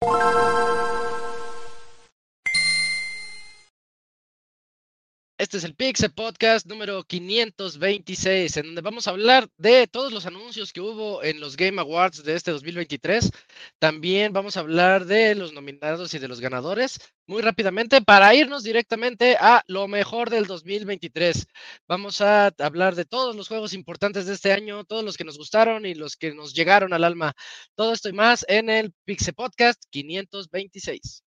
Música Este es el Pixel Podcast número 526, en donde vamos a hablar de todos los anuncios que hubo en los Game Awards de este 2023. También vamos a hablar de los nominados y de los ganadores muy rápidamente para irnos directamente a lo mejor del 2023. Vamos a hablar de todos los juegos importantes de este año, todos los que nos gustaron y los que nos llegaron al alma. Todo esto y más en el Pixel Podcast 526.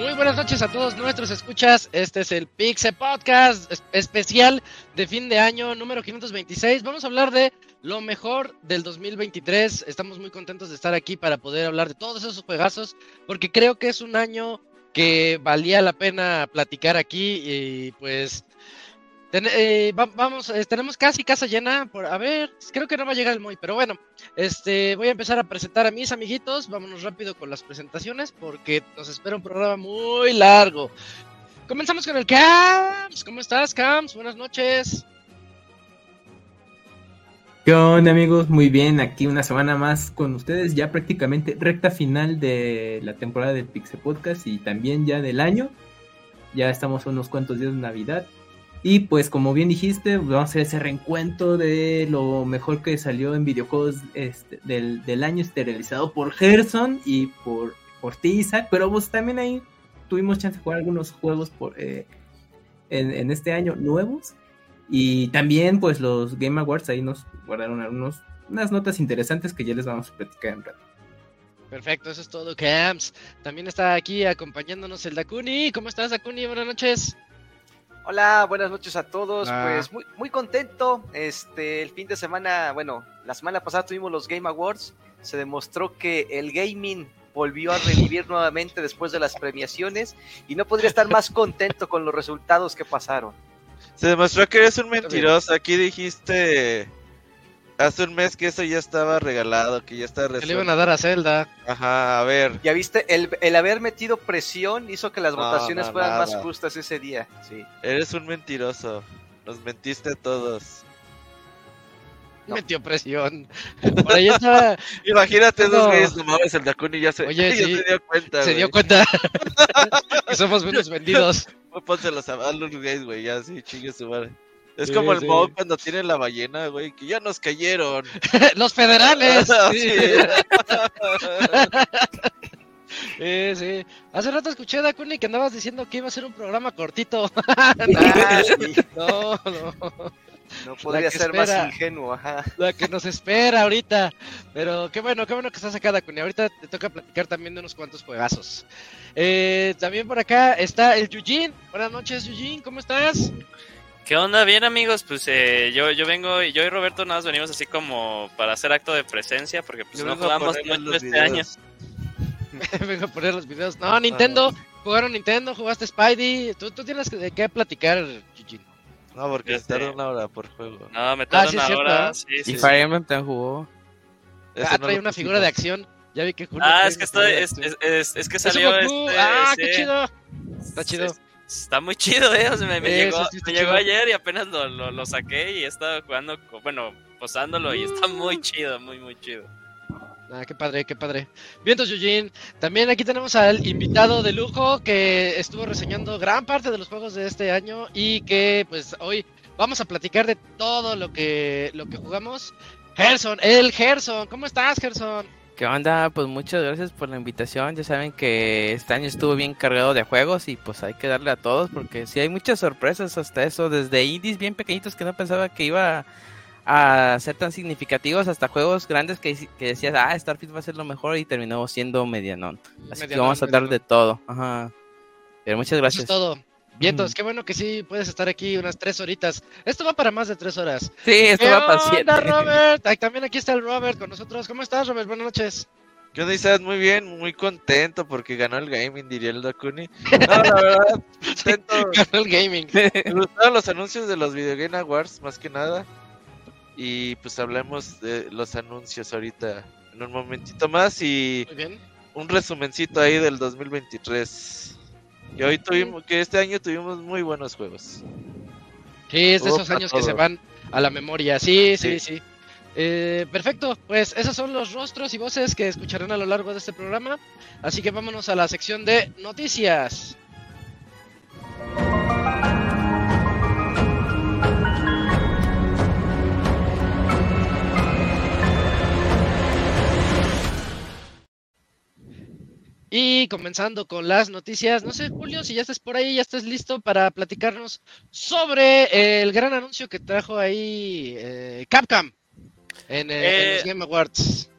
Muy buenas noches a todos nuestros escuchas. Este es el Pixel Podcast especial de fin de año número 526. Vamos a hablar de lo mejor del 2023. Estamos muy contentos de estar aquí para poder hablar de todos esos juegazos porque creo que es un año que valía la pena platicar aquí y pues eh, vamos, eh, tenemos casi casa llena. Por, a ver, creo que no va a llegar el Moy, pero bueno, este, voy a empezar a presentar a mis amiguitos. Vámonos rápido con las presentaciones porque nos espera un programa muy largo. Comenzamos con el Cams. ¿Cómo estás, Cams? Buenas noches. ¿Qué onda, amigos? Muy bien, aquí una semana más con ustedes, ya prácticamente recta final de la temporada del Pixel Podcast y también ya del año. Ya estamos unos cuantos días de Navidad y pues como bien dijiste, vamos a hacer ese reencuentro de lo mejor que salió en videojuegos este, del, año esterilizado por Gerson y por, por ti, Isaac. Pero pues también ahí tuvimos chance de jugar algunos juegos por, eh, en, este año nuevos. Y también pues los Game Awards ahí nos guardaron algunos, unas notas interesantes que ya les vamos a platicar en rato. Perfecto, eso es todo, Camps. También está aquí acompañándonos el Dakuni. ¿Cómo estás, Dakuni? Buenas noches. Hola, buenas noches a todos. Pues muy, muy contento. Este, el fin de semana, bueno, la semana pasada tuvimos los Game Awards. Se demostró que el gaming volvió a revivir nuevamente después de las premiaciones y no podría estar más contento con los resultados que pasaron. Se demostró que eres un mentiroso. Aquí dijiste hace un mes que eso ya estaba regalado, que ya estaba resuelto. le iban a dar a Zelda. Ajá, a ver. Ya viste, el, el haber metido presión hizo que las votaciones fueran más justas ese día. Sí. Eres un mentiroso. Nos mentiste a todos. Metió presión. Por ahí estaba... Imagínate dos güeyes nomás el Dakuni ya se, Oye, ya se dio cuenta. Se dio cuenta que somos menos vendidos. Pónselos a los gays, güey, ya sí, chingue su madre. Es como el modo cuando tiene la ballena, güey, que ya nos cayeron. Los federales. sí. sí. Hace rato escuché a Dakuni que andabas diciendo que iba a ser un programa cortito. no, no. No podría ser más ingenuo, ajá. La que nos espera ahorita. Pero qué bueno, qué bueno que estás acá, Dakuni. Ahorita te toca platicar también de unos cuantos juegazos. Eh, también por acá está el Yujin. Buenas noches, Yujin, ¿cómo estás? ¿Qué onda? Bien amigos, pues eh, yo, yo vengo, yo y Roberto nada más venimos así como para hacer acto de presencia, porque pues no jugamos mucho este año. vengo a poner los videos. No, Nintendo, jugaron Nintendo, jugaste Spidey, tú, tú tienes que, que platicar, Chichín. No, porque este... tarda una hora por juego. No, me tarda ah, una hora, sí, sí, Y Fire Emblem también jugó. Ah, trae una figura de acción. Ya vi que Ah, es que estoy, es, es, es, que salió este, Ah, qué chido. Está chido. Está muy chido, ¿eh? O sea, me, llegó, me llegó, ayer y apenas lo, lo, saqué y he estado jugando, bueno, posándolo y está muy chido, muy, muy chido. Ah, qué padre, qué padre. Vientos, Yujin. También aquí tenemos al invitado de lujo que estuvo reseñando gran parte de los juegos de este año y que, pues, hoy vamos a platicar de todo lo que, lo que jugamos. Gerson, el Gerson. ¿Cómo estás, Gerson? ¿Qué onda? Pues muchas gracias por la invitación. Ya saben que este año estuvo bien cargado de juegos y pues hay que darle a todos porque sí hay muchas sorpresas hasta eso. Desde indies bien pequeñitos que no pensaba que iba a ser tan significativos hasta juegos grandes que, decías, ah, Starfield va a ser lo mejor y terminó siendo medianón. Así que vamos a hablar de todo. Ajá. Pero muchas gracias. Eso es todo. Vientos, qué bueno que sí puedes estar aquí unas tres horitas. Esto va para más de tres horas. Sí, esto va para siete. Robert? también aquí está el Robert con nosotros. ¿Cómo estás, Robert? Buenas noches. ¿Qué onda, Isaac? Muy bien, muy contento porque ganó el gaming, diría el Dakuni. No, la verdad, contento. ganó el gaming. Me gustaron los anuncios de los Video Game Awards, más que nada. Y pues hablemos de los anuncios ahorita en un momentito más y un resumencito ahí del 2023. Que hoy tuvimos, que este año tuvimos muy buenos juegos. Sí, es de esos años que se van a la memoria. Sí, sí, sí. Eh, perfecto, pues esos son los rostros y voces que escucharán a lo largo de este programa. Así que vámonos a la sección de noticias. Y comenzando con las noticias, no sé, Julio, si ya estás por ahí, ya estás listo para platicarnos sobre el gran anuncio que trajo ahí eh, Capcom en, eh, los eh, Game Awards.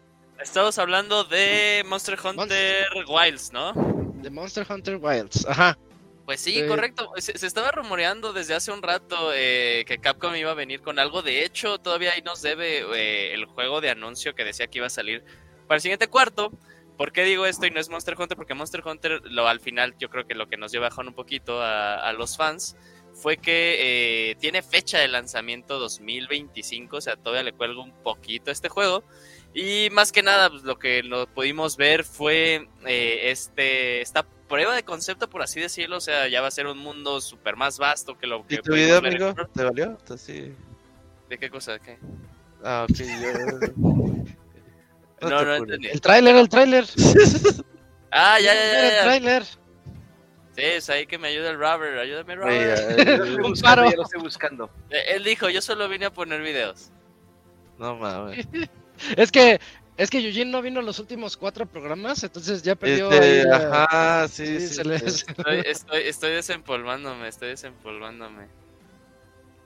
Estamos hablando de Monster Hunter Wilds, ¿no? De Monster Hunter Wilds, ajá. Pues sí, correcto. Se, estaba rumoreando desde hace un rato que Capcom iba a venir con algo. De hecho, todavía ahí nos debe el juego de anuncio que decía que iba a salir para el siguiente cuarto. ¿Por qué digo esto y no es Monster Hunter? Porque Monster Hunter, lo, al final, yo creo que lo que nos lleva a un poquito a, los fans fue que eh, tiene fecha de lanzamiento 2025, o sea, todavía le cuelga un poquito a este juego. Y más que nada, pues, lo que lo pudimos ver fue eh, este esta prueba de concepto, por así decirlo. O sea, ya va a ser un mundo súper más vasto que lo que. ¿Y tu video, amigo? ¿Te valió? Sí. ¿De qué cosa? ¿Qué? Ah, ok. Yo... No, no, entendí. El tráiler, el tráiler. ah, ya, ya, ya. El tráiler. Sí, es ahí que me ayuda el Robert. Ayúdame, Robert. Un paro. Ya lo estoy buscando. Eh, él dijo, yo solo vine a poner videos. No mames. es que es que Eugene no vino los últimos cuatro programas, entonces ya perdió. Este, ahí, ajá, sí, sí. sí, Estoy, estoy, estoy, desempolvándome, estoy desempolvándome.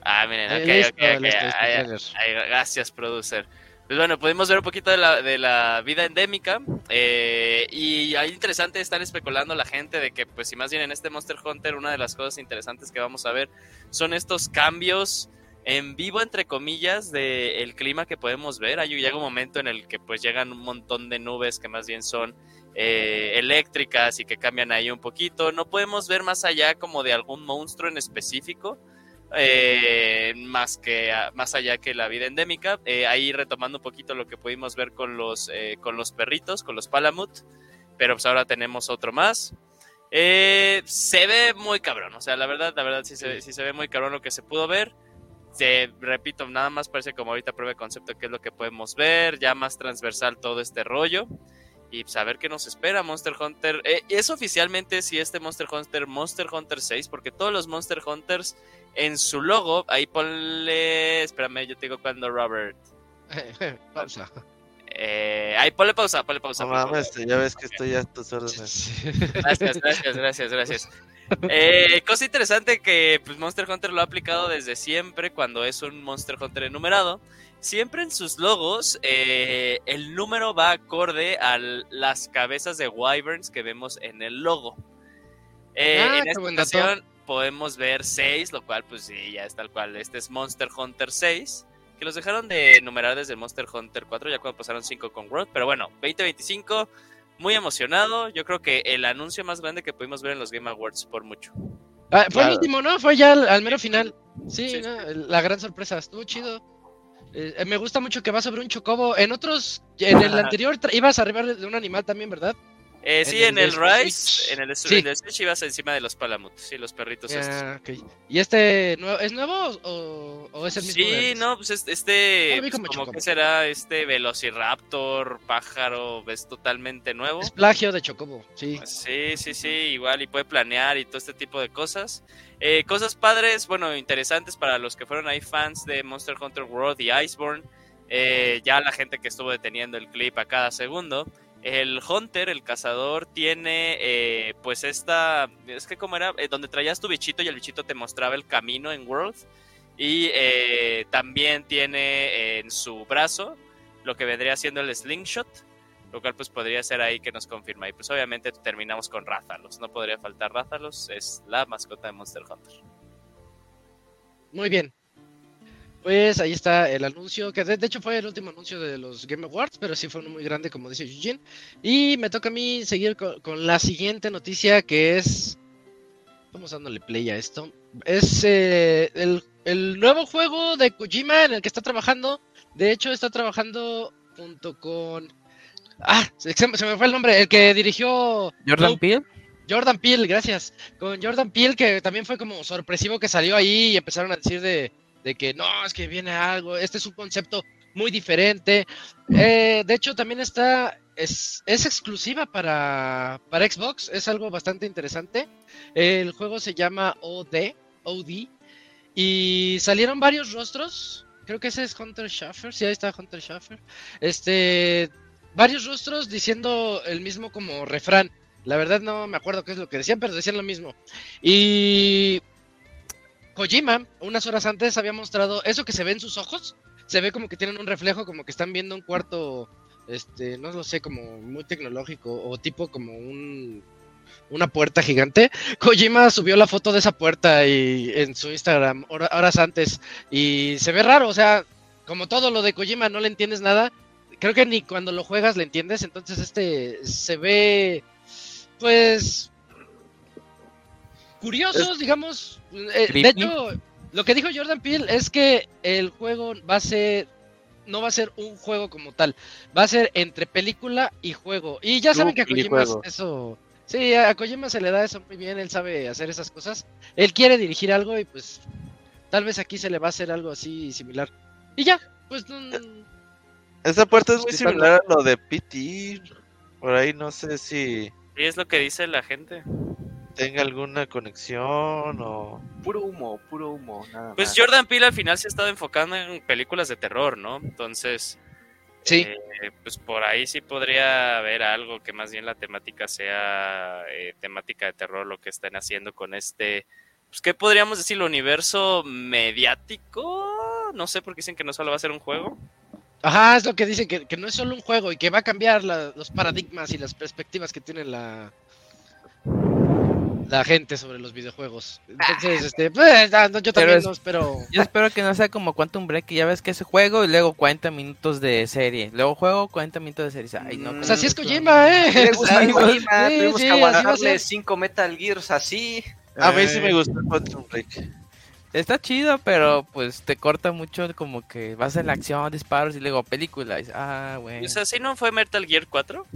Ah, miren, ok, ok, ok. gracias, producer. Pues bueno, pudimos ver un poquito de la, de la vida endémica eh, y ahí interesante estar especulando la gente de que pues si más bien en este Monster Hunter una de las cosas interesantes que vamos a ver son estos cambios en vivo entre comillas del el clima que podemos ver. Ahí llega un momento en el que pues llegan un montón de nubes que más bien son eh, eléctricas y que cambian ahí un poquito. No podemos ver más allá como de algún monstruo en específico eh, más que más allá que la vida endémica. Eh, ahí retomando un poquito lo que pudimos ver con los eh, con los perritos, con los palamut, pero pues ahora tenemos otro más. se ve muy cabrón, o sea, la verdad, la verdad sí se, sí se ve muy cabrón lo que se pudo ver. Se, repito, nada más parece como ahorita prueba de concepto que es lo que podemos ver, ya más transversal todo este rollo y saber qué nos espera Monster Hunter. es oficialmente si este Monster Hunter Monster Hunter 6, porque todos los Monster Hunters en su logo, ahí ponle. Espérame, yo te digo cuando Robert. pausa. Eh, ahí ponle pausa, ponle pausa. No ya ves que estoy a tus órdenes. Gracias, gracias, gracias, gracias. Eh, cosa interesante que pues, Monster Hunter lo ha aplicado desde siempre cuando es un Monster Hunter enumerado. Siempre en sus logos eh, el número va acorde a las cabezas de Wyverns que vemos en el logo. Eh, ah, en esta ocasión podemos ver 6, lo cual pues sí, ya es tal cual. Este es Monster Hunter 6, que los dejaron de numerar desde Monster Hunter 4, ya cuando pasaron 5 con World. Pero bueno, 2025, muy emocionado. Yo creo que el anuncio más grande que pudimos ver en los Game Awards por mucho. Ah, fue el último, ¿no? Fue ya al, mero final. Sí, la gran sorpresa. Estuvo chido. Eh, me gusta mucho que va sobre un chocobo. En otros, en el anterior ibas arriba de un animal también, ¿verdad? Eh, sí, en el, Rise, en el, Switch ibas encima de los Palamut, sí, los perritos estos. ¿Y este es nuevo o, es el mismo? Sí, no, pues este, pues, como, que será este Velociraptor, pájaro, es totalmente nuevo. Es plagio de Chocobo, sí. Sí, sí, sí, igual y puede planear y todo este tipo de cosas. Eh, cosas padres, bueno, interesantes para los que fueron ahí fans de Monster Hunter World y Iceborne eh, ya la gente que estuvo deteniendo el clip a cada segundo. El Hunter, el cazador, tiene eh, pues esta, es que como era, eh, donde traías tu bichito y el bichito te mostraba el camino en World. Y también tiene en su brazo lo que vendría siendo el slingshot, lo cual pues podría ser ahí que nos confirma. Y pues obviamente terminamos con Rathalos, no podría faltar Rathalos, es la mascota de Monster Hunter. Muy bien, pues ahí está el anuncio, que de, hecho fue el último anuncio de los Game Awards, pero sí fue uno muy grande, como dice Eugene. Y me toca a mí seguir con, la siguiente noticia, que es... Vamos dándole play a esto. Es eh, el, nuevo juego de Kojima en el que está trabajando. De hecho, está trabajando junto con... Ah, se, me fue el nombre, el que dirigió... Jordan Peele. Jordan Peele, gracias. Con Jordan Peele, que también fue como sorpresivo que salió ahí y empezaron a decir de de que no, es que viene algo, este es un concepto muy diferente. Eh, de hecho, también está, es, es exclusiva para, para, Xbox, es algo bastante interesante. El juego se llama OD, OD, y salieron varios rostros. Creo que ese es Hunter Schaffer, sí, ahí está Hunter Schaffer. Este, varios rostros diciendo el mismo como refrán. La verdad no me acuerdo qué es lo que decían, pero decían lo mismo. Y Kojima, unas horas antes, había mostrado eso que se ve en sus ojos. Se ve como que tienen un reflejo, como que están viendo un cuarto, este, no lo sé, como muy tecnológico o tipo como un, una puerta gigante. Kojima subió la foto de esa puerta y en su Instagram horas antes y se ve raro, o sea, como todo lo de Kojima no le entiendes nada. Creo que ni cuando lo juegas le entiendes, entonces este se ve pues curiosos, digamos. Eh, de hecho, lo que dijo Jordan Peele es que el juego va a ser no va a ser un juego como tal, va a ser entre película y juego. Y ya saben que a Kojima eso Sí, a Kojima se le da eso muy bien, él sabe hacer esas cosas. Él quiere dirigir algo y pues tal vez aquí se le va a hacer algo así similar. Y ya, pues Esa puerta es muy similar a lo de PT. Por ahí no sé si... Y es lo que dice la gente tenga alguna conexión o... Puro humo, puro humo. Nada pues Jordan Peele al final se ha estado enfocando en películas de terror, ¿no? Entonces... Sí. Eh, pues por ahí sí podría haber algo que más bien la temática sea eh, temática de terror, lo que están haciendo con este... Pues, ¿qué podríamos decir? ¿El universo mediático? No sé, porque dicen que no solo va a ser un juego. Ajá, es lo que dicen, que, que no es solo un juego y que va a cambiar los paradigmas y las perspectivas que tiene la, la gente sobre los videojuegos. Entonces, ah. este, pues, ah, yo también no espero. Yo espero que no sea como Quantum Break, que ya ves que ese juego y luego 40 minutos de serie. Luego juego 40 minutos de serie. Ay, no, pues así es Kojima, ¿eh? Le gusta Kojima, tenemos que aguantarle 5 Metal Gears así. A mí sí me gusta Quantum Break. Está chido, pero pues te corta mucho como que vas en la acción, disparos y luego película. ah, bueno. O sea, ¿sí no fue Metal Gear 4?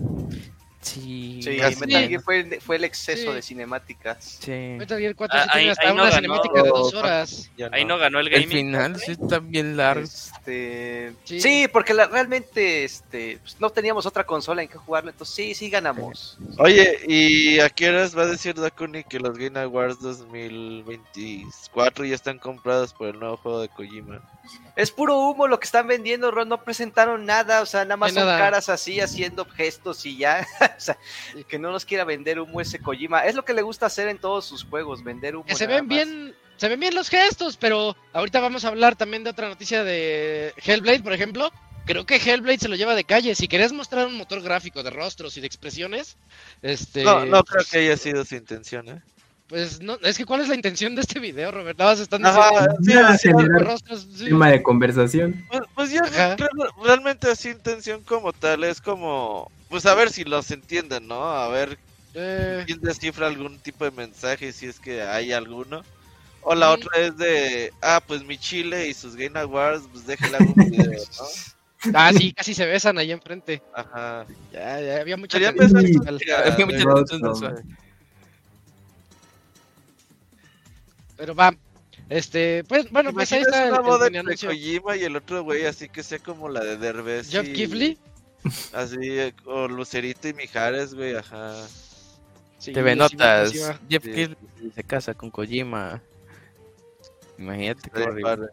Sí, sí Metal Gear fue el, fue el exceso de cinemáticas. Sí. Metal Gear 4 ah, ahí, hasta una cinemática de dos horas. Ahí no ganó el gaming. El final sí está bien largo. Este... Sí. porque la, realmente este, pues, no teníamos otra consola en que jugarlo, entonces sí, sí ganamos. Oye, ¿y a qué horas va a decir Dakuni que los Game Awards 2024 ya están comprados por el nuevo juego de Kojima? Es puro humo lo que están vendiendo, Ron. No presentaron nada, o sea, nada más son caras así haciendo gestos y ya. o sea, que no nos quiera vender humo ese Kojima. Es lo que le gusta hacer en todos sus juegos, vender humo. Que se ven bien, se ven bien los gestos, pero ahorita vamos a hablar también de otra noticia de Hellblade, por ejemplo. Creo que Hellblade se lo lleva de calle. Si querés mostrar un motor gráfico de rostros y de expresiones, este. No, no creo que haya sido su intención, ¿eh? Pues no, es que ¿cuál es la intención de este video, Robert? Nada más están diciendo rostros, tema de conversación. Pues, pues yo creo realmente así intención como tal es como, pues a ver si los entienden, ¿no? A ver eh... quién descifra algún tipo de mensaje si es que hay alguno. O la otra es de, ah, pues mi Chile y sus Game Awards, pues déjale algún video, ¿no? Ah, sí, casi se besan ahí enfrente. Ajá. Ya, ya había mucha... Había mucha Pero va. Este, pues, bueno, pues ahí está. Una boda de Kojima y el otro güey, así que sea como la de Derbez. Jeff Kifley. Así, o Lucerito y Mijares, güey, ajá. Sí, Te ve notas. Jeff Kifley se casa con Kojima. Imagínate qué horrible.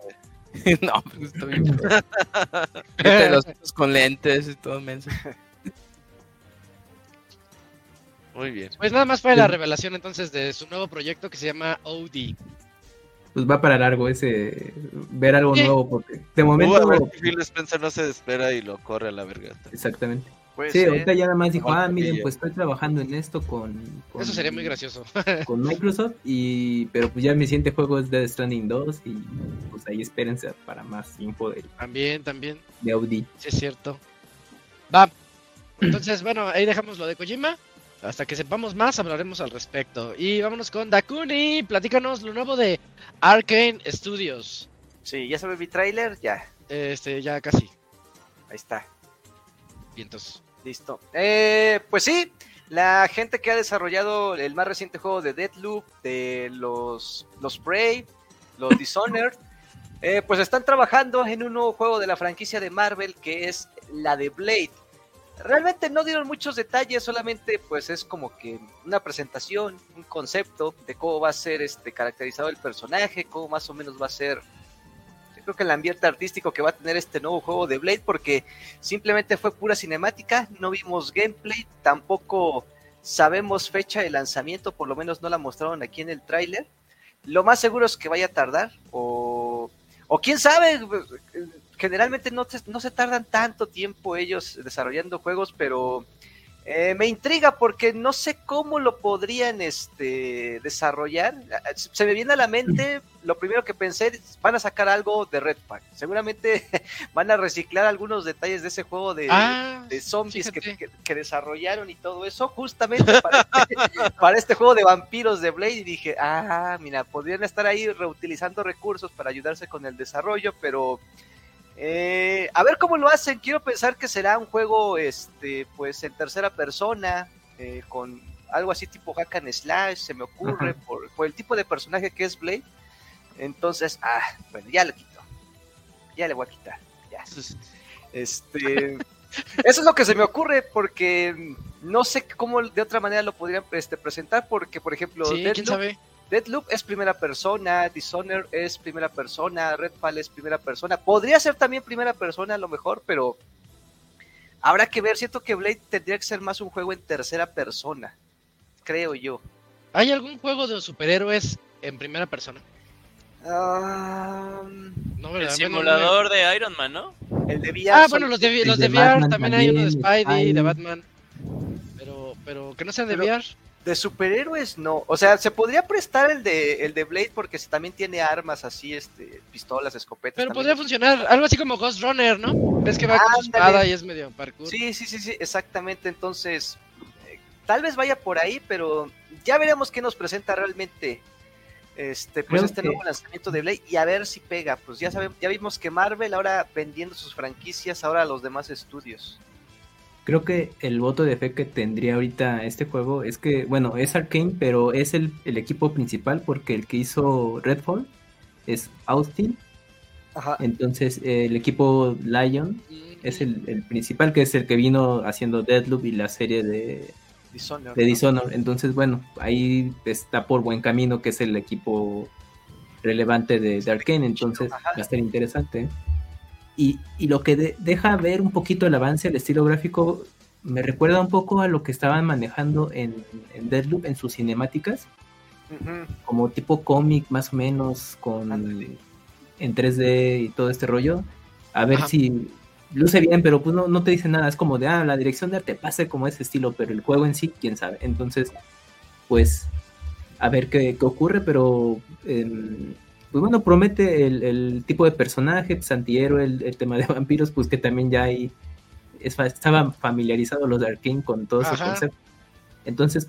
no, pues estoy bien. los con lentes y todo menso. Muy bien. Pues nada más fue la revelación entonces de su nuevo proyecto que se llama OD. Pues va para largo ese ver algo nuevo porque de momento Phil Spencer no se espera y lo corre a la verga. Exactamente. sí, ahorita ya nada más dijo, ah, miren, pues estoy trabajando en esto con, Eso sería muy gracioso. con Microsoft, y pero pues ya mi siguiente juego es Dead Stranding 2 y pues ahí espérense para más info de... También, también. De Audi. Sí, es cierto. Va. Entonces, bueno, ahí dejamos lo de Kojima. Hasta que sepamos más, hablaremos al respecto. Y vámonos con Dakuni. Platícanos lo nuevo de Arkane Studios. Sí, ya se ve mi trailer, ya. Este, ya casi. Ahí está. Vientos. Listo. Eh, pues sí, la gente que ha desarrollado el más reciente juego de Deadloop, de los, los Prey, los Dishonored, eh, pues están trabajando en un nuevo juego de la franquicia de Marvel que es la de Blade. Realmente no dieron muchos detalles, solamente pues es como que una presentación, un concepto de cómo va a ser este caracterizado el personaje, cómo más o menos va a ser yo creo que el ambiente artístico que va a tener este nuevo juego de Blade porque simplemente fue pura cinemática, no vimos gameplay, tampoco sabemos fecha de lanzamiento, por lo menos no la mostraron aquí en el tráiler. Lo más seguro es que vaya a tardar o o quién sabe, generalmente no, no se tardan tanto tiempo ellos desarrollando juegos, pero eh, me intriga porque no sé cómo lo podrían este, desarrollar. Se me viene a la mente, lo primero que pensé, van a sacar algo de Red Pack. Seguramente van a reciclar algunos detalles de ese juego de, ah, zombies que, desarrollaron y todo eso, justamente para, para, este juego de vampiros de Blade. Y dije, ah, mira, podrían estar ahí reutilizando recursos para ayudarse con el desarrollo, pero eh, a ver cómo lo hacen. Quiero pensar que será un juego, este, pues en tercera persona, eh, con algo así tipo hack and slash, se me ocurre, por, el tipo de personaje que es Blade. Entonces, ah, bueno, ya lo quito. Ya le voy a quitar. Ya. Este, eso es lo que se me ocurre porque no sé cómo de otra manera lo podrían este, presentar porque, por ejemplo, sí, ¿quién sabe? Deadloop es primera persona, Dishonored es primera persona, Redfall es primera persona. Podría ser también primera persona a lo mejor, pero habrá que ver. Siento que Blade tendría que ser más un juego en tercera persona, creo yo. ¿Hay algún juego de superhéroes en primera persona? el simulador de Iron Man, ¿no? El de VR. Ah, bueno, los de, los de, VR también, hay uno de Spidey, de Batman. Pero, pero que no sean de VR. De superhéroes no, o sea, se podría prestar el de el de Blade porque también tiene armas así, este, pistolas, escopetas. Pero podría funcionar, algo así como Ghost Runner, ¿no? Ves que va con su espada y es medio parkour. Sí, sí, sí, sí, exactamente. Entonces, eh, tal vez vaya por ahí, pero ya veremos qué nos presenta realmente este pues este nuevo lanzamiento de Blade y a ver si pega. Pues ya sabemos, ya vimos que Marvel ahora vendiendo sus franquicias ahora a los demás estudios. Creo que el voto de fe que tendría ahorita este juego es que, bueno, es Arkane, pero es el, equipo principal porque el que hizo Redfall es Austin. Ajá. Entonces el equipo Lion es el, principal, que es el que vino haciendo Deadloop y la serie de Dishonored. Entonces, bueno, ahí está por buen camino, que es el equipo relevante de, de Arkane. Entonces va a estar interesante. ¿eh? Y, lo que deja ver un poquito el avance, el estilo gráfico, me recuerda un poco a lo que estaban manejando en, en Deadloop en sus cinemáticas. Como tipo cómic, más o menos, con en 3D y todo este rollo. A ver si luce bien, pero pues no, te dice nada. Es como de, ah, la dirección de arte pase como ese estilo, pero el juego en sí, quién sabe. Entonces, pues, a ver qué, ocurre, pero em, pues bueno, promete el, tipo de personaje, pues, antihéroe, el, tema de vampiros, pues que también ya hay, estaban familiarizados los de Arkane con todo ese concepto. Entonces,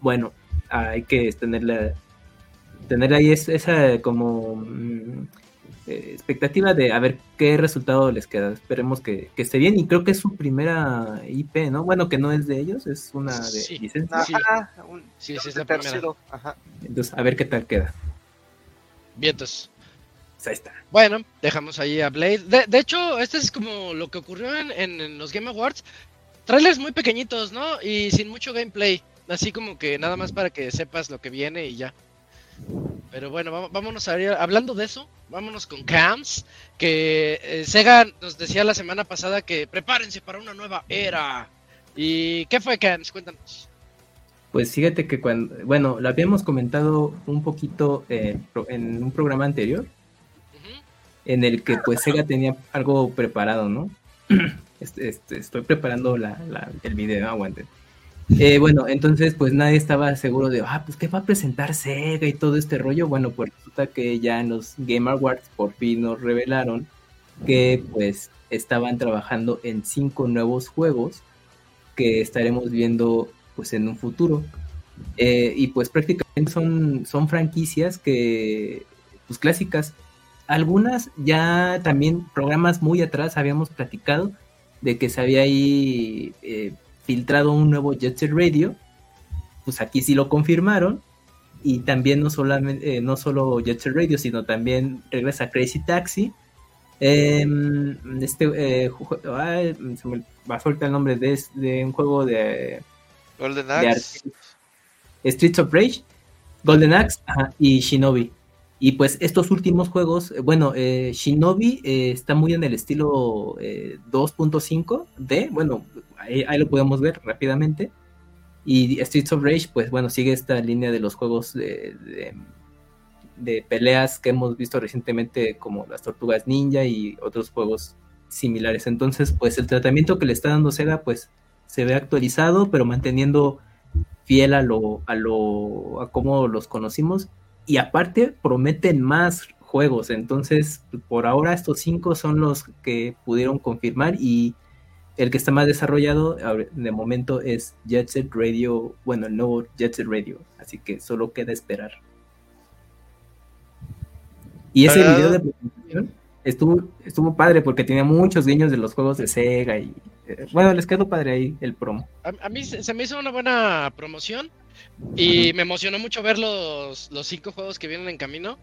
bueno, hay que tenerla, tener ahí esa como mm, eh, expectativa de a ver qué resultado les queda. Esperemos que, esté bien y creo que es su primera IP, ¿no? Bueno, que no es de ellos, es una de licencia. sí, sí, es la primera. Entonces, a ver qué tal queda. Vientos. Ahí está. Bueno, dejamos ahí a Blade. De, hecho, este es como lo que ocurrió en, los Game Awards. Trailers muy pequeñitos, ¿no? Y sin mucho gameplay. Así como que nada más para que sepas lo que viene y ya. Pero bueno, vámonos a ver, hablando de eso, vámonos con Camps, que eh, Sega nos decía la semana pasada que prepárense para una nueva era. ¿Y qué fue Camps? Cuéntanos. Pues fíjate que cuando, bueno, lo habíamos comentado un poquito eh, en un programa anterior, en el que pues Sega tenía algo preparado, ¿no? Este, este, estoy preparando la, el video, aguante. Eh, bueno, entonces pues nadie estaba seguro de, ah, pues qué va a presentar Sega y todo este rollo. Bueno, pues resulta que ya en los Game Awards por fin nos revelaron que pues estaban trabajando en cinco nuevos juegos que estaremos viendo pues en un futuro. Eh, y pues prácticamente son, son franquicias que, pues clásicas. Algunas ya también programas muy atrás habíamos platicado de que se había ahí eh, filtrado un nuevo Jet Set Radio, pues aquí sí lo confirmaron. Y también no, eh, no solo Jet Set Radio, sino también regresa Crazy Taxi. Em, este, se me va a soltar el nombre de, un juego de Golden Axe, Streets of Rage, Golden Axe y Shinobi. Y pues estos últimos juegos, eh, bueno, eh, Shinobi eh, está muy en el estilo 2.5 de, bueno, ahí, lo podemos ver rápidamente. Y Streets of Rage, pues bueno, sigue esta línea de los juegos de, de, peleas que hemos visto recientemente como las Tortugas Ninja y otros juegos similares. Entonces, pues el tratamiento que le está dando Sega, pues se ve actualizado, pero manteniendo fiel a lo, a lo, a cómo los conocimos y aparte prometen más juegos. Entonces, por ahora estos cinco son los que pudieron confirmar y el que está más desarrollado de momento es Jet Set Radio, bueno, el nuevo Jet Set Radio, así que solo queda esperar. Y ese video de presentación estuvo, estuvo padre porque tenía muchos guiños de los juegos de Sega y bueno, les quedó padre ahí el promo. A, mí se me hizo una buena promoción y me emocionó mucho ver los, los cinco juegos que vienen en camino.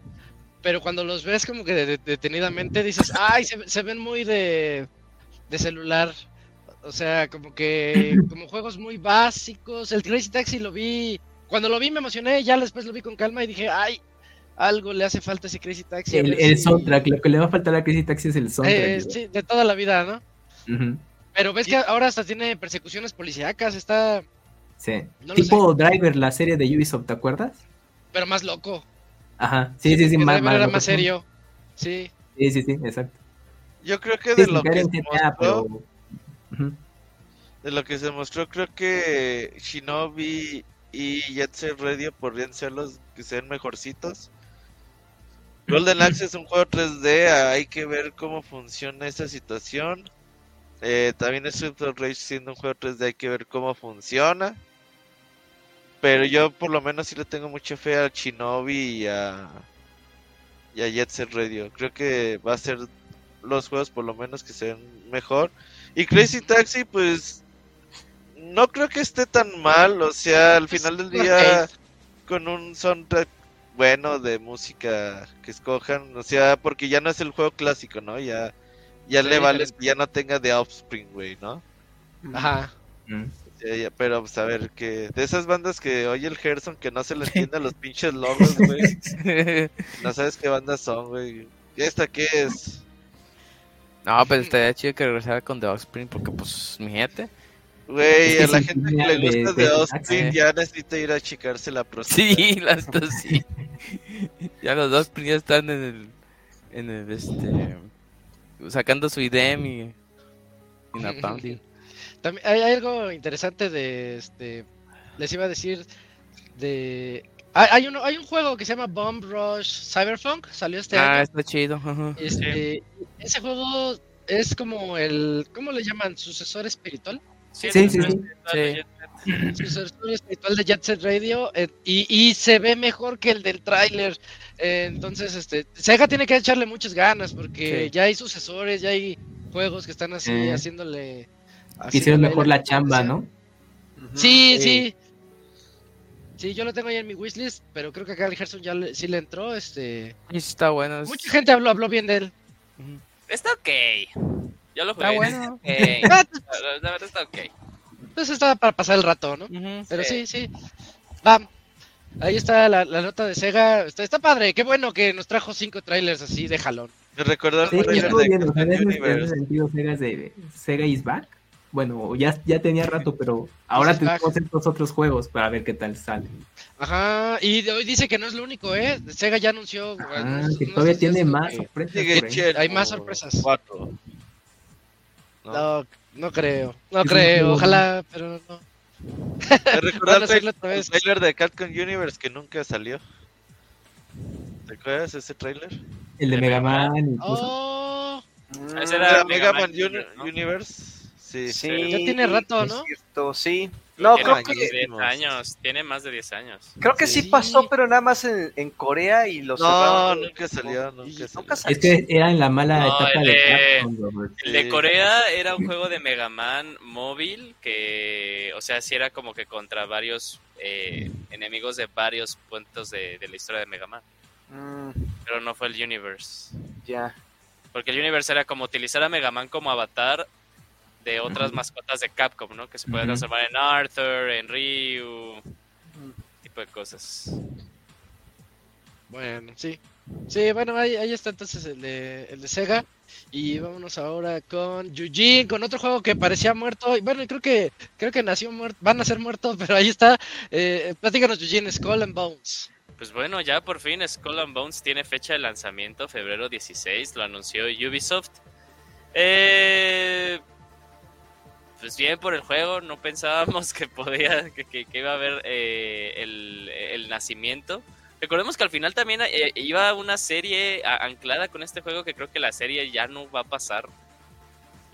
Pero cuando los ves como que detenidamente dices, ay, se, ven muy de, de celular. O sea, como que como juegos muy básicos. El Crazy Taxi lo vi, cuando lo vi me emocioné, ya después lo vi con calma y dije, ay, algo le hace falta a ese Crazy Taxi. El, soundtrack, lo que le va a faltar a Crazy Taxi es el soundtrack. Eh, sí, de toda la vida, ¿no? Pero ves que ahora hasta tiene persecuciones policíacas, está Sí. tipo Driver, la serie de Ubisoft, ¿te acuerdas? Pero más loco. Ajá, sí, sí, sí, más, era más serio. Sí. Sí, sí, sí, exacto. Yo creo que de lo que se mostró, de lo que se mostró, creo que Shinobi y Jet Set Radio podrían ser los que sean mejorcitos. Golden Axe es un juego 3D, hay que ver cómo funciona esa situación. Eh, también Street of Rage siendo un juego 3D hay que ver cómo funciona. Pero yo por lo menos sí le tengo mucha fe a Shinobi y a, y a Jet Set Radio. Creo que va a ser los juegos por lo menos que sean mejor. Y Crazy Taxi pues no creo que esté tan mal. O sea, al final del día con un soundtrack bueno de música que escojan. O sea, porque ya no es el juego clásico, ¿no? Ya ya le vale que ya no tenga de Offspring, güey, ¿no? Ajá. Mm. pero pues a ver, que de esas bandas que oye el Gerson que no se le entiende a los pinches logos, güey. no sabes qué bandas son, güey. ¿Y esta qué es? No, pues estaría chido que regresara con The Offspring porque pues mi gente. Güey, a la gente que le gusta The Offspring ya necesita ir a achicarse la próxima. Sí, las dos sí. ya los Offspring ya están en el en el este sacando su IDEM y, y También hay algo interesante de este les iba a decir de hay, uno, hay un juego que se llama Bomb Rush Cyberpunk, salió este ah, año. está chido. Este, ese juego es como el ¿cómo le llaman? sucesor espiritual. Sí, sí, sí. Sucesor espiritual de Jet Set Radio eh, y, y se ve mejor que el del tráiler. Eh, entonces, este, Sega tiene que echarle muchas ganas porque ya hay sucesores, ya hay juegos que están así eh. haciéndole. Hicieron mejor la chamba, ¿no? Sí, sí. Sí, yo lo tengo ahí en mi wishlist, pero creo que acá el Gerson ya sí le entró. Este... está bueno. Mucha gente habló, habló bien de él. Está ok. Yo lo jugué. Está bueno. la, verdad está ok. Pues está para pasar el rato, ¿no? pero sí, sí. Va. ahí está la, nota de Sega. Está, está, padre, qué bueno que nos trajo cinco trailers así de jalón. Recordar sí, de sentido Sega, de Sega is back. Bueno, ya, ya tenía rato, pero ahora tenemos estos otros juegos para ver qué tal sale. Ajá, y hoy dice que no es lo único, ¿eh? Sega ya anunció. Ah, que todavía tiene más sorpresas. Hay más sorpresas. No, no creo. No creo, ojalá, pero no. recordar el, trailer de Capcom Universe que nunca salió. ¿Te acuerdas ese trailer? El de, Mega Man. Oh. Ese era Mega, Man, Universe. Sí, sí, ya tiene rato, ¿no? Cierto, sí. No, creo que 10 años, tiene más de 10 años. Creo que sí, pasó, pero nada más en, en Corea y los No, nunca salió, nunca salió. Es que era en la mala etapa el de, El de Corea era un juego de Mega Man móvil que, o sea, sí era como que contra varios eh, enemigos de varios puntos de, de, la historia de Mega Man. Mm. Pero no fue el Universe. Ya. Porque el Universe era como utilizar a Mega Man como avatar de otras mascotas de Capcom, ¿no? Que se pueden transformar en Arthur, en Ryu, tipo de cosas. Bueno, sí. Sí, bueno, ahí, ahí está entonces el de, el de Sega. Y vámonos ahora con Yujin, con otro juego que parecía muerto. Y bueno, creo que creo que nació muerto, van a ser muertos, pero ahí está. Eh, platícanos, Yujin, Skull and Bones. Pues bueno, ya por fin Skull and Bones tiene fecha de lanzamiento, febrero 16, lo anunció Ubisoft. Eh, pues bien por el juego, no pensábamos que podía, que, iba a haber eh, el, nacimiento. Recordemos que al final también eh, iba una serie anclada con este juego que creo que la serie ya no va a pasar.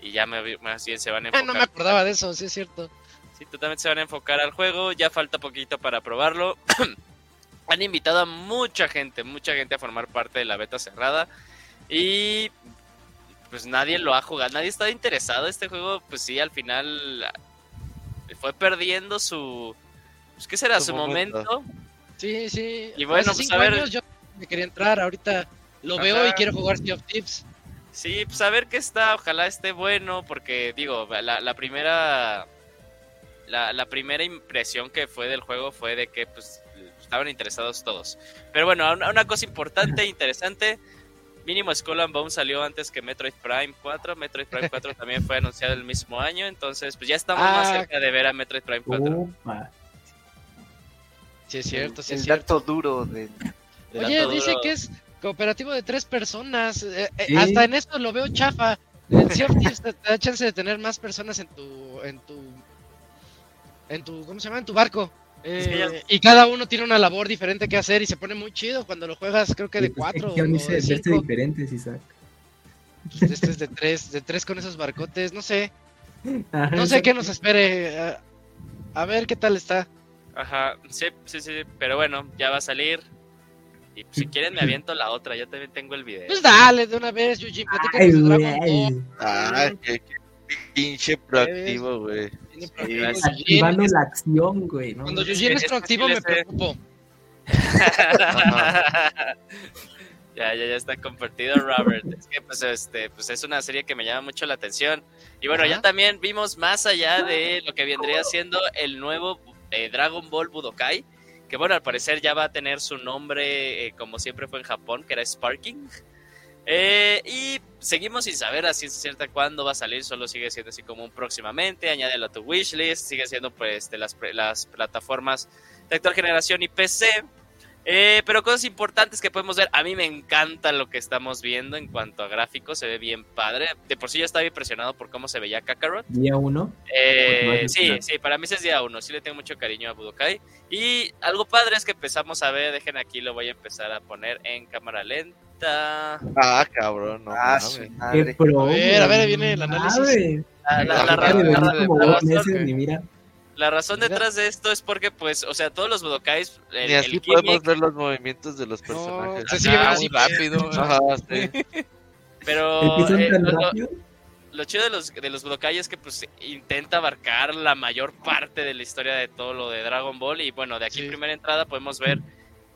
Y ya me, más bien se van a enfocar. no me acordaba de eso, sí es cierto. Sí, totalmente se van a enfocar al juego, ya falta poquito para probarlo. Han invitado a mucha gente, mucha gente a formar parte de la beta cerrada. Y pues nadie lo ha jugado, nadie está interesado. Este juego, pues sí, al final fue perdiendo su. Pues, ¿Qué será? Su, momento. Sí, sí. Y bueno, pues a ver. yo me quería entrar, ahorita lo veo y quiero jugar Sea of Tips. Sí, pues a ver qué está, ojalá esté bueno, porque digo, la, la primera. La, la, primera impresión que fue del juego fue de que pues estaban interesados todos. Pero bueno, una, una cosa importante, interesante, Mínimo Skull and Bones salió antes que Metroid Prime 4. Metroid Prime 4 también fue anunciado el mismo año. Entonces, pues ya estamos más ah. cerca de ver a Metroid Prime 4. Sí, es cierto, sí, el, es dato duro de. Oye, dice que es cooperativo de tres personas. Eh, eh, hasta en esto lo veo chafa. En Sea te, da chance de tener más personas en tu, en tu, en tu, ¿cómo se llama? En tu barco. Eh, y cada uno tiene una labor diferente que hacer y se pone muy chido cuando lo juegas, creo que de pues, cuatro. o de cinco. diferentes, Isaac. Pues, este es de tres, de tres con esos barcotes, no sé. no sé qué nos espere. A, ver qué tal está. Ajá, sí, sí, sí, pero bueno, ya va a salir. Y si quieren me aviento la otra, yo también tengo el video. Pues dale, de una vez, Yuji, platícanos de Dragon qué, pinche proactivo, güey. Activando la acción, güey. Cuando yo es proactivo me preocupo. ya, ya, ya está compartido, Robert. Es que pues este, pues es una serie que me llama mucho la atención. Y bueno, ya también vimos más allá de lo que vendría siendo el nuevo eh, Dragon Ball Budokai. Que bueno, al parecer ya va a tener su nombre eh, como siempre fue en Japón, que era Sparking. Eh, y seguimos sin saber a ciencia cierta cuándo va a salir, solo sigue siendo así como un próximamente, añádelo a tu wishlist, sigue siendo pues de las, las plataformas de actual generación y PC. Eh, pero cosas importantes que podemos ver, a mí me encanta lo que estamos viendo en cuanto a gráficos, se ve bien padre. De por sí ya estaba impresionado por cómo se veía Kakarot. Día 1. Eh, sí, sí, para mí es día 1, sí le tengo mucho cariño a Budokai. Y algo padre es que empezamos a ver, dejen aquí, lo voy a empezar a poner en cámara lenta Ah, cabrón, no. Ah, a ver, a ver, viene el análisis. La, razón detrás de esto es porque, pues, o sea, todos los Budokais. Ni así podemos ver los movimientos de los personajes. se sigue muy rápido. Pero. Eh, lo, chido de los, de los Budokai es que, pues, intenta abarcar la mayor parte de la historia de todo lo de Dragon Ball. Y bueno, de aquí, primera entrada, podemos ver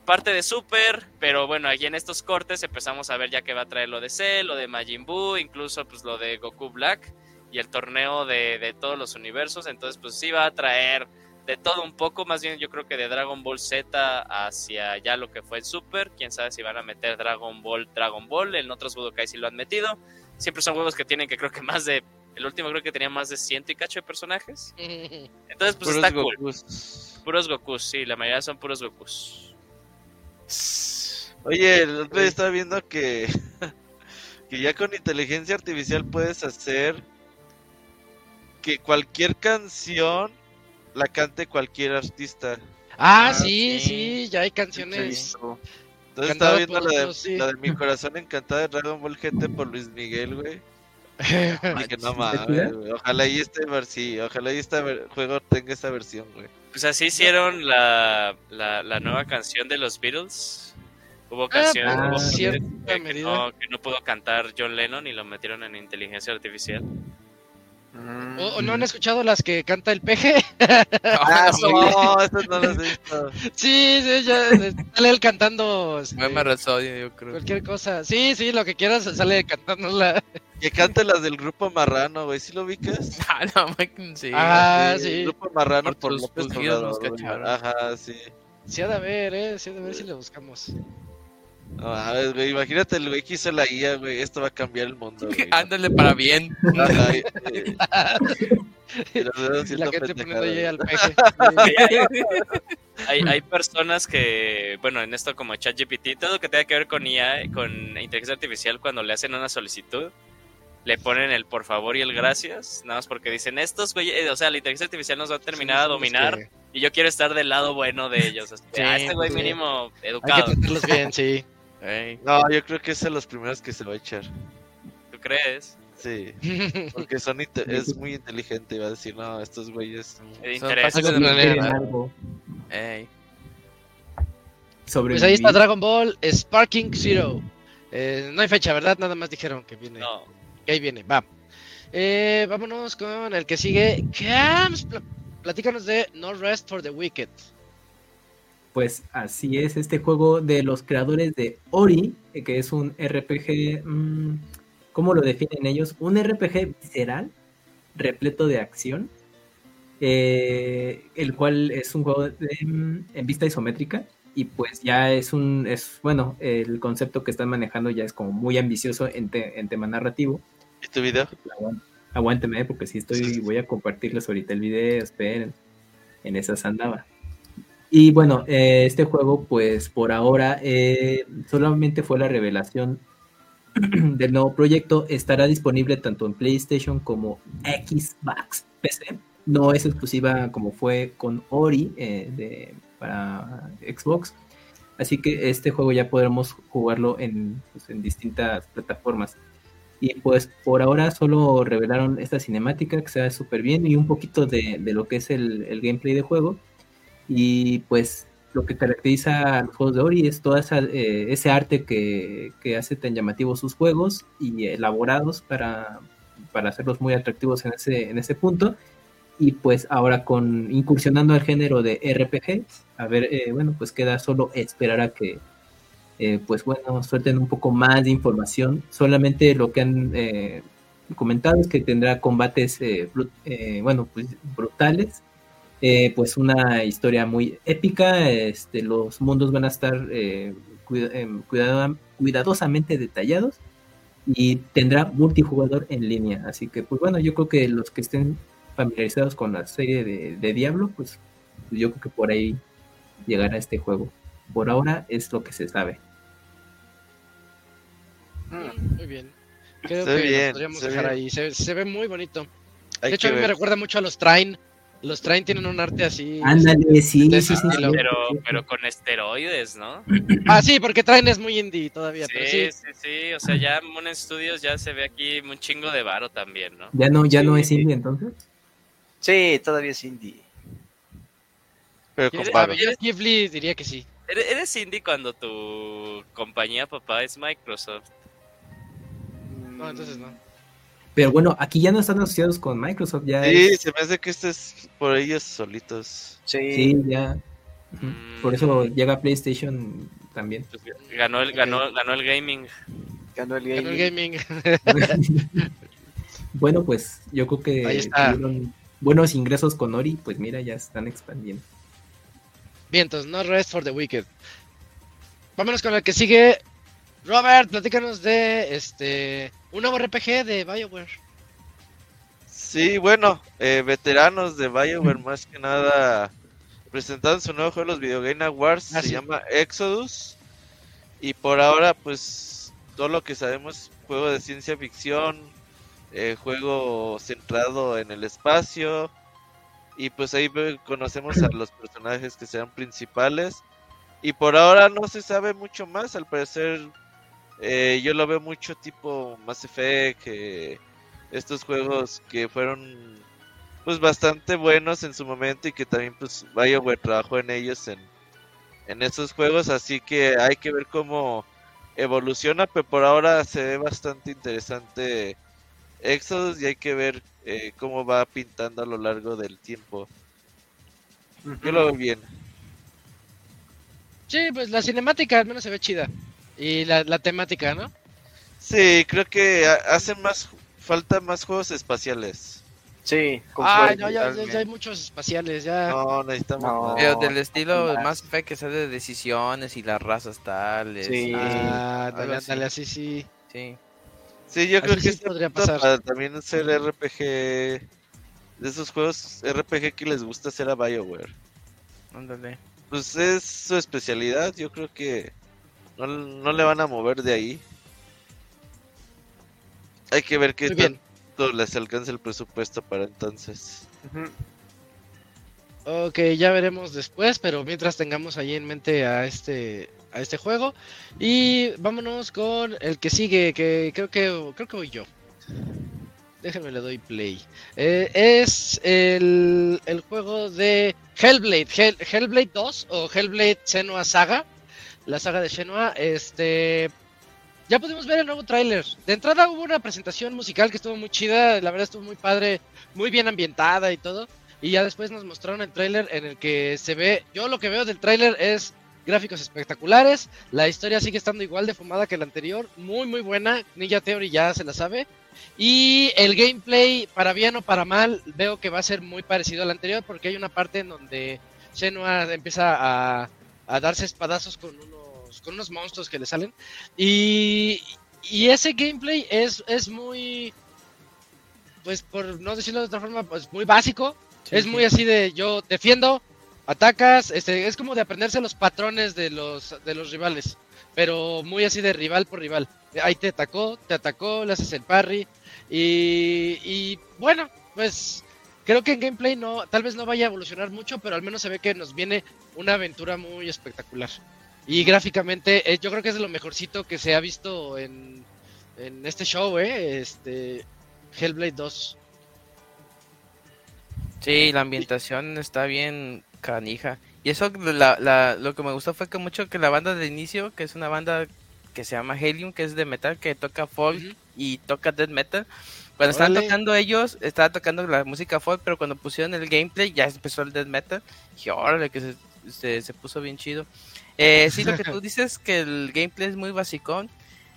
parte de Super, pero bueno, aquí en estos cortes empezamos a ver ya que va a traer lo de Cell, lo de Majin Buu, incluso pues lo de Goku Black y el torneo de, todos los universos, entonces pues sí va a traer de todo un poco, más bien yo creo que de Dragon Ball Z hacia ya lo que fue el Super, quién sabe si van a meter Dragon Ball, Dragon Ball, en otros Budokai sí lo han metido, siempre son juegos que tienen que creo que más de, el último creo que tenía más de ciento y cacho de personajes, entonces pues está cool, puros Gokus, sí, la mayoría son puros Gokus. Oye, el otro día estaba viendo que, que ya con inteligencia artificial puedes hacer que cualquier canción la cante cualquier artista. Ah, ah sí, sí, ya hay canciones. Entonces estaba viendo la de, la de, Mi Corazón Encantado de Dragon Ball GT por Luis Miguel, güey. que no mames, Ojalá y este sí, ojalá y este juego tenga esta versión, güey. Pues así hicieron la, la, la nueva canción de los Beatles. Hubo ah, canciones que, no, que no pudo cantar John Lennon y lo metieron en inteligencia artificial. ¿O, no han escuchado las que canta el peje? ah, no, esas no las he visto. Sí, sí, ya sale él cantando. Este, yo creo. Cualquier cosa. Sí, sí, lo que quieras sale cantando la. Que cante las del grupo Marrano, güey. ¿Sí lo ubicas? Ah, no, sí. Ah, sí. El grupo Marrano por, por López Obrador. Ajá, sí. Sí ha de ver, eh. Sí ha de ver si le buscamos. A ver, güey, imagínate el güey que hizo la guía, güey, esto va a cambiar el mundo. Güey. Ándale para bien. la gente poniendo ahí al peje. hay, hay personas que, bueno, en esto como ChatGPT, todo lo que tenga que ver con IA, con inteligencia artificial, cuando le hacen una solicitud, le ponen el por favor y el gracias, nada más porque dicen estos, güey, eh, o sea, la inteligencia artificial nos va a terminar a dominar y yo quiero estar del lado bueno de ellos. Así, ah, este güey mínimo educado. Hay que tratarlos bien, sí. No, yo creo que es de los primeros que se va a echar. ¿Tú crees? Sí, porque son es muy inteligente. Va a decir, no, estos güeyes. Algo. Pues ahí está Dragon Ball Sparking Zero. Eh, no hay fecha, ¿verdad? Nada más dijeron que viene. No. Que ahí viene, va. Eh, vámonos con el que sigue. Cams, platícanos de No Rest for the Wicked. Pues así es, este juego de los creadores de Ori, eh, que es un RPG, mm, ¿cómo lo definen ellos? Un RPG visceral, repleto de acción, eh, el cual es un juego mm, en vista isométrica y pues ya es un, es bueno, el concepto que están manejando ya es como muy ambicioso en, en tema narrativo. ¿Y tu video? Aguánteme, porque si estoy, voy a compartirles ahorita el video, esperen, en esas andaba. Y bueno, eh, este juego, pues por ahora eh, solamente fue la revelación del nuevo proyecto. Estará disponible tanto en PlayStation como Xbox PC. No es exclusiva como fue con Ori eh, de, para Xbox. Así que este juego ya podremos jugarlo en, pues, en distintas plataformas. Y pues por ahora solo revelaron esta cinemática que se ve súper bien y un poquito de, de, lo que es el, el gameplay de juego y pues lo que caracteriza a los juegos de Ori es todo eh, ese arte que, hace tan llamativos sus juegos y elaborados para, hacerlos muy atractivos en ese, en ese punto. Y pues ahora con incursionando al género de RPG, a ver, eh, bueno, pues queda solo esperar a que, eh, pues bueno, suelten un poco más de información. Solamente lo que han comentado es que tendrá combates, bueno, pues brutales eh, pues una historia muy épica. Este, los mundos van a estar eh, em, cuidadosamente detallados y tendrá multijugador en línea. Así que, pues bueno, yo creo que los que estén familiarizados con la serie de, Diablo, pues yo creo que por ahí llegará este juego. Por ahora es lo que se sabe. Mm, muy bien. Creo que podríamos dejar ahí. Se, ve muy bonito. de hecho, a mí me recuerda mucho a los Train los traen tienen un arte así. Ándale, sí, sí, sí, Pero, pero con esteroides, ¿no? Ah, sí, porque traen es muy indie todavía. Sí, sí, sí, sí, O sea, ya Moon Studios ya se ve aquí un chingo de varo también, ¿no? Ya no, ya no es indie entonces. Sí, todavía es indie. Pero con varo. Diría que sí. ¿Eres indie cuando tu compañía papá es Microsoft? No, entonces no. Pero bueno, aquí ya no están asociados con Microsoft. Ya sí, se me hace que este es por ellos solitos. Sí, ya. Por eso mm. llega PlayStation también. Pues ganó el, ganó, ganó el gaming. Ganó el gaming. bueno, pues yo creo que tuvieron buenos ingresos con Ori, pues mira, ya están expandiendo. Bien, entonces no rest for the wicked. Vámonos con el que sigue. Robert, platícanos de este un nuevo RPG de BioWare. Sí, bueno, eh, veteranos de BioWare más que nada presentaron su nuevo juego los Video Game Awards, ah, se llama Exodus. Y por ahora, pues todo lo que sabemos, juego de ciencia ficción, eh, juego centrado en el espacio. Y pues ahí conocemos a los personajes que sean principales. Y por ahora no se sabe mucho más, al parecer eh, yo lo veo mucho tipo Mass Effect, que estos juegos que fueron pues bastante buenos en su momento y que también pues BioWare trabajó en ellos en, en esos juegos, así que hay que ver cómo evoluciona, pero por ahora se ve bastante interesante Exodus y hay que ver eh, cómo va pintando a lo largo del tiempo. Yo lo veo bien. Sí, pues la cinemática al menos se ve chida. Y la, la temática, ¿no? Sí, creo que hacen más falta más juegos espaciales. Sí, Ah, no, ya, hay muchos espaciales, ya. No, necesitamos Pero del estilo más fe que sea de decisiones y las razas tales. Sí, ah, dale, dale, así sí. Sí. Sí, yo creo que sí podría pasar. Para también ser RPG de esos juegos RPG que les gusta hacer a BioWare. Ándale. Pues es su especialidad, yo creo que no, no le van a mover de ahí. Hay que ver qué tanto les alcanza el presupuesto para entonces. Ok, ya veremos después, pero mientras tengamos ahí en mente a este a este juego y vámonos con el que sigue, que creo que creo que voy yo. Déjenme le doy play. Eh, es el, el, juego de Hellblade, Hellblade 2 o Hellblade Senua Saga, la saga de Senua. Este, ya pudimos ver el nuevo tráiler. De entrada hubo una presentación musical que estuvo muy chida, la verdad estuvo muy padre, muy bien ambientada y todo. Y ya después nos mostraron el tráiler en el que se ve, yo lo que veo del tráiler es gráficos espectaculares, la historia sigue estando igual de fumada que la anterior, muy muy buena, Ninja Theory ya se la sabe. Y el gameplay, para bien o para mal, veo que va a ser muy parecido al anterior porque hay una parte en donde Shenua empieza a, a darse espadazos con uno con unos monstruos que le salen. Y, y ese gameplay es, es muy, pues por no decirlo de otra forma, pues muy básico. es muy así de yo defiendo, atacas, este, es como de aprenderse los patrones de los, de los rivales, pero muy así de rival por rival. Ahí te atacó, te atacó, le haces el parry y, y bueno, pues creo que en gameplay no, tal vez no vaya a evolucionar mucho, pero al menos se ve que nos viene una aventura muy espectacular. Y gráficamente, eh, yo creo que es de lo mejorcito que se ha visto en, en este show, ¿eh? Este, Hellblade 2. Sí, la ambientación está bien canija. Y eso, la, la, lo que me gustó fue que mucho que la banda de inicio, que es una banda que se llama Helium, que es de metal, que toca folk y toca death metal. Cuando estaban tocando ellos, estaba tocando la música folk, pero cuando pusieron el gameplay ya empezó el death metal. dije, órale, que se, se, se puso bien chido. Eh, sí, lo que tú dices que el gameplay es muy basicón.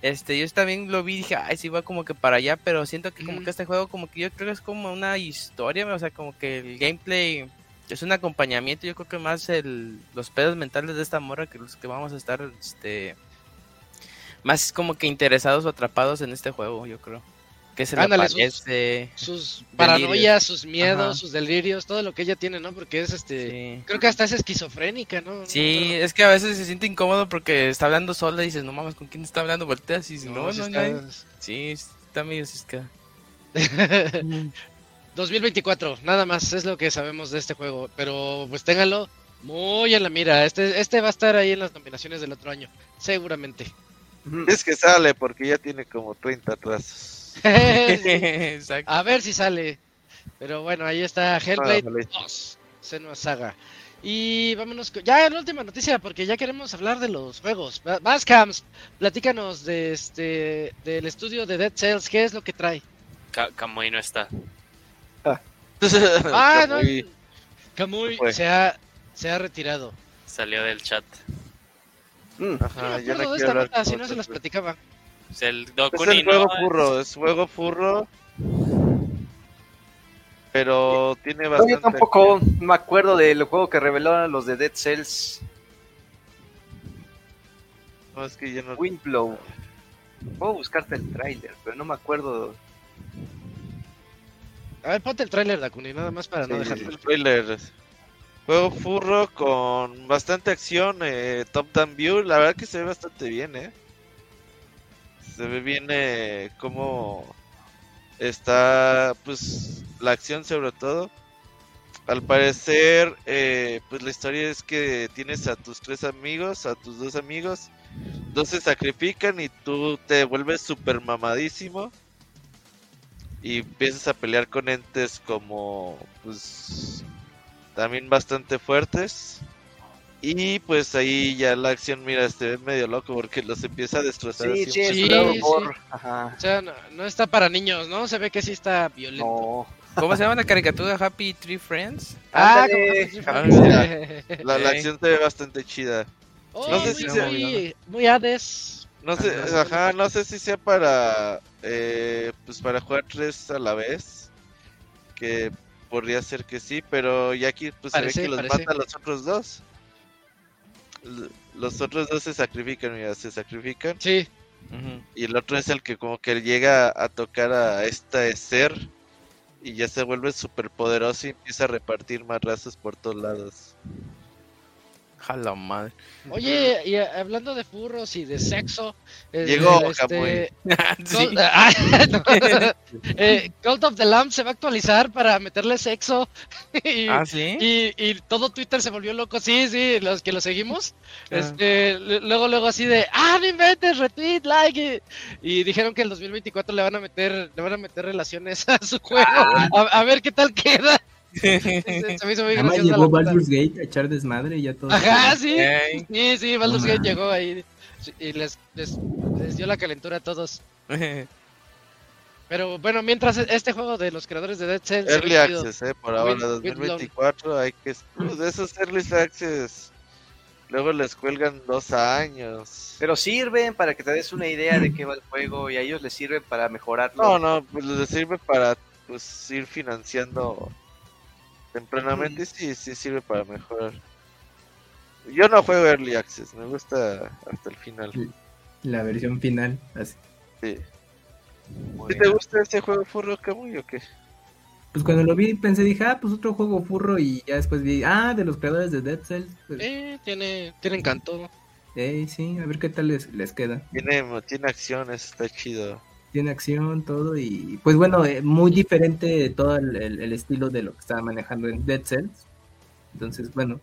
Este, yo también lo vi y dije, ay, sí va como que para allá, pero siento que como que este juego como que yo creo que es como una historia, o sea, como que el gameplay es un acompañamiento, yo creo que más el, los pedos mentales de esta morra que los que vamos a estar, este, más como que interesados o atrapados en este juego, yo creo que se Ándale, sus, paranoias, sus miedos, sus delirios, todo lo que ella tiene, ¿no? Porque es este, creo que hasta es esquizofrénica, ¿no? Sí, es que a veces se siente incómodo porque está hablando sola y dices, no mames, ¿con quién está hablando? Volteas y dices, no, no, no, Sí, está medio ciscada. 2024, nada más es lo que sabemos de este juego, pero pues ténganlo muy en la mira. Este, este va a estar ahí en las nominaciones del otro año, seguramente. Es que sale porque ya tiene como 30 A ver si sale. Pero bueno, ahí está Hellblade 2, Senua Saga. Y vámonos ya en última noticia, porque ya queremos hablar de los juegos. Camps, platícanos de este del estudio de Dead Cells, ¿qué es lo que trae? Kamui no está. Ah, ah no. Kamui se ha, se ha retirado. Salió del chat. Mm. Ajá, ya no si no se las platicaba. El es el juego furro, es juego furro. pero tiene bastante. yo tampoco me acuerdo del juego que revelaron los de Dead Cells. No, es que ya no. Windblow. Puedo buscarte el tráiler, pero no me acuerdo. A ver, ponte el tráiler, Dakuni, nada más para no dejarlo. El tráiler. Juego furro con bastante acción, eh, top down view. La verdad que se ve bastante bien, eh. Se ve bien eh, como está, pues, la acción sobre todo. Al parecer, eh, pues la historia es que tienes a tus tres amigos, a tus dos amigos, dos se sacrifican y tú te vuelves super mamadísimo y empiezas a pelear con entes como, pues, también bastante fuertes. Y pues ahí ya la acción, mira, se ve medio loco porque los empieza a destrozar. Sí, sí, Sí, sí, sí. Ajá. O sea, no, no está para niños, ¿no? Se ve que sí está violento. No. ¿Cómo se llama la caricatura Happy Tree Friends? Ah, como que- La, la acción se ve bastante chida. Oh, No sé muy, si se- muy, muy Hades. No sé, Ah, no, ajá, no sé si sea para, eh, pues para jugar tres a la vez, que podría ser que sí, pero ya aquí pues se ve que los parece. mata a los otros dos. Los otros dos se sacrifican, mira, se sacrifican. Sí. Y el otro es el que como que llega a tocar a este ser y ya se vuelve súper poderoso y empieza a repartir marrazos por todos lados. Jala madre. Oye, y a- hablando de furros y de sexo, eh, Llegó, este, no. Eh, of the Lamb se va a actualizar para meterle sexo y, Ah, sí. y, y todo Twitter se volvió loco, sí, sí, los que lo seguimos, Ah. este, luego, luego así de, ah, no inventes, retweet, like, y, y dijeron que el 2024 le van a meter, le van a meter relaciones a su juego, Ah. a, a ver qué tal queda. Se, se me hizo muy Nada más graciosa la llegó. Baldur's Gate a echar desmadre y ya todo. Ajá, sí. Sí, sí, Baldur's Gate llegó ahí y les, les, les dio la calentura a todos. Pero bueno, mientras este juego de los creadores de Dead Cells... Early. Access, eh, por ahora, With- with 2024, hay que... pues, de esos Early Access, luego les cuelgan dos años. Pero sirven para que te des una idea de qué va el juego y a ellos les sirven para mejorarlo. No, no, pues les sirve para pues ir financiando tempranamente, sí, sí sirve para mejorar. Yo no juego Early Access, me gusta hasta el final. La versión final. Así. Sí. Muy ¿Sí te gusta este juego Furro Camuy o qué? Pues cuando lo vi pensé, dije, ah, pues otro juego furro y ya después vi, ah, de los creadores de Dead Cells. Pues, Eh, tiene, tiene encanto. eh, sí, a ver qué tal les, les queda. Tiene, tiene acciones, está chido. Tiene acción, todo y pues bueno, eh, muy diferente todo el, el- el estilo de lo que estaba manejando en Dead Cells. Entonces, bueno,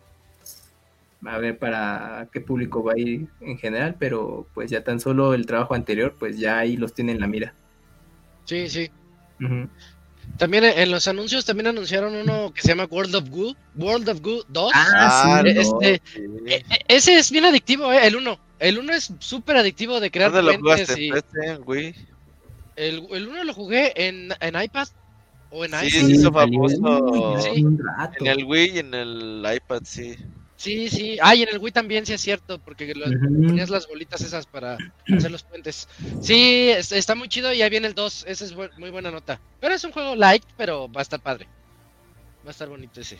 a ver para qué público va a ir en general, pero pues ya tan solo el trabajo anterior, pues ya ahí los tiene en la mira. Sí, sí. También en los anuncios también anunciaron uno que se llama World of Goo. World of Goo 2. Ah, sí, no. este- E- e- ese es bien adictivo, eh, el 1. El 1 es súper adictivo de crear ¿Dónde lo jugaste? y ¿En PC, en Wii? El, el 1 lo jugué en, en iPad o en Sí, iPhone. se hizo famoso Sí. en el Wii y en el iPad, sí. Sí, sí. Ah, y en el Wii también sí es cierto, porque lo- ponías las bolitas esas para hacer los puentes. Sí, es- está muy chido y ya viene el 2. Esa es bu- muy buena nota. Pero es un juego light, pero va a estar padre. Va a estar bonito ese.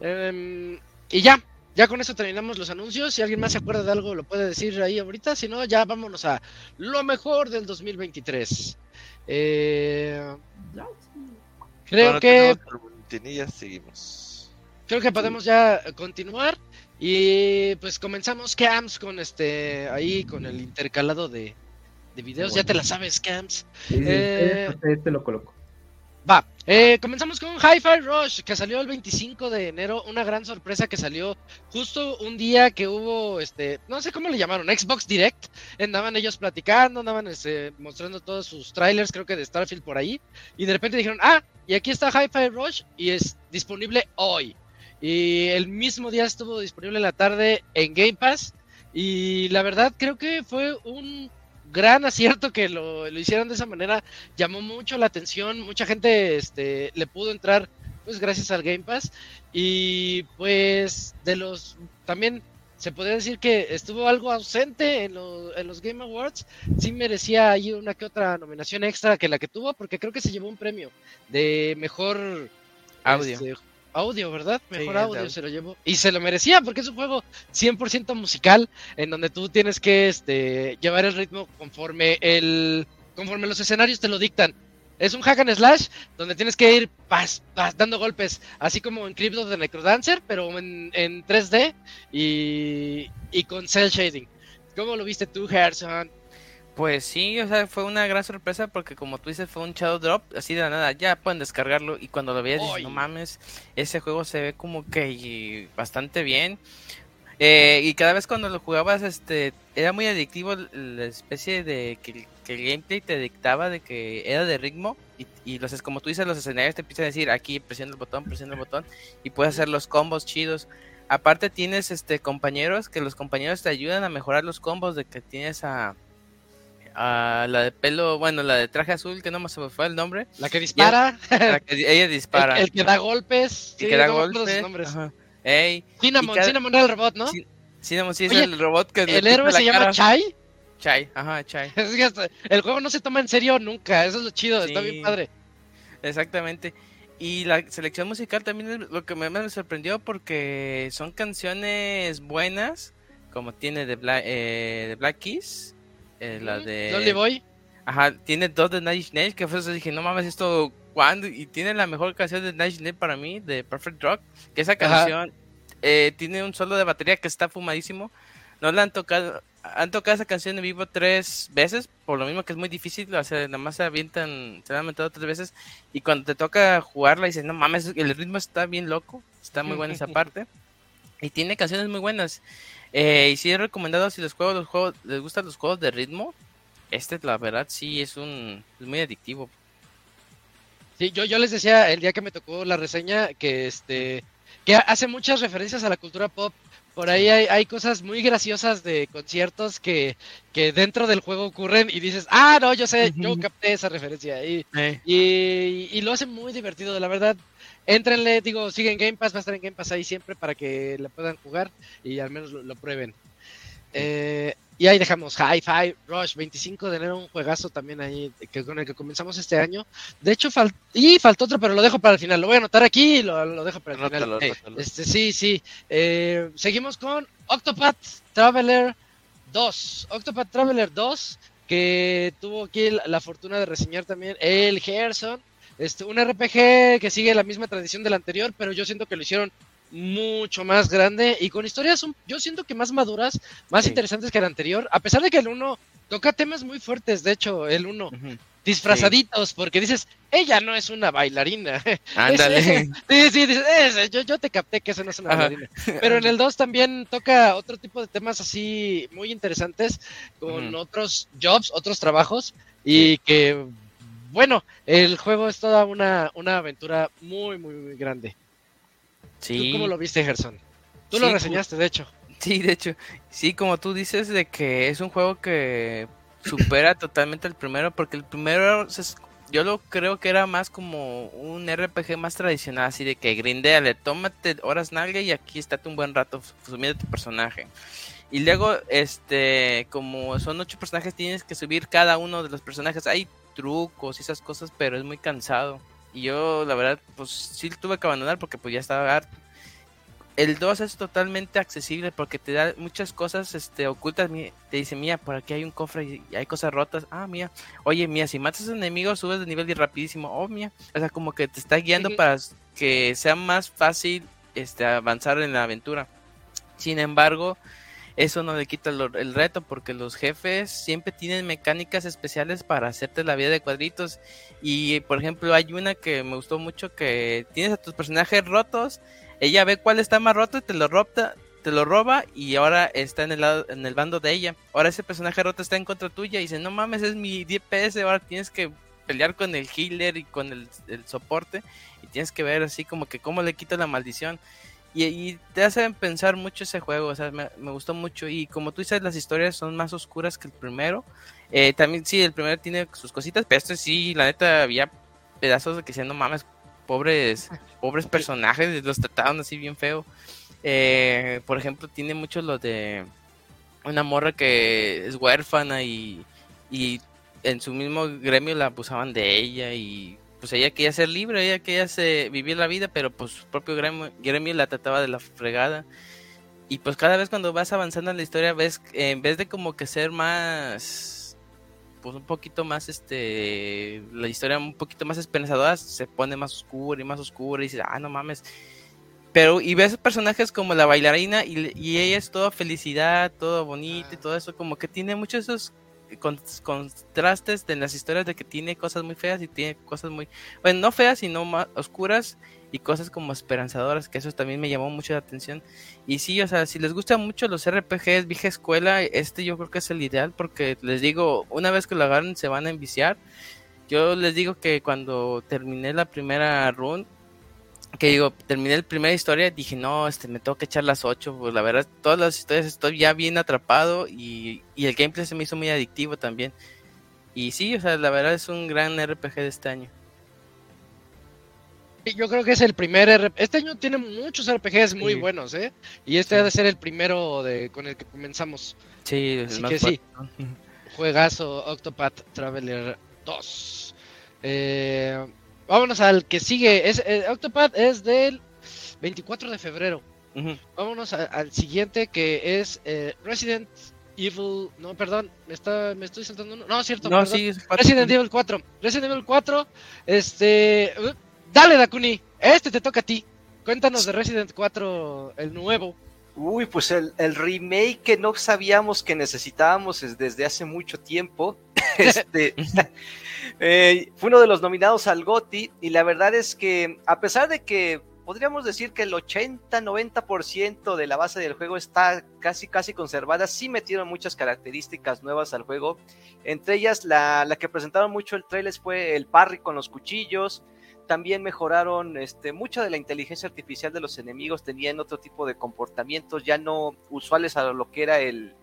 Em, y ya, ya con eso terminamos los anuncios. Si alguien más se acuerda de algo, lo puede decir ahí ahorita. Si no, ya vámonos a lo mejor del 2023. Eh, creo Bueno, que tenemos seguimos. creo que podemos ya continuar y pues comenzamos Camps con este ahí con el intercalado de, de videos. Ya te la sabes, Camps. Sí, sí, Eh, este, este lo coloco. Va, eh, comenzamos con Hi-Fi Rush, que salió el 25 de enero, una gran sorpresa que salió justo un día que hubo, este, no sé cómo le llamaron, Xbox Direct, andaban ellos platicando, andaban este, mostrando todos sus trailers, creo que de Starfield por ahí, y de repente dijeron, ah, y aquí está Hi-Fi Rush, y es disponible hoy. Y el mismo día estuvo disponible en la tarde en Game Pass, y la verdad creo que fue un gran acierto que lo, lo hicieran de esa manera llamó mucho la atención, mucha gente este, le pudo entrar pues gracias al Game Pass y pues de los también se podría decir que estuvo algo ausente en, lo- en los Game Awards, sí merecía ahí una que otra nominación extra que la que tuvo porque creo que se llevó un premio de mejor Audio. Este, audio, ¿verdad? Mejor audio se lo llevó. Y se lo merecía porque es un juego 100% musical en donde tú tienes que este, llevar el ritmo conforme el conforme los escenarios te lo dictan. Es un hack and slash donde tienes que ir pas, dando golpes, así como en Crypto de Necrodancer, pero en, 3D y, y con cel shading. ¿Cómo lo viste tú, Harrison? Pues sí, o sea, fue una gran sorpresa porque como tú dices, fue un Shadow Drop, así de nada, ya pueden descargarlo y cuando lo dices, no mames, ese juego se ve como que bastante bien. Eh, y cada vez cuando lo jugabas, este, era muy adictivo la especie de que, el gameplay te dictaba de que era de ritmo y, y los, como tú dices, los escenarios te empiezan a decir aquí presiona el botón, presiona el botón y puedes hacer los combos chidos. Aparte tienes este compañeros que los compañeros te ayudan a mejorar los combos de que tienes a a la de pelo, bueno, la de traje azul, que no me fue el nombre. La que dispara. ella dispara. El, que da golpes. El que da golpes. Ajá. Ey. Cinnamon, Cinnamon era el robot, ¿no? Cinnamon sí es el robot que... El héroe se llama Chai. Chai, ajá, Chai. el juego no se toma en serio nunca, eso es lo chido, está bien padre. Exactamente. Y la selección musical también es lo que me, me sorprendió porque son canciones buenas, como tiene de Black, eh, de Black Keys eh, la de... ¿Dónde voy? Ajá, tiene dos de Night Nails, que fue eso dije, no mames, esto, ¿cuándo? Y tiene la mejor canción de Night Nails para mí, de Perfect Rock, que esa canción eh, tiene un solo de batería que está fumadísimo. No la han tocado, han tocado esa canción en vivo tres veces, por lo mismo que es muy difícil, o sea, nada más se avientan, se han aventado tres veces, y cuando te toca jugarla dices, no mames, el ritmo está bien loco, está muy buena esa parte, y tiene canciones muy buenas. Eh, y sí he recomendado si los juegos, los juegos, les gustan los juegos de ritmo, este la verdad sí es un es muy adictivo. Sí, yo, yo les decía el día que me tocó la reseña que este que hace muchas referencias a la cultura pop. Por ahí hay, hay cosas muy graciosas de conciertos que, que dentro del juego ocurren y dices, ah, no, yo sé, yo capté esa referencia. Y, eh. y, y, lo hace muy divertido, la verdad. Entrenle, digo, siguen Game Pass, va a estar en Game Pass ahí siempre para que la puedan jugar y al menos lo, prueben. Eh, y ahí dejamos Hi-Fi Rush, 25 de enero, un juegazo también ahí que, con el que comenzamos este año. De hecho, y faltó otro, pero lo dejo para el final. Lo voy a anotar aquí y lo, dejo para el final. Este, sí, sí. Eh, seguimos con Octopath Traveler 2. Octopath Traveler 2, que tuvo aquí la fortuna de reseñar también el Gerson. Este, un RPG que sigue la misma tradición del anterior, pero yo siento que lo hicieron mucho más grande y con historias, yo siento que más maduras, más interesantes que el anterior, a pesar de que el 1 toca temas muy fuertes, de hecho, el 1. Disfrazaditos, porque dices, ella no es una bailarina. Ándale. sí, sí, dices, yo, yo te capté que esa no es una bailarina. Pero en el 2 también toca otro tipo de temas así muy interesantes, con otros jobs, otros trabajos, y que bueno, el juego es toda una, una aventura muy, muy, muy grande. Sí. ¿Tú cómo lo viste, Gerson? Tú lo reseñaste, de hecho. Sí, de hecho. Sí, como tú dices, de que es un juego que supera totalmente el primero, porque el primero yo lo creo que era más como un RPG más tradicional, así de que grindeale, tómate horas nalga y aquí estate un buen rato subiendo tu personaje. Y luego, este, como son ocho personajes, tienes que subir cada uno de los personajes. Hay trucos y esas cosas, pero es muy cansado. Y yo, la verdad, pues sí tuve que abandonar porque pues ya estaba harto. El 2 es totalmente accesible porque te da muchas cosas este, ocultas. Te dice, mía, por aquí hay un cofre y hay cosas rotas. Ah, mía. Oye, mía, si matas a un enemigo, subes de nivel y rapidísimo. Oh, mía. O sea, como que te está guiando para que sea más fácil este, avanzar en la aventura. Sin embargo, eso no le quita el, reto porque los jefes siempre tienen mecánicas especiales para hacerte la vida de cuadritos. Y por ejemplo hay una que me gustó mucho que tienes a tus personajes rotos ella ve cuál está más roto y te lo roba te lo roba y ahora está en el lado, en el bando de ella. Ahora ese personaje roto está en contra tuya y dice no mames es mi DPS ahora tienes que pelear con el healer y con el, el soporte y tienes que ver así como que cómo le quita la maldición y, te hacen pensar mucho ese juego, o sea, me, gustó mucho. Y como tú dices, las historias son más oscuras que el primero. Eh, también, sí, el primero tiene sus cositas, pero este sí, la neta, había pedazos de que no mames, pobres, pobres personajes, los trataron así bien feo. Eh, por ejemplo, tiene mucho lo de una morra que es huérfana y, y en su mismo gremio la abusaban de ella y pues ella quería ser libre, ella quería vivir la vida, pero pues su propio gremio, la trataba de la fregada. Y pues cada vez cuando vas avanzando en la historia, ves, en vez de como que ser más, pues un poquito más, este, la historia un poquito más esperanzadora, se pone más oscura y más oscura y dices, ah, no mames. Pero, y ves personajes como la bailarina y, y ella es toda felicidad, todo bonito y todo eso, como que tiene muchos esos contrastes de las historias de que tiene cosas muy feas y tiene cosas muy, bueno, no feas, sino más oscuras y cosas como esperanzadoras, que eso también me llamó mucho la atención. Y sí, o sea, si les gustan mucho los RPGs, vieja escuela, este yo creo que es el ideal porque les digo, una vez que lo agarren se van a enviciar. Yo les digo que cuando terminé la primera run, que digo, terminé la primera historia, dije, no, este, me tengo que echar las ocho, pues la verdad, todas las historias estoy ya bien atrapado y, el gameplay se me hizo muy adictivo también. Y sí, o sea, la verdad es un gran RPG de este año. Yo creo que es el primer RPG. Este año tiene muchos RPGs muy buenos, ¿eh? Y este ha de ser el primero de con el que comenzamos. Sí, Así que sí. Juegazo Octopath Traveler 2. Eh, Vámonos al que sigue. Es, eh, es del 24 de febrero. Vámonos al siguiente que es eh, Resident Evil. No, perdón, me, está, me estoy saltando uno. No, cierto. No, sí, Resident Evil 4. Resident Evil 4. Este. Dale, Dakuni. Este te toca a ti. Cuéntanos de Resident 4, el nuevo. Uy, pues el, el, remake que no sabíamos que necesitábamos desde hace mucho tiempo. este, eh, fue uno de los nominados al GOTI y la verdad es que a pesar de que podríamos decir que el 80-90% de la base del juego está casi casi conservada, sí metieron muchas características nuevas al juego. Entre ellas la, la que presentaron mucho el trailer fue el parry con los cuchillos, también mejoraron este, mucha de la inteligencia artificial de los enemigos, tenían otro tipo de comportamientos ya no usuales a lo que era el,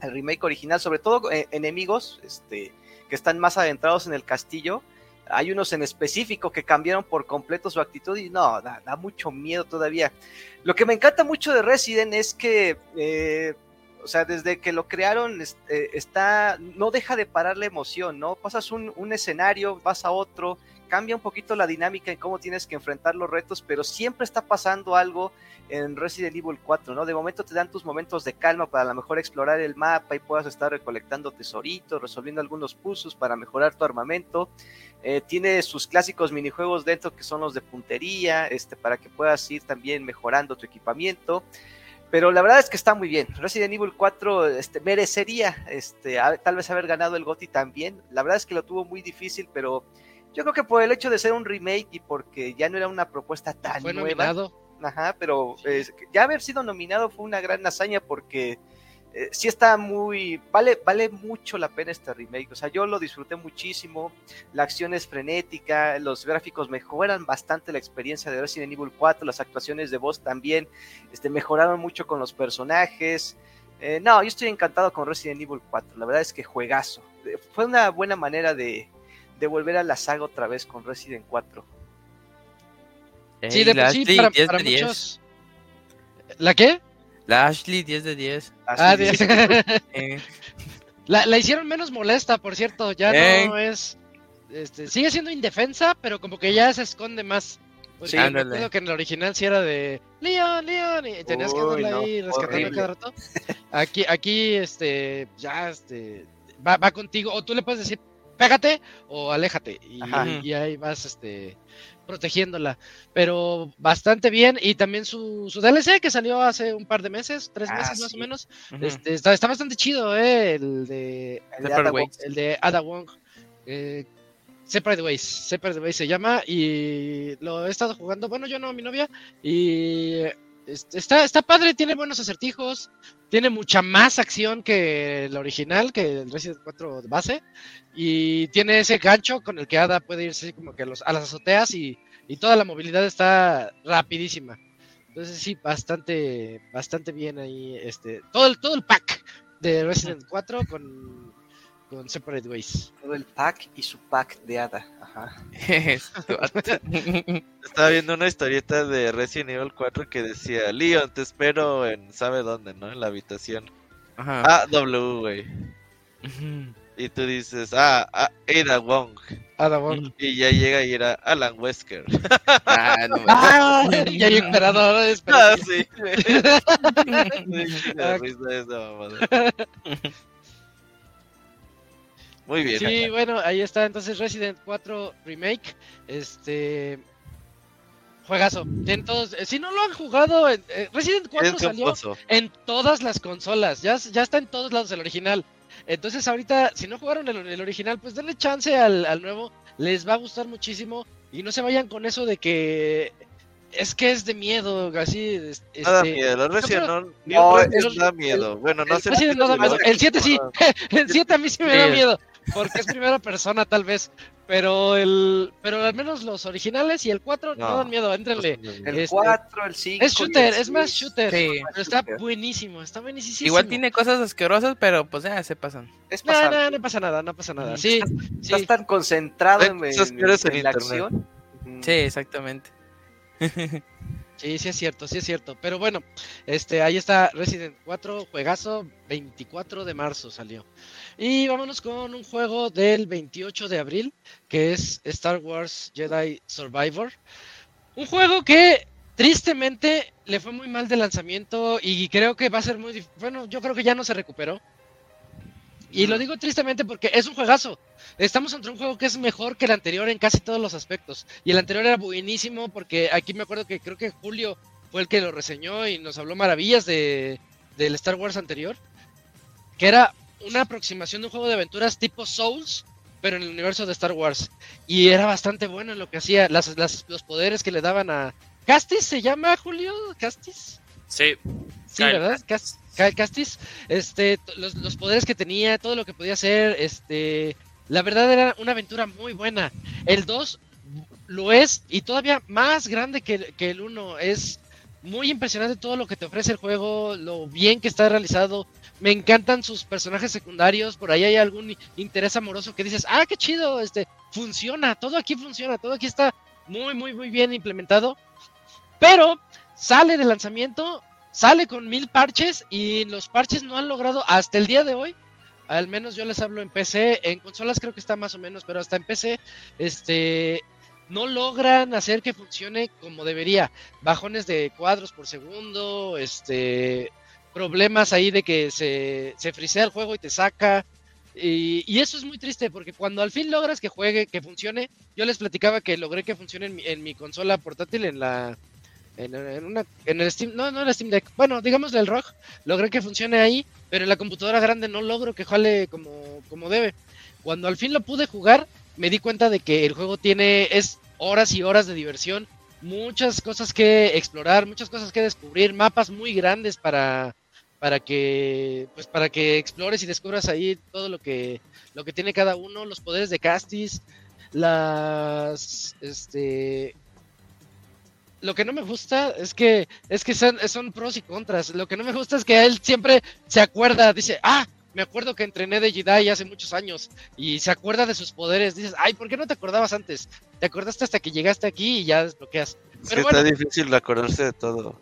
remake original, sobre todo eh, enemigos este, que están más adentrados en el castillo. Hay unos en específico que cambiaron por completo su actitud y no, da, mucho miedo todavía. Lo que me encanta mucho de Resident es que, eh, o sea, desde que lo crearon, eh, está, no deja de parar la emoción, ¿no? Pasas un, un escenario, vas a otro, cambia un poquito la dinámica en cómo tienes que enfrentar los retos, pero siempre está pasando algo en Resident Evil 4, ¿no? De momento te dan tus momentos de calma para a lo mejor explorar el mapa y puedas estar recolectando tesoritos, resolviendo algunos puzzles para mejorar tu armamento. Eh, tiene sus clásicos minijuegos dentro que son los de puntería, este, para que puedas ir también mejorando tu equipamiento. Pero la verdad es que está muy bien. Resident Evil 4 este, merecería este, tal vez haber ganado el GOTY también. La verdad es que lo tuvo muy difícil, pero yo creo que por el hecho de ser un remake y porque ya no era una propuesta tan fue nueva. Nominado. Ajá, pero ya haber sido nominado fue una gran hazaña porque eh, sí está muy. Vale, vale mucho la pena este remake. O sea, yo lo disfruté muchísimo. La acción es frenética, los gráficos mejoran bastante la experiencia de Resident Evil 4, las actuaciones de voz también este, mejoraron mucho con los personajes. Eh, no, yo estoy encantado con Resident Evil 4. La verdad es que juegazo. Eh, fue una buena manera de, de volver a la saga otra vez con Resident 4. sí, de sí, para, para muchos. ¿La qué? La Ashley 10 de 10. Ah, 10. la, la, hicieron menos molesta, por cierto. Ya no es. Este, sigue siendo indefensa, pero como que ya se esconde más. Pues sí, que en el original sí era de Leon, Leon, y tenías que andarla ahí rescatando cada rato. Aquí, aquí, este, ya, este, va, va contigo, o tú le puedes decir, pégate o aléjate. Y, ahí vas este, protegiéndola. Pero bastante bien. Y también su, su DLC que salió hace un par de meses, tres ah, meses más o menos. este, está, está, bastante chido, ¿eh? El de, el de, Ada, Wong, el de Ada Wong. Eh, Separate Ways, Separate Ways se llama y lo he estado jugando, bueno yo no, mi novia, y está, está padre, tiene buenos acertijos, tiene mucha más acción que el original, que el Resident 4 base, y tiene ese gancho con el que Ada puede irse como que a, los, a las azoteas y, toda la movilidad está rapidísima. Entonces sí, bastante, bastante bien ahí, este, todo el, todo el pack de Resident 4 con, con Separate Ways. Todo el pack y su pack de Ada. Ajá. Estaba viendo una historieta de Resident Evil 4 que decía, Leon, te espero en sabe dónde, ¿no? En la habitación. Ajá. Ah, W, güey. y tú dices, ah, ah Ada Wong. Ada Wong. Y ya llega y era Alan Wesker. Ah, no ah, y hay emperador. Ah, sí. Muy bien. Sí, bueno, ahí está entonces Resident 4 Remake. Este juegazo. En todos, eh, si no lo han jugado, eh, Resident 4 salió en todas las consolas. Ya, ya está en todos lados el original. Entonces ahorita, si no jugaron el, original, pues denle chance al, nuevo, les va a gustar muchísimo y no se vayan con eso de que es que es de miedo, así. Este, da miedo, el Resident no, no, da miedo. Bueno, no sé. El 7 sí, el 7 a mí sí me da miedo porque es primera persona tal vez, pero el pero al menos los originales y el 4 no, dan miedo, entrenle. El 4, el 5. Es shooter, es más shooter, pero está buenísimo, está buenísimo. Igual tiene cosas asquerosas, pero pues ya se pasan. Es no, no, no pasa nada, no pasa nada. Sí, estás, tan concentrado en, en la acción. Sí, exactamente. Sí, sí es cierto, sí es cierto. Pero bueno, este, ahí está Resident 4, juegazo, 24 de marzo salió. Y vámonos con un juego del 28 de abril, que es Star Wars Jedi Survivor. Un juego que tristemente le fue muy mal de lanzamiento y creo que va a ser muy... Bueno, yo creo que ya no se recuperó. Y lo digo tristemente porque es un juegazo. Estamos entre un juego que es mejor que el anterior en casi todos los aspectos. Y el anterior era buenísimo porque aquí me acuerdo que creo que Julio fue el que lo reseñó y nos habló maravillas de, del Star Wars anterior. Que era una aproximación de un juego de aventuras tipo Souls, pero en el universo de Star Wars. Y era bastante bueno en lo que hacía. Las, los poderes que le daban a... ¿Castis se llama Julio? ¿Castis? Sí. Sí, ¿verdad? Castis. Castis, este, los, poderes que tenía, todo lo que podía hacer, este, la verdad era una aventura muy buena. El 2 lo es y todavía más grande que, que el 1. Es muy impresionante todo lo que te ofrece el juego, lo bien que está realizado. Me encantan sus personajes secundarios, por ahí hay algún interés amoroso que dices, ah, qué chido, este, funciona, todo aquí funciona, todo aquí está muy, muy, muy bien implementado. Pero sale de lanzamiento sale con mil parches y los parches no han logrado hasta el día de hoy. Al menos yo les hablo en PC, en consolas creo que está más o menos, pero hasta en PC, este, no logran hacer que funcione como debería. Bajones de cuadros por segundo, este, problemas ahí de que se, se frisea el juego y te saca. Y, y, eso es muy triste porque cuando al fin logras que juegue, que funcione, yo les platicaba que logré que funcione en mi, en mi consola portátil, en la, en, en el Steam, no, no el Steam Deck, bueno, digamos el ROG, logré que funcione ahí, pero en la computadora grande no logro que jale como, como debe. Cuando al fin lo pude jugar, me di cuenta de que el juego tiene, es horas y horas de diversión, muchas cosas que explorar, muchas cosas que descubrir, mapas muy grandes para, para que, pues para que explores y descubras ahí todo lo que, lo que tiene cada uno, los poderes de Castis, las, este, lo que no me gusta es que es que son, son pros y contras. Lo que no me gusta es que él siempre se acuerda, dice, ah, me acuerdo que entrené de Jedi hace muchos años y se acuerda de sus poderes. Dices, ay, ¿por qué no te acordabas antes? Te acordaste hasta que llegaste aquí y ya desbloqueas. Pero está difícil acordarse de todo.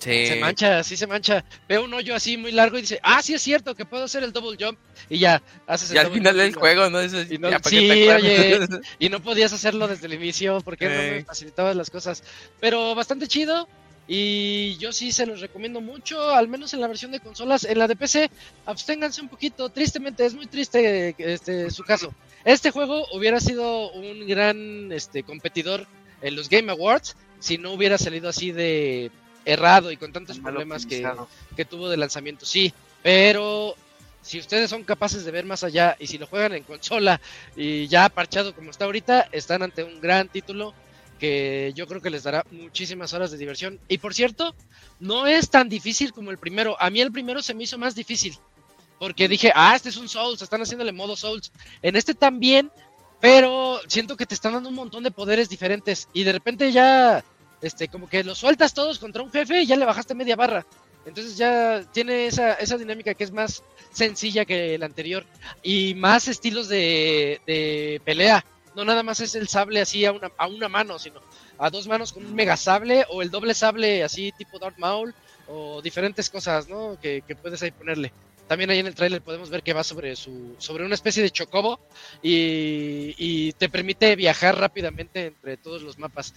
Se mancha, sí se mancha. Ve un hoyo así muy largo y dice, ah, sí es cierto que puedo hacer el double jump. Y ya, haces el Y al final del juego, ¿no? y no sí, oye, y no podías hacerlo desde el inicio porque no me facilitabas las cosas. Pero bastante chido. Y yo sí se los recomiendo mucho, al menos en la versión de consolas. En la de PC, absténganse un poquito. Tristemente, es muy triste este, su caso. Este juego hubiera sido un gran este, competidor en los Game Awards si no hubiera salido así de errado y con tantos problemas que, que, tuvo de lanzamiento, sí, pero si ustedes son capaces de ver más allá y si lo juegan en consola y ya parchado como está ahorita, están ante un gran título que yo creo que les dará muchísimas horas de diversión. Y por cierto, no es tan difícil como el primero. A mí el primero se me hizo más difícil. Porque dije, ah, este es un Souls, están haciéndole modo Souls. En este también, pero siento que te están dando un montón de poderes diferentes. Y de repente ya este, como que los sueltas todos contra un jefe y ya le bajaste media barra. Entonces ya tiene esa, esa dinámica que es más sencilla que la anterior y más estilos de, de pelea. No nada más es el sable así a una, a una mano, sino a dos manos con un mega sable o el doble sable así tipo Darth Maul o diferentes cosas, ¿no? Que, que puedes ahí ponerle. también ahí en el tráiler podemos ver que va sobre su sobre una especie de chocobo y, y, te permite viajar rápidamente entre todos los mapas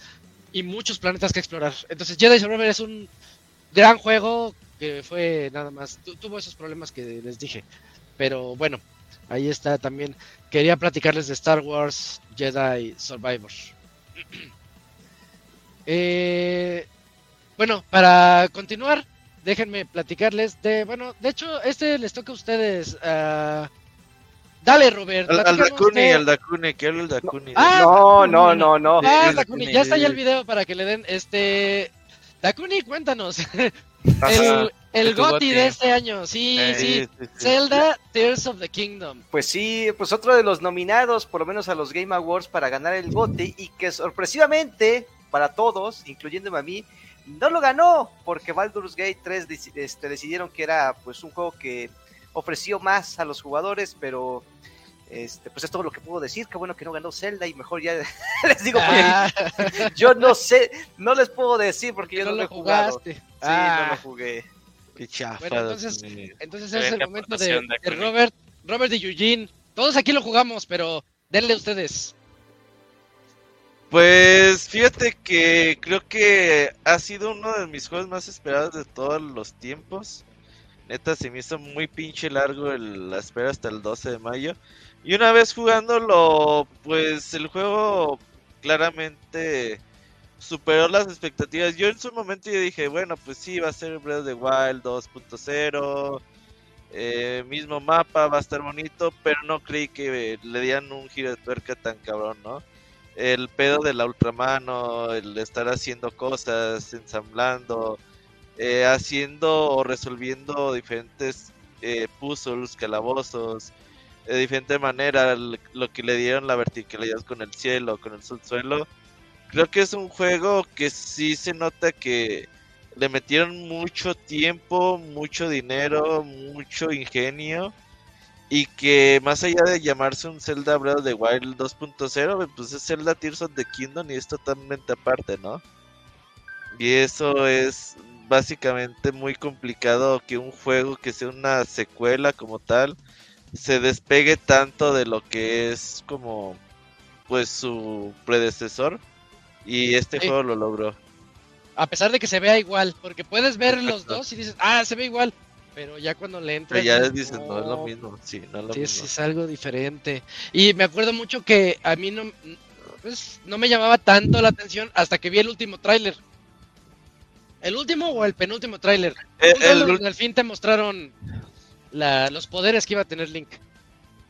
y muchos planetas que explorar. Entonces Jedi Survivor es un gran juego que fue nada más, tuvo esos problemas que les dije. Pero bueno, ahí está también. Quería platicarles de Star Wars Jedi Survivor. Eh, bueno, para continuar, déjenme platicarles de, bueno, de hecho, este les toca a ustedes. Uh, dale, Robert. Al, al Dakuni, al Dakuni, quiero el Dakuni. Ah, no, no, no, no. Ah, Dakuni, ya está ya el video para que le den, este... Dakuni, cuéntanos. el, el GOTI de este año, sí, eh, sí. Zelda Tears of the Kingdom. Pues sí, pues otro de los nominados, por lo menos a los Game Awards, para ganar el GOTI y que sorpresivamente, para todos, incluyéndome a mí, no lo ganó porque Baldur's Gate 3 este, decidieron que era pues un juego que ofreció más a los jugadores, pero este, pues es todo lo que puedo decir. Qué bueno que no ganó Zelda y mejor ya les digo ah. yo no sé, no les puedo decir porque yo no, lo he jugado. Sí, no lo ah. jugué. Bueno, entonces, entonces es el momento de, Robert, Robert y Eugene. Todos aquí lo jugamos, pero denle ustedes. Pues fíjate que creo que ha sido uno de mis juegos más esperados de todos los tiempos. Neta, se me hizo muy pinche largo el, la espera hasta el 12 de mayo. Y una vez jugándolo, pues el juego claramente superó las expectativas. Yo en su momento yo dije, bueno, pues sí, va a ser Breath of the Wild 2.0. Eh, mismo mapa, va a estar bonito, pero no creí que le dieran un giro de tuerca tan cabrón, ¿no? El pedo de la Ultramano, el estar haciendo cosas, ensamblando, eh, haciendo o resolviendo diferentes eh, puzzles, calabozos, de diferente manera, lo que le dieron la verticalidad con el cielo, con el subsuelo creo que es un juego que sí se nota que le metieron mucho tiempo, mucho dinero, mucho ingenio. Y que más allá de llamarse un Zelda Breath of the Wild 2.0, pues es Zelda Tears of the Kingdom y es totalmente aparte, ¿no? Y eso es básicamente muy complicado que un juego que sea una secuela como tal se despegue tanto de lo que es como pues su predecesor y este juego lo logró. A pesar de que se vea igual, porque puedes ver los dos y dices, ah, se ve igual. Pero ya cuando le entras. Pero ya dices, no, es lo mismo. Sí, no es lo mismo. es algo diferente. Y me acuerdo mucho que a mí no, pues, no me llamaba tanto la atención hasta que vi el último tráiler. ¿El último o el penúltimo tráiler? Eh, el, al fin te mostraron la, los poderes que iba a tener Link.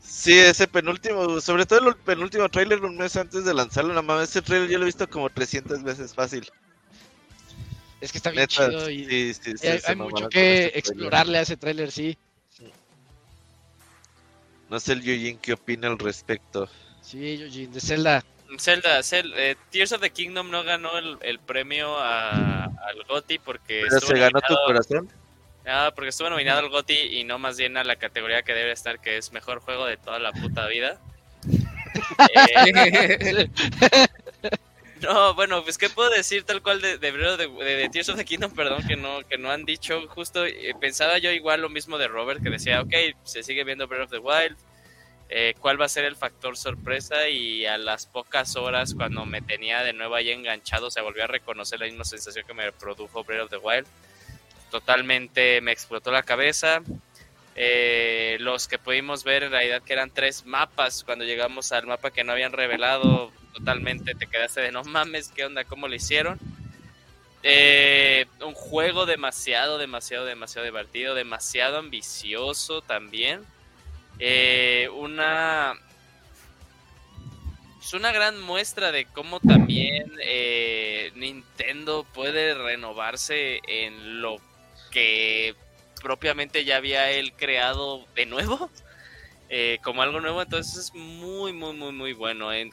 Sí, ese penúltimo, sobre todo el penúltimo trailer un mes antes de lanzarlo, nada más ese trailer yo lo he visto como 300 veces fácil. Es que está bien chido y hay, mucho que explorarle a ese trailer, sí. No sé el Yujin qué opina al respecto. Sí, Yujin, de Zelda. Zelda, Zelda eh, Tears of the Kingdom no ganó el, el premio a, al GOTY porque... ¿Pero se ganó tu corazón? Ah, porque estuvo nominado al GOTY y no más bien a la categoría que debe estar, que es mejor juego de toda la puta vida. Eh, no, bueno, pues qué puedo decir tal cual de, de, de, Tears of the Kingdom, perdón, que no, que no han dicho. Justo eh, pensaba yo igual lo mismo de Robert, que decía, ok, se sigue viendo Breath of the Wild. Eh, cuál va a ser el factor sorpresa y a las pocas horas cuando me tenía de nuevo ahí enganchado se volvió a reconocer la misma sensación que me produjo Breath of the Wild. Totalmente me explotó la cabeza. Eh, los que pudimos ver en realidad que eran tres mapas cuando llegamos al mapa que no habían revelado totalmente te quedaste de no mames qué onda cómo lo hicieron eh, un juego demasiado demasiado demasiado divertido demasiado ambicioso también eh, una es una gran muestra de cómo también Nintendo puede renovarse en lo que propiamente ya había él creado de nuevo, eh, como algo nuevo, entonces es muy, muy, muy, muy bueno. En,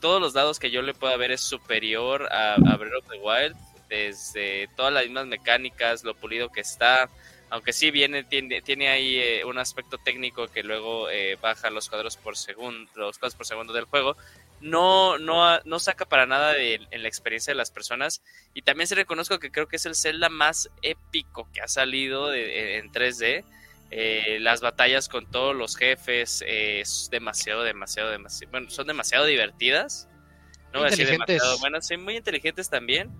todos los dados que yo le pueda ver es superior a, Breath of the Wild, desde todas las mismas mecánicas, lo pulido que está, aunque sí viene, tiene, tiene ahí eh, un aspecto técnico que luego eh, baja los cuadros por segundo, los cuadros por segundo del juego, no, no, no saca para nada de, en la experiencia de las personas. Y también se reconozco que creo que es el Zelda más épico que ha salido en 3D. Eh, las batallas con todos los jefes eh, es demasiado, demasiado, demasiado. Bueno, son demasiado divertidas. No voy a decir demasiado buenas, son muy inteligentes también.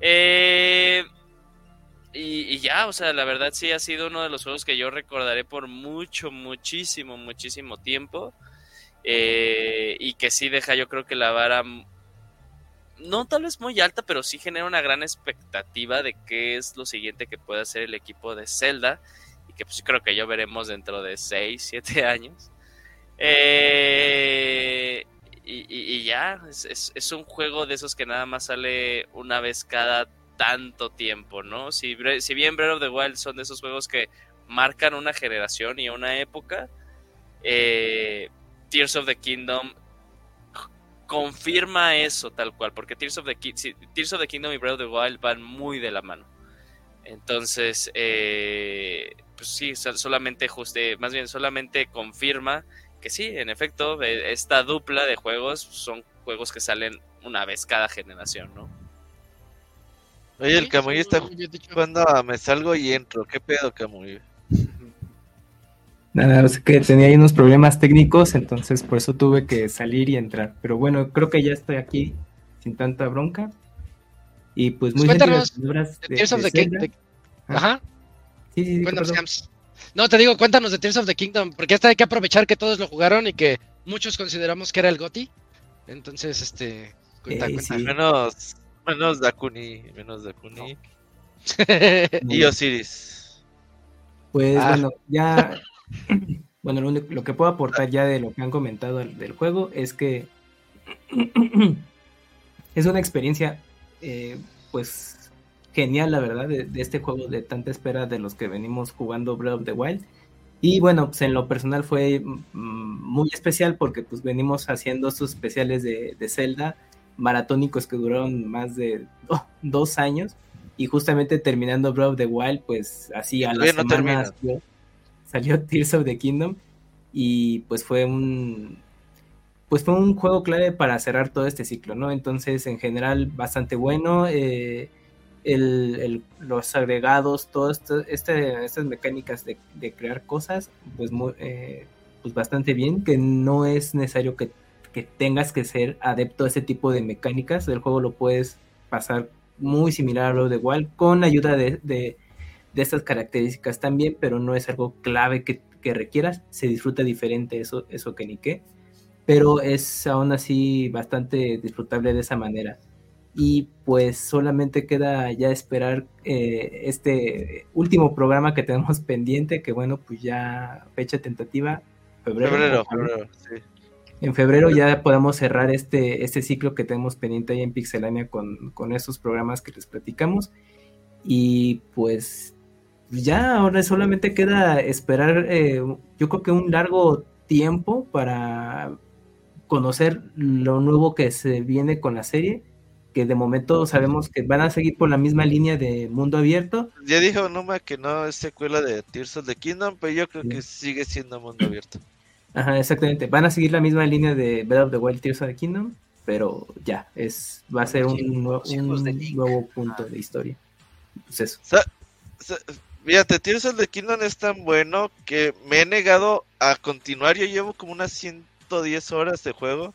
Eh, y, ya, o sea, la verdad sí ha sido uno de los juegos que yo recordaré por mucho, muchísimo, muchísimo tiempo. y que sí deja, yo creo que la vara no tal vez muy alta, pero sí genera una gran expectativa de qué es lo siguiente que puede hacer el equipo de Zelda y que pues creo que yo veremos dentro de 6, 7 años. Eh, y, ya, es, un juego de esos que nada más sale una vez cada tanto tiempo, ¿no? Si, si bien Breath of the Wild son de esos juegos que marcan una generación y una época, eh, Tears of the Kingdom confirma eso tal cual, porque Tears of the, Tears of the Kingdom y Breath of the Wild van muy de la mano. Entonces, eh, pues sí, solamente juste, más bien solamente confirma que sí, en efecto, e, esta dupla de juegos son juegos que salen una vez cada generación, ¿no? Oye, el Camuy está jugando Me Salgo y Entro. ¿Qué pedo, Camuy? Nada, es que tenía ahí unos problemas técnicos, entonces por eso tuve que salir y entrar. Pero bueno, creo que ya estoy aquí sin tanta bronca. Y pues muy Cuéntanos, de, Tears of the Kingdom. Ajá. Sí, sí, sí. No, te digo, cuéntanos de Tears of the Kingdom, porque hasta hay que aprovechar que todos lo jugaron y que muchos consideramos que era el GOTI. Entonces, este, cuenta, cuenta. Menos, menos Dakuni, menos Dakuni. y Osiris. Pues ah. bueno, ya bueno, lo, que puedo aportar ya de lo que han comentado del, juego es que es una experiencia, eh, pues, genial, la verdad, de, este juego de tanta espera de los que venimos jugando Breath of the Wild. Y bueno, pues en lo personal fue mm, muy especial porque pues venimos haciendo estos especiales de, Zelda maratónicos que duraron más de dos años y justamente terminando Breath of the Wild, pues así a las semanas salió Tears of the Kingdom y pues fue un pues fue un juego clave para cerrar todo este ciclo, ¿no? Entonces, en general, bastante bueno. Eh, los agregados, todas este, estas mecánicas de, crear cosas, pues, eh, pues bastante bien, que no es necesario que, tengas que ser adepto a ese tipo de mecánicas. El juego lo puedes pasar muy similar a lo de igual con ayuda de, de estas características también, pero no es algo clave que, requieras. Se disfruta diferente eso, eso que ni qué, pero es aún así bastante disfrutable de esa manera. Y pues solamente queda ya esperar eh, este último programa que tenemos pendiente, que bueno, pues ya fecha tentativa, febrero. febrero, sí. En febrero ya podemos cerrar este, este ciclo que tenemos pendiente ahí en Pixelania con, con esos programas que les platicamos. Y pues ya ahora solamente queda esperar, eh, yo creo que un largo tiempo para conocer lo nuevo que se viene con la serie, que de momento sabemos que van a seguir por la misma línea de mundo abierto. Ya dijo Numa que no es secuela de Tears of the Kingdom, pero yo creo que sigue siendo mundo abierto. Ajá, exactamente. Van a seguir la misma línea de Breath of the Wild Tears of the Kingdom, pero ya, es va a ser un, nuevo punto de historia. Pues eso. Fíjate, Tears of the Kingdom es tan bueno que me he negado a continuar. Yo llevo como unas 110 horas de juego.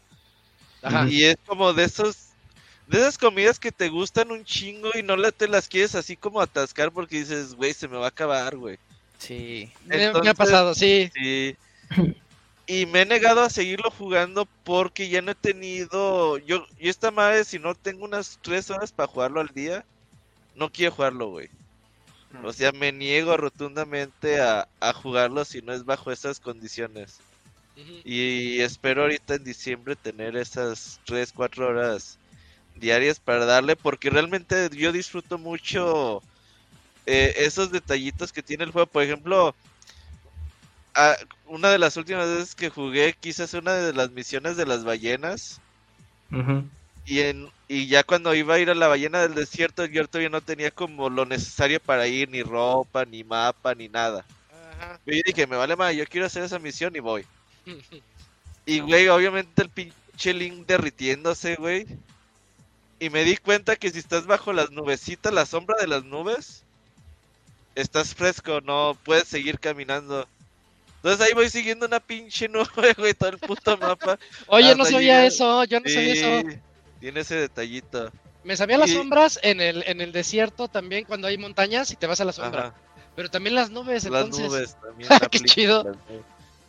Y es como de esos de esas comidas que te gustan un chingo y no te las quieres así como atascar porque dices, güey, se me va a acabar, güey. Sí, me ha pasado, sí. Sí. Y me he negado a seguirlo jugando porque ya no he tenido. Yo, yo esta madre, si no tengo unas 3 horas para jugarlo al día, no quiero jugarlo, güey. O sea, me niego rotundamente a, jugarlo si no es bajo esas condiciones. Y espero ahorita en diciembre tener esas 3, 4 horas diarias para darle, porque realmente yo disfruto mucho eh, esos detallitos que tiene el juego. Por ejemplo, una de las últimas veces que jugué, quizás una de las misiones de las ballenas. Y en y ya cuando iba a ir a la ballena del desierto, yo todavía no tenía como lo necesario para ir, ni ropa, ni mapa, ni nada. Y yo dije, me vale más, yo quiero hacer esa misión y voy. y güey, obviamente el pinche link derritiéndose, güey. Y me di cuenta que si estás bajo las nubecitas, la sombra de las nubes, estás fresco, no puedes seguir caminando. Entonces ahí voy siguiendo una pinche nube, güey, todo el puto mapa. Oye, no sabía eso, yo no sabía eso. Tiene ese detallito. Me sabía las sombras en el, en el desierto también cuando hay montañas y te vas a la sombra. Pero también las nubes, entonces. Las nubes también. Qué chido.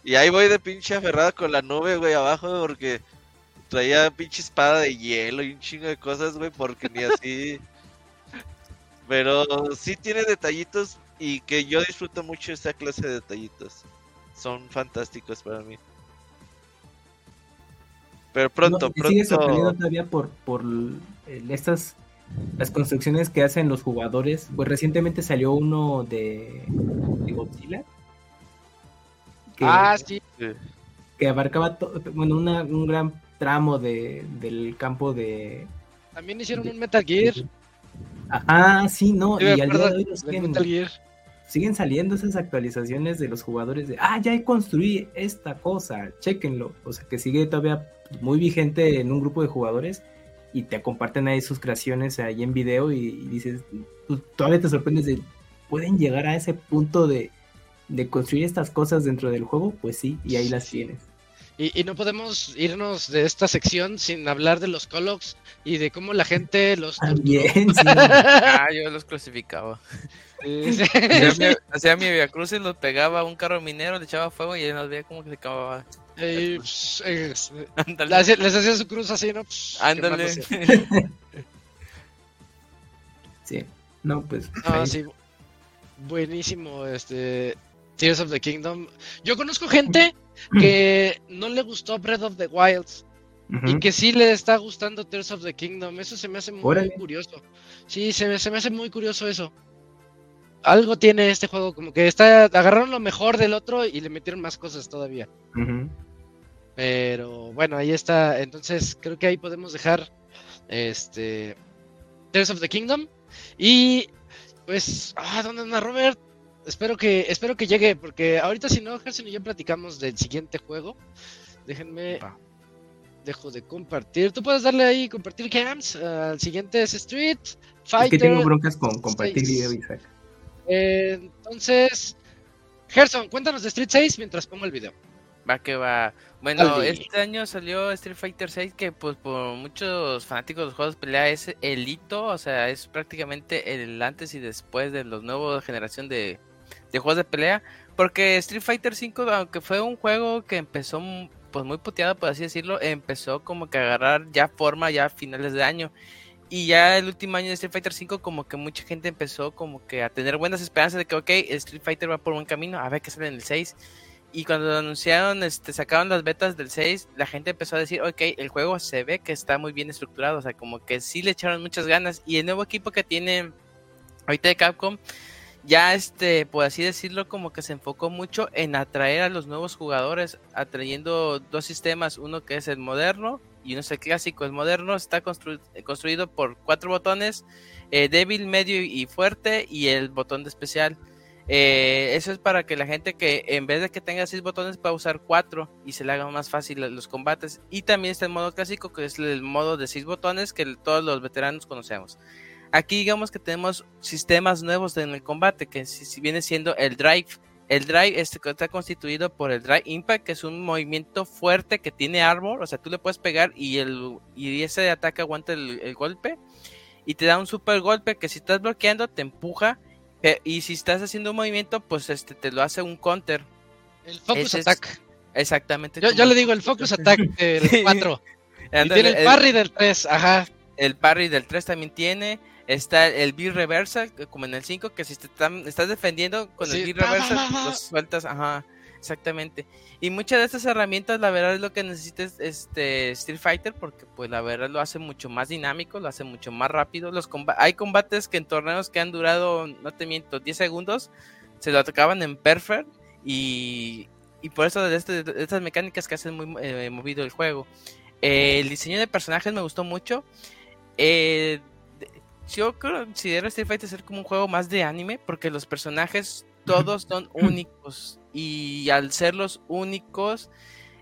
Y ahí voy de pinche aferrado con la nube, güey, abajo, porque traía pinche espada de hielo y un chingo de cosas, güey, porque ni así. Pero sí tiene detallitos y que yo disfruto mucho esta clase de detallitos. Son fantásticos para mí. Pero pronto, pronto. Sigue sorprendido todavía por, por estas las construcciones que hacen los jugadores. Pues recientemente salió uno de, de Godzilla ah, sí. Que abarcaba bueno, un gran tramo de, del campo de... También hicieron un Metal Gear. Ajá, sí, no, y al día de hoy siguen, siguen saliendo esas actualizaciones de los jugadores de, ah, ya construí esta cosa, chequenlo. O sea, que sigue todavía muy vigente en un grupo de jugadores y te comparten ahí sus creaciones ahí en video y, dices, tú todavía te sorprendes de, pueden llegar a ese punto de, de construir estas cosas dentro del juego, pues sí, y ahí las tienes. Y, no podemos irnos de esta sección sin hablar de los Colox y de cómo la gente los También, sí. ah, yo los clasificaba. Hacía mi, Via Cruz y los pegaba a un carro minero, le echaba fuego y él nos veía como que se acababa. Pues, les, hacía su cruz así, ¿no? Pues, Ándale. sí, no, pues. No, sí. Buenísimo, este. Tears of the Kingdom. Yo conozco gente que no le gustó Breath of the Wilds y que sí le está gustando Tears of the Kingdom. Eso se me hace muy, curioso. Sí, se me, se me hace muy curioso eso. Algo tiene este juego, como que está agarraron lo mejor del otro y le metieron más cosas todavía. Pero bueno, ahí está. Entonces creo que ahí podemos dejar este Tears of the Kingdom. Y pues, ah, ¿dónde anda Robert? Espero que, espero que llegue, porque ahorita si no, Gerson y yo platicamos del siguiente juego. Déjenme. Dejo de compartir. Tú puedes darle ahí compartir cams. al siguiente es Street Fighter. Es que tengo broncas con compartir video, Isaac. entonces, Gerson, cuéntanos de Street 6 mientras pongo el video. Va que va. Bueno, este año salió Street Fighter 6 que pues por muchos fanáticos de los juegos de pelea es el hito, o sea, es prácticamente el antes y después de los nuevos generación de, de juegos de pelea. Porque Street Fighter V, aunque fue un juego que empezó pues muy puteado, por así decirlo, empezó como que a agarrar ya forma ya a finales de año. Y ya el último año de Street Fighter V como que mucha gente empezó como que a tener buenas esperanzas de que, ok, Street Fighter va por buen camino, a ver qué sale en el 6. Y cuando anunciaron, este, sacaron las betas del 6, la gente empezó a decir, ok, el juego se ve que está muy bien estructurado, o sea, como que sí le echaron muchas ganas. Y el nuevo equipo que tiene ahorita de Capcom ya este, por así decirlo, como que se enfocó mucho en atraer a los nuevos jugadores, atrayendo dos sistemas, uno que es el moderno y uno es el clásico. El moderno está construido por cuatro botones, eh, débil, medio y fuerte, y el botón de especial. Eh, eso es para que la gente que en vez de que tenga seis botones pueda usar cuatro y se le haga más fácil los combates. Y también está el modo clásico, que es el modo de seis botones que todos los veteranos conocemos. Aquí digamos que tenemos sistemas nuevos en el combate, que si, viene siendo el drive. El drive este, está constituido por el drive impact, que es un movimiento fuerte que tiene armor, o sea, tú le puedes pegar y, el, y ese ataque aguanta el, golpe y te da un super golpe que si estás bloqueando te empuja y si estás haciendo un movimiento, pues este te lo hace un counter. El focus attack. exactamente. Yo, le digo el focus attack del 4. y tiene el parry del 3, ajá. El parry del 3 también tiene. Está el B reversal, como en el 5, que si te estás defendiendo con el B reversal, los sueltas, ajá, exactamente. Y muchas de estas herramientas, la verdad, es lo que necesitas este Street Fighter, porque pues la verdad lo hace mucho más dinámico, lo hace mucho más rápido. Los hay combates que en torneos que han durado, no te miento, 10 segundos, se lo atacaban en perfect y, y por eso de, este, estas mecánicas que hacen muy eh, movido el juego. el diseño de personajes me gustó mucho. Eh, yo considero Street Fighter ser como un juego más de anime porque los personajes todos son únicos y al ser los únicos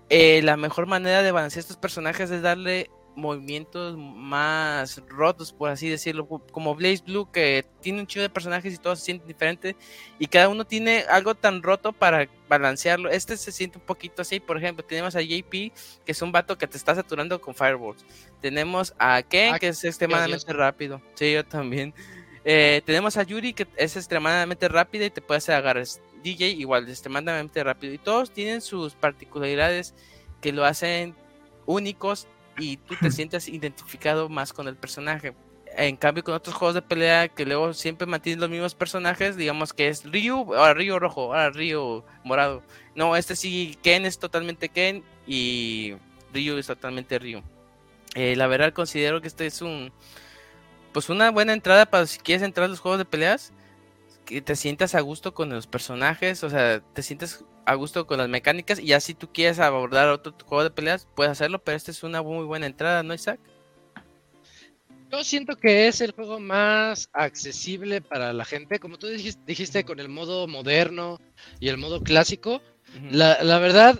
eh, la mejor manera de balancear estos personajes es darle movimientos más rotos, por así decirlo, como Blaze Blue, que tiene un chido de personajes y todos se sienten diferentes, y cada uno tiene algo tan roto para balancearlo. Este se siente un poquito así, por ejemplo, tenemos a JP, que es un vato que te está saturando con Fireballs. Tenemos a Ken, ah, que es extremadamente rápido. Sí, yo también. Eh, tenemos a Yuri, que es extremadamente rápida y te puede hacer agarrar. DJ igual, extremadamente rápido. Y todos tienen sus particularidades que lo hacen únicos y tú te sientes identificado más con el personaje. En cambio, con otros juegos de pelea que luego siempre mantienen los mismos personajes, digamos que es Ryu, ahora Ryu rojo, ahora Ryu morado. No, este sí, Ken es totalmente Ken y Ryu es totalmente Ryu. Eh, la verdad considero que este es un pues una buena entrada para si quieres entrar a los juegos de peleas que te sientas a gusto con los personajes, o sea, te sientes a gusto con las mecánicas y ya si tú quieres abordar otro juego de peleas, puedes hacerlo, pero esta es una muy buena entrada, ¿no, Isaac? Yo siento que es el juego más accesible para la gente, como tú dijiste, con el modo moderno y el modo clásico. la, la, verdad,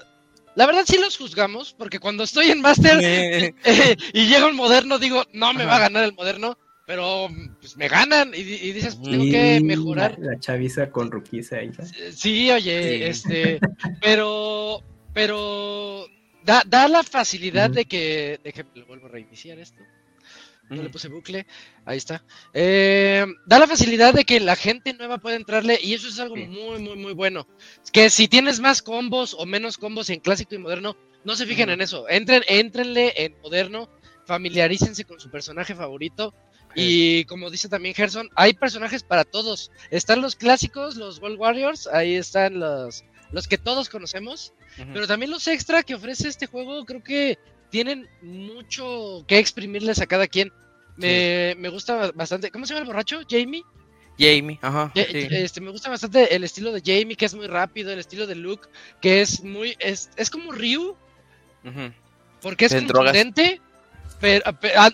la verdad sí los juzgamos, porque cuando estoy en Master eh, y llega un moderno, digo, no me va a ganar el moderno pero pues me ganan y, dices, pues, tengo que mejorar. La, chaviza con Ruquiza ahí. Sí, oye, este, pero, pero da, da la facilidad de que, déjenme, vuelvo a reiniciar esto. No le puse bucle, ahí está. Eh, da la facilidad de que la gente nueva pueda entrarle y eso es algo muy, muy, muy bueno. Que si tienes más combos o menos combos en clásico y moderno, no se fijen en eso. Entren, entrenle en moderno, familiarícense con su personaje favorito y como dice también Gerson, hay personajes para todos. Están los clásicos, los World Warriors, ahí están los, los que todos conocemos, pero también los extra que ofrece este juego creo que tienen mucho que exprimirles a cada quien. Me, me gusta bastante. ¿Cómo se llama el borracho? ¿Jamie? Jamie, ajá. Este, me gusta bastante el estilo de Jamie, que es muy rápido, el estilo de Luke, que es muy. Es, es como Ryu. Porque es contundente, pero,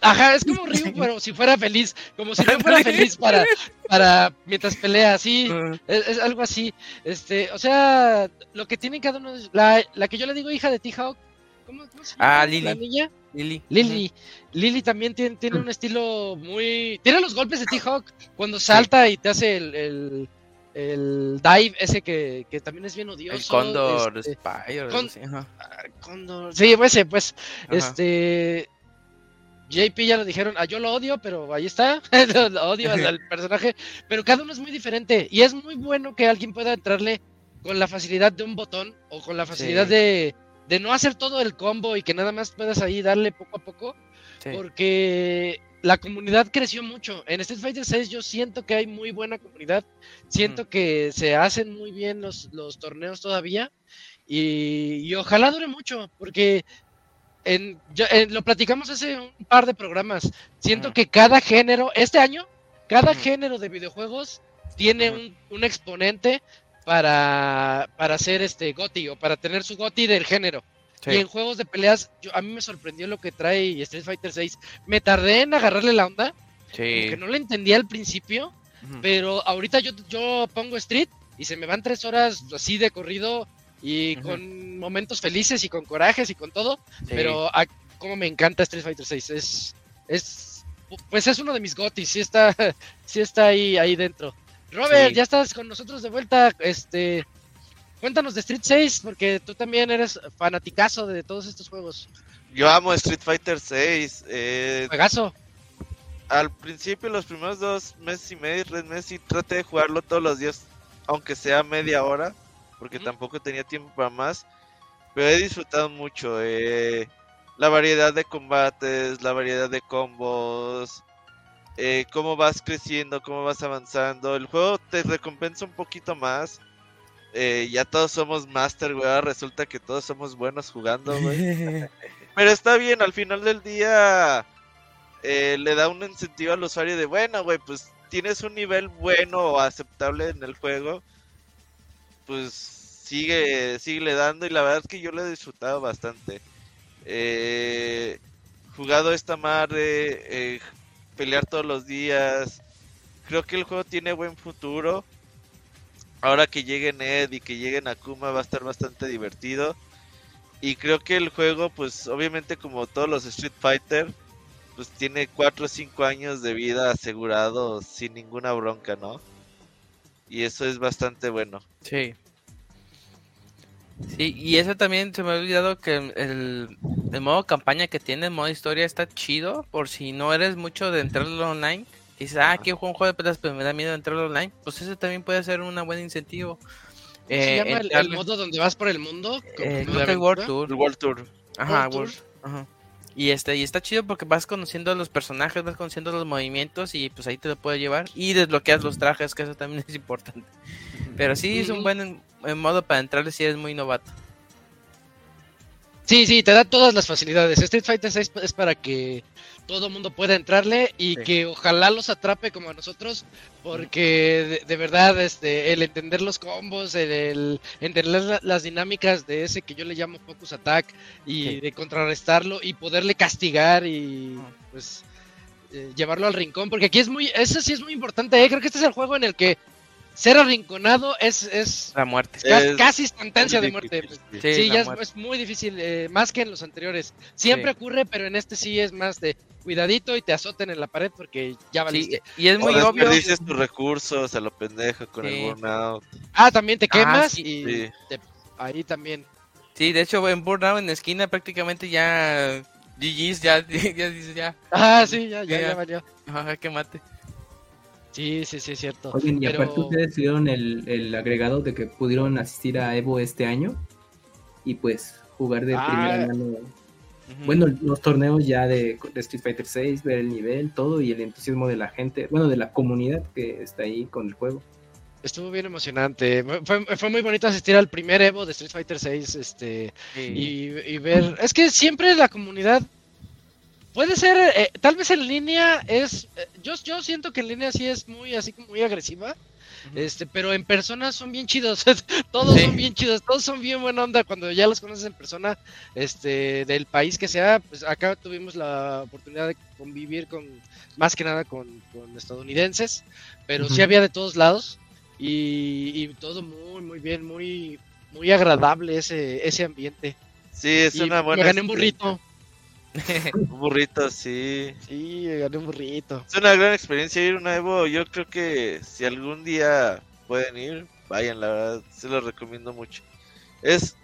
ajá, es como Ryu, pero si fuera feliz, como si no fuera feliz para, para mientras pelea, sí, es, algo así. Este, o sea, lo que tiene cada uno, la, la que yo le digo hija de T-Hawk, ¿cómo, se llama? Ah, Lily. ¿La niña? Lily. Lily. Lily también tiene, tiene un estilo muy. Tiene los golpes de T-Hawk cuando salta y te hace el, el, el, dive ese que, que también es bien odioso. El Condor este, Spire. sí, ah, Condor. Sí, ese, pues. Este JP ya lo dijeron, ah, yo lo odio, pero ahí está, lo odio al, personaje, pero cada uno es muy diferente y es muy bueno que alguien pueda entrarle con la facilidad de un botón o con la facilidad de, de, no hacer todo el combo y que nada más puedas ahí darle poco a poco, porque la comunidad creció mucho. En Street Fighter 6 yo siento que hay muy buena comunidad, siento que se hacen muy bien los, los torneos todavía y, y ojalá dure mucho, porque en, lo platicamos hace un par de programas. Siento que cada género, este año, cada género de videojuegos tiene un, exponente para, para hacer este GOTI o para tener su GOTI del género. Y en juegos de peleas, yo, a mí me sorprendió lo que trae Street Fighter 6. Me tardé en agarrarle la onda, que no lo entendía al principio, pero ahorita yo, yo pongo Street y se me van tres horas así de corrido y con momentos felices y con corajes y con todo, pero como me encanta Street Fighter 6, es, es pues es uno de mis gotis, sí está, sí está ahí, ahí dentro. Robert, ya estás con nosotros de vuelta, este cuéntanos de Street 6, porque tú también eres fanaticazo de todos estos juegos. Yo amo Street Fighter 6. Eh, Juegazo. Al principio, los primeros dos meses y medio, tres meses, y traté de jugarlo todos los días, aunque sea media hora porque tampoco tenía tiempo para más. Pero he disfrutado mucho eh, la variedad de combates, la variedad de combos, eh, cómo vas creciendo, cómo vas avanzando. El juego te recompensa un poquito más. Eh, ya todos somos master, güey. resulta que todos somos buenos jugando, güey. Pero está bien, al final del día le da un incentivo al usuario de, bueno, güey, pues tienes un nivel bueno o aceptable en el juego pues sigue, sigue dando y la verdad es que yo lo he disfrutado bastante. Eh, jugado esta madre, eh, pelear todos los días. Creo que el juego tiene buen futuro. Ahora que llegue Ned y que llegue Akuma va a estar bastante divertido. Y creo que el juego, pues obviamente como todos los Street Fighter, pues tiene 4 o 5 años de vida asegurado sin ninguna bronca, ¿no? Y eso es bastante bueno. Sí. Sí, y eso también se me ha olvidado que el, modo campaña que tiene, el modo historia está chido, por si no eres mucho de entrarlo online. Y dices, ah, quiero jugar un juego de pedas, pero me da miedo entrarlo online. Pues eso también puede ser un buen incentivo. ¿Se llama eh, el, modo donde vas por el mundo? Eh, el World Tour. El World Tour. Ajá, World, Ajá. Y este, y está chido porque vas conociendo a los personajes, vas conociendo los movimientos y pues ahí te lo puedes llevar. Y desbloqueas los trajes, que eso también es importante. Pero sí es un buen modo para entrarle si eres muy novato. Sí, sí, te da todas las facilidades. Street Fighter 6 es para que todo el mundo pueda entrarle y que ojalá los atrape como a nosotros, porque de, verdad este el entender los combos, el, entender las, dinámicas de ese que yo le llamo focus attack y de contrarrestarlo y poderle castigar y pues eh, llevarlo al rincón, porque aquí es muy, eso sí es muy importante, ¿eh? creo que este es el juego en el que ser arrinconado es, es la muerte. casi instantánea de muerte. Sí, ya es, muy difícil, eh, más que en los anteriores. Siempre ocurre, pero en este sí es más de cuidadito y te azoten en la pared porque ya valiste. y es muy obvio. dices tus recursos a lo pendejo con el burnout. Ah, también te ah, quemas y ahí también. Sí, de hecho en burnout en esquina prácticamente ya GG's ya, ya dices ya. Ah, sí, ya, ya, ya, valió. Ajá, que mate. Sí, sí, sí, es cierto. Oye, y aparte ustedes dieron el, el, agregado de que pudieron asistir a Evo este año y pues jugar de ah. primera mano. Bueno, los torneos ya de, Street Fighter 6, ver el nivel, todo y el entusiasmo de la gente, bueno, de la comunidad que está ahí con el juego. Estuvo bien emocionante. Fue, fue muy bonito asistir al primer Evo de Street Fighter 6 este, y, y ver. Es que siempre la comunidad Puede ser, eh, tal vez en línea es, eh, yo, yo siento que en línea sí es muy así como muy agresiva, este, pero en persona son bien chidos, todos son bien chidos, todos son bien buena onda cuando ya los conoces en persona, este, del país que sea, pues acá tuvimos la oportunidad de convivir con, más que nada con, estadounidenses, pero sí había de todos lados y, todo muy, muy bien, muy, muy agradable ese, ese ambiente. Sí, es una buena. Me gané un burrito. un burrito, sí. Sí, gané un burrito. Es una gran experiencia ir a un Evo. Yo creo que si algún día pueden ir, vayan, la verdad, se los recomiendo mucho. Es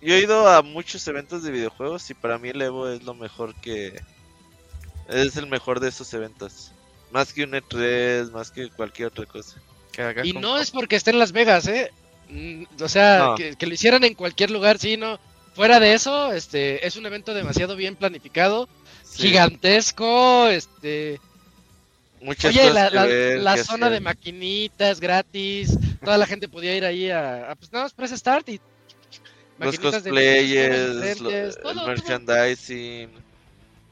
yo he ido a muchos eventos de videojuegos y para mí el Evo es lo mejor que... Es el mejor de esos eventos. Más que un E3, más que cualquier otra cosa. Y no es porque esté en Las Vegas, ¿eh? Mm, o sea, que, que, lo hicieran en cualquier lugar, sí, no. Fuera de eso, este, es un evento demasiado bien planificado, gigantesco, este... Muchas Oye, la, zona de maquinitas gratis, toda la gente podía ir ahí a, pues nada más press start y los cosplayers, el merchandising,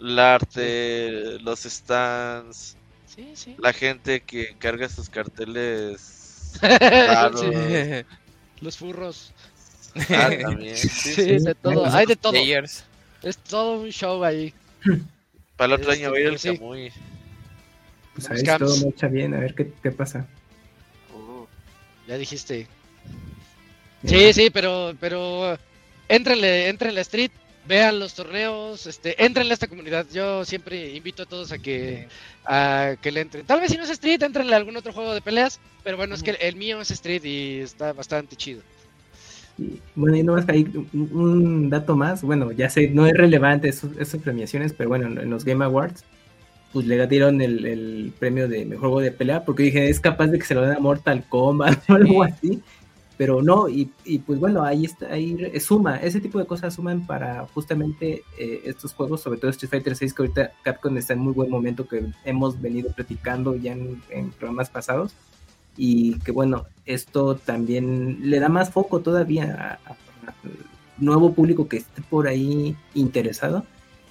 el arte, los stands, la gente que carga sus carteles, los furros. Ah, también. Sí, de todo. Hay de todo. Es todo un show ahí. Para el otro año voy a ir al muy Pues ahí todo marcha bien, a ver qué, qué pasa. Uh, ya dijiste. Sí, sí, pero, pero entrenle, entrenle a Street, vean los torneos, este, entrenle a esta comunidad. Yo siempre invito a todos a que, a que le entren. Tal vez si no es Street, entrenle a algún otro juego de peleas, pero bueno, es que el mío es Street y está bastante chido bueno, y no más hay un, dato más, bueno, ya sé, no es relevante esas premiaciones, pero bueno, en los Game Awards, pues le dieron el, premio de mejor juego de pelea, porque dije, es capaz de que se lo den a Mortal Kombat o algo así, pero no, y, pues bueno, ahí está, ahí suma, ese tipo de cosas suman para justamente eh, estos juegos, sobre todo Street Fighter 6, que ahorita Capcom está en muy buen momento, que hemos venido platicando ya en programas pasados y que bueno, esto también le da más foco todavía al nuevo público que esté por ahí interesado.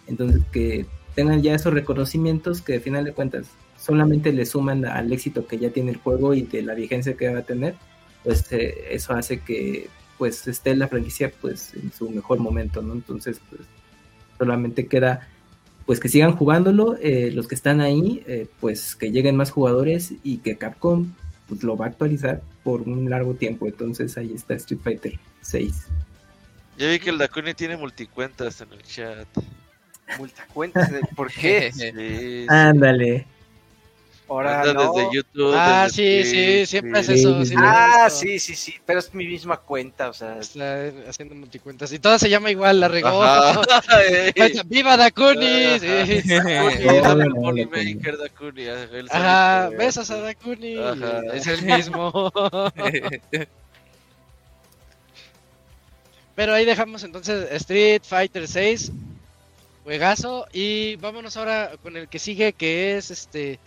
Entonces que tengan ya esos reconocimientos que al final de cuentas solamente le suman al éxito que ya tiene el juego y de la vigencia que va a tener, pues eh, eso hace que pues esté la franquicia pues en su mejor momento, ¿no? Entonces pues solamente queda pues que sigan jugándolo, eh, los que están ahí, eh, pues que lleguen más jugadores y que Capcom pues lo va a actualizar por un largo tiempo. Entonces ahí está Street Fighter 6. Ya vi que el Dakuni tiene multicuentas en el chat. Multicuentas, ¿por qué? Ándale. Ahora desde YouTube. Ah, sí, sí, siempre es eso. ah, sí, sí, sí, pero es mi misma cuenta, o sea. Está haciendo multicuentas. Y toda se llama igual, la regó. ¡Viva Dakuni! Sí. Dakuni. Ajá, besos a Dakuni. Es el mismo. Pero ahí dejamos entonces Street Fighter 6. Juegazo. Y vámonos ahora con el que sigue, que es este.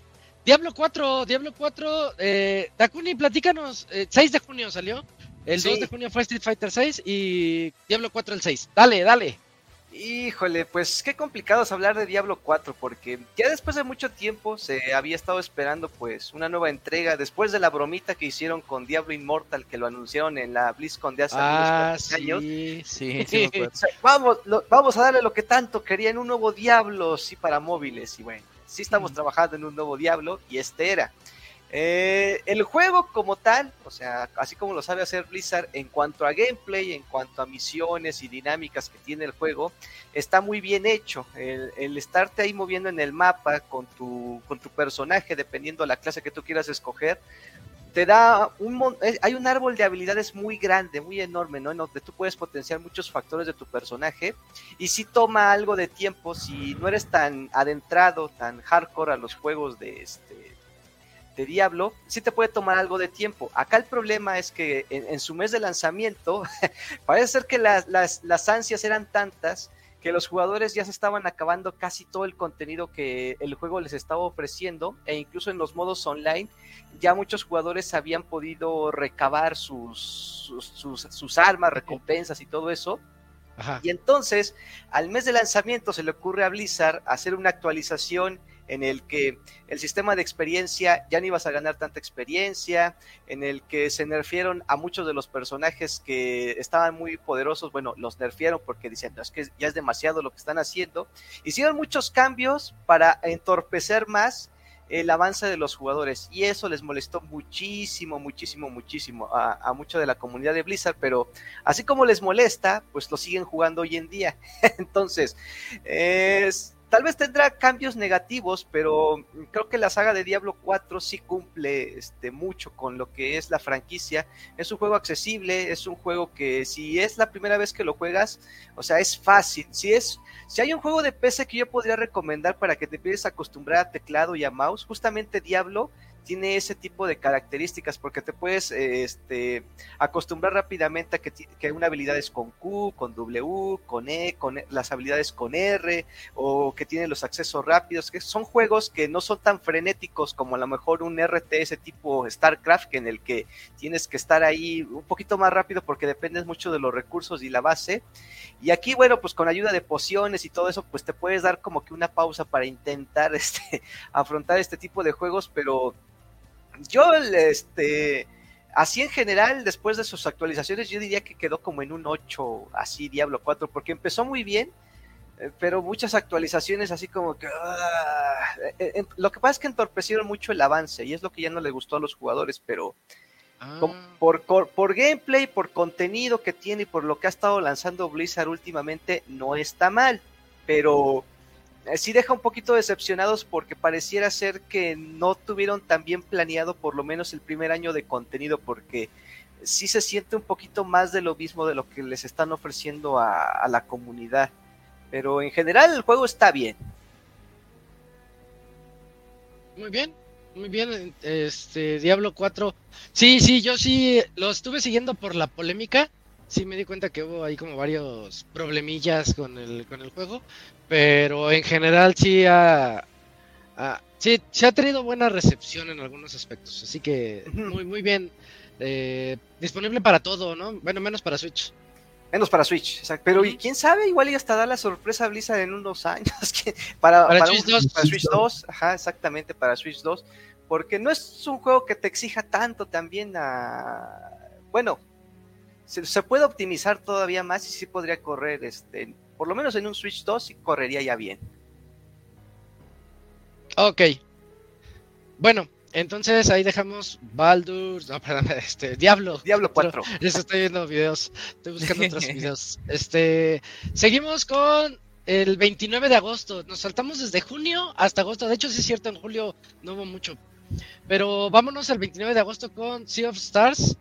Diablo 4, Diablo 4, eh, Dakuni, platícanos, 6 eh, de junio salió, el 2 de junio fue Street Fighter 6 y Diablo 4 el 6. Dale, dale. Híjole, pues qué complicado es hablar de Diablo 4 porque ya después de mucho tiempo se había estado esperando pues una nueva entrega después de la bromita que hicieron con Diablo Immortal que lo anunciaron en la BlizzCon de hace ah, años. Sí, sí, vamos, vamos a darle lo que tanto querían, un nuevo Diablo, sí, para móviles y bueno sí estamos trabajando en un nuevo Diablo y este era. Eh, el juego como tal, o sea, así como lo sabe hacer Blizzard, en cuanto a gameplay, en cuanto a misiones y dinámicas que tiene el juego, está muy bien hecho. El, estarte ahí moviendo en el mapa con tu, con tu personaje, dependiendo de la clase que tú quieras escoger, te da un eh, hay un árbol de habilidades muy grande, muy enorme, ¿no? En donde tú puedes potenciar muchos factores de tu personaje y si toma algo de tiempo, si no eres tan adentrado, tan hardcore a los juegos de este de Diablo, sí te puede tomar algo de tiempo. Acá el problema es que en, su mes de lanzamiento parece ser que las, las, las ansias eran tantas que los jugadores ya se estaban acabando casi todo el contenido que el juego les estaba ofreciendo e incluso en los modos online ya muchos jugadores habían podido recabar sus, sus, armas, recompensas y todo eso. Y entonces, al mes de lanzamiento se le ocurre a Blizzard hacer una actualización en el que el sistema de experiencia ya no ibas a ganar tanta experiencia, en el que se nerfieron a muchos de los personajes que estaban muy poderosos, bueno, los nerfieron porque dicen, es que ya es demasiado lo que están haciendo. Hicieron muchos cambios para entorpecer más el avance de los jugadores y eso les molestó muchísimo, muchísimo, muchísimo a, a de la comunidad de Blizzard, pero así como les molesta, pues lo siguen jugando hoy en día. Entonces, es, Tal vez tendrá cambios negativos, pero creo que la saga de Diablo 4 sí cumple este, mucho con lo que es la franquicia. Es un juego accesible, es un juego que si es la primera vez que lo juegas, o sea, es fácil. Si es, si hay un juego de PC que yo podría recomendar para que te empieces a acostumbrar a teclado y a mouse, justamente Diablo tiene ese tipo de características porque te puedes este, acostumbrar rápidamente a que, que, una habilidad es con Q, con W, con E, con e, las habilidades con R o que tiene los accesos rápidos, que son juegos que no son tan frenéticos como a lo mejor un RTS tipo StarCraft en el que tienes que estar ahí un poquito más rápido porque dependes mucho de los recursos y la base. Y aquí, bueno, pues con ayuda de pociones y todo eso, pues te puedes dar como que una pausa para intentar este, afrontar este tipo de juegos, pero yo, este, así en general, después de sus actualizaciones, yo diría que quedó como en un 8, así Diablo 4, porque empezó muy bien, eh, pero muchas actualizaciones así como que... Ah, lo que pasa es que entorpecieron mucho el avance y es lo que ya no le gustó a los jugadores, pero... Ah. Por, por, por, gameplay, por contenido que tiene y por lo que ha estado lanzando Blizzard últimamente, no está mal. Pero sí deja un poquito decepcionados porque pareciera ser que no tuvieron tan bien planeado por lo menos el primer año de contenido porque sí se siente un poquito más de lo mismo de lo que les están ofreciendo a, la comunidad. Pero en general el juego está bien. Muy bien, muy bien. Este Diablo 4. Sí, sí, yo sí lo estuve siguiendo por la polémica sí me di cuenta que hubo ahí como varios problemillas con el, con el juego, pero en general sí ha, sí, se ha tenido buena recepción en algunos aspectos, así que muy, muy bien. Eh, disponible para todo, ¿no? Bueno, menos para Switch. Menos para Switch, exacto. Pero y quién sabe, igual y hasta da la sorpresa a Blizzard en unos años. Que para, para, Switch 2. Para Switch 2, ajá, exactamente, para Switch 2. Porque no es un juego que te exija tanto también a. Bueno, se, puede optimizar todavía más y sí podría correr, este, por lo menos en un Switch 2 y correría ya bien. Ok. Bueno, entonces ahí dejamos Baldur, no, perdón, este, Diablo. Diablo 4. Eso estoy viendo videos, estoy buscando otros videos. Este, seguimos con el 29 de agosto. Nos saltamos desde junio hasta agosto. De hecho, sí es cierto, en julio no hubo mucho. Pero vámonos al 29 de agosto con Sea of Stars.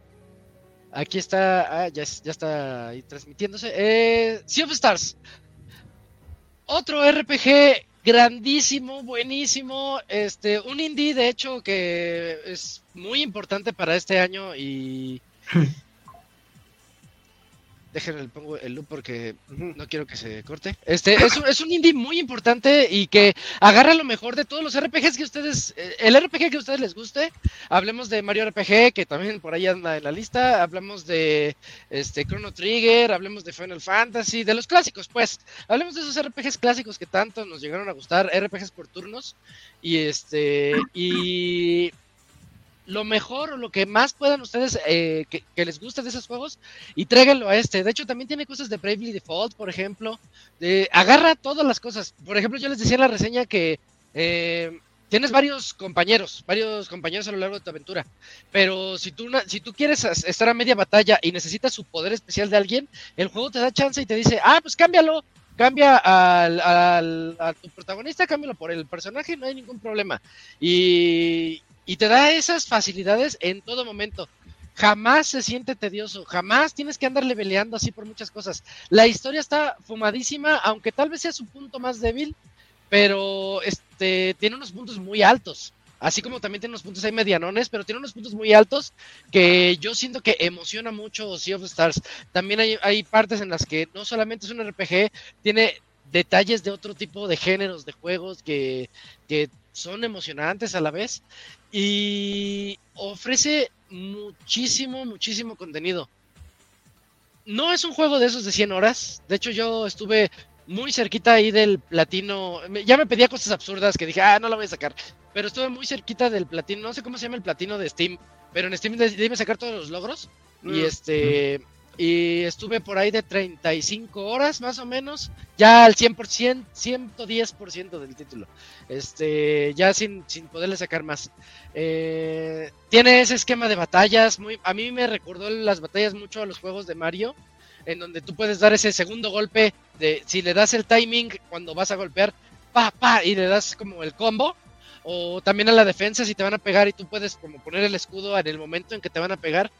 Aquí está, ah, ya, ya está ahí transmitiéndose. Eh, sea of Stars. Otro RPG grandísimo, buenísimo, este, un indie de hecho que es muy importante para este año y Déjenme pongo el loop porque no quiero que se corte. Este es un, es un indie muy importante y que agarra lo mejor de todos los RPGs que ustedes, eh, el RPG que a ustedes les guste. Hablemos de Mario RPG, que también por ahí anda en la lista. Hablemos de este Chrono Trigger, hablemos de Final Fantasy, de los clásicos, pues. Hablemos de esos RPGs clásicos que tanto nos llegaron a gustar, RPGs por turnos. Y este, y lo mejor o lo que más puedan ustedes eh, que, les guste de esos juegos y tráiganlo a este. De hecho, también tiene cosas de Bravely Default, por ejemplo. Agarra todas las cosas. Por ejemplo, yo les decía en la reseña que eh, tienes varios compañeros, varios compañeros a lo largo de tu aventura. Pero si tú, si tú quieres estar a media batalla y necesitas su poder especial de alguien, el juego te da chance y te dice, ah, pues cámbialo. Cambia al, al, a tu protagonista, cámbialo por el personaje, no hay ningún problema. Y, y te da esas facilidades en todo momento. Jamás se siente tedioso, jamás tienes que andarle peleando así por muchas cosas. La historia está fumadísima, aunque tal vez sea su punto más débil, pero este tiene unos puntos muy altos. Así como también tiene unos puntos ahí medianones, pero tiene unos puntos muy altos que yo siento que emociona mucho Sea of Stars. También hay, hay partes en las que no solamente es un RPG, tiene detalles de otro tipo de géneros de juegos que, que son emocionantes a la vez y ofrece muchísimo, muchísimo contenido. No es un juego de esos de 100 horas. De hecho, yo estuve muy cerquita ahí del platino. Ya me pedía cosas absurdas que dije, ah, no la voy a sacar. Pero estuve muy cerquita del platino. No sé cómo se llama el platino de Steam. Pero en Steam debe sacar todos los logros. Y mm. Y estuve por ahí de 35 horas más o menos, ya al 100%, 110% del título. Este, ya sin, sin poderle sacar más. Eh, tiene ese esquema de batallas, muy, a mí me recordó las batallas mucho a los juegos de Mario, en donde tú puedes dar ese segundo golpe de si le das el timing cuando vas a golpear, pa, pa, y le das como el combo. O también a la defensa si te van a pegar y tú puedes como poner el escudo en el momento en que te van a pegar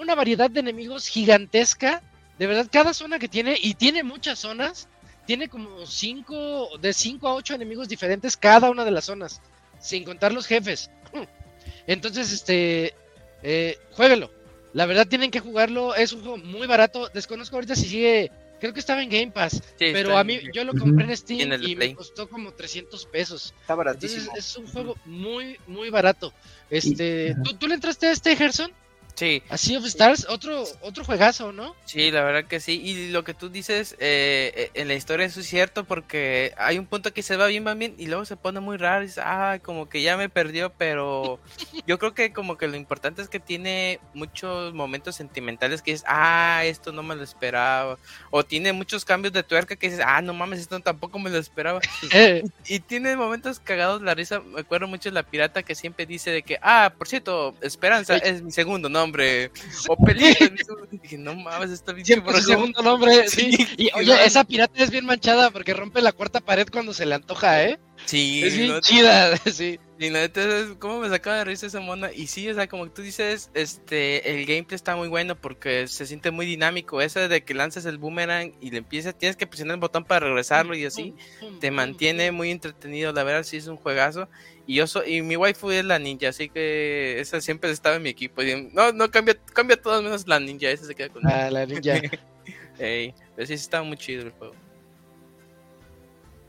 una variedad de enemigos gigantesca. De verdad, cada zona que tiene, y tiene muchas zonas, tiene como cinco, de 5 a 8 enemigos diferentes cada una de las zonas, sin contar los jefes. Entonces, este, eh, jueguelo. La verdad tienen que jugarlo, es un juego muy barato. Desconozco ahorita si sigue, creo que estaba en Game Pass, pero a mí yo lo compré en Steam y me costó como 300 pesos. Está baratísimo. es un juego muy, muy barato. Este, ¿tú, ¿tú, le entraste a este, Gerson? Sí. Así of Stars, otro, otro juegazo, ¿no? Sí, la verdad que sí. Y lo que tú dices eh, eh, en la historia eso es cierto porque hay un punto que se va bien, va bien y luego se pone muy raro y dice, ah, como que ya me perdió, pero yo creo que como que lo importante es que tiene muchos momentos sentimentales que dices, ah, esto no me lo esperaba. O tiene muchos cambios de tuerca que dices, ah, no mames, esto tampoco me lo esperaba. Eh. y tiene momentos cagados la risa. Me acuerdo mucho de la pirata que siempre dice de que, ah, por cierto, Esperanza es mi segundo nombre nombre. O peligro. dije, no mames, está bien. Siempre su segundo nombre, sí. Y oye, esa pirata es bien manchada porque rompe la cuarta pared cuando se le antoja, ¿eh? Sí. Es bien chida, sí. Y la neta, ¿cómo me sacaba de risa esa mona? Y sí, o sea, como tú dices, este, el gameplay está muy bueno porque se siente muy dinámico. Eso de que lances el boomerang y le empiezas, tienes que presionar el botón para regresarlo y así, te mantiene muy entretenido. La verdad, sí es un juegazo. Y yo soy, y mi waifu es la ninja, así que esa siempre estaba en mi equipo. no, no cambia, cambia todo menos la ninja, esa se queda con Ah, la ninja. Ey, pero sí, estaba muy chido el juego.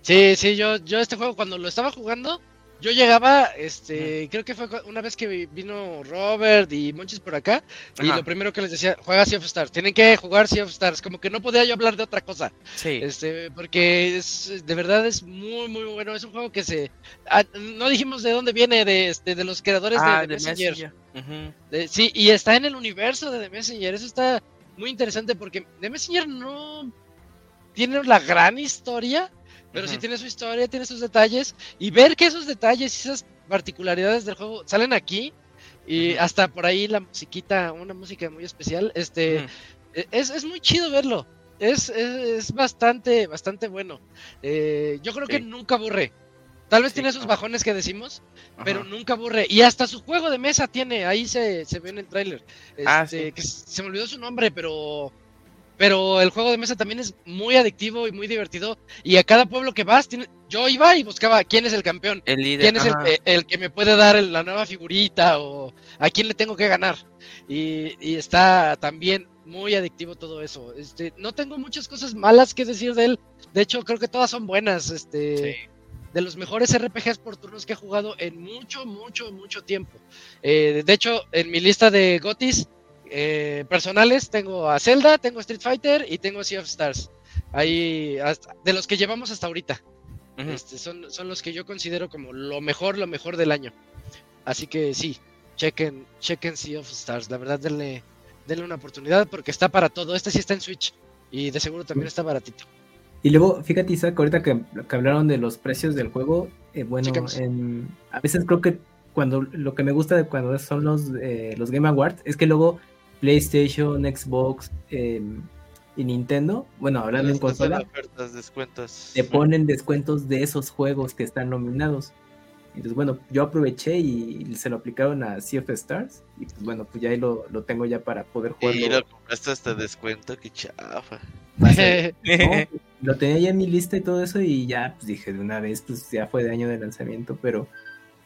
Sí, sí, yo, yo este juego cuando lo estaba jugando, yo llegaba, este, creo que fue una vez que vino Robert y Monchis por acá, y lo primero que les decía, juega Sea of Stars, tienen que jugar Sea of Stars, como que no podía yo hablar de otra cosa. Sí. Este, porque es, de verdad es muy, muy bueno, es un juego que se, ah, no dijimos de dónde viene, de, este, de los creadores de, ah, Messenger. sí, y está en el universo de The Messenger, eso está muy interesante porque The Messenger no tiene la gran historia, pero sí tiene su historia, tiene sus detalles, y ver que esos detalles y esas particularidades del juego salen aquí y hasta por ahí la musiquita, una música muy especial, este, e, es, es, muy chido verlo. Es, es, bastante, bastante bueno. Eh, yo creo que nunca aburre. Tal vez tiene sus bajones que decimos, pero nunca aburre. Y hasta su juego de mesa tiene, ahí se, se ve en el tráiler. Ah, este, que se me olvidó su nombre, pero pero el juego de mesa también es muy adictivo y muy divertido. Y a cada pueblo que vas, yo iba y buscaba quién es el campeón, el líder, quién es el, que me puede dar la nueva figurita o a quién le tengo que ganar. Y, está también muy adictivo todo eso. Este, no tengo muchas cosas malas que decir de él. De hecho, creo que todas son buenas. Este, de los mejores RPGs por turnos que he jugado en mucho, mucho, mucho tiempo. Eh, de hecho, en mi lista de Gotis eh, personales tengo a Zelda, tengo a Street Fighter y tengo a Sea of Stars. Ahí, de los que llevamos hasta ahorita. este, son, son los que yo considero como lo mejor, lo mejor del año. Así que sí, chequen, chequen Sea of Stars. La verdad, denle, denle una oportunidad porque está para todo. Este sí está en Switch y de seguro también está baratito. Y luego, fíjate, Isaac, ahorita que, hablaron de los precios del juego, eh, bueno, a veces creo que cuando lo que me gusta de cuando son los, eh, los Game Awards es que luego PlayStation, Xbox em, y Nintendo, bueno, hablando en consola, descuentos. te ponen descuentos de esos juegos que están nominados. Entonces, bueno, yo aproveché y se lo aplicaron a Sea of Stars. Y pues bueno, pues ya ahí lo, tengo ya para poder jugar. Y lo compraste hasta descuento, qué chafa. lo tenía ya en mi lista y todo eso y ya pues dije de una vez, pues ya fue de año de lanzamiento, pero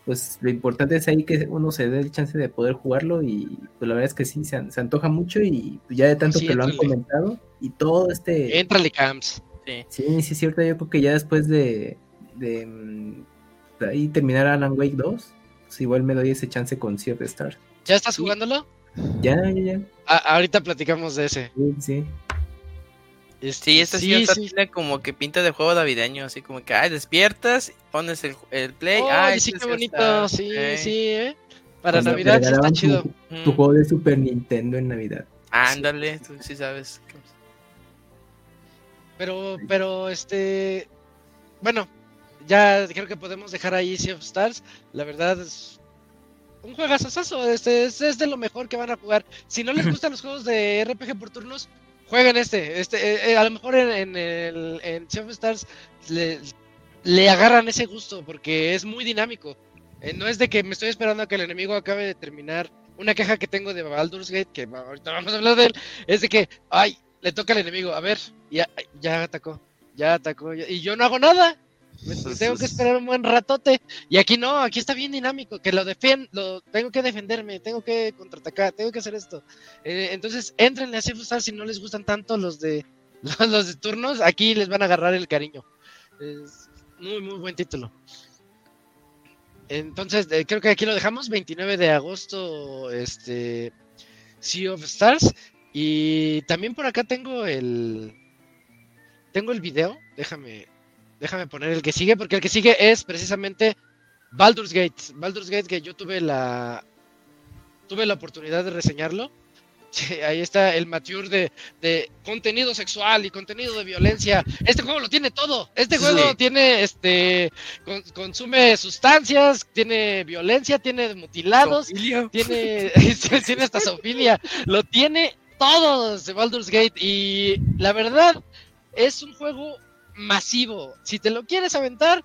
pues lo importante es ahí que uno se dé el chance de poder jugarlo y pues la verdad es que sí, se, antoja mucho y pues, ya de tanto que lo han comentado y todo este... Entrale camps. Sí, sí, sí, es cierto, yo creo que ya después de, de, mm, ahí terminar Alan Wake 2, pues igual me doy ese chance con Sea of Stars. ¿Ya estás jugándolo? Ya, ya, ya. ahorita platicamos de ese. Sí, sí. Este, sí, esta sí, tiene como que pinta de juego navideño, así como que, ay, despiertas, pones el, el play, oh, ay, sí, qué bonito, sí, sí, ¿eh? Para Navidad está chido. Tu, juego de Super Nintendo en Navidad. Ándale, tú sí sabes. Pero, pero, este, bueno, ya creo que podemos dejar ahí Sea of Stars, la verdad es un juegazazo, este es, es de lo mejor que van a jugar. Si no les gustan los juegos de RPG por turnos, jueguen este. este eh, eh, a lo mejor en, el en of Stars le, agarran ese gusto porque es muy dinámico. Eh, no es de que me estoy esperando a que el enemigo acabe de terminar. Una queja que tengo de Baldur's Gate, que ahorita vamos a hablar de él, es de que, ay, le toca al enemigo. A ver, ya, ya atacó, ya atacó, y yo no hago nada. Tengo que esperar un buen ratote. Y aquí no, aquí está bien dinámico, que lo defiendo, lo, tengo que defenderme, tengo que contraatacar, tengo que hacer esto. Eh, entonces, entrenle a Star si no les gustan tanto los de los, de turnos, aquí les van a agarrar el cariño. Es muy, muy buen título. Entonces, eh, creo que aquí lo dejamos, 29 de agosto, este, Sea of Stars. Y también por acá tengo el, tengo el video, déjame, Déjame poner el que sigue, porque el que sigue es precisamente Baldur's Gate. Baldur's Gate que yo tuve la tuve la oportunidad de reseñarlo. ahí está el mature de, de, contenido sexual y contenido de violencia. Este juego lo tiene todo. Este juego tiene, este, consume sustancias, tiene violencia, tiene mutilados, tiene, tiene hasta sofilia. Lo tiene todo de Baldur's Gate y la verdad es un juego masivo. Si te lo quieres aventar,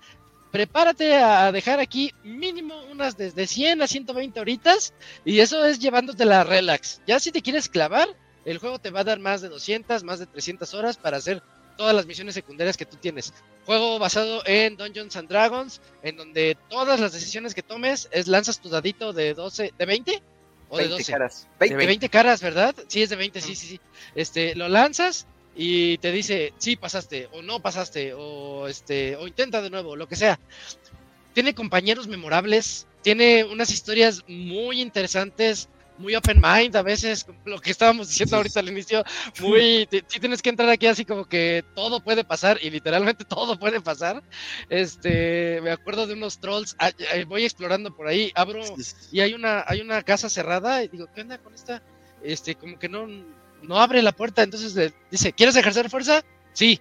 prepárate a dejar aquí mínimo unas desde 100 a 120 horitas y eso es llevándote la relax. Ya si te quieres clavar, el juego te va a dar más de 200, más de 300 horas para hacer todas las misiones secundarias que tú tienes. Juego basado en Dungeons and Dragons, en donde todas las decisiones que tomes es lanzas tu dadito de 12, de 20 o de 12. Caras. 20. De 20 caras, ¿verdad? Sí, es de 20, sí, sí, sí. Este, lo lanzas y te dice, sí pasaste, o no pasaste, o este, o intenta de nuevo, lo que sea. Tiene compañeros memorables, tiene unas historias muy interesantes, muy open mind a veces, lo que estábamos diciendo ahorita al inicio, muy, sí tienes que entrar aquí así como que todo puede pasar y literalmente todo puede pasar. Este, me acuerdo de unos trolls, ah, eh, voy explorando por ahí, abro y hay una, hay una casa cerrada y digo, ¿qué onda con esta? Este, como que no, no abre la puerta, entonces le dice, ¿quieres ejercer fuerza? Sí.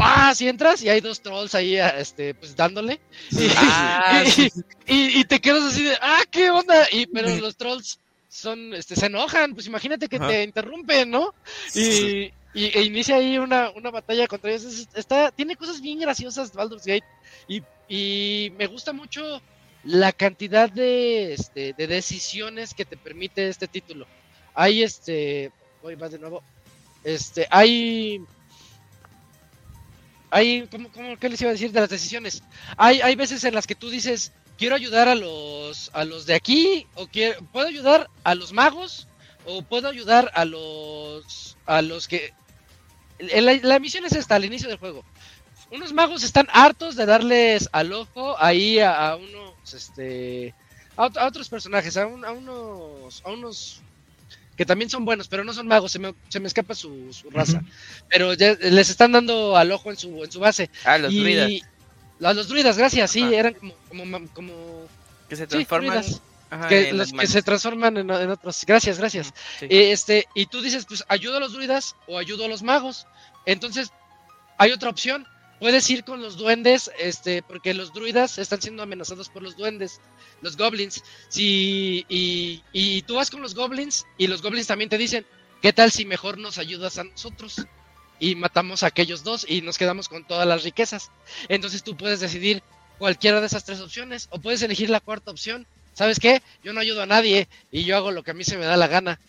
¡ah! Si entras y hay dos trolls ahí, este, pues dándole. Y, ah, y, te quedas así de, ¡ah, qué onda! Y, pero los trolls son, este, se enojan, pues imagínate que te interrumpen, ¿no? Y, y e inicia ahí una, una batalla contra ellos. Está, tiene cosas bien graciosas Baldur's Gate y, y me gusta mucho la cantidad de, este, de decisiones que te permite este título. Hay este, voy más de nuevo, este, hay hay, ¿cómo, cómo, qué les iba a decir de las decisiones? Hay, hay veces en las que tú dices, quiero ayudar a los, a los de aquí, o quiero, puedo ayudar a los magos, o puedo ayudar a los, a los que... La, misión es esta, al inicio del juego. Unos magos están hartos de darles al ojo ahí a, unos, este, a, otros personajes, a, a unos, a unos que también son buenos, pero no son magos, se me, se me escapa su, raza. Pero les están dando al ojo en su, en su base. Ah, los druidas. A los druidas, gracias, sí, eran como, como, Que se transforman. que, los que se transforman en, otros. Gracias, gracias. Este, y tú dices, pues ayudo a los druidas o ayudo a los magos. Entonces, hay otra opción. Puedes ir con los duendes, este, porque los druidas están siendo amenazados por los duendes los goblins. Si, y, y tú vas con los goblins y los goblins también te dicen, ¿qué tal si mejor nos ayudas a nosotros? Y matamos a aquellos dos y nos quedamos con todas las riquezas. Entonces tú puedes decidir cualquiera de esas tres opciones o puedes elegir la cuarta opción. ¿Sabes qué? Yo no ayudo a nadie y yo hago lo que a mí se me da la gana.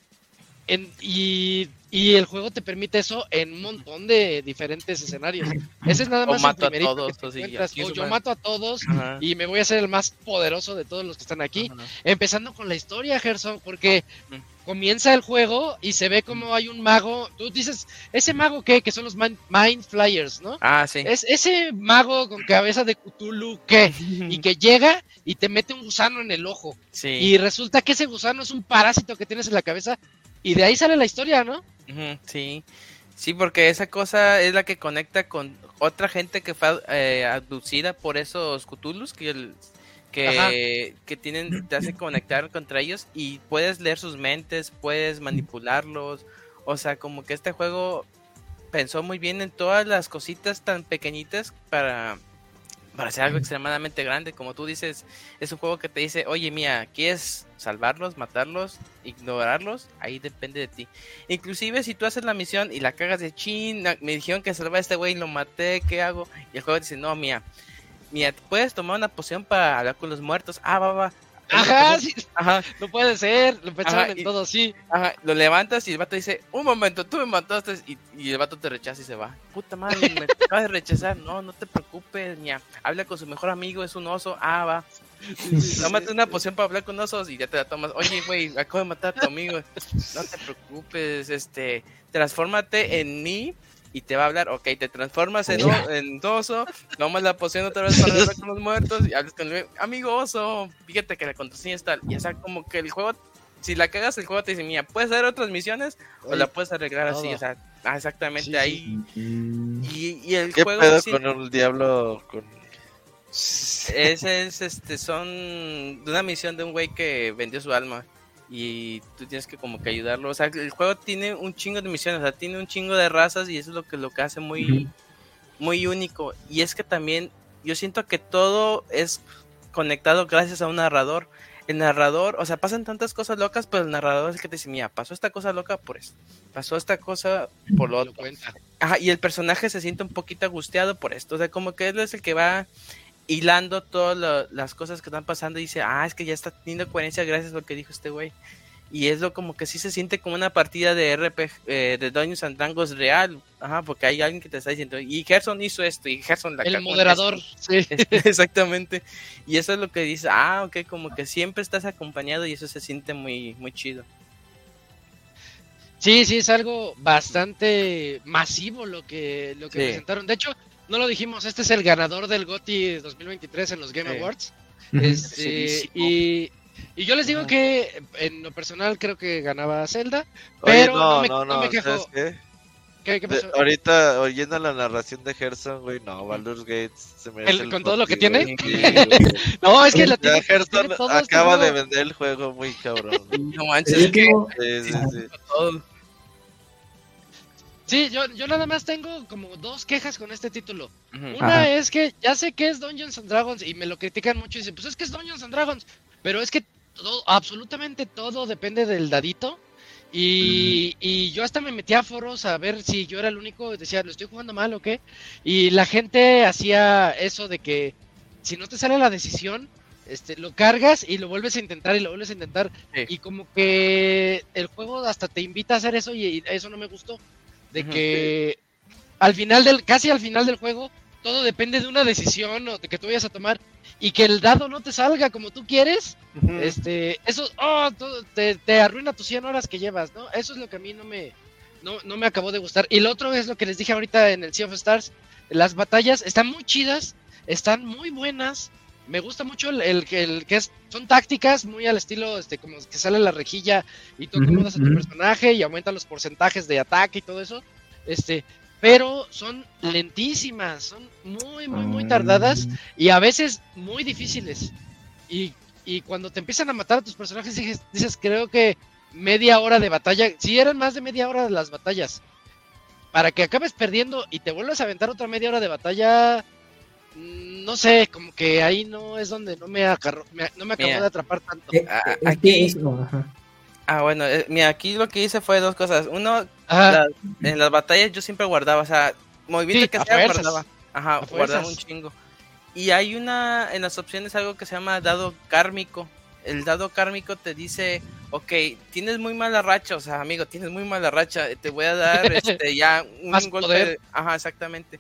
En, y y el juego te permite eso en un montón de diferentes escenarios. Ese es nada más o mato a todos, o yo mato a todos y me voy a ser el más poderoso de todos los que están aquí. Empezando con la historia, Gerson, porque comienza el juego y se ve como hay un mago. Tú dices, ¿ese mago qué? Que son los Mind Flyers, ¿no? Ah, sí. Es ese mago con cabeza de Cthulhu, ¿qué? y que llega y te mete un gusano en el ojo. Sí. Y resulta que ese gusano es un parásito que tienes en la cabeza y de ahí sale la historia, ¿no? sí, sí, porque esa cosa es la que conecta con otra gente que fue eh, abducida por esos que, que, que, tienen, te hacen conectar contra ellos y puedes leer sus mentes, puedes manipularlos. O sea, como que este juego pensó muy bien en todas las cositas tan pequeñitas para para hacer algo extremadamente grande. Como tú dices, es un juego que te dice, oye, mía, ¿quieres salvarlos, matarlos, ignorarlos? Ahí depende de ti. Inclusive si tú haces la misión y la cagas de chin, me dijeron que salvar a este güey y lo maté, ¿qué hago? Y el juego dice, no, mía, mía, ¿puedes tomar una poción para hablar con los muertos? Ah, va, va. Ajá, sí. Ajá. No puede ser, lo pensaron en todo, sí. Ajá, lo levantas y el vato dice, un momento, tú me mataste y, y el vato te rechaza y se va. Puta madre, me acabas de rechazar. No, no te preocupes, ña. Habla con su mejor amigo, es un oso. Ah, va. Tómate una poción para hablar con osos y ya te la tomas. Oye, güey, acabo de matar a tu amigo. No te preocupes, este, transfórmate en mí y te va a hablar, ok, te transformas en, en oso, tomas la poción otra vez para hablar con los muertos y hablas con el amigo oso, fíjate que la contraseña está, y o sea, como que el juego, si la cagas, el juego te dice, mía, puedes hacer otras misiones o la puedes arreglar así, o sea, ah, exactamente ahí. Y, y, el ¿Qué juego... Pedo con el diablo? Con... Ese es, este, son de una misión de un güey que vendió su alma y tú tienes que como que ayudarlo. O sea, el juego tiene un chingo de misiones, o sea, tiene un chingo de razas y eso es lo que lo que hace muy, muy único. Y es que también yo siento que todo es conectado gracias a un narrador. El narrador, o sea, pasan tantas cosas locas, pero el narrador es el que te dice, mira, pasó esta cosa loca por eso, pasó esta cosa por lo otro. Ajá, y el personaje se siente un poquito angustiado por esto, o sea, como que él es el que va hilando todas las cosas que están pasando y dice, ah, es que ya está teniendo coherencia gracias a lo que dijo este güey. Y es lo como que sí se siente como una partida de RPG, eh, de Dungeons and Dragons real, ajá, porque hay alguien que te está diciendo, y Gerson hizo esto, y Gerson la El moderador, sí. Exactamente. Y eso es lo que dice, ah, ok, como que siempre estás acompañado y eso se siente muy, muy chido. Sí, sí, es algo bastante masivo lo que, lo que presentaron. De hecho, no lo dijimos, este es el ganador del GOTY 2023 en los Game Awards. Este, y, y, yo les digo que en lo personal creo que ganaba Zelda, pero no, no, no, me, quejo. ¿Qué? ¿Qué, pasó? ahorita, oyendo la narración de Gerson, güey, no, Baldur's Gate se merece el, ¿Con todo lo que tiene? no, es que la tiene, Gerson acaba de vender el juego muy cabrón. no manches, es que... Sí, sí, sí. Sí, yo, yo nada más tengo como dos quejas con este título. Una es que ya sé que es Dungeons and Dragons y me lo critican mucho y dicen, pues es que es Dungeons and Dragons, pero es que todo, absolutamente todo depende del dadito. Y, y, yo hasta me metí a foros a ver si yo era el único, decía, ¿lo estoy jugando mal o qué? Y la gente hacía eso de que si no te sale la decisión, este, lo cargas y lo vuelves a intentar y lo vuelves a intentar. Y como que el juego hasta te invita a hacer eso y, eso no me gustó. De que al final del, casi al final del juego, todo depende de una decisión o de que tú vayas a tomar y que el dado no te salga como tú quieres, este, eso, oh, te, te, arruina tus 100 horas que llevas, ¿no? Eso es lo que a mí no me, no, no me acabó de gustar. Y lo otro es lo que les dije ahorita en el Sea of Stars, las batallas están muy chidas, están muy buenas, me gusta mucho el, el, el, que es, son tácticas muy al estilo, este, como que sale la rejilla y tú acomodas a tu personaje y aumentan los porcentajes de ataque y todo eso. Este, pero son lentísimas, son muy, muy, muy tardadas y a veces muy difíciles. Y, y cuando te empiezan a matar a tus personajes, dices, dices, creo que media hora de batalla, si eran más de media hora de las batallas, para que acabes perdiendo y te vuelvas a aventar otra media hora de batalla, Mm, no sé, como que ahí no es donde no me, no me acabó de atrapar tanto. Eh, aquí, ah, bueno, eh, mira, aquí lo que hice fue dos cosas. Uno, en las batallas yo siempre guardaba, o sea, movimiento que sea guardaba. Ajá, guardaba un chingo. Y hay una, en las opciones algo que se llama dado kármico. El dado kármico te dice, ok, tienes muy mala racha, o sea, amigo, tienes muy mala racha, te voy a dar este, ya un golpe. Ajá, exactamente.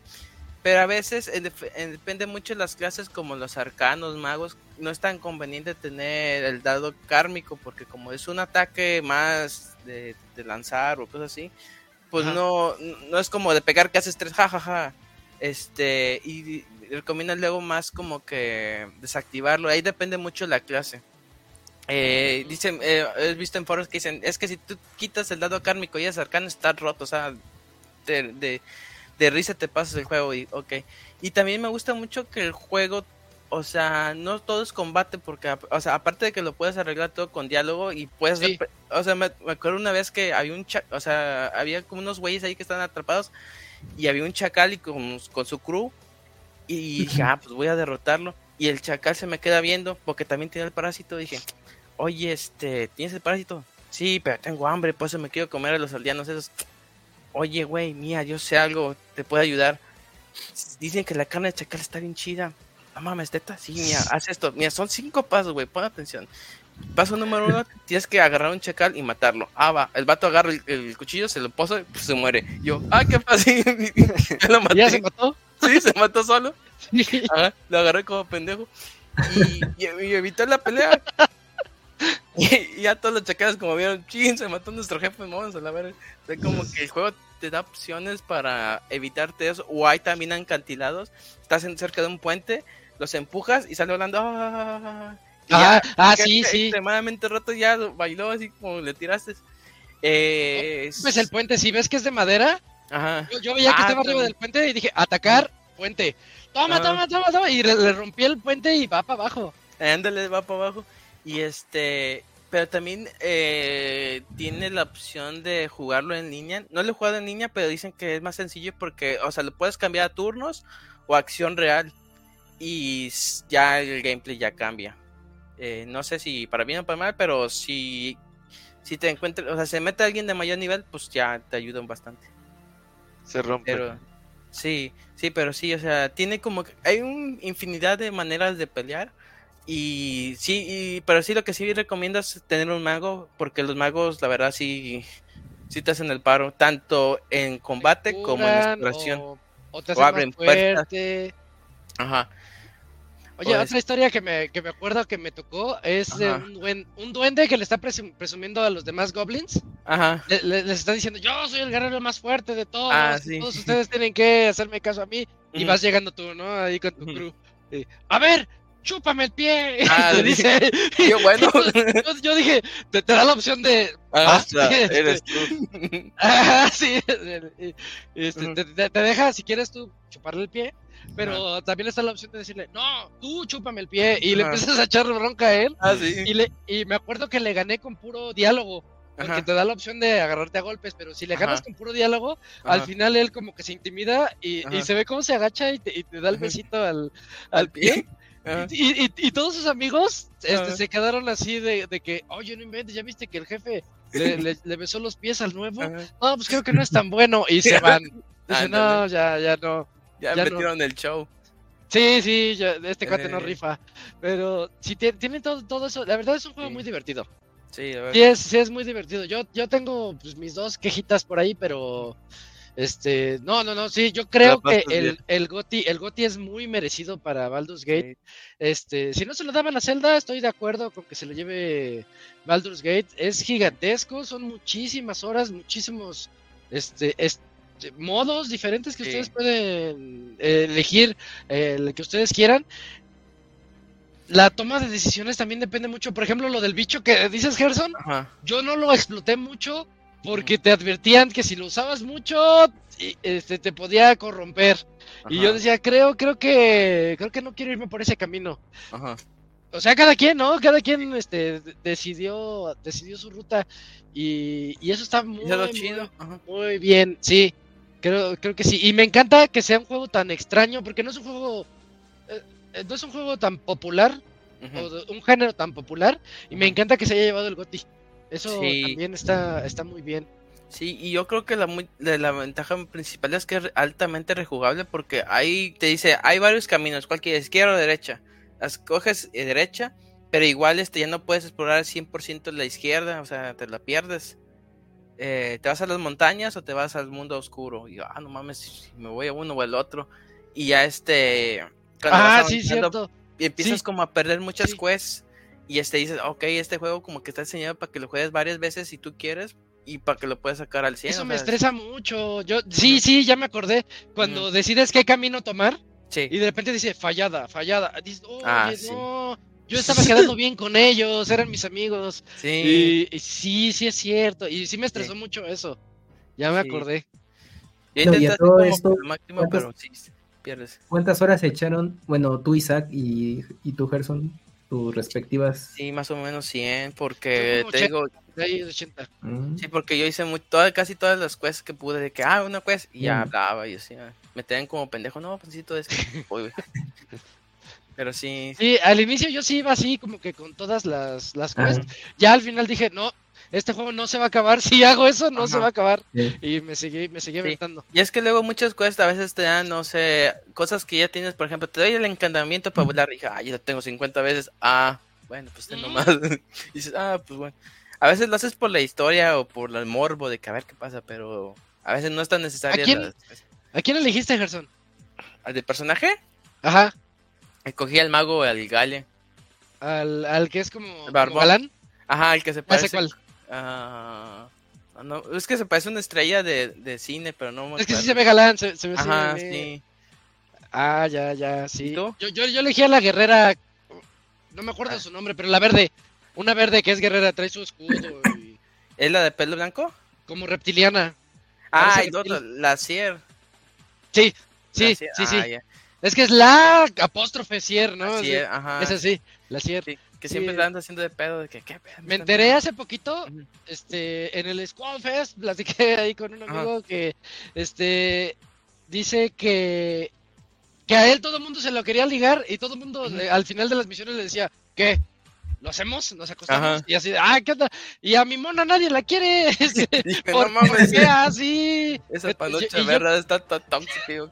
Pero a veces eh, depende mucho de las clases como los arcanos, magos, no es tan conveniente tener el dado kármico porque como es un ataque más de, lanzar o cosas así, pues no, no es como de pegar que haces tres, jajaja. Este, y recomiendo luego más como que desactivarlo, ahí depende mucho de la clase. Eh, dicen, eh, he visto en foros que dicen, es que si tú quitas el dado kármico y es arcano, está roto, o sea, de de risa te pasas el juego y ok. Y también me gusta mucho que el juego, o sea, no todo es combate porque, o sea, aparte de que lo puedes arreglar todo con diálogo y puedes, o sea, me, acuerdo una vez que había un, o sea, había como unos güeyes ahí que estaban atrapados y había un chacal y con, con su crew y dije, ah, pues voy a derrotarlo. Y el chacal se me queda viendo porque también tiene el parásito. Dije, oye, este, ¿tienes el parásito? Sí, pero tengo hambre, por eso me quiero comer a los aldeanos esos oye, güey, mía, yo sé algo, te puede ayudar. Dicen que la carne de chacal está bien chida. No mames, teta, sí, mía, haz esto. Mira, son cinco pasos, güey, pon atención. Paso número uno, tienes que agarrar un chacal y matarlo. Ah, va, el vato agarra el, cuchillo, se lo posa y pues, se muere. Yo, ah, qué fácil. lo maté. ¿Ya se mató? Sí, se mató solo. lo agarré como pendejo. Y, y evitó la pelea. Y ya todos los chacales como vieron, chin, se mató nuestro jefe, vamos a la ver. O como que el juego te da opciones para evitarte eso. O hay también acantilados. Estás en, cerca de un puente, los empujas y sale volando. Ah, ah, ah sí, sí. Extremadamente roto ya bailó así como le tiraste. Eh, pues el puente, si ves que es de madera, Ajá. Yo, veía que ah, estaba arriba del puente y dije, atacar, puente. Toma, toma, toma, toma. Y le, rompí el puente y va para abajo. Ándale, va para abajo. Y este, pero también eh, tiene la opción de jugarlo en línea. No lo he jugado en línea, pero dicen que es más sencillo porque, o sea, lo puedes cambiar a turnos o acción real. Y ya el gameplay ya cambia. Eh, no sé si para bien o para mal, pero si, si te encuentras, o sea, se mete alguien de mayor nivel, pues ya te ayudan bastante. Se rompe. Pero, sí, sí, pero sí, o sea, tiene como, hay una infinidad de maneras de pelear y sí, pero sí lo que sí recomiendo es tener un mago, porque los magos, la verdad, sí, sí te hacen el paro, tanto en combate como en exploración. O, te hacen fuerte. Ajá. Oye, otra historia que me, que me acuerdo que me tocó es de un, un, duende que le está presumiendo a los demás goblins. Ajá. les está diciendo, yo soy el guerrero más fuerte de todos. Ah, todos ustedes tienen que hacerme caso a mí. Y vas llegando tú, ¿no? Ahí con tu crew. a ver, chúpame el pie. Ah, dice, qué bueno. Yo, dije, te, da la opción de. Ah, este, eres tú. Ah, sí, este, te, te, deja, si quieres tú, chuparle el pie. Pero también está la opción de decirle, no, tú chúpame el pie. Y le empiezas a echar bronca a él. Ah, sí. Y, le, y me acuerdo que le gané con puro diálogo. porque te da la opción de agarrarte a golpes, pero si le ganas con puro diálogo, al final él como que se intimida y, se ve cómo se agacha y te, da el besito al, al pie. Y, todos sus amigos este, se quedaron así de, que, oye, no inventes, ya viste que el jefe le, besó los pies al nuevo. No, pues creo que no es tan bueno. Y se van. Dicen, no, ya, ya no. Ya, metieron el show. Sí, sí, este cuate no eh. rifa. Pero si tiene, todo, todo eso. La verdad es un juego muy divertido. Sí, sí es, sí, es muy divertido. Yo, yo tengo pues, mis dos quejitas por ahí, pero este, no, no, no, sí, yo creo que el, el, Goti, el Goti es muy merecido para Baldur's Gate. Este, si no se lo daban a Zelda, estoy de acuerdo con que se lo lleve Baldur's Gate. Es gigantesco, son muchísimas horas, muchísimos este, modos diferentes que ustedes pueden eh, elegir el que ustedes quieran. La toma de decisiones también depende mucho. Por ejemplo, lo del bicho que dices, Gerson, yo no lo exploté mucho porque te advertían que si lo usabas mucho este, te podía corromper. Y yo decía, creo, creo que, creo que no quiero irme por ese camino. O sea, cada quien, ¿no? Cada quien este, decidió, decidió su ruta y, eso está muy, muy, bien, sí. Creo, creo que sí. Y me encanta que sea un juego tan extraño, porque no es un juego, eh, eh, no es un juego tan popular, o un género tan popular, y me encanta que se haya llevado el GOTI. Eso también está, está muy bien. Sí, y yo creo que la, la ventaja principal es que es altamente rejugable porque ahí te dice, hay varios caminos, cuál quieres, izquierda o derecha. Escoges eh, derecha, pero igual este, ya no puedes explorar 100% la izquierda, o sea, te la pierdes. Eh, te vas a las montañas o te vas al mundo oscuro. Y yo, ah, no mames, me voy a uno o al otro. Y ya este... Ah, sí, cierto. Y empiezas como a perder muchas quests y este dices, ok, este juego como que está diseñado para que lo juegues varias veces si tú quieres y para que lo puedas sacar al 100. Eso me estresa mucho. Yo sí, sí, ya me acordé. Cuando decides qué camino tomar sí. y de repente dice fallada, fallada. Dices, ah, no, yo estaba quedando bien con ellos, eran mis amigos. Sí. Y, sí, sí es cierto. Y sí me estresó mucho eso. Ya me acordé. Y todo esto, máximo, pero sí, pierdes. ¿Cuántas horas echaron, bueno, tú Isaac y, y tú Gerson, tus respectivas. Sí, más o menos 100, porque tengo... Mm. Sí, porque yo hice muy, casi todas las quests que pude, de que, ah, una quest, y ya mm. hablaba, y así, me tenían como pendejo, no, pues sí, todo esto. Pero sí. Sí, al inicio yo sí iba así, como que con todas las, las quests. Ya al final dije, no, este juego no se va a acabar, si hago eso no se va a acabar. Y me seguí, me seguí Y es que luego muchas cosas a veces te dan, no sé, cosas que ya tienes, por ejemplo, te doy el encantamiento para volar y dije, ah, ya lo tengo 50 veces, ah, bueno, pues tengo más. y dices, ah, pues bueno. A veces lo haces por la historia o por el morbo de que a ver qué pasa, pero a veces no es tan necesario. ¿A quién, ¿A quién elegiste, Gerson? ¿Al del personaje? Ajá. Escogí al mago, al Gale. ¿Al, al que es como, como galán? Ajá, el que se parece. cuál. Ah, no, es que se parece una estrella de, de cine, pero no Es que sí se ve galán, se, ve Ajá, sí. Ah, ya, ya, sí. Yo, yo, yo elegí a la guerrera, no me acuerdo ah. su nombre, pero la verde. Una verde que es guerrera, trae su escudo. ¿Es la de pelo blanco? Como reptiliana. Ah, y la, la Cier. Sí, sí, sí, sí. Ah, es que es la apóstrofe Cier, ¿no? Sí, ajá. Es así, la Cier. Que siempre sí. anda haciendo de pedo, de que qué pedo. Me enteré hace poquito, este, en el Squad Fest, platiqué ahí con un amigo que, este, dice que, que a él todo el mundo se lo quería ligar y todo el mundo al final de las misiones le decía, ¿qué? ¿Lo hacemos? ¿Nos acostamos? Y así, ah, ¿qué onda? Y a mi mona nadie la quiere. ¿Por no mames, qué así? Esa panocha verdad está tan tóxico.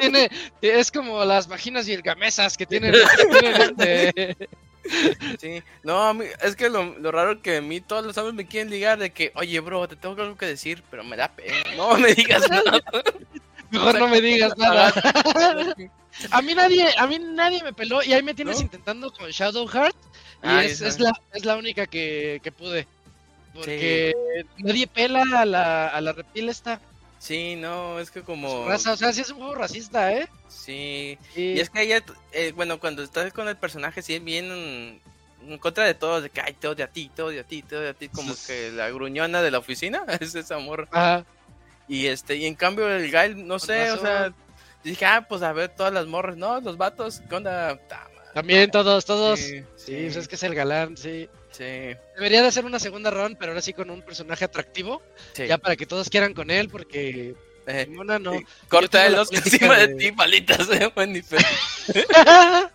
tiene, es como las vaginas y el gamesas que tienen, este, Sí, no, es que lo, lo raro que a mí todos los hombres me quieren ligar de que, oye, bro, te tengo algo que decir, pero me da pena. No me digas nada. Mejor no me digas nada. a mí nadie, a mí nadie me peló y ahí me tienes intentando con Shadow Heart y ah, es, es, la, es la única que, que pude. Porque nadie pela a la, a la reptil esta. Sí, no, es que como... o sea, sí es un juego racista, ¿eh? Sí. Y es que ella, eh, bueno, cuando estás con el personaje, sí es bien en contra de todos, de que, ay, te odio a ti, te odio a ti, te odio a ti, como que la gruñona de la oficina, es ese amor. Ajá. Y este, y en cambio el Gael, no sé, o sea, dije, ah, pues a ver todas las morras, ¿no? Los vatos, ¿qué onda? También todos, todos. Sí, pues es que es el galán, sí. Sí. Debería de ser una segunda round, pero ahora sí con un personaje atractivo. Ya para que todos quieran con él, porque eh, Mona no. Corta el Oscar encima de... ti, malitas, eh,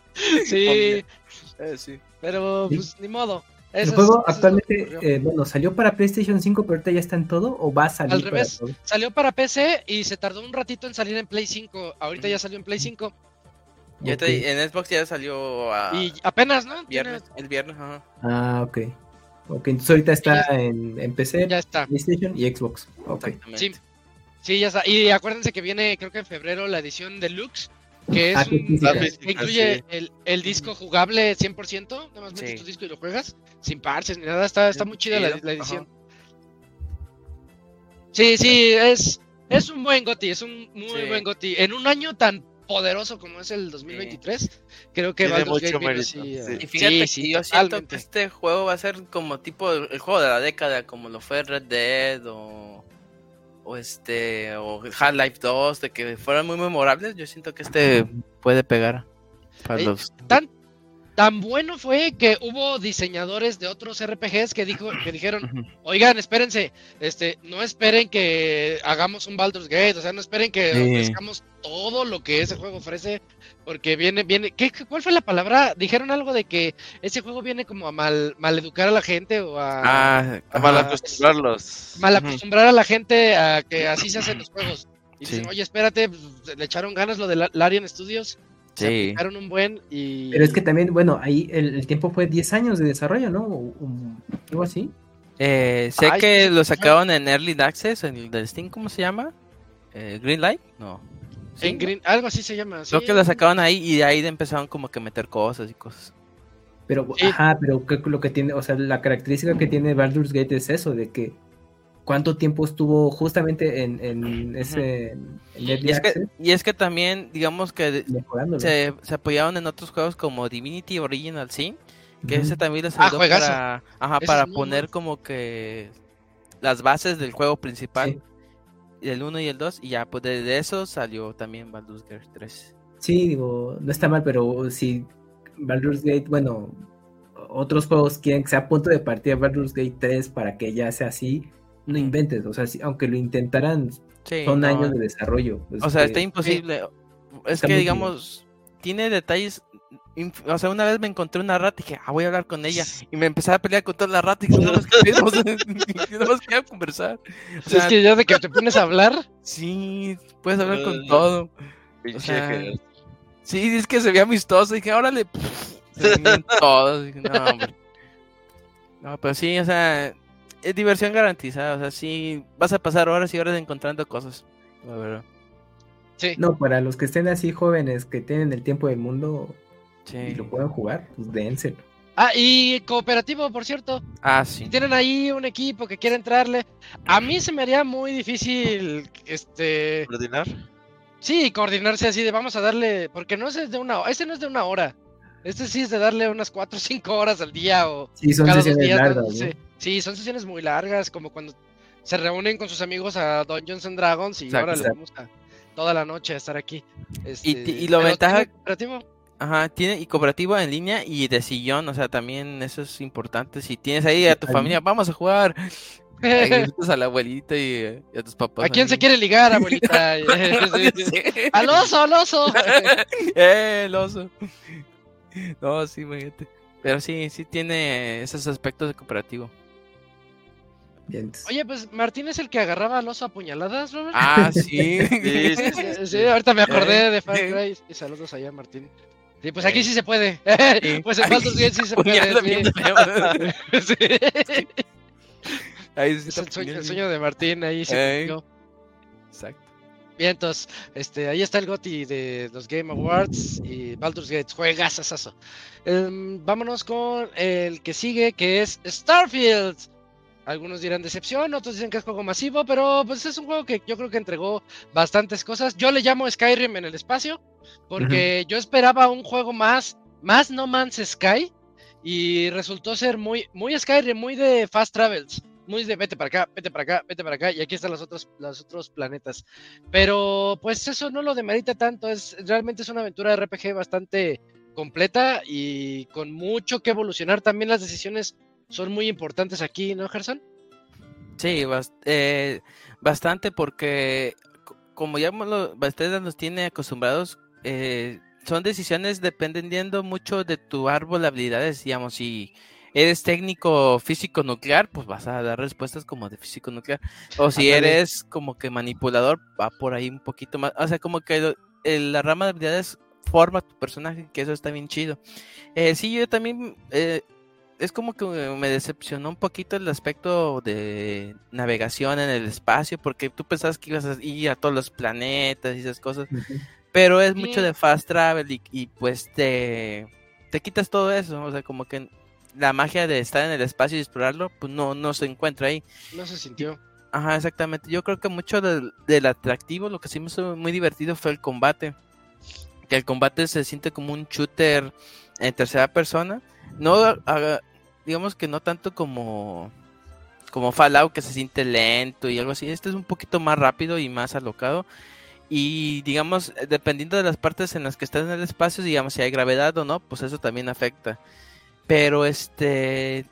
sí. Eh, sí. Pero, pues, ni modo. el juego actualmente, eh, bueno, salió para PlayStation 5, pero ahorita ya está en todo o va a salir. Al revés, salió para PC y se tardó un ratito en salir en Play 5. Ahorita ya salió en Play 5. Ya en Xbox ya salió Y apenas, ¿no? el viernes, ajá. Ah, ok. Ok, entonces ahorita está en, en, PC, ya está. PlayStation y Xbox. Ok. Sí. sí, ya está. Y acuérdense que viene, creo que en febrero, la edición deluxe que, es ah, que incluye el, el, disco jugable 100%, nada más metes tu disco y lo juegas, sin parches ni nada, está, está muy chida la, la, edición. Sí, sí, es, es un buen GOTI, es un muy buen GOTI. En un año tan poderoso como es el 2023, creo que va mucho. Y fíjate que yo siento que este juego va a ser como tipo el juego de la década, como lo fue Red Dead o, o este o Half-Life 2, de que fueran muy memorables. Yo siento que este puede pegar para los tan bueno fue que hubo diseñadores de otros RPGs que dijo que dijeron, "Oigan, espérense, este, no esperen que hagamos un Baldur's Gate, o sea, no esperen que ofrezcamos todo lo que ese juego ofrece, porque viene viene ¿qué, cuál fue la palabra? Dijeron algo de que ese juego viene como a mal educar a la gente o a ah, a, mal acostumbrarlos. Mal acostumbrar a la gente a que así se hacen los juegos. Y dicen, "Oye, espérate, pues, le echaron ganas lo de Larian Studios." Sí. un buen y... Pero es que también, bueno, ahí el, tiempo fue 10 años de desarrollo, ¿no? algo así. Eh, sé que lo sacaron en Early Access, en el del Steam, ¿cómo se llama? Eh, Greenlight, no. En Green, algo así se llama. Creo que lo sacaron ahí y de ahí empezaron como que a meter cosas y cosas. Pero, ajá, pero lo que tiene, o sea, la característica que tiene Baldur's Gate es eso, de que cuánto tiempo estuvo justamente en, en ese y, es que, y, es que, también digamos que se, se, apoyaron en otros juegos como Divinity Original Sin que ese también les ayudó ah, para, ajá, para poner como que las bases del juego principal el 1 y el 2 y ya pues de, eso salió también Baldur's Gate 3 sí digo no está mal pero si Baldur's Gate bueno otros juegos quieren que sea a punto de partida Baldur's Gate 3 para que ya sea así no inventes, o sea, aunque lo intentaran, son años de desarrollo. o sea, está imposible. Es que, digamos, tiene detalles. O sea, una vez me encontré una rata y dije, ah, voy a hablar con ella. Y me empecé a pelear con todas las ratas y no más quería conversar. O sea, es que ya de que te pones a hablar. Sí, puedes hablar con todo. O sea, sí, es que se ve amistoso. Y dije, órale, se todos. no, hombre. No, pero sí, o sea, es diversión garantizada. O sea, sí, vas a pasar horas y horas encontrando cosas. La verdad. Sí. No, para los que estén así jóvenes, que tienen el tiempo del mundo y lo puedan jugar, pues dénselo. Ah, y cooperativo, por cierto. Ah, sí. Si tienen ahí un equipo que quiere entrarle, a mí se me haría muy difícil, este... ¿Coordinar? Sí, coordinarse así de vamos a darle, porque no es de una, ese no es de una hora. Este sí es de darle unas 4 o 5 horas al día o sí, son cada dos días. Largas, ¿no? Sí, son sesiones muy largas, como cuando se reúnen con sus amigos a Dungeons and Dragons y ahora le vamos a toda la noche a estar aquí. y, y, lo ventaja... Cooperativo? Ajá, tiene y cooperativo en línea y de sillón, o sea, también eso es importante. Si tienes ahí a tu familia, vamos a jugar. a la abuelita y, a tus papás. ¿A quién se quiere ligar, abuelita? ¡Al oso, al oso! ¡Eh, el oso! No, sí, imagínate. Pero sí, sí tiene esos aspectos de cooperativo. Oye, pues Martín es el que agarraba al oso a puñaladas, Robert. Ah, sí. sí, sí, ahorita me acordé eh, de Far Cry. Y saludos allá, Martín. Sí, pues aquí sí se puede. pues en Baldur's Gate sí se puede. Sí. Ahí sí es el sueño, el sueño, de Martín, ahí se cumplió. Exacto. Bien, entonces, este, ahí está el GOTI de los Game Awards y Baldur's Gate, juegazazazo. Um, vámonos con el que sigue, que es Starfield. Algunos dirán decepción, otros dicen que es juego masivo, pero pues es un juego que yo creo que entregó bastantes cosas. Yo le llamo Skyrim en el espacio, porque yo esperaba un juego más, más No Man's Sky, y resultó ser muy, muy Skyrim, muy de fast travels, muy de vete para acá, vete para acá, vete para acá, y aquí están los otros, los otros planetas. Pero pues eso no lo demerita tanto, es realmente es una aventura de RPG bastante completa y con mucho que evolucionar. También las decisiones son muy importantes aquí, ¿no, Gerson? Sí, eh, bastante porque como ya nos tiene acostumbrados, eh, son decisiones dependiendo mucho de tu árbol de habilidades, digamos, si eres técnico físico nuclear, pues vas a dar respuestas como de físico nuclear. O si eres como que manipulador, va por ahí un poquito más. O sea, como que la rama de habilidades forma tu personaje, que eso está bien chido. Eh, sí, yo también... Eh, es como que me decepcionó un poquito el aspecto de navegación en el espacio, porque tú pensabas que ibas a ir a todos los planetas y esas cosas, pero es mucho de fast travel y, y, pues te, te quitas todo eso, o sea, como que la magia de estar en el espacio y explorarlo, pues no, no se encuentra ahí. No se sintió. Ajá, exactamente. Yo creo que mucho del, atractivo, lo que sí me hizo muy divertido fue el combate. Que el combate se siente como un shooter en tercera persona. No, digamos que no tanto como como Fallout que se siente lento y algo así. Este es un poquito más rápido y más alocado. Y digamos, dependiendo de las partes en las que estás en el espacio, digamos si hay gravedad o no, pues eso también afecta. Pero este,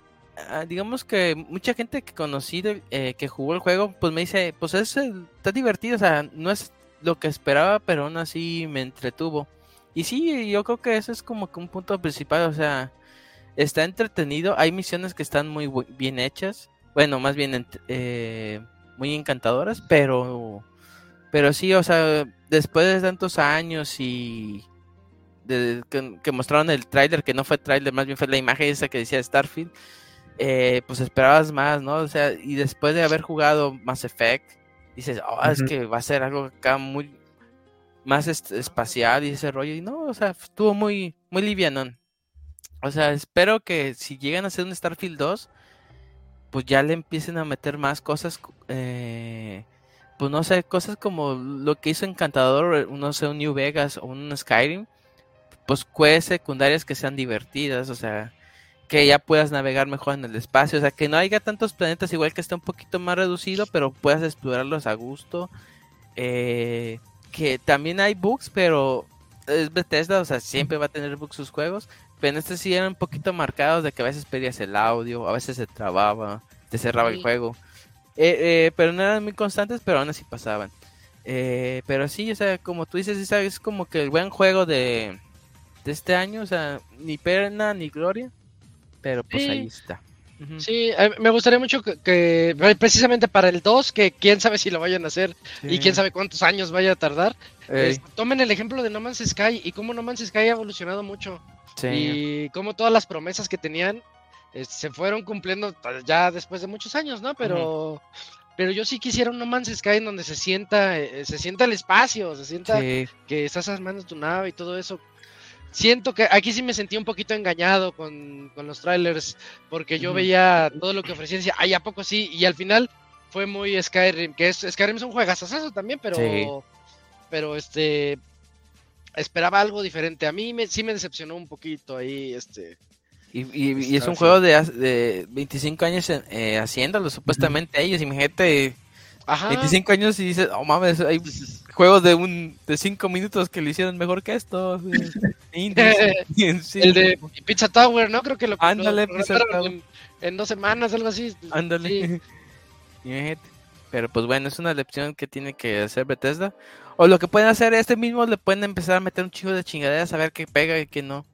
ah, digamos que mucha gente que conocí eh, que jugó el juego, pues me dice, pues es, está divertido, o sea, no es lo que esperaba, pero aún así me entretuvo. Y sí, yo creo que eso es como que un punto principal, o sea, está entretenido. Hay misiones que están muy bien hechas. Bueno, más bien eh, muy encantadoras, pero pero sí, o sea, después de tantos años y de, que, mostraron el tráiler, que no fue tráiler, más bien fue la imagen esa que decía Starfield, eh, pues esperabas más, ¿no? O sea, y después de haber jugado Mass Effect, dices, oh, es que va a ser algo acá muy más espacial y ese rollo, y no, o sea, estuvo muy, muy liviano. O sea, espero que si llegan a hacer un Starfield 2, pues ya le empiecen a meter más cosas, eh, pues no sé, cosas como lo que hizo Encantador, no sé, un New Vegas o un Skyrim, pues quests secundarias que sean divertidas, o sea, que ya puedas navegar mejor en el espacio, o sea, que no haya tantos planetas, igual que esté un poquito más reducido, pero puedas explorarlos a gusto. Eh, que también hay bugs, pero es Bethesda, o sea, siempre va a tener bugs sus juegos, pero en este sí eran un poquito marcados de que a veces pedías el audio, a veces se trababa, te cerraba el juego. Eh, eh, pero no eran muy constantes, pero aún así pasaban. Eh, pero sí, o sea, como tú dices, es como que el buen juego de, de este año, o sea, ni pena ni gloria, pero pues ahí está. Sí, me gustaría mucho que, precisamente para el 2, que quién sabe si lo vayan a hacer y quién sabe cuántos años vaya a tardar, tomen el ejemplo de No Man's Sky y cómo No Man's Sky ha evolucionado mucho. Y como todas las promesas que tenían eh, se fueron cumpliendo ya después de muchos años, ¿no? Pero, pero yo sí quisiera un No Man's Sky en donde se sienta, eh, se sienta el espacio, se sienta que estás armando tu nave y todo eso. Siento que aquí sí me sentí un poquito engañado con, los trailers, porque yo veía todo lo que ofrecían y decía, ay, ¿a poco sí? Y al final fue muy Skyrim, que es, Skyrim es un juegazazo también, pero, pero este, esperaba algo diferente. A mí me, sí me decepcionó un poquito ahí, este. Y, y, es un juego de, de 25 años eh, haciéndolo, supuestamente ellos, imagínate. Ajá. 25 años y dices, oh mames, hay juegos de un de 5 minutos que lo hicieron mejor que esto. el de Pizza Tower, ¿no? Creo que lo, Ándale, en, en, dos semanas, algo así. Ándale. Pero pues bueno, es una lección que tiene que hacer Bethesda. O lo que pueden hacer este mismo, le pueden empezar a meter un chivo de chingaderas a ver qué pega y qué no.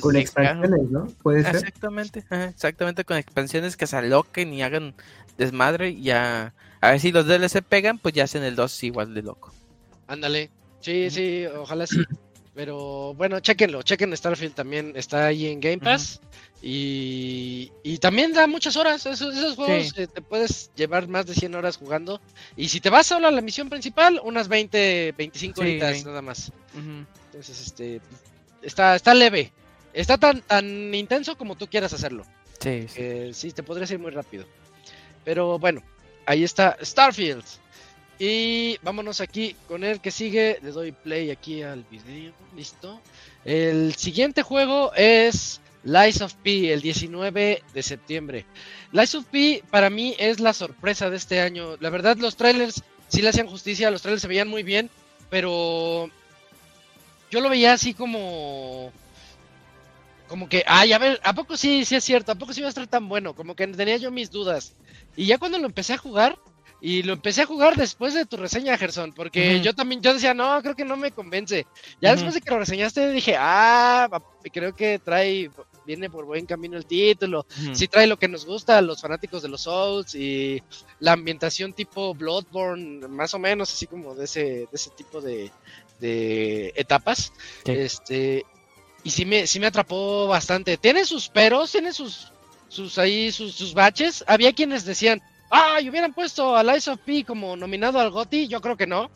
Con expansiones, ¿no? Puede ser. Exactamente, exactamente, con expansiones que se aloquen y hagan desmadre y ya. A ver si los DLC pegan, pues ya hacen el 2 igual de loco. Ándale. Sí, sí, ojalá sí. Pero bueno, chequenlo, chequen Starfield también, está ahí en Game Pass. y, y, también da muchas horas, esos, esos juegos eh, te puedes llevar más de 100 horas jugando. Y si te vas solo a la misión principal, unas 20, 25 horitas nada más. Entonces, este, está, está leve. Está tan, tan intenso como tú quieras hacerlo. Sí, sí. sí, te podría ir muy rápido. Pero bueno, ahí está Starfield. Y vámonos aquí con el que sigue. Le doy play aquí al video. Listo. El siguiente juego es Lies of P, el 19 de septiembre. Lies of P para mí es la sorpresa de este año. La verdad, los trailers sí le hacían justicia. Los trailers se veían muy bien. Pero yo lo veía así como como que, ay, a ver, ¿a poco sí, sí es cierto? ¿A poco sí va a estar tan bueno? Como que tenía yo mis dudas. Y ya cuando lo empecé a jugar, y lo empecé a jugar después de tu reseña, Gerson, porque yo también, yo decía, no, creo que no me convence. Ya después de que lo reseñaste, dije, ah, creo que trae, viene por buen camino el título. Sí trae lo que nos gusta a los fanáticos de los Souls y la ambientación tipo Bloodborne, más o menos, así como de ese, de ese tipo de, de etapas. Este, y sí me, sí me atrapó bastante. Tiene sus peros, tiene sus, sus ahí, sus, sus baches. Había quienes decían, ah, y hubieran puesto a Lies of P como nominado al GOTY. Yo creo que no.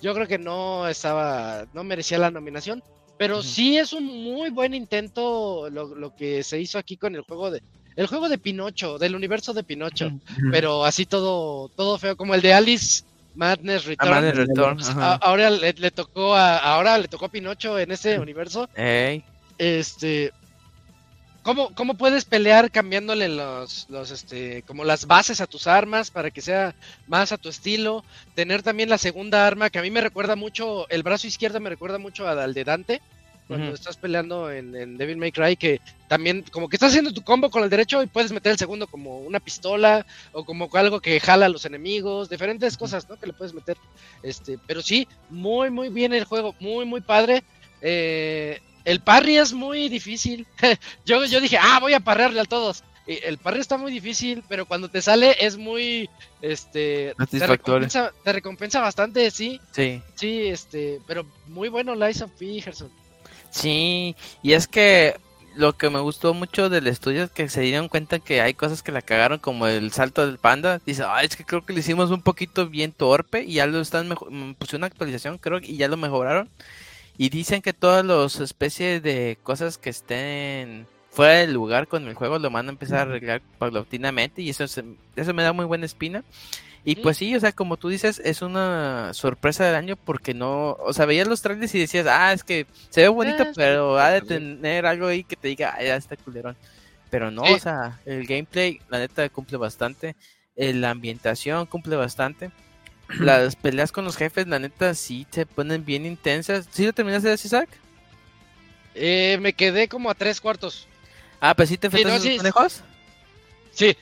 Yo creo que no estaba, no merecía la nominación. Pero sí es un muy buen intento lo, lo, que se hizo aquí con el juego de, el juego de Pinocho, del universo de Pinocho. Pero así todo, todo feo, como el de Alice Madness Return. ahora le, tocó a, ahora le tocó a Pinocho en ese universo. Este, ¿cómo, ¿cómo puedes pelear cambiándole los, los, este, como las bases a tus armas para que sea más a tu estilo? Tener también la segunda arma que a mí me recuerda mucho, el brazo izquierdo me recuerda mucho al de Dante cuando estás peleando en, Devil May Cry, que también como que estás haciendo tu combo con el derecho y puedes meter el segundo como una pistola o como algo que jala a los enemigos, diferentes cosas, ¿no? Que le puedes meter. Este, pero sí, muy, muy bien el juego, muy, muy padre. Eh, el parry es muy difícil. yo, yo dije, ah, voy a parrearle a todos. el parry está muy difícil, pero cuando te sale es muy, este, te recompensa, te recompensa, bastante, sí. Sí. Sí, este, pero muy bueno Lies of P, Sí, y es que lo que me gustó mucho del estudio es que se dieron cuenta que hay cosas que la cagaron, como el salto del panda. Dice, ay, es que creo que lo hicimos un poquito bien torpe y ya lo están mejor... Puse una actualización, creo, y ya lo mejoraron. Y dicen que todas las especies de cosas que estén fuera del lugar con el juego lo van a empezar a arreglar paulatinamente y eso, eso me da muy buena espina. Y pues sí, o sea, como tú dices, es una sorpresa del año porque no, o sea, veías los trailers y decías, ah, es que se ve bonito, ah, pero ha de tener algo ahí que te diga, ah, ya está culerón. Pero no, o sea, el gameplay, la neta, cumple bastante. Eh, la ambientación cumple bastante. Las peleas con los jefes, la neta, sí se ponen bien intensas. ¿Sí lo terminaste de Isaac? Eh, me quedé como a tres cuartos. Ah, pues sí te enfrentas sí, los conejos. Sí,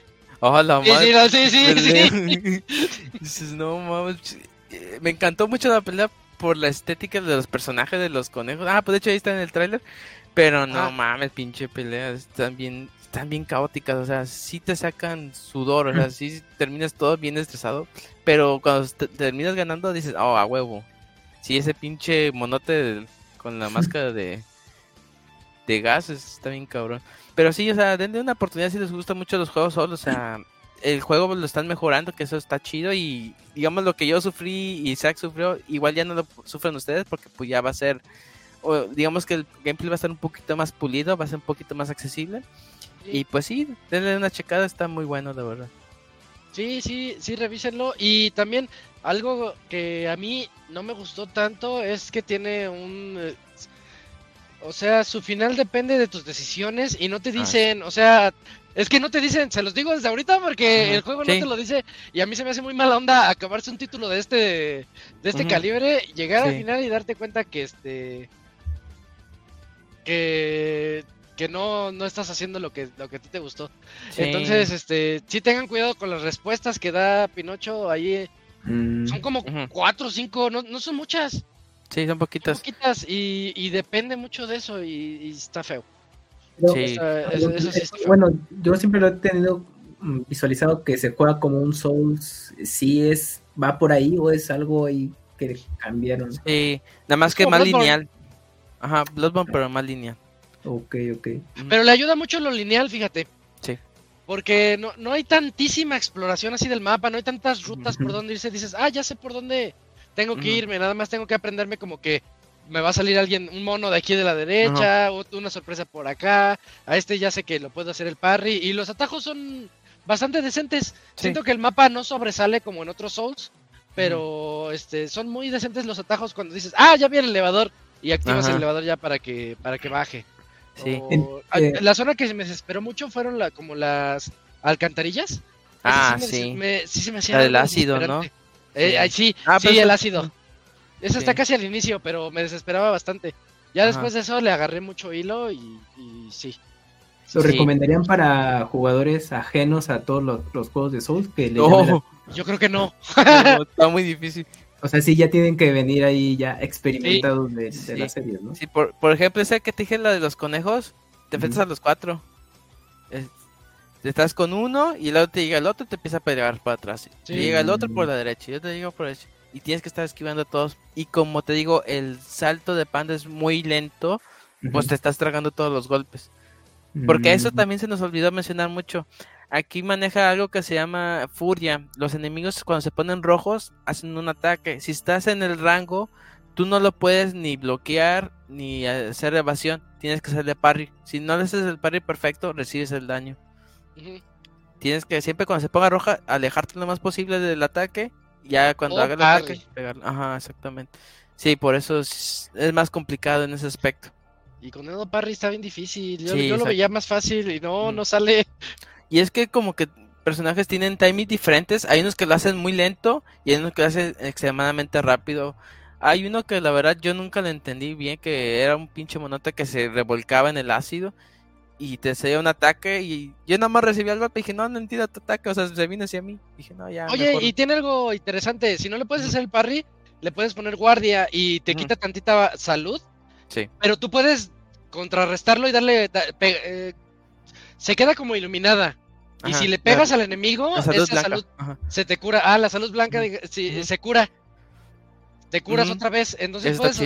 Oh, la madre. Sí, sí, sí, no mames. Me encantó mucho la pelea por la estética de los personajes de los conejos. Ah, pues de hecho ahí está en el tráiler. Pero no ah. mames, pinche peleas. Están bien, están bien caóticas. O sea, sí te sacan sudor. O sea, sí terminas todo bien estresado. Pero cuando terminas ganando dices, oh, a huevo. Sí, ese pinche monote con la máscara de, de gas está bien cabrón. Pero sí, o sea, denle una oportunidad si les gustan mucho los juegos solos. O sea, el juego lo están mejorando, que eso está chido. Y digamos lo que yo sufrí y Isaac sufrió, igual ya no lo sufren ustedes porque pues ya va a ser, o, digamos que el gameplay va a estar un poquito más pulido, va a ser un poquito más accesible. Y pues sí, denle una checada, está muy bueno, de verdad. Sí, sí, sí, revísenlo. Y también algo que a mí no me gustó tanto es que tiene un eh, o sea, su final depende de tus decisiones y no te ah, dicen, o sea, es que no te dicen, se los digo desde ahorita porque el juego no te lo dice y a mí se me hace muy mala onda acabarse un título de este de este calibre, llegar al final y darte cuenta que este que que no, no estás haciendo lo que lo que a ti te gustó. Entonces, este, sí tengan cuidado con las respuestas que da Pinocho ahí. Mm. Son como cuatro o cinco, no, no son muchas. Sí, son poquitas. poquitas y, depende mucho de eso y, está feo. sí. bueno, yo siempre lo he tenido mm, visualizado que se juega como un Souls. Si es, va por ahí o es algo ahí que cambiaron. Sí, nada más que más lineal. Ajá, Bloodborne, pero más lineal. Ok, ok. Pero le ayuda mucho lo lineal, fíjate. Sí. Porque no, no hay tantísima exploración así del mapa, no hay tantas rutas por donde irse. Dices, ah, ya sé por dónde tengo que irme, nada más tengo que aprenderme como que me va a salir alguien, un mono de aquí de la derecha, una sorpresa por acá, a este ya sé que lo puedo hacer el parry, y los atajos son bastante decentes. Siento que el mapa no sobresale como en otros Souls, pero este son muy decentes los atajos cuando dices, ah, ya viene el elevador, y activas el elevador ya para que, para que baje. Sí. La zona que me desesperó mucho fueron la, como las alcantarillas. Ah, sí. sí se me hacía la del ácido, ¿no? Eh, sí, ah, sí, el ácido. Eso está casi al inicio, pero me desesperaba bastante. Ya después de eso le agarré mucho hilo y, sí. ¿Lo recomendarían para jugadores ajenos a todos los, juegos de Souls? Que Yo creo que no. Está muy difícil. O sea, sí, ya tienen que venir ahí ya experimentados de, la serie, ¿no? Sí, por, por ejemplo, esa que te dije, la de los conejos, te enfrentas a los cuatro. estás con uno y luego te llega el otro y te empieza a pegar para atrás. llega el otro por la derecha y yo te digo por eso y tienes que estar esquivando a todos. Y como te digo, el salto de panda es muy lento, pues te estás tragando todos los golpes. Porque eso también se nos olvidó mencionar mucho. Aquí maneja algo que se llama furia. Los enemigos cuando se ponen rojos hacen un ataque. Si estás en el rango, tú no lo puedes ni bloquear ni hacer evasión. Tienes que hacerle parry. Si no le haces el parry perfecto, recibes el daño. Tienes que siempre cuando se ponga roja, alejarte lo más posible del ataque ya cuando haga el ataque, Ajá, exactamente. Sí, por eso es, más complicado en ese aspecto. Y con Edo Parry está bien difícil. Yo, lo veía más fácil y no, mm. no sale. Y es que como que personajes tienen timings diferentes. Hay unos que lo hacen muy lento y hay unos que lo hacen extremadamente rápido. Hay uno que la verdad yo nunca lo entendí bien, que era un pinche monota que se revolcaba en el ácido y te hacía un ataque y yo nada más recibí el golpe y dije, no, no entiendo tu ataque, o sea, se vino hacia mí. Dije, no, ya. Oye, y tiene algo interesante, si no le puedes hacer el parry, le puedes poner guardia y te quita tantita salud. Sí. Pero tú puedes contrarrestarlo y darle... Eh, se queda como iluminada. Y si le pegas al enemigo, esa salud se te cura. Ah, la salud blanca se cura. Te curas otra vez. Entonces puedes,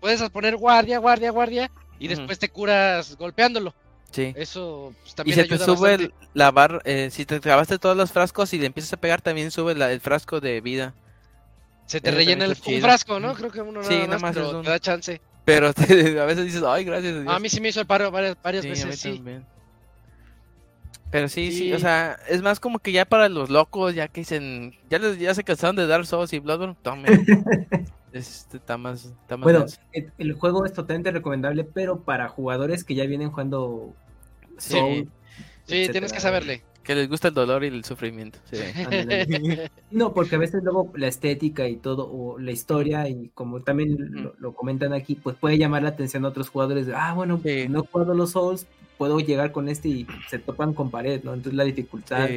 puedes poner guardia, guardia, guardia. Y después te curas golpeándolo. Sí. Eso pues, también Y se te sube la barra, eh, si te acabaste todos los frascos y le empiezas a pegar, también sube el frasco de vida. Se te rellena el un frasco, ¿no? Creo que uno nada más, te da chance. Pero a veces dices, ay, gracias a, mí sí me hizo el paro varias, veces, sí. Pero sí, sí, o sea, es más como que ya para los locos, ya que dicen, ya, les, ya se cansaron de dar Souls y Bloodborne, tomen. este, está más, está más bueno, el, juego es totalmente recomendable, pero para jugadores que ya vienen jugando Sí, sí tienes que saberle. Que les gusta el dolor y el sufrimiento. no, porque a veces luego la estética y todo, o la historia, y como también lo, comentan aquí, pues puede llamar la atención a otros jugadores. De, ah, bueno, no he jugado los Souls, puedo llegar con este y se topan con pared, ¿no? Entonces la dificultad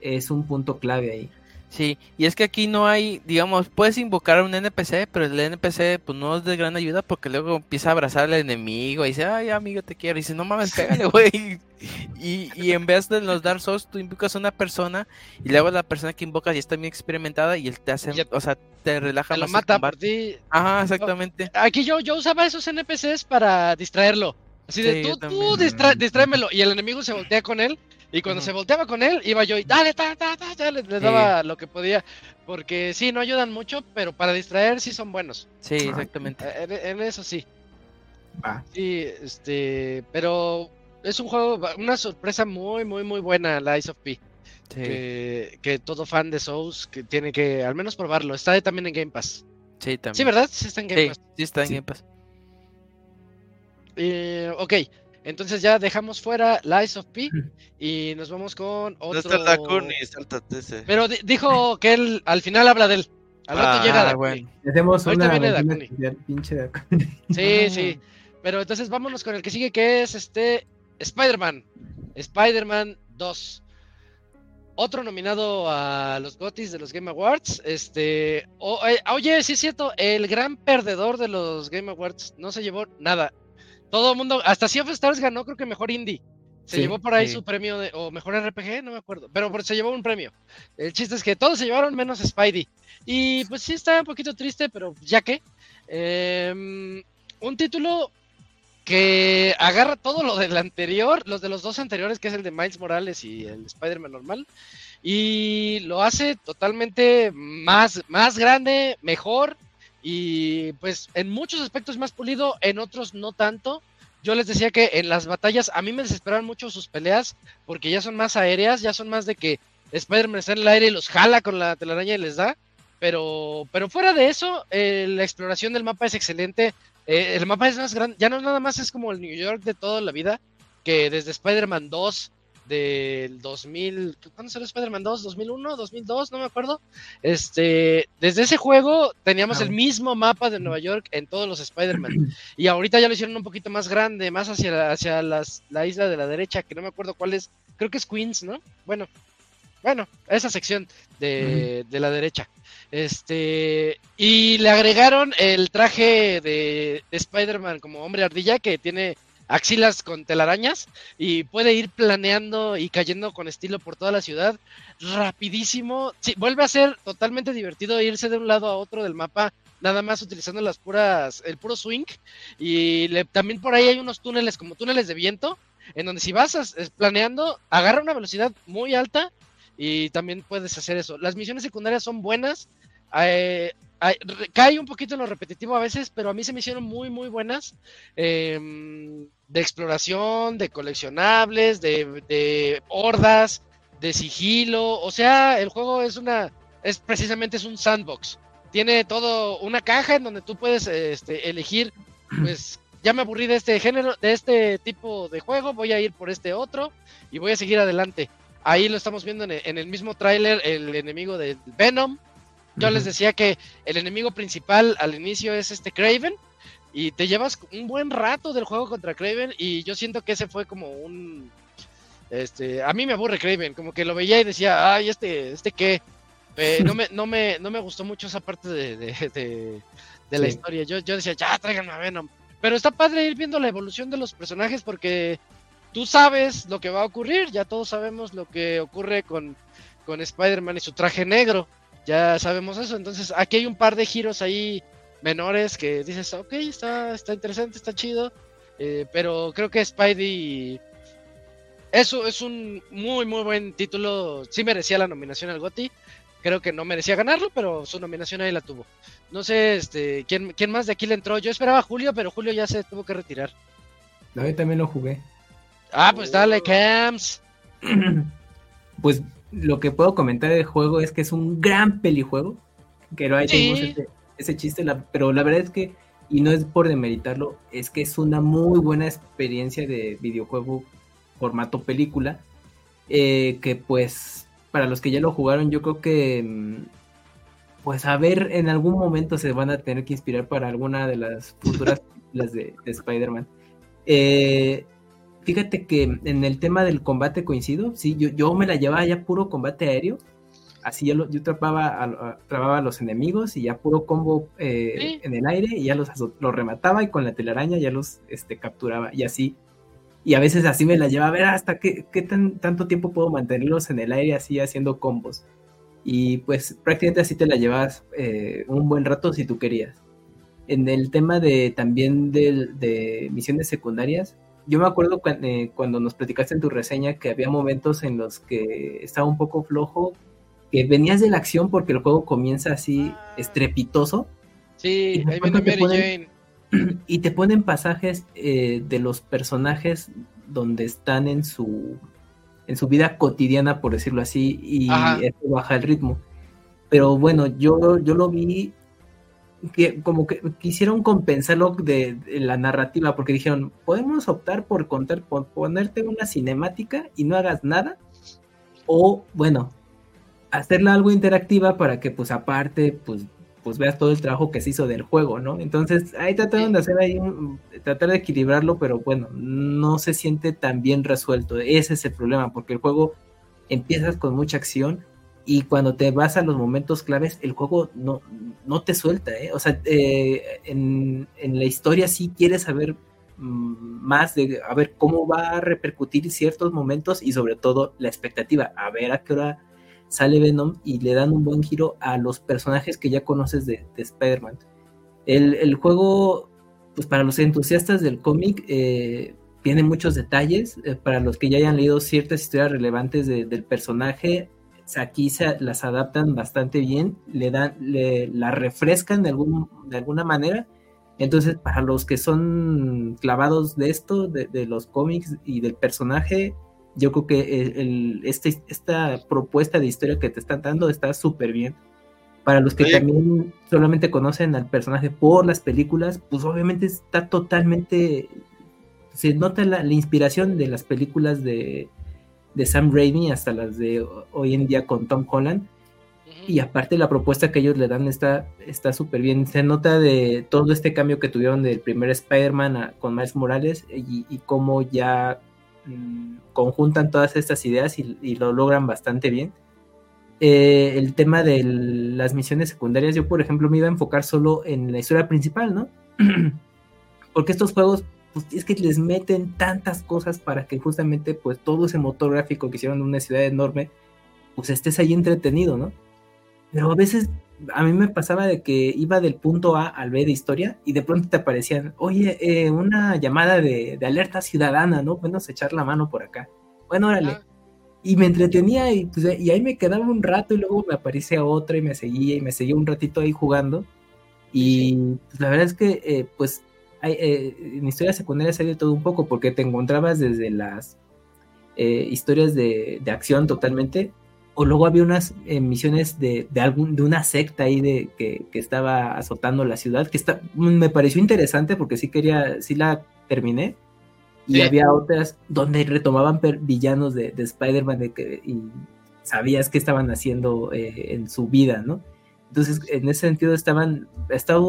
es un punto clave ahí. Sí, y es que aquí no hay, digamos, puedes invocar a un NPC, pero el NPC pues no es de gran ayuda porque luego empieza a abrazar al enemigo y dice, ay amigo te quiero, y dice, no mames, pégale, güey. Y, y en vez de los Dark Souls, tú invocas a una persona y luego la persona que invocas ya está bien experimentada y él te hace, o sea, te relaja te lo mata por ti. Ajá, exactamente. Aquí yo, yo usaba esos NPCs para distraerlo. Así de, tú, tú distráemelo. Y el enemigo se voltea con él y cuando se volteaba con él, iba yo y dale, dale, dale, le, daba lo que podía. Porque sí, no ayudan mucho, pero para distraer sí son buenos. Sí, exactamente. En, eso sí. Sí, este, pero es un juego, una sorpresa muy, muy, muy buena, la Ice of P. Que, que, todo fan de Souls que tiene que al menos probarlo. Está también en Game Pass. Sí, también. Sí, ¿verdad? Sí está en Game Pass. Sí, está en Game Pass. Eh, ok, entonces ya dejamos fuera Lies of P y nos vamos con otro. No está Dakuni, está ese. Pero dijo que él al final habla de él. Al rato ah, llega Dakuni. Hacemos Ahorita viene Dakuni. Pinche Sí, sí. Pero entonces vámonos con el que sigue que es este Spider-Man. Spider-Man 2. Otro nominado a los GOTYs de los Game Awards. Este, eh, oye, sí es cierto, el gran perdedor de los Game Awards no se llevó nada. Todo el mundo, hasta Sea of Stars ganó, creo que mejor indie. Se llevó por ahí su premio de, o mejor RPG, no me acuerdo, pero se llevó un premio. El chiste es que todos se llevaron menos Spidey. Y pues sí está un poquito triste, pero ya que. Em, un título que agarra todo lo del anterior, los de los dos anteriores, que es el de Miles Morales y el Spider-Man normal, y lo hace totalmente más, más grande, mejor y pues en muchos aspectos más pulido, en otros no tanto. Yo les decía que en las batallas a mí me desesperan mucho sus peleas porque ya son más aéreas, ya son más de que Spider-Man está en el aire y los jala con la telaraña y les da. Pero, pero fuera de eso, eh, la exploración del mapa es excelente. Eh, el mapa es más grande, ya no nada más es como el New York de toda la vida, que desde Spider-Man 2 del 2000, ¿cuándo salió Spider-Man 2? ¿2001? ¿2002? No me acuerdo. Este, desde ese juego teníamos el mismo mapa de Nueva York en todos los Spider-Man. Y ahorita ya lo hicieron un poquito más grande, más hacia, hacia las, la isla de la derecha, que no me acuerdo cuál es. Creo que es Queens, ¿no? Bueno, bueno, esa sección de, de la derecha. Este, y le agregaron el traje de, de Spider-Man como hombre ardilla que tiene axilas con telarañas y puede ir planeando y cayendo con estilo por toda la ciudad rapidísimo. Sí, vuelve a ser totalmente divertido irse de un lado a otro del mapa nada más utilizando las puras el puro swing y también por ahí hay unos túneles como túneles de viento en donde si vas planeando agarra una velocidad muy alta y también puedes hacer eso. Las misiones secundarias son buenas. Eh, cae un poquito en lo repetitivo a veces, pero a mí se me hicieron muy, muy buenas. Em, de exploración, de coleccionables, de, hordas, de sigilo. O sea, el juego es una. Es precisamente es un sandbox. Tiene todo una caja en donde tú puedes este, elegir, pues ya me aburrí de este género, de este tipo de juego, voy a ir por este otro y voy a seguir adelante. Ahí lo estamos viendo en el, mismo tráiler, el enemigo de Venom, yo les decía que el enemigo principal al inicio es este Craven y te llevas un buen rato del juego contra Craven y yo siento que ese fue como un este a mí me aburre Craven, como que lo veía y decía, "Ay, este este qué." no me no me no me gustó mucho esa parte de, de, la historia. Yo yo decía, "Ya tráiganme a Venom." Pero está padre ir viendo la evolución de los personajes porque tú sabes lo que va a ocurrir, ya todos sabemos lo que ocurre con con Spider-Man y su traje negro ya sabemos eso. Entonces, aquí hay un par de giros ahí menores que dices, ok, está, está interesante, está chido. Eh, pero creo que Spidey. Eso es un muy, muy buen título. Sí merecía la nominación al GOTY. Creo que no merecía ganarlo, pero su nominación ahí la tuvo. No sé este, ¿quién, quién más de aquí le entró. Yo esperaba a Julio, pero Julio ya se tuvo que retirar. No, yo también lo jugué. Ah, pues dale, Cams. Pues lo que puedo comentar del juego es que es un gran pelijuego. Que lo hay ese, chiste, pero la verdad es que, y no es por demeritarlo, es que es una muy buena experiencia de videojuego formato película. Eh, que pues, para los que ya lo jugaron, yo creo que, mm, pues a ver, en algún momento se van a tener que inspirar para alguna de las futuras películas de, de Spider-Man. Eh, Fíjate que en el tema del combate coincido, sí, yo, yo me la llevaba ya puro combate aéreo, así yo, yo trapaba a, a los enemigos y ya puro combo eh, en el aire y ya los, los, remataba y con la telaraña ya los este, capturaba y así. Y a veces así me la llevaba a ver hasta qué, qué tan, tanto tiempo puedo mantenerlos en el aire así haciendo combos. Y pues prácticamente así te la llevas eh, un buen rato si tú querías. En el tema de también de, de misiones secundarias, yo me acuerdo eh, cuando, nos platicaste en tu reseña que había momentos en los que estaba un poco flojo, que venías de la acción porque el juego comienza así estrepitoso. Sí, ahí viene Mary Jane. Y te ponen pasajes eh, de los personajes donde están en su en su vida cotidiana, por decirlo así, y eso baja el ritmo. Pero bueno, yo, yo lo vi que como que quisieron compensarlo de, la narrativa, porque dijeron, podemos optar por contar, por ponerte una cinemática y no hagas nada, o bueno, hacerla algo interactiva para que pues aparte, pues, pues veas todo el trabajo que se hizo del juego, ¿no? Entonces ahí trataron de hacer ahí, tratar de equilibrarlo, pero bueno, no se siente tan bien resuelto, ese es el problema, porque el juego empiezas con mucha acción, y cuando te vas a los momentos claves, el juego no, no te suelta, ¿eh? O sea, eh, en, la historia sí quieres saber mm, más de a ver cómo va a repercutir ciertos momentos y sobre todo la expectativa, a ver a qué hora sale Venom y le dan un buen giro a los personajes que ya conoces de, Spider-Man. El, juego, pues para los entusiastas del cómic, eh, tiene muchos detalles, eh, para los que ya hayan leído ciertas historias relevantes del personaje, aquí se las adaptan bastante bien, le dan, le, la refrescan de, algún, de alguna manera. Entonces, para los que son clavados de esto, de, los cómics y del personaje, yo creo que el, este, esta propuesta de historia que te están dando está súper bien. Para los que también solamente conocen al personaje por las películas, pues obviamente está totalmente. Se nota la inspiración de las películas de, de Sam Raimi hasta las de hoy en día con Tom Holland. Y aparte la propuesta que ellos le dan está súper bien. Se nota de todo este cambio que tuvieron del primer Spider-Man con Miles Morales y, y cómo ya mm, conjuntan todas estas ideas y, lo logran bastante bien. Eh, el tema de las misiones secundarias, yo por ejemplo me iba a enfocar solo en la historia principal, ¿no? Porque estos juegos pues es que les meten tantas cosas para que justamente pues todo ese motor gráfico que hicieron en una ciudad enorme, pues estés ahí entretenido, ¿no? Pero a veces a mí me pasaba de que iba del punto A al B de historia y de pronto te aparecían, oye, eh, una llamada de, alerta ciudadana, ¿no? Bueno, echar la mano por acá. Bueno, órale. Ah. Y me entretenía y, pues, y ahí me quedaba un rato y luego me aparecía otra y me seguía y me seguía un ratito ahí jugando. Y pues, la verdad es que, eh, pues, eh, en historias secundarias hay de todo un poco, porque te encontrabas desde las eh, historias de, acción totalmente, o luego había unas misiones de, de, algún, de una secta ahí de, que, estaba azotando la ciudad, que está, me pareció interesante porque sí quería, sí la terminé, y había otras donde retomaban villanos de, Spider-Man y sabías qué estaban haciendo eh, en su vida, ¿no? Entonces, en ese sentido estaban, estaba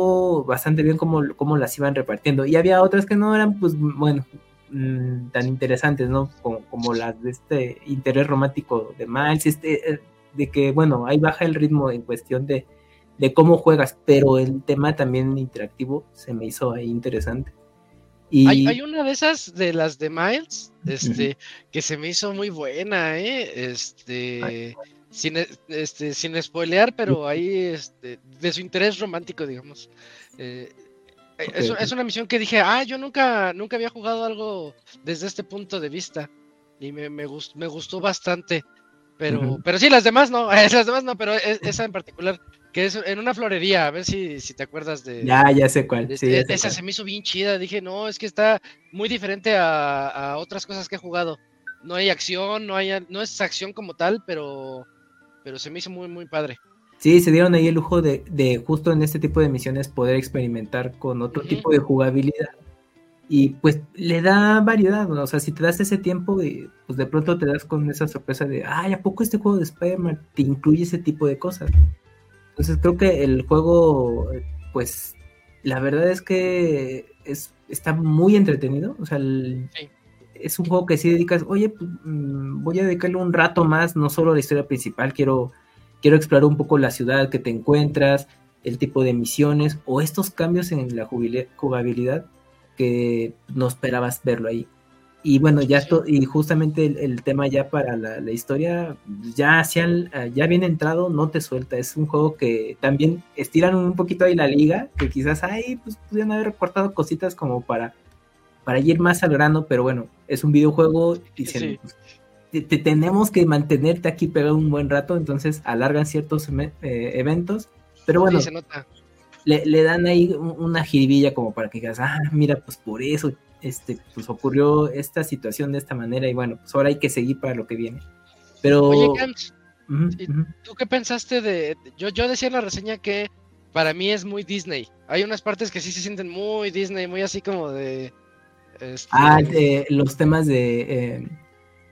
bastante bien como, como las iban repartiendo. Y había otras que no eran, pues, bueno, mm, tan interesantes, ¿no? Como, las de este interés romántico de Miles, este, eh, de que, bueno, ahí baja el ritmo en cuestión de, de cómo juegas, pero el tema también interactivo se me hizo ahí interesante. Y... Hay, hay, una de esas de las de Miles, este, que se me hizo muy buena, ¿eh? Este, sin, e, este, sin spoilear, pero ahí este, de su interés romántico, digamos. Eh, eh, es, una misión que dije, ah, yo nunca, nunca había jugado algo desde este punto de vista. Y me, me, me gustó bastante. Pero, pero sí, las demás no, las demás no, pero e, esa en particular, que es en una florería, a ver si, si te acuerdas de... Ya, ya sé cuál. esa se me hizo bien chida, dije, no, es que está muy diferente a, a, otras cosas que he jugado. No hay acción, no hay, no es acción como tal, pero pero se me hizo muy, muy padre. Sí, se dieron ahí el lujo de, de justo en este tipo de misiones poder experimentar con otro tipo de jugabilidad. Y pues le da variedad, o sea, si te das ese tiempo, pues de pronto te das con esa sorpresa de, ay, ¿a poco este juego de Spider-Man te incluye ese tipo de cosas? Entonces creo que el juego, pues la verdad es que es, está muy entretenido, o sea, sí es un juego que si dedicas, oye, pues, mm, voy a dedicarle un rato más, no solo a la historia principal, quiero, quiero explorar un poco la ciudad que te encuentras, el tipo de misiones o estos cambios en la jugabilidad que no esperabas verlo ahí. Y bueno, ya y justamente el, tema ya para la, historia, ya, hacia ya bien entrado, no te suelta. Es un juego que también estiran un poquito ahí la liga, que quizás ahí pues pudieran haber recortado cositas como para para ir más al grano, pero bueno, es un videojuego y te, tenemos que mantenerte aquí pegado un buen rato, entonces alargan ciertos eh, eventos, pero bueno, Le, dan ahí una jiribilla como para que digas, ah, mira, pues por eso este, pues ocurrió esta situación de esta manera y bueno, pues ahora hay que seguir para lo que viene. Pero... Oye, ¿tú qué pensaste de...? Yo, yo decía en la reseña que para mí es muy Disney. Hay unas partes que sí se sienten muy Disney, muy así como de este, ah, los temas de, eh,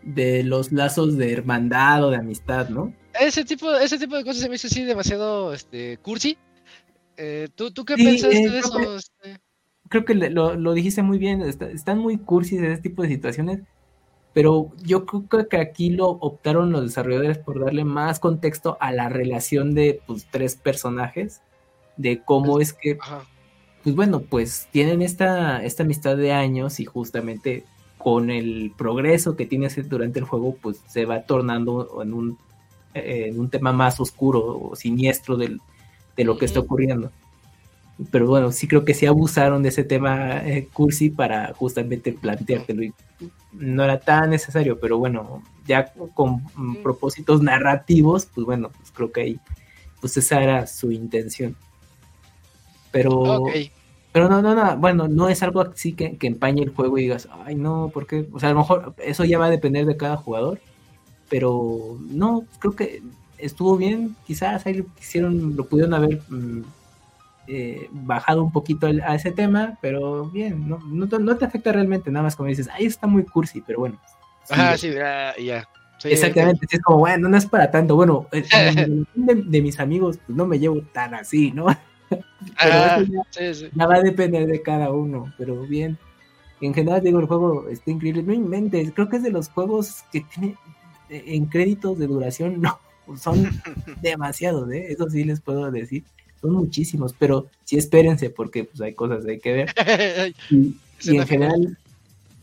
de los lazos de hermandad o de amistad, ¿no? Ese tipo, ese tipo de cosas se me hizo así demasiado este, cursi. Eh, ¿tú, ¿tú, qué pensaste eh, de eso? Este? creo que lo, dijiste muy bien, están muy cursis en ese tipo de situaciones, pero yo creo que aquí lo optaron los desarrolladores por darle más contexto a la relación de pues, tres personajes, de cómo es que pues bueno, pues tienen esta, esta amistad de años y justamente con el progreso que tienes durante el juego, pues se va tornando en un, en un tema más oscuro o siniestro de lo que está ocurriendo. Pero bueno, sí creo que sí abusaron de ese tema eh, cursi para justamente planteártelo. Y no era tan necesario, pero bueno, ya con propósitos narrativos, pues bueno, pues creo que ahí, pues esa era su intención. Pero, pero no, no, no, bueno, no es algo así que, que empañe el juego y digas, ay, no, porque, o sea, a lo mejor eso ya va a depender de cada jugador, pero no, creo que estuvo bien, quizás ahí lo quisieron, lo pudieron haber mm, eh, bajado un poquito a ese tema, pero bien, no, no, te afecta realmente, nada más como dices, ahí está muy cursi, pero bueno. Ah, sí, ya, ya. Exactamente, es como, bueno, no es para tanto. Bueno, de, mis amigos, pues no me llevo tan así, ¿no? Pero ya, va a depender de cada uno, pero bien. En general, digo, el juego está increíble. No inventes, creo que es de los juegos que tiene eh, en créditos de duración, no, son demasiados, ¿eh? Eso sí les puedo decir. Son muchísimos, pero sí espérense porque pues hay cosas que hay que ver. y, en general,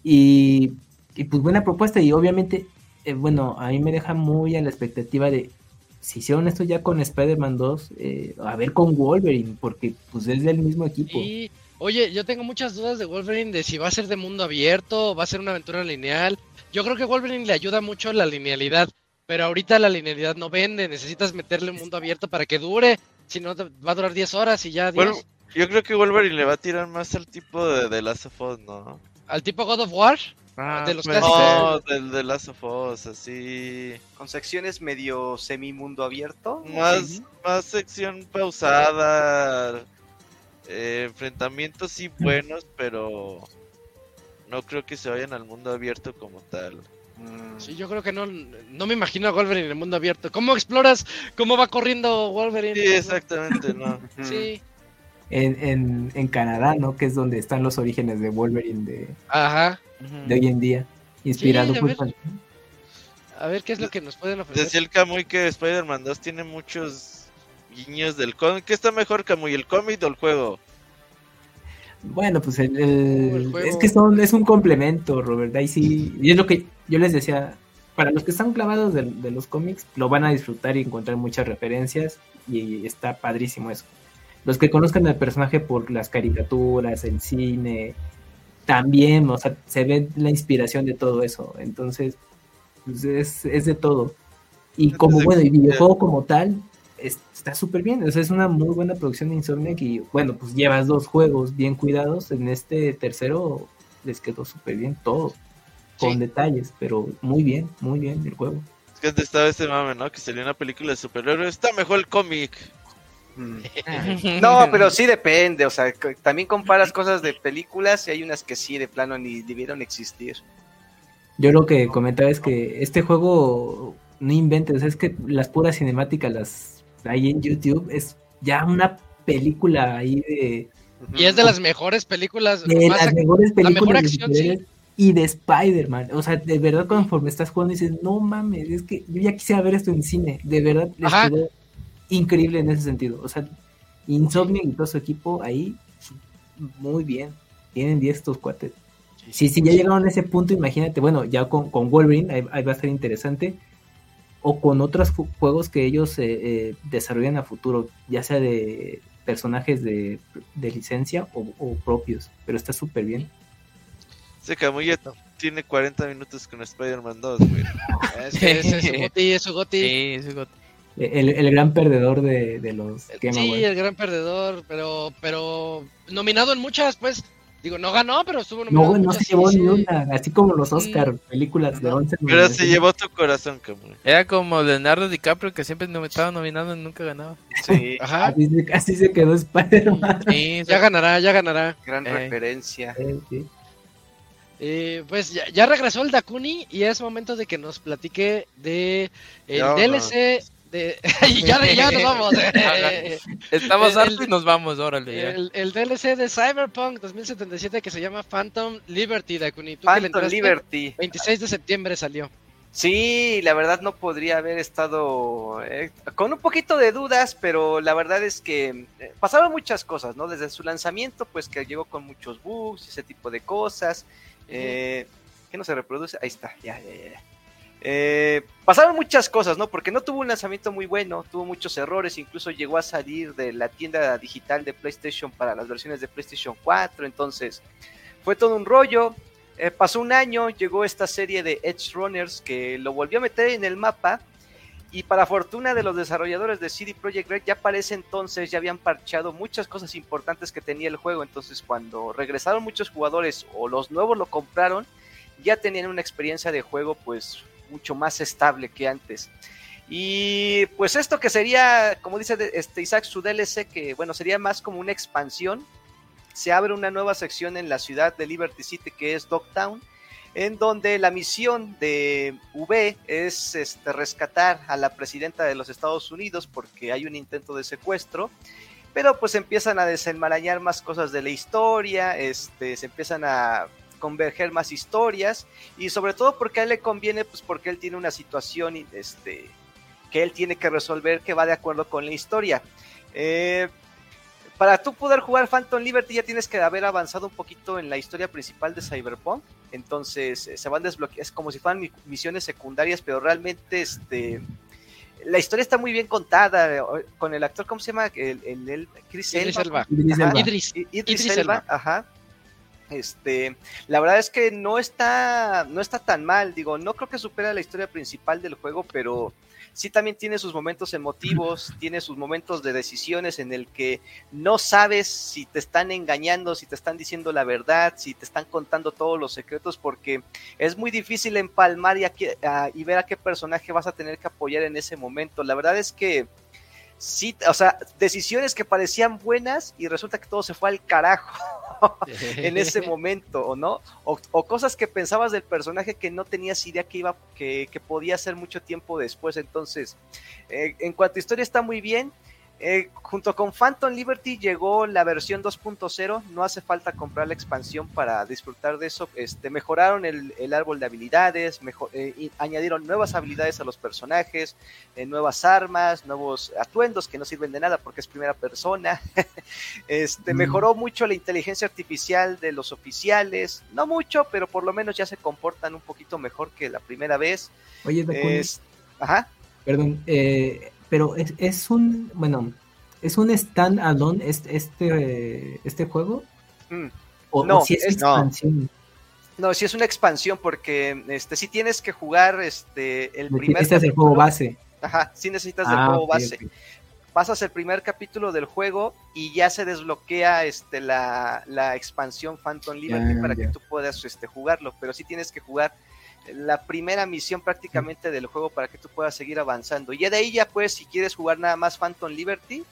y, y, pues buena propuesta y obviamente, eh, bueno, a mí me deja muy a la expectativa de si hicieron esto ya con Spider-Man 2, eh, a ver con Wolverine, porque pues es del mismo equipo. Y, oye, yo tengo muchas dudas de Wolverine, de si va a ser de mundo abierto, va a ser una aventura lineal. Yo creo que Wolverine le ayuda mucho la linealidad, pero ahorita la linealidad no vende, necesitas meterle un mundo abierto para que dure, si no va a durar 10 horas y ya Bueno, yo creo que Wolverine le va a tirar más al tipo de, de Last of Us, ¿no? ¿Al tipo God of War? Ah, de los pues, No, del de Last of Us, así. Con secciones medio semi-mundo abierto. Más, más sección pausada. Eh, enfrentamientos sí buenos, pero no creo que se vayan al mundo abierto como tal. Mm. Sí, yo creo que no, no me imagino a Wolverine en el mundo abierto. ¿Cómo exploras? ¿Cómo va corriendo Wolverine? Sí, exactamente, no. sí en, en, Canadá, ¿no? Que es donde están los orígenes de Wolverine de, Ajá. de hoy en día. Inspirado a, ver, a ver qué es lo que nos pueden ofrecer. Decía el Camuy que Spider-Man 2 tiene muchos guiños del cómic. ¿Qué está mejor, Camuy, el cómic o el juego? Bueno, pues el, es que son, es un complemento, Robert. Ahí sí, y es lo que yo les decía. Para los que están clavados de, de los cómics, lo van a disfrutar y encontrar muchas referencias. Y está padrísimo eso los que conozcan al personaje por las caricaturas, el cine, también, o sea, se ve la inspiración de todo eso. Entonces, pues es, es de todo. Y como, bueno, el videojuego como tal, está súper bien. O sea, es una muy buena producción de Insomniac y, bueno, pues llevas dos juegos bien cuidados. En este tercero les quedó súper bien todo, con detalles, pero muy bien, muy bien el juego. Es que antes estaba ese mame, ¿no? Que salió una película de superhéroes. Está mejor el cómic. No, pero sí depende, o sea, también comparas cosas de películas y hay unas que sí de plano ni debieron existir. Yo lo que comentaba es que este juego no inventes, es que las puras cinemáticas las hay en YouTube, es ya una película ahí de... Y es de las mejores películas. De las mejores películas. Y de Spider-Man. O sea, de verdad conforme estás jugando dices, no mames, es que yo ya quisiera ver esto en cine. De verdad, increíble en ese sentido. O sea, Insomnia y todo su equipo ahí, muy bien. Tienen 10 estos cuates. Si, si ya llegaron a ese punto, imagínate, bueno, ya con, con Wolverine, ahí, va a ser interesante. O con otros juegos que ellos eh, eh, desarrollan a futuro, ya sea de personajes de, licencia o, propios. Pero está súper bien. Se Camuya tiene 40 minutos con Spider-Man 2, güey. es, su goti, es su goti el, gran perdedor de, los Game Sí, el gran perdedor, pero, pero nominado en muchas, pues. Digo, no ganó, pero estuvo nominado. No, no se llevó ni una, así como los Oscar, películas de 11. Pero se llevó tu corazón, cabrón. Era como Leonardo DiCaprio, que siempre estaba nominado y nunca ganaba. Sí, ajá. Así se, quedó Spider-Man. Sí, ya ganará, ya ganará. Gran eh. referencia. Eh, pues ya, regresó el Dakuni y es momento de que nos platique de el DLC y ya, ya nos vamos. Estamos hartos y nos vamos, órale. El, el, DLC de Cyberpunk 2077 que se llama Phantom Liberty, Dakuni. Phantom Liberty. 26 de septiembre salió. Sí, la verdad no podría haber estado eh, con un poquito de dudas, pero la verdad es que eh, pasaron muchas cosas, ¿no? Desde su lanzamiento, pues que llegó con muchos bugs, ese tipo de cosas. Eh, ¿Qué no se reproduce? Ahí está, ya, ya, ya. Eh, pasaron muchas cosas, ¿no? Porque no tuvo un lanzamiento muy bueno, tuvo muchos errores, incluso llegó a salir de la tienda digital de PlayStation para las versiones de PlayStation 4, entonces fue todo un rollo. Eh, pasó un año, llegó esta serie de Edge Runners que lo volvió a meter en el mapa y para fortuna de los desarrolladores de CD Projekt Red ya para ese entonces ya habían parchado muchas cosas importantes que tenía el juego, entonces cuando regresaron muchos jugadores o los nuevos lo compraron, ya tenían una experiencia de juego pues mucho más estable que antes. Y pues esto que sería, como dice este Isaac, su DLC, que bueno, sería más como una expansión. Se abre una nueva sección en la ciudad de Liberty City que es Dogtown. en donde la misión de V es este, rescatar a la presidenta de los Estados Unidos porque hay un intento de secuestro, pero pues empiezan a desenmarañar más cosas de la historia, este, se empiezan a converger más historias y sobre todo porque a él le conviene, pues porque él tiene una situación este, que él tiene que resolver que va de acuerdo con la historia. Eh, para tú poder jugar Phantom Liberty ya tienes que haber avanzado un poquito en la historia principal de Cyberpunk. Entonces eh, se van desbloqueando, es como si fueran misiones secundarias, pero realmente este la historia está muy bien contada eh, con el actor, ¿cómo se llama? El, el, Chris Elba. Idris, Idris, Elba. Ajá. Este, la verdad es que no está, no está tan mal. Digo, no creo que supera la historia principal del juego, pero sí también tiene sus momentos emotivos, tiene sus momentos de decisiones en el que no sabes si te están engañando, si te están diciendo la verdad, si te están contando todos los secretos, porque es muy difícil empalmar y, y ver a qué personaje vas a tener que apoyar en ese momento. La verdad es que sí, o sea, decisiones que parecían buenas y resulta que todo se fue al carajo en ese momento, ¿o no? O, cosas que pensabas del personaje que no tenías idea que iba, que, que podía ser mucho tiempo después. Entonces, eh, en cuanto a historia está muy bien, eh, junto con Phantom Liberty llegó la versión 2.0, no hace falta comprar la expansión para disfrutar de eso. Este, mejoraron el, árbol de habilidades, mejor, eh, añadieron nuevas habilidades a los personajes, eh, nuevas armas, nuevos atuendos que no sirven de nada porque es primera persona. este, mm. Mejoró mucho la inteligencia artificial de los oficiales, no mucho, pero por lo menos ya se comportan un poquito mejor que la primera vez. Oye, es, ajá. Perdón, eh, pero es, es un, bueno, es un stand-alone este, este, este juego. Mm. O, no, si es, expansión. No. si es una expansión porque este sí tienes que jugar este el primer Este es el juego base. Ajá, sí necesitas el ah, juego base. Pasas el primer capítulo del juego y ya se desbloquea este la, la expansión Phantom Liberty para que tú puedas este jugarlo, pero sí tienes que jugar la primera misión prácticamente del juego para que tú puedas seguir avanzando. Y de ahí ya pues si quieres jugar nada más Phantom Liberty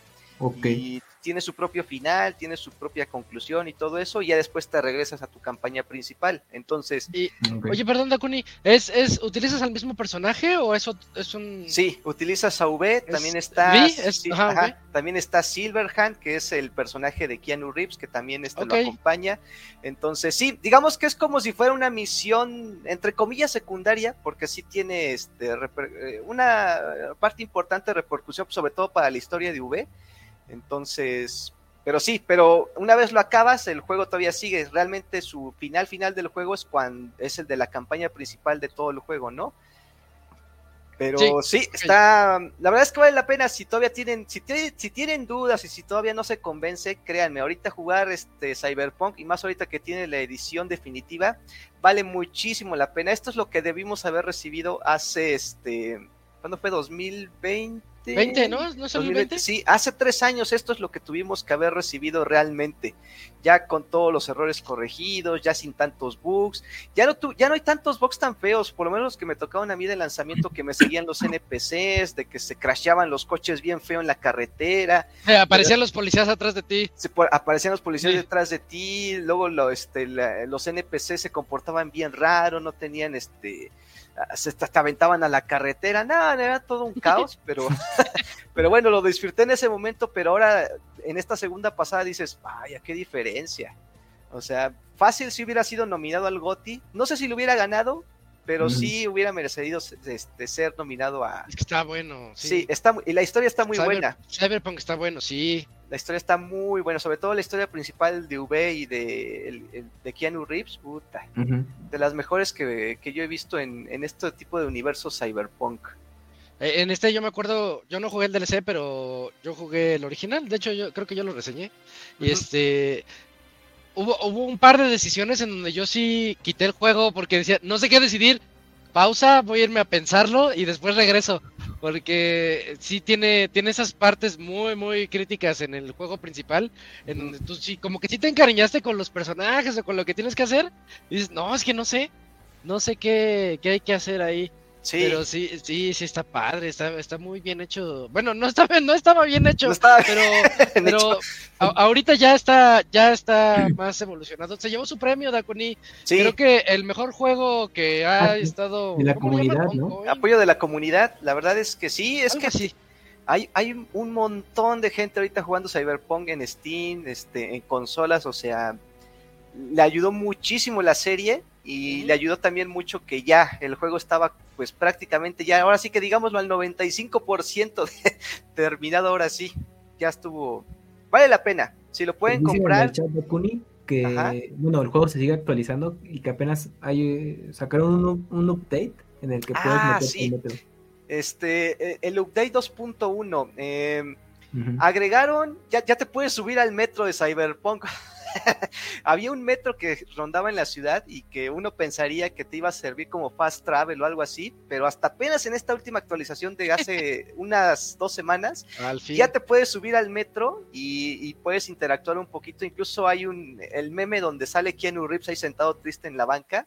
y tiene su propio final, tiene su propia conclusión y todo eso, y ya después te regresas a tu campaña principal. Entonces. Oye, perdón, Dakuni, ¿es, ¿es, ¿utilizas al mismo personaje o eso es un. Sí, utilizas a V, también está. También está Silverhand, que es el personaje de Keanu Reeves, que también este lo acompaña. Entonces, sí, digamos que es como si fuera una misión, entre comillas, secundaria, porque sí tiene este, eh, una parte importante de repercusión, sobre todo para la historia de V entonces, pero sí, pero una vez lo acabas, el juego todavía sigue. Realmente su final final del juego es cuando es el de la campaña principal de todo el juego, ¿no? Pero sí, está. La verdad es que vale la pena si todavía tienen, si, si tienen dudas y si todavía no se convence, créanme, ahorita jugar este Cyberpunk y más ahorita que tiene la edición definitiva, vale muchísimo la pena. Esto es lo que debimos haber recibido hace este. ¿Cuándo fue? 2020 20, ¿no? ¿No es el 20? Sí, hace tres años esto es lo que tuvimos que haber recibido realmente, ya con todos los errores corregidos, ya sin tantos bugs, ya no, ya no hay tantos bugs tan feos, por lo menos los que me tocaban a mí de lanzamiento, que me seguían los NPCs, de que se crasheaban los coches bien feo en la carretera. Eh, aparecían los policías atrás de ti. Se, aparecían los policías detrás de ti, luego lo, este, los NPCs se comportaban bien raro, no tenían este se te aventaban a la carretera, nada, era todo un caos, pero, pero bueno, lo disfruté en ese momento, pero ahora en esta segunda pasada dices, vaya, qué diferencia. O sea, fácil si hubiera sido nominado al GOTI, no sé si lo hubiera ganado, pero sí hubiera merecido este, ser nominado a... Es que está bueno. Sí, está, y la historia está muy buena. Cyberpunk está bueno, sí. La historia está muy buena, sobre todo la historia principal de V y de, de Keanu Reeves, puta, de las mejores que, yo he visto en, este tipo de universo cyberpunk. Eh, en este yo me acuerdo, yo no jugué el DLC, pero yo jugué el original, de hecho yo creo que yo lo reseñé. Y este, hubo, hubo un par de decisiones en donde yo sí quité el juego porque decía, no sé qué decidir, pausa, voy a irme a pensarlo y después regreso. Porque sí tiene, tiene esas partes muy, muy críticas en el juego principal, en donde tú sí, como que sí te encariñaste con los personajes o con lo que tienes que hacer, y dices, no, es que no sé, no sé qué, qué hay que hacer ahí. Sí. Pero sí, sí, sí está padre, está, está muy bien hecho. Bueno, no estaba, no estaba bien hecho, pero, pero ahorita ya está, ya está más evolucionado. Se llevó su premio, Dakuni. Creo que el mejor juego que ha ah, estado. De la comunidad, ¿no? Apoyo de la comunidad, la verdad es que sí, es que sí. Hay, hay un montón de gente ahorita jugando Cyberpunk en Steam, este, en consolas, o sea, le ayudó muchísimo la serie y le ayudó también mucho que ya el juego estaba pues prácticamente ya, ahora sí que digámoslo al 95% terminado, ahora sí, ya estuvo, vale la pena, si lo pueden comprar. que bueno, el juego se sigue actualizando y que apenas hay sacaron un, update en el que puedes ah, sí. Este, eh, el update 2.1 eh, agregaron, ya, ya te puedes subir al metro de Cyberpunk. había un metro que rondaba en la ciudad y que uno pensaría que te iba a servir como fast travel o algo así, pero hasta apenas en esta última actualización de hace unas dos semanas, ya te puedes subir al metro y, puedes interactuar un poquito. Incluso hay un el meme donde sale Keanu Reeves ahí sentado triste en la banca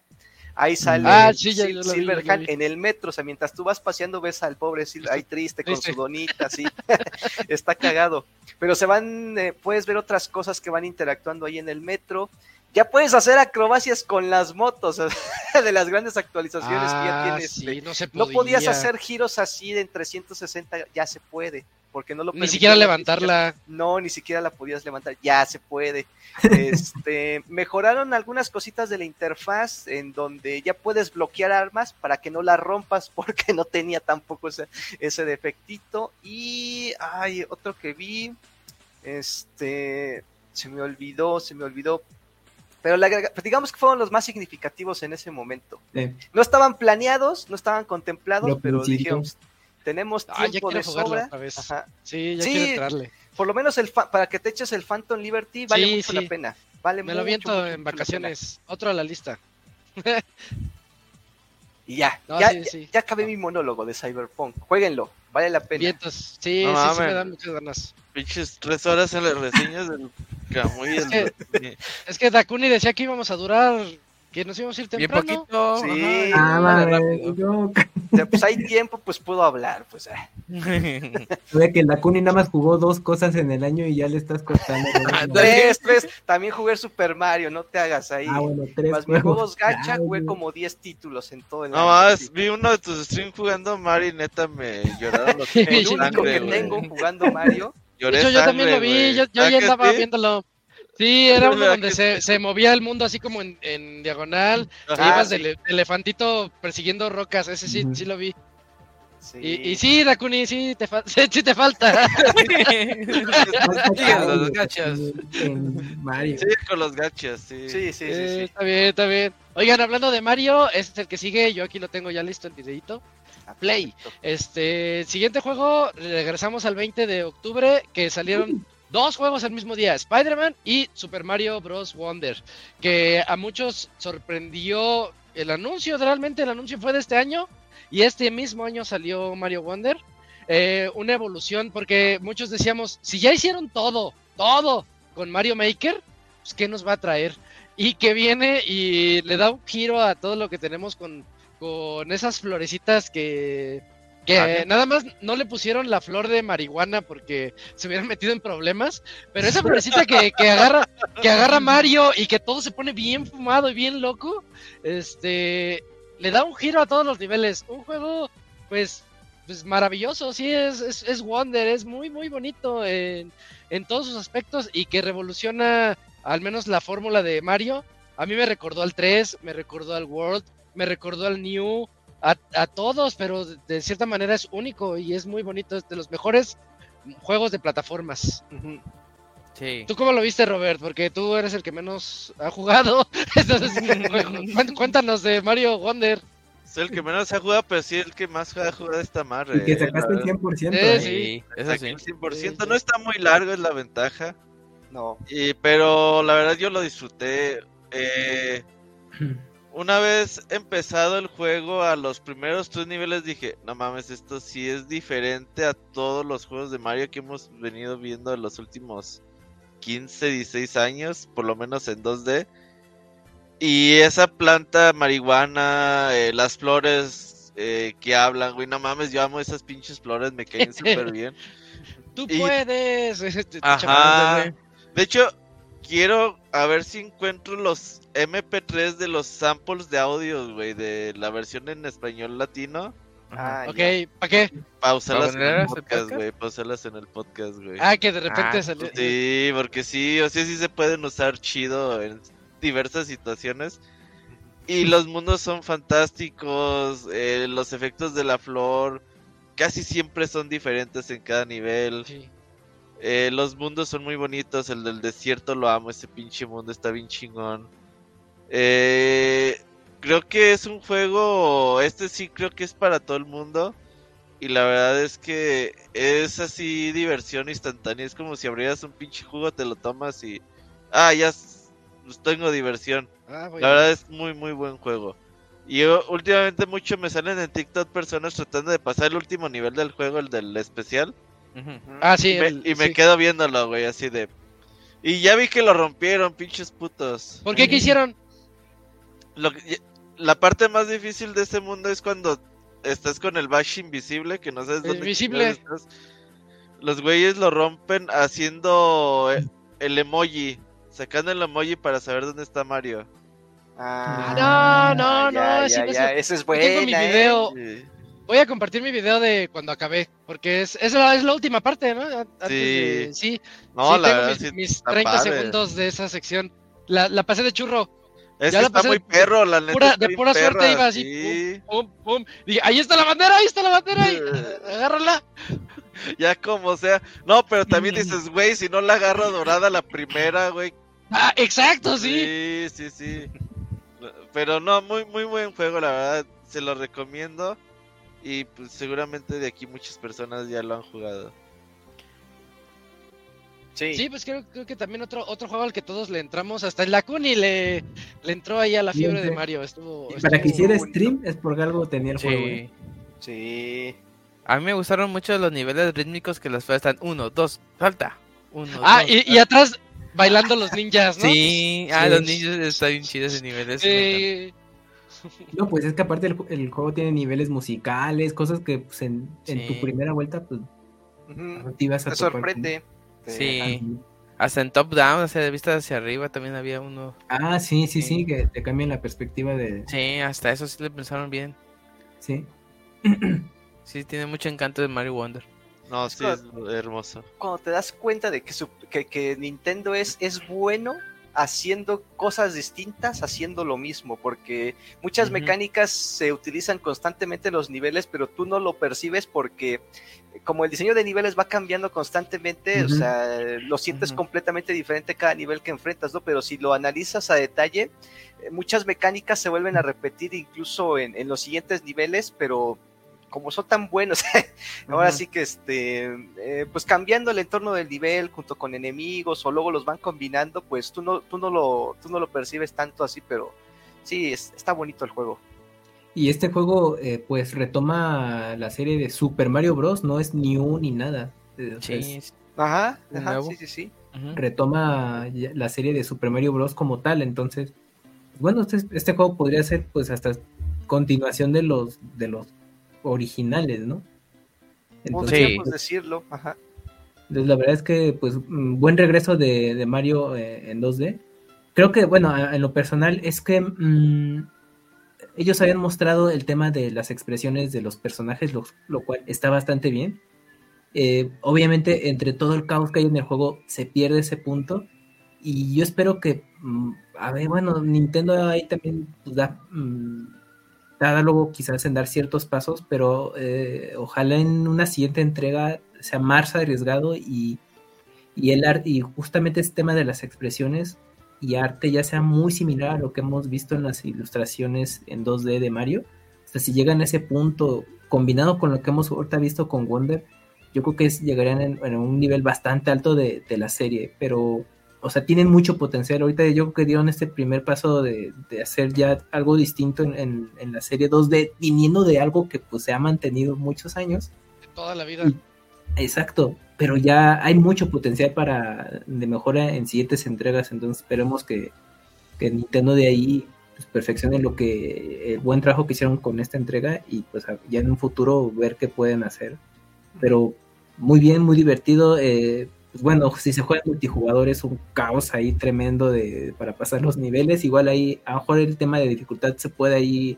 Ahí sale ah, en el metro, o sea, mientras tú vas paseando ves al pobre Silver ahí triste con su donita, así. Está cagado. Pero se van, eh, puedes ver otras cosas que van interactuando ahí en el metro. Ya puedes hacer acrobacias con las motos de las grandes actualizaciones que ya ah, tienes. no, no podías hacer giros así de en 360, ya se puede porque no lo Ni siquiera levantarla. No, ni siquiera la podías levantar. Ya se puede. Este, mejoraron algunas cositas de la interfaz en donde ya puedes bloquear armas para que no la rompas porque no tenía tampoco ese, ese defectito. Y hay otro que vi. Este, se me olvidó, se me olvidó. Pero digamos que fueron los más significativos en ese momento. No estaban planeados, no estaban contemplados, pero dijimos, tenemos ah, tiempo de sobra. Sí, ya quiero entrarle. Por lo menos el para que te eches el Phantom Liberty vale mucho la pena. Vale Me lo viento en vacaciones. Otro a la lista. y ya, ya, ya, acabé mi monólogo de Cyberpunk. Jueguenlo, vale la pena. Vientos. Sí, sí, sí, me dan muchas ganas. Pinches tres horas en las reseñas del Es, que, es que Dakuni decía que íbamos a durar que nos íbamos a ir temprano. Bien poquito. Sí. Ah, pues hay tiempo, pues puedo hablar, pues. Ve que la Kuni nada más jugó dos cosas en el año y ya le estás cortando. tres, tres. También jugué Super Mario, no te hagas ahí. Ah, bueno, tres. Más mis juegos gacha, jugué como 10 títulos en todo el año. No más, vi uno de tus streams jugando Mario y neta me lloraron los El único que tengo jugando Mario. Lloré yo, yo también lo vi, yo, yo ya estaba viéndolo. Sí, era uno donde se, se, movía el mundo así como en, en diagonal. y ibas del elefantito persiguiendo rocas. Ese sí, sí lo vi. Sí. Y, y, sí, Dakuni, sí te, sí te falta. los gachas. Mario. Sí, con los gachas, sí. Sí, sí, sí, eh, Está bien, está bien. Oigan, hablando de Mario, este es el que sigue. Yo aquí lo tengo ya listo el videito. Play. Este, siguiente juego, regresamos al 20 de octubre, que salieron dos juegos al mismo día, Spider-Man y Super Mario Bros. Wonder, que a muchos sorprendió el anuncio, realmente el anuncio fue de este año y este mismo año salió Mario Wonder. Eh, una evolución, porque muchos decíamos, si ya hicieron todo, todo con Mario Maker, pues ¿qué nos va a traer? Y que viene y le da un giro a todo lo que tenemos con, con esas florecitas que que ah, nada más no le pusieron la flor de marihuana porque se hubieran metido en problemas, pero esa florecita que, que agarra que agarra Mario y que todo se pone bien fumado y bien loco, este le da un giro a todos los niveles. Un juego, pues, pues maravilloso, sí, es, es, Wonder, es muy, muy bonito en, en todos sus aspectos y que revoluciona al menos la fórmula de Mario. A mí me recordó al 3, me recordó al World, me recordó al New, a, todos, pero de, cierta manera es único y es muy bonito, es de los mejores juegos de plataformas. Sí. ¿Tú cómo lo viste, Robert? Porque tú eres el que menos ha jugado. cuéntanos de Mario Wonder. Es el que menos ha jugado, pero sí el que más ha jugado esta madre. Y que sacaste el 100%. Eh, sí, es así. El 100%. No está muy largo, es la ventaja. No. Y, pero la verdad yo lo disfruté. Eh, una vez empezado el juego a los primeros tres niveles dije, no mames, esto sí es diferente a todos los juegos de Mario que hemos venido viendo en los últimos 15, 16 años, por lo menos en 2D. Y esa planta marihuana, eh, las flores, eh, que hablan, güey, no mames, yo amo esas pinches flores, me caen súper bien. Tú puedes. Ajá. De hecho, quiero a ver si encuentro los MP3 de los samples de audio, güey, de la versión en español latino. Ah, ok, ¿para qué? Pausarlas en el podcast, güey. Pausarlas en el podcast, güey. Ah, que de repente ah, salió. Sí, porque sí, o sea, sí se pueden usar chido en diversas situaciones. Y los mundos son fantásticos, eh, los efectos de la flor casi siempre son diferentes en cada nivel. Eh, los mundos son muy bonitos, el del desierto lo amo, ese pinche mundo está bien chingón. Eh, creo que es un juego, este sí creo que es para todo el mundo. Y la verdad es que es así diversión instantánea, es como si abrieras un pinche jugo, te lo tomas y... Ah, ya pues tengo diversión. Ah, la verdad es muy, muy buen juego. Y últimamente mucho me salen en TikTok personas tratando de pasar el último nivel del juego, el del especial. Ah, sí. Y, me, quedo viéndolo, güey, así de... Y ya vi que lo rompieron, pinches putos. ¿Por qué? ¿Qué hicieron? Lo La parte más difícil de este mundo es cuando estás con el bash invisible, que no sabes dónde invisible. estás. Los güeyes lo rompen haciendo eh, el emoji sacando el emoji para saber dónde está Mario. Ah, no, no, no, ese es bueno. Tengo mi ¿eh? Voy a compartir mi video de cuando acabé, porque es, es, la, es la última parte, ¿no? sí. sí. No, la tengo verdad, mis, 30 segundos de esa sección. La, la pasé de churro. Es ya que está muy perro, la neta. de pura suerte iba así. Pum, pum, pum. Dije, ahí está la bandera, ahí está la bandera. Ahí. Agárrala. Ya como sea. No, pero también dices, güey, si no la agarro dorada la primera, güey, Ah, exacto, sí. Sí, sí, sí. Pero no, muy, muy buen juego, la verdad. Se lo recomiendo. Y pues seguramente de aquí muchas personas ya lo han jugado. Sí. sí, pues creo, creo, que también otro otro juego al que todos le entramos, hasta el Lacuni le, le entró ahí a la fiebre de Mario. Estuvo, para que hiciera stream es porque algo tenía el juego. ¿eh? Sí. A mí me gustaron mucho los niveles rítmicos que las fue están uno, dos, falta. Uno, ah, y, y, atrás bailando los ninjas, ¿no? Sí, ah, los ninjas está bien chido ese nivel. Sí. No, pues es que aparte el, juego tiene niveles musicales, cosas que pues, en, tu primera vuelta, pues, te sorprende. Sí. Hasta en top down, sea, de vista hacia arriba también había uno. Ah, sí, sí, sí, que te cambian la perspectiva de. Sí, hasta eso sí le pensaron bien. Sí. sí, tiene mucho encanto de Mario Wonder. No, sí, es hermoso. Cuando te das cuenta de que, que, Nintendo es, es bueno haciendo cosas distintas, haciendo lo mismo, porque muchas mecánicas se utilizan constantemente en los niveles, pero tú no lo percibes porque como el diseño de niveles va cambiando constantemente, o sea, lo sientes completamente diferente cada nivel que enfrentas, ¿no? Pero si lo analizas a detalle, eh, muchas mecánicas se vuelven a repetir incluso en, en los siguientes niveles, pero como son tan buenos, ahora sí que este, eh, pues cambiando el entorno del nivel junto con enemigos o luego los van combinando, pues tú no, tú no lo, tú no lo percibes tanto así, pero sí, está bonito el juego. Y este juego, eh, pues retoma la serie de Super Mario Bros. No es ni un ni nada. Eh, sí. Ajá, sí, sí, sí. Retoma la serie de Super Mario Bros. como tal, entonces, bueno, este, este juego podría ser, pues, hasta continuación de los de los originales, ¿no? Entonces, decirlo, ajá. Entonces, la verdad es que, pues, mm, buen regreso de, Mario eh, en 2D. Creo que, bueno, en lo personal, es que mm, ellos habían mostrado el tema de las expresiones de los personajes, lo, cual está bastante bien. Eh, obviamente, entre todo el caos que hay en el juego, se pierde ese punto. Y yo espero que, mm, a ver, bueno, Nintendo ahí también pues, da luego quizás en dar ciertos pasos, pero eh, ojalá en una siguiente entrega sea más arriesgado y, y el arte, y justamente este tema de las expresiones y arte ya sea muy similar a lo que hemos visto en las ilustraciones en 2D de Mario. Hasta si llegan a ese punto, combinado con lo que hemos ahorita visto con Wonder, yo creo que llegarían en, un nivel bastante alto de, de la serie, pero o sea, tienen mucho potencial. Ahorita yo creo que dieron este primer paso de, hacer ya algo distinto en, la serie 2D, viniendo de algo que pues se ha mantenido muchos años. Toda la vida. exacto, pero ya hay mucho potencial para de mejora en siguientes entregas, entonces esperemos que, que Nintendo de ahí pues, perfeccionen lo que el buen trabajo que hicieron con esta entrega y pues ya en un futuro ver qué pueden hacer. Pero muy bien, muy divertido. Eh, pues, bueno, si se juega multijugador es un caos ahí tremendo de, para pasar los niveles. Igual ahí, a lo mejor el tema de dificultad se puede ahí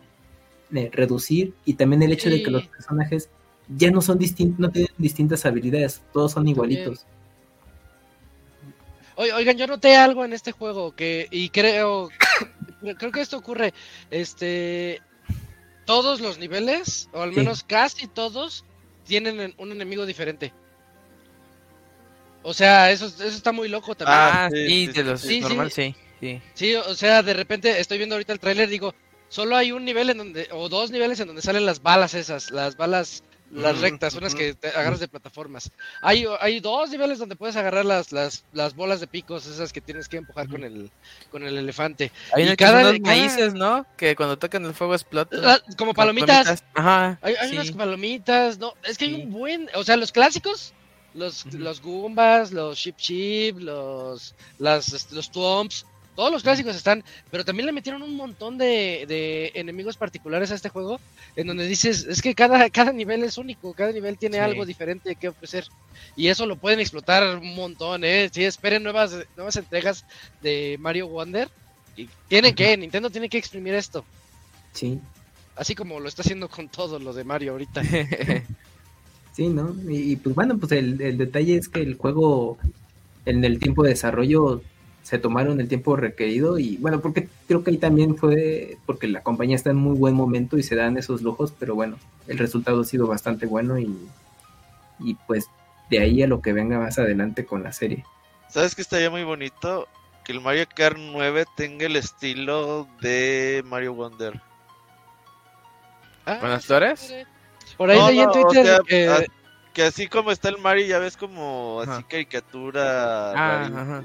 eh, reducir. Y también el hecho de que los personajes ya no son distintos, no tienen distintas habilidades, todos son igualitos. Oigan, yo noté algo en este juego que, y creo, creo que esto ocurre, este, todos los niveles, o al menos casi todos, tienen un enemigo diferente. O sea, eso, eso está muy loco también. Ah, sí, de los sí, normal, sí. sí. Sí, o sea, de repente estoy viendo ahorita el tráiler, digo, solo hay un nivel en donde, o dos niveles en donde salen las balas esas, las balas, las rectas, unas que te agarras de plataformas. Hay, hay dos niveles donde puedes agarrar las, las, las bolas de picos, esas que tienes que empujar con el, con el elefante. Hay y cada maíces, ¿no? Que cuando tocan el fuego explotan. como palomitas. Ajá. Hay, hay unas palomitas, no, es que hay un buen, o sea, los clásicos los, los Goombas, los Ship Ship, los, las, este, los Twomps, todos los clásicos están, pero también le metieron un montón de, de, enemigos particulares a este juego, en donde dices, es que cada, cada nivel es único, cada nivel tiene algo diferente que ofrecer, y eso lo pueden explotar un montón, ¿eh? Si esperen nuevas, nuevas entregas de Mario Wonder, y tienen que, Nintendo tiene que exprimir esto. Sí. Así como lo está haciendo con todo lo de Mario ahorita. Sí, ¿no? Y, pues bueno, pues el, detalle es que el juego en el tiempo de desarrollo se tomaron el tiempo requerido y bueno, porque creo que ahí también fue porque la compañía está en muy buen momento y se dan esos lujos, pero bueno, el resultado ha sido bastante bueno y, y pues de ahí a lo que venga más adelante con la serie. ¿Sabes que estaría muy bonito? Que el Mario Kart 9 tenga el estilo de Mario Wonder. Ah, ¿Buenas tardes? Por ahí leí en Twitter que... así como está el Mario, ya ves como así caricatura. Ah,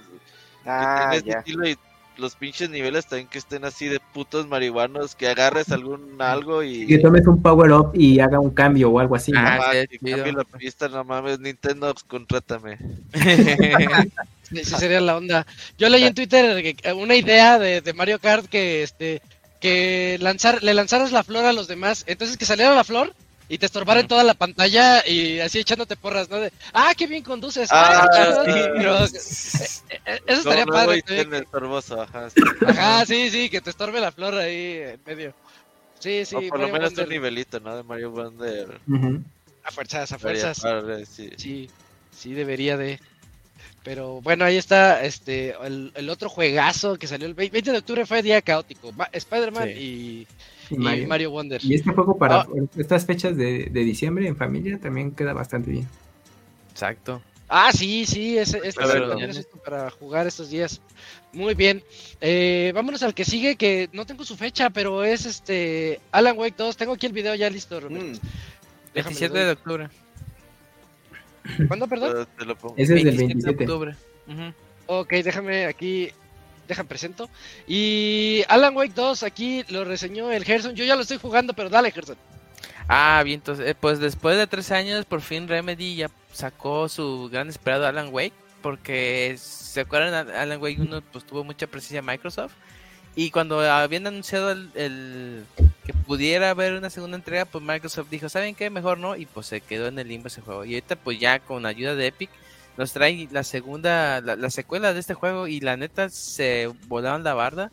ah estilo y los pinches niveles también que estén así de putos marihuanos, que agarres algún algo y... Que tomes un power up y haga un cambio o algo así. Ah, sí, cambie la pista, no mames, Nintendo, contrátame. sí, sería la onda. Yo leí en Twitter una idea de, de Mario Kart que este que lanzar, le lanzaras la flor a los demás, entonces que saliera la flor y te estorbar en toda la pantalla y así echándote porras, ¿no? De, ah, qué bien conduces. Ah, ah sí, pero, eh, eh, eso estaría padre. ajá, sí. ajá, sí, sí, que te estorbe la flor ahí en medio. Sí, sí. O por lo menos un nivelito, ¿no? De Mario Wonder. A fuerzas, a fuerzas. sí. sí, sí, debería de. Pero bueno, ahí está este el, el, otro juegazo que salió el 20 de octubre fue día caótico. Spider-Man y y Mario. Wonder. Y este juego para ah. estas fechas de, diciembre en familia también queda bastante bien. Exacto. Ah, sí, sí, es, es, para jugar estos días. Muy bien. Eh, vámonos al que sigue, que no tengo su fecha, pero es este Alan Wake 2. Tengo aquí el video ya listo, mm. 27 de octubre. ¿Cuándo, perdón? Ese es del 27 de octubre. Ok, déjame aquí dejan presento. Y Alan Wake 2, aquí lo reseñó el Gerson. Yo ya lo estoy jugando, pero dale, Gerson. Ah, bien, entonces, eh, pues después de tres años, por fin Remedy ya sacó su gran esperado Alan Wake. Porque, ¿se acuerdan? Alan Wake 1 pues, tuvo mucha presencia Microsoft. Y cuando habían anunciado el, que pudiera haber una segunda entrega, pues Microsoft dijo, ¿saben qué? Mejor no. Y pues se quedó en el limbo ese juego. Y ahorita pues ya con ayuda de Epic nos trae la segunda, la, secuela de este juego y la neta se volaban la barda.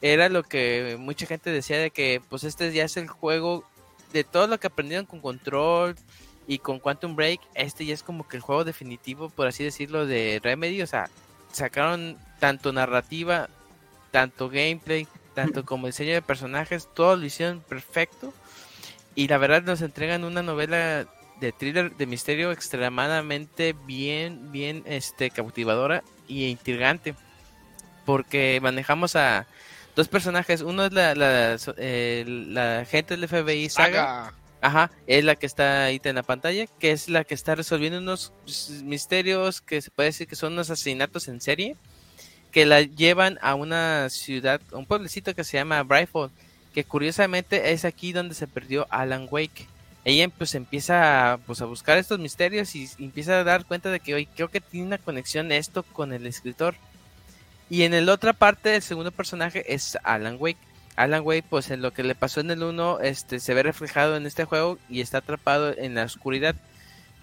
Era lo que mucha gente decía de que pues este ya es el juego de todo lo que aprendieron con Control y con Quantum Break, este ya es como que el juego definitivo, por así decirlo, de Remedy. O sea, sacaron tanto narrativa, tanto gameplay, tanto como diseño de personajes, todo lo hicieron perfecto. Y la verdad nos entregan una novela de thriller de misterio extremadamente bien, bien este, cautivadora y intrigante. Porque manejamos a dos personajes. Uno es la, la, eh, la gente del FBI Saga. Ajá, es la que está ahí en la pantalla, que es la que está resolviendo unos misterios que se puede decir que son unos asesinatos en serie, que la llevan a una ciudad, un pueblecito que se llama Brightfall, que curiosamente es aquí donde se perdió Alan Wake ella pues empieza pues, a buscar estos misterios y, empieza a dar cuenta de que hoy creo que tiene una conexión esto con el escritor. Y en la otra parte, el segundo personaje es Alan Wake. Alan Wake, pues en lo que le pasó en el 1, este, se ve reflejado en este juego y está atrapado en la oscuridad.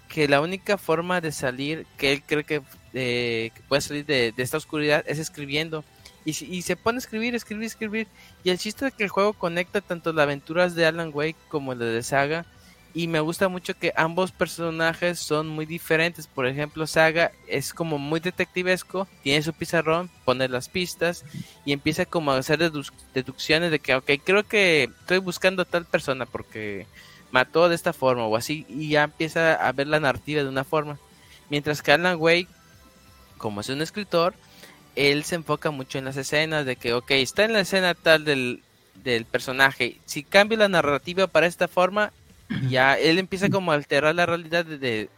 Que la única forma de salir, que él cree que, eh, puede salir de, esta oscuridad, es escribiendo. Y, y, se pone a escribir, escribir, escribir. Y el chiste es que el juego conecta tanto las aventuras de Alan Wake como la de Saga y me gusta mucho que ambos personajes son muy diferentes. Por ejemplo, Saga es como muy detectivesco, tiene su pizarrón, pone las pistas y empieza como a hacer deducciones de que, ok, creo que estoy buscando a tal persona porque mató de esta forma o así y ya empieza a ver la narrativa de una forma. Mientras que Alan Wake, como es un escritor, él se enfoca mucho en las escenas de que, ok, está en la escena tal del, del personaje. Si cambio la narrativa para esta forma, ya él empieza como a alterar la realidad de,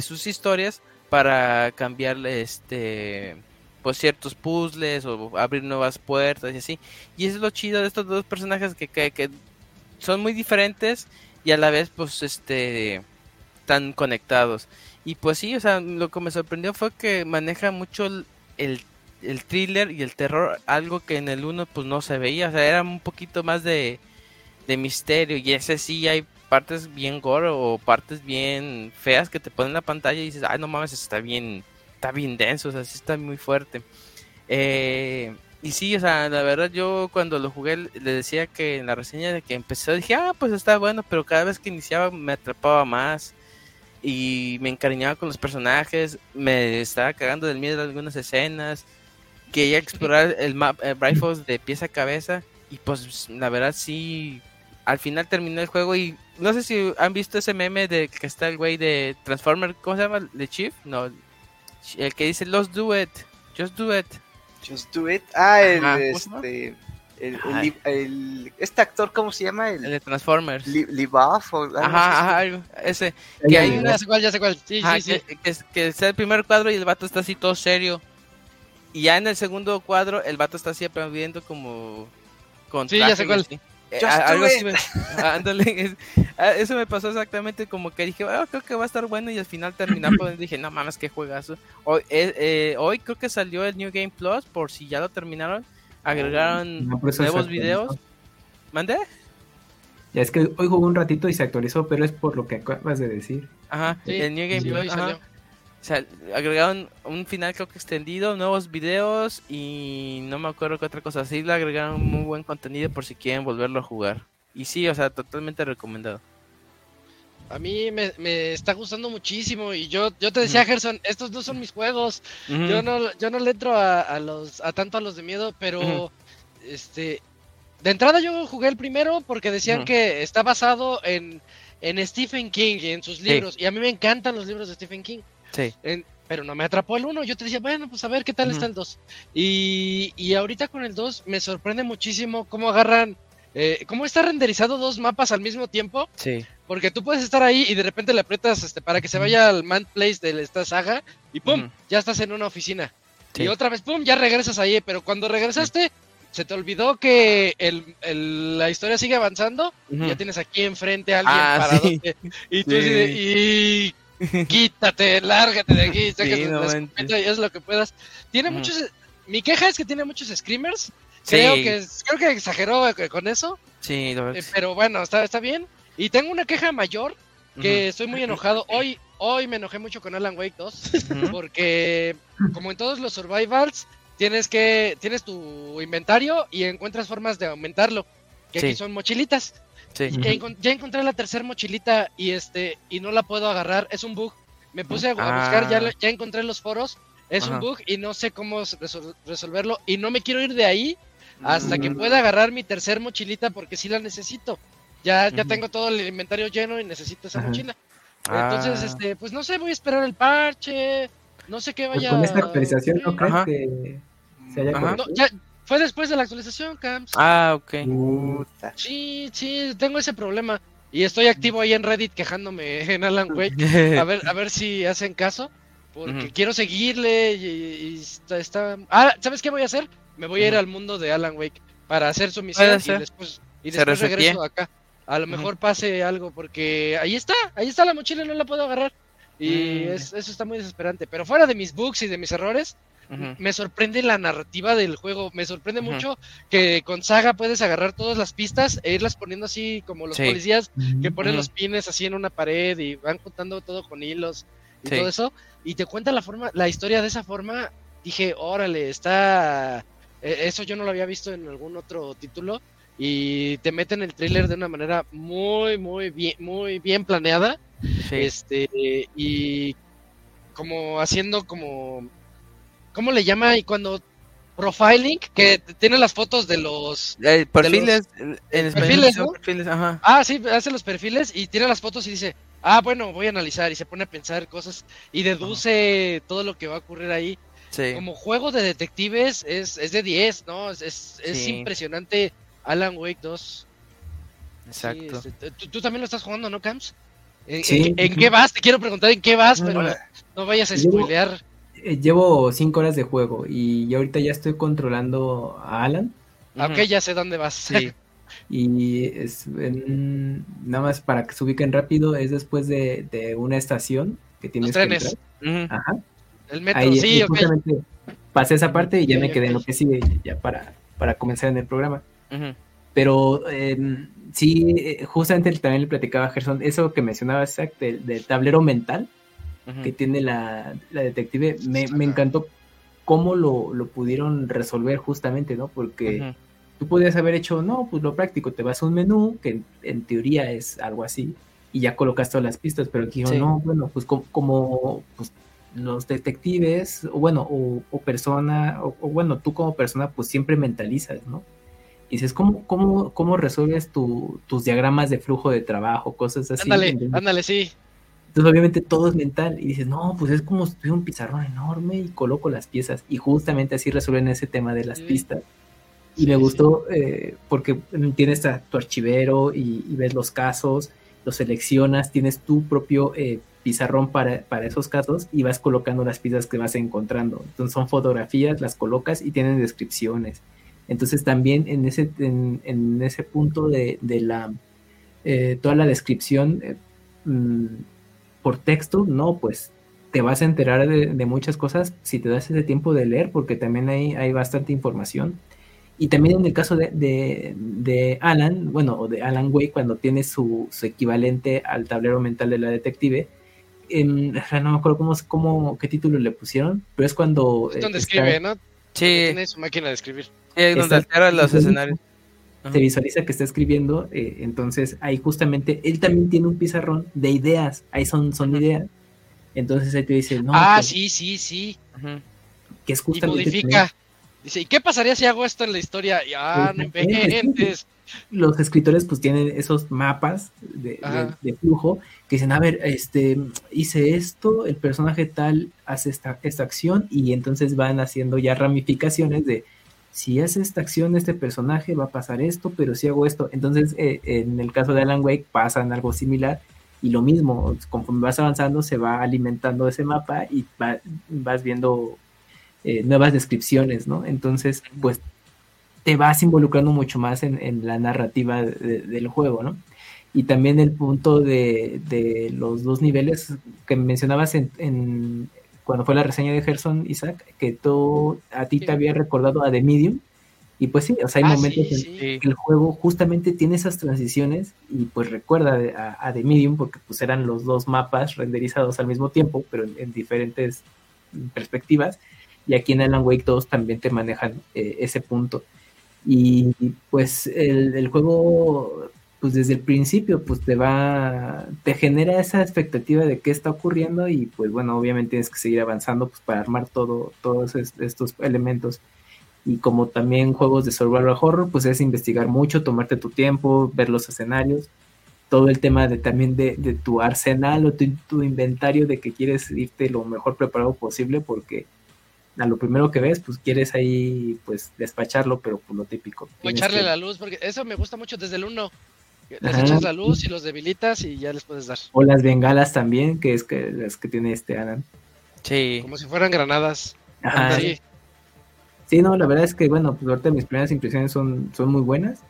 sus historias para cambiarle este pues ciertos puzzles o abrir nuevas puertas y así. Y eso es lo chido de estos dos personajes que, que, son muy diferentes y a la vez pues este están conectados. Y pues sí, o sea, lo que me sorprendió fue que maneja mucho el, el, thriller y el terror, algo que en el uno pues no se veía, o sea, era un poquito más de, de misterio y ese sí hay partes bien gore o partes bien feas que te ponen en la pantalla y dices, ay, no mames, está bien, está bien denso, o sea, sí está muy fuerte. Eh, y sí, o sea, la verdad yo cuando lo jugué le decía que en la reseña de que empezó dije, ah, pues está bueno, pero cada vez que iniciaba me atrapaba más y me encariñaba con los personajes, me estaba cagando del miedo de algunas escenas, quería explorar el map el de pieza a cabeza y pues la verdad sí al final terminó el juego y no sé si han visto ese meme de que está el güey de Transformer, ¿cómo se llama? ¿The Chief? No, el que dice Just Do It, Just Do It. Just Do It. Ah, el este el, este actor, ¿cómo se llama? El, de Transformers. Libaf o algo Ajá, ajá, ese. Que hay una... Ya sé cuál, ya sé cuál. Sí, sí, sí. Que, que, está el primer cuadro y el vato está así todo serio. Y ya en el segundo cuadro, el vato está así aplaudiendo como. Con sí, ya sé cuál. Eh, algo así ándale, ah, eso me pasó exactamente como que dije, oh, creo que va a estar bueno y al final terminar pues dije, no mames, qué juegazo. Hoy, eh, eh, hoy creo que salió el New Game Plus, por si ya lo terminaron, agregaron nuevos videos. ¿Mandé? Ya es que hoy jugué un ratito y se actualizó, pero es por lo que acabas de decir. Ajá, el New Game Plus. O sea, agregaron un final creo que extendido, nuevos videos y no me acuerdo qué otra cosa. Sí, le agregaron muy buen contenido por si quieren volverlo a jugar. Y sí, o sea, totalmente recomendado. A mí me, está gustando muchísimo y yo, yo te decía, Gerson, estos no son mis juegos. Yo no yo no le entro a, los a tanto a los de miedo, pero este de entrada yo jugué el primero porque decían que está basado en, en Stephen King y en sus libros y a mí me encantan los libros de Stephen King. Sí. pero no me atrapó el 1. Yo te decía, bueno, pues a ver qué tal está el 2. Y, y ahorita con el 2 me sorprende muchísimo cómo agarran. Eh, cómo está renderizado dos mapas al mismo tiempo. Sí. Porque tú puedes estar ahí y de repente le aprietas este, para que se vaya al man place de esta saga y ¡pum! Ya estás en una oficina. Y otra vez ¡pum! Ya regresas ahí. Pero cuando regresaste, se te olvidó que el, la historia sigue avanzando. y ya tienes aquí enfrente a alguien ah, para Y tú y quítate, lárgate de aquí, sácate es lo que puedas. Tiene muchos, mi queja es que tiene muchos screamers. Creo que creo que exageró con eso. Sí, eh, pero bueno, está, está bien. Y tengo una queja mayor que estoy muy enojado. Hoy hoy me enojé mucho con Alan Wake 2 porque como en todos los survivals tienes que tienes tu inventario y encuentras formas de aumentarlo, que aquí son mochilitas. Ya, encontré la tercera mochilita y este y no la puedo agarrar, es un bug. Me puse a, buscar, ya, ah. ya encontré los foros, es un bug y no sé cómo resolverlo y no me quiero ir de ahí hasta que mm. pueda agarrar mi tercer mochilita porque sí la necesito. Ya, ya tengo todo el inventario lleno y necesito esa mochila. Entonces, ah. este, pues no sé, voy a esperar el parche, no sé qué pues vaya. con esta actualización no crees que se haya no, ya, fue después de la actualización, Camps. Ah, ok. Sí, sí, tengo ese problema. Y estoy activo ahí en Reddit quejándome en Alan Wake. A ver, a ver si hacen caso. Porque quiero seguirle y, está, Ah, ¿sabes qué voy a hacer? Me voy a ir al mundo de Alan Wake para hacer su misión y después, y después regreso acá. A lo mejor pase algo porque ahí está, ahí está la mochila, no la puedo agarrar. Y mm. eso está muy desesperante. Pero fuera de mis bugs y de mis errores, me sorprende la narrativa del juego. Me sorprende mucho que con Saga puedes agarrar todas las pistas e irlas poniendo así como los policías que ponen los pines así en una pared y van contando todo con hilos y todo eso. Y te cuenta la forma, la historia de esa forma. Dije, órale, está. E, eso yo no lo había visto en algún otro título. Y te meten el trailer de una manera muy, muy bien, muy bien planeada. Este, y como haciendo como ¿cómo le llama? Y cuando profiling, que tiene las fotos de los perfiles, perfiles, Ah, sí, hace los perfiles y tiene las fotos y dice, ah, bueno, voy a analizar y se pone a pensar cosas y deduce todo lo que va a ocurrir ahí. Como juego de detectives es, es de 10, ¿no? Es, es, impresionante Alan Wake 2. Exacto. Este, ¿tú, también lo estás jugando, ¿no, Camps? ¿En, ¿en, qué vas? Te quiero preguntar en qué vas, pero no vayas a spoilear. Eh, llevo cinco horas de juego y ahorita ya estoy controlando a Alan. Ah, ok, ya sé dónde vas. Sí. y es, nada más para que se ubiquen rápido, es después de, una estación que tienes trenes. Ajá. El metro, sí, ok. Pasé esa parte y ya me quedé en lo que sigue, ya para, para comenzar en el programa. Pero em, sí, eh, justamente también le platicaba a Gerson, eso que mencionaba Zach del tablero mental que tiene la, detective, me, encantó cómo lo, pudieron resolver justamente, ¿no? Porque tú podías haber hecho, no, pues lo práctico, te vas a un menú, que en, teoría es algo así, y ya colocas todas las pistas, pero aquí no, bueno, pues como, pues, los detectives, o bueno, o, persona, o, bueno, tú como persona, pues siempre mentalizas, ¿no? Y dices, ¿cómo, cómo, cómo resuelves tus diagramas de flujo de trabajo, cosas así? Ándale, ándale, sí. Entonces, obviamente, todo es mental. Y dices, no, pues es como si tuviera un pizarrón enorme y coloco las piezas. Y justamente así resuelven ese tema de las pistas. Y me gustó eh, porque tienes a tu archivero y, ves los casos, los seleccionas, tienes tu propio eh, pizarrón para, para, esos casos y vas colocando las pistas que vas encontrando. Entonces son fotografías, las colocas y tienen descripciones. Entonces también en ese, en, ese punto de, de la, eh, toda la descripción, mm, por texto, no, pues te vas a enterar de, muchas cosas si te das ese tiempo de leer, porque también hay, hay bastante información. Y también en el caso de, de, Alan, bueno, o de Alan Way, cuando tiene su, equivalente al tablero mental de la detective, en, no me acuerdo cómo, cómo, qué título le pusieron, pero es cuando... Es donde escribe, ¿no? Sí. Tiene su máquina de escribir. Sí, donde altera los escenarios se visualiza que está escribiendo, eh, entonces ahí justamente él también tiene un pizarrón de ideas, ahí son, son ideas, entonces él te dice, no. Ah, sí, sí, sí. Que es justamente. Y modifica. Dice, ¿y qué pasaría si hago esto en la historia? Ya, no inventes. Los escritores pues tienen esos mapas de, flujo que dicen, a ver, este, hice esto, el personaje tal hace esta, esta acción y entonces van haciendo ya ramificaciones de, si hace esta acción este personaje va a pasar esto, pero si hago esto, entonces eh, en el caso de Alan Wake pasa en algo similar y lo mismo, conforme vas avanzando se va alimentando ese mapa y vas viendo eh, nuevas descripciones, ¿no? Entonces, pues te vas involucrando mucho más en, la narrativa del juego, ¿no? Y también el punto de, los dos niveles que mencionabas en, cuando fue la reseña de Gerson, Isaac, que tú, a ti te había recordado a The Medium. Y pues sí, o sea, hay ah, momentos en que el juego justamente tiene esas transiciones y pues recuerda a, The Medium porque pues eran los dos mapas renderizados al mismo tiempo, pero en, diferentes perspectivas. Y aquí en Alan Wake 2 también te manejan eh, ese punto. Y pues el, juego pues desde el principio pues te va, te genera esa expectativa de qué está ocurriendo y pues bueno, obviamente tienes que seguir avanzando pues para armar todo, todos estos elementos. Y como también juegos de survival horror, pues es investigar mucho, tomarte tu tiempo, ver los escenarios, todo el tema de también de, tu arsenal o tu, inventario de que quieres irte lo mejor preparado posible porque a lo primero que ves, pues quieres ahí pues despacharlo, pero por lo típico. O echarle la luz, porque eso me gusta mucho desde el 1 les echas la luz y los debilitas y ya les puedes dar. O las bengalas también, que es que las que tiene este Alan. Sí. Como si fueran granadas. Ajá. Sí. sí. no, la verdad es que, bueno, pues ahorita mis primeras impresiones son, son muy buenas.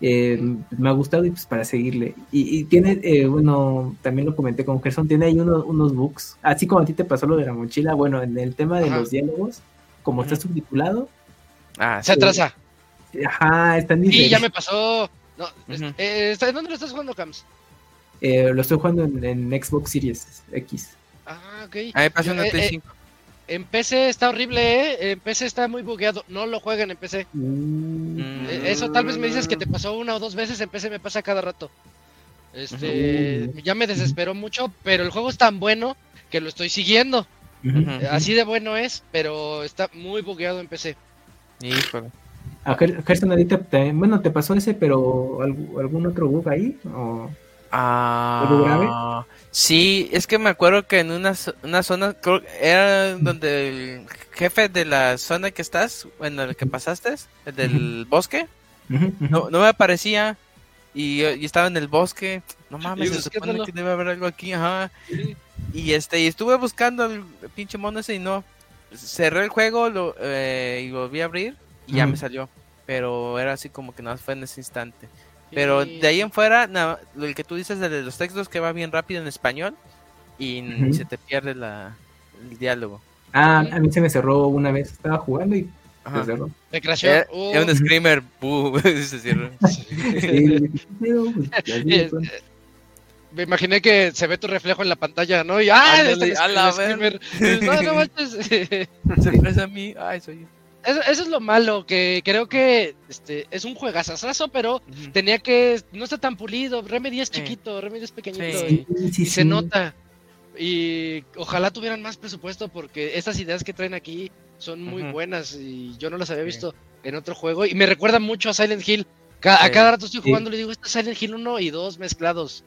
Eh, me ha gustado y pues para seguirle. Y, tiene, eh, bueno, también lo comenté con Gerson, tiene ahí unos books, así como a ti te pasó lo de la mochila, bueno, en el tema de los diálogos, como está subtitulado. Ah, se atrasa. Ajá, está en Sí, ya me pasó. No, eh, ¿Dónde lo estás jugando, Cams? Eh, lo estoy jugando en, Xbox Series X. Ah, ok. Ahí pasó una T5. En PC está horrible, ¿eh? En PC está muy bugueado. No lo jueguen en PC. Mm. Eso tal vez me dices que te pasó una o dos veces. En PC me pasa cada rato. Este, ya me desesperó mucho, pero el juego es tan bueno que lo estoy siguiendo. Así de bueno es, pero está muy bugueado en PC. Híjole. A Gerson ahorita, bueno, te pasó ese, pero algún otro bug ahí o ah, grave? Sí, es que me acuerdo que en una, una zona, era donde el jefe de la zona que estás, bueno, el que pasaste, el del bosque, no, no me aparecía y, estaba en el bosque. No mames, se supone que debe haber algo aquí, ajá. Y este, y estuve buscando el pinche mono ese y no. Cerré el juego lo, eh, y volví a abrir y ya me salió. Pero era así como que nada fue en ese instante. Pero de ahí en fuera, nada, el que tú dices de los textos que va bien rápido en español y se te pierde la, el diálogo. Ah, a mí se me cerró una vez, estaba jugando y se cerró. Me crashó. Es uh. un screamer, se cerró. me imaginé que se ve tu reflejo en la pantalla, ¿no? Y ¡ah! Este a la screamer. no, no manches. se parece a mí. Ay, soy yo. Eso, es lo malo, que creo que este es un juegazazazo, pero tenía que. No está tan pulido. Remedy es chiquito, Remedy es pequeñito y, se nota. Y ojalá tuvieran más presupuesto porque estas ideas que traen aquí son muy buenas y yo no las había visto en otro juego. Y me recuerda mucho a Silent Hill. a cada rato estoy jugando y le digo, esto es Silent Hill 1 y 2 mezclados.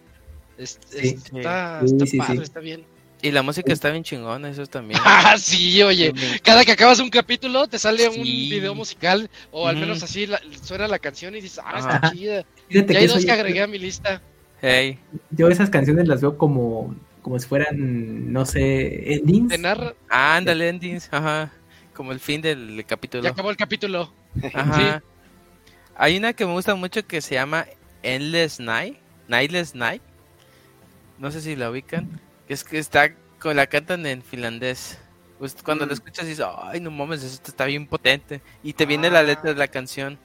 está, está padre, está bien. Y la música está bien chingona, eso también. Ah, sí, oye. Cada que acabas un capítulo te sale un video musical, o al menos así suena la canción y dices, ah, está chida. y hay dos que agregué a mi lista. Hey. Yo esas canciones las veo como, como si fueran, no sé, endings. Ah, ándale, endings, ajá. Como el fin del capítulo. Ya acabó el capítulo. Ajá. Hay una que me gusta mucho que se llama Endless Night. Nightless Night. No sé si la ubican es que está, con la cantan en finlandés. Pues cuando lo mm. escuchas dices, ay, no mames, esto está bien potente. Y te viene la letra de la canción.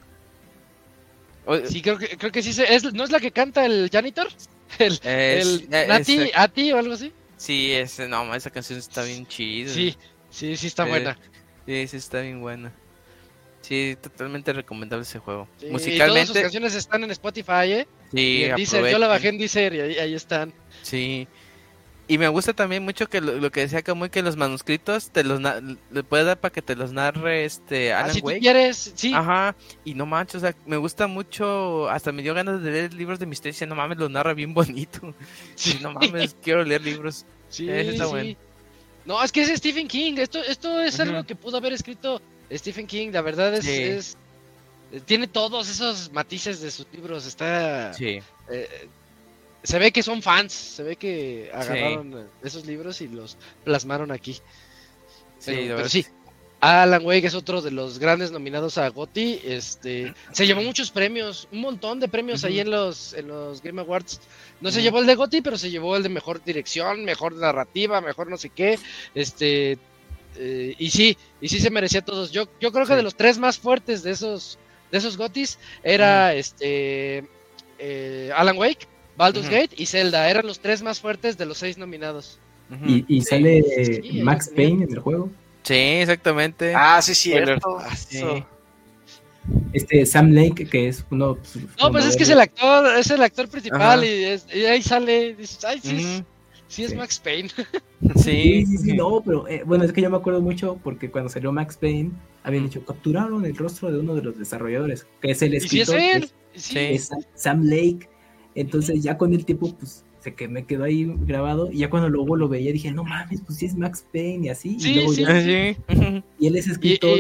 sí, creo que, creo que sí. Es, ¿No es la que canta el janitor? El, el eh, Nati, Ati o algo así. Sí, ese, no, esa canción está bien chida. Sí, sí, sí está buena. Sí, sí está bien buena. Sí, totalmente recomendable ese juego. Musicalmente. Todas sus canciones están en Spotify, ¿eh? Sí, yo la bajé en Deezer y ahí, ahí están. Sí. Y me gusta también mucho que lo, que decía Camuy que los manuscritos te los le puedes dar para que te los narre este ah, Alan ah, si quieres, sí. Ajá. Y no manches, o sea, me gusta mucho, hasta me dio ganas de leer libros de misterio, no mames, lo narra bien bonito. Sí, no mames, quiero leer libros. Sí, está Bueno. No, es que es Stephen King, esto esto es algo que pudo haber escrito Stephen King, la verdad es, es tiene todos esos matices de sus libros, está Sí. Eh, se ve que son fans, se ve que agarraron esos libros y los plasmaron aquí. Pero, sí, Alan Wake es otro de los grandes nominados a GOTY. Este, se llevó muchos premios, un montón de premios ahí en los, en los Game Awards. No se llevó el de GOTY, pero se llevó el de mejor dirección, mejor narrativa, mejor no sé qué. Este, eh, y sí, y sí se merecía todos. Yo, yo creo que de los tres más fuertes de esos, de esos GOTYs era este eh, Alan Wake, Baldur's Gate y Zelda eran los tres más fuertes de los seis nominados. y, sale Max Payne en el juego. Sí, exactamente. Ah, sí, cierto. Este Sam Lake, que es uno. Pues, no, pues es que es el actor, es el actor principal y, ahí sale. ay, sí, sí es Max Payne. Sí, sí, sí, no, pero eh, bueno, es que yo me acuerdo mucho porque cuando salió Max Payne habían dicho capturaron el rostro de uno de los desarrolladores, que es el escritor. ¿Y si es él? Sam Lake entonces ya con el tiempo, pues se que me quedó ahí grabado y ya cuando luego lo veía dije, no mames, pues sí es Max Payne y así. y, luego y él es escritor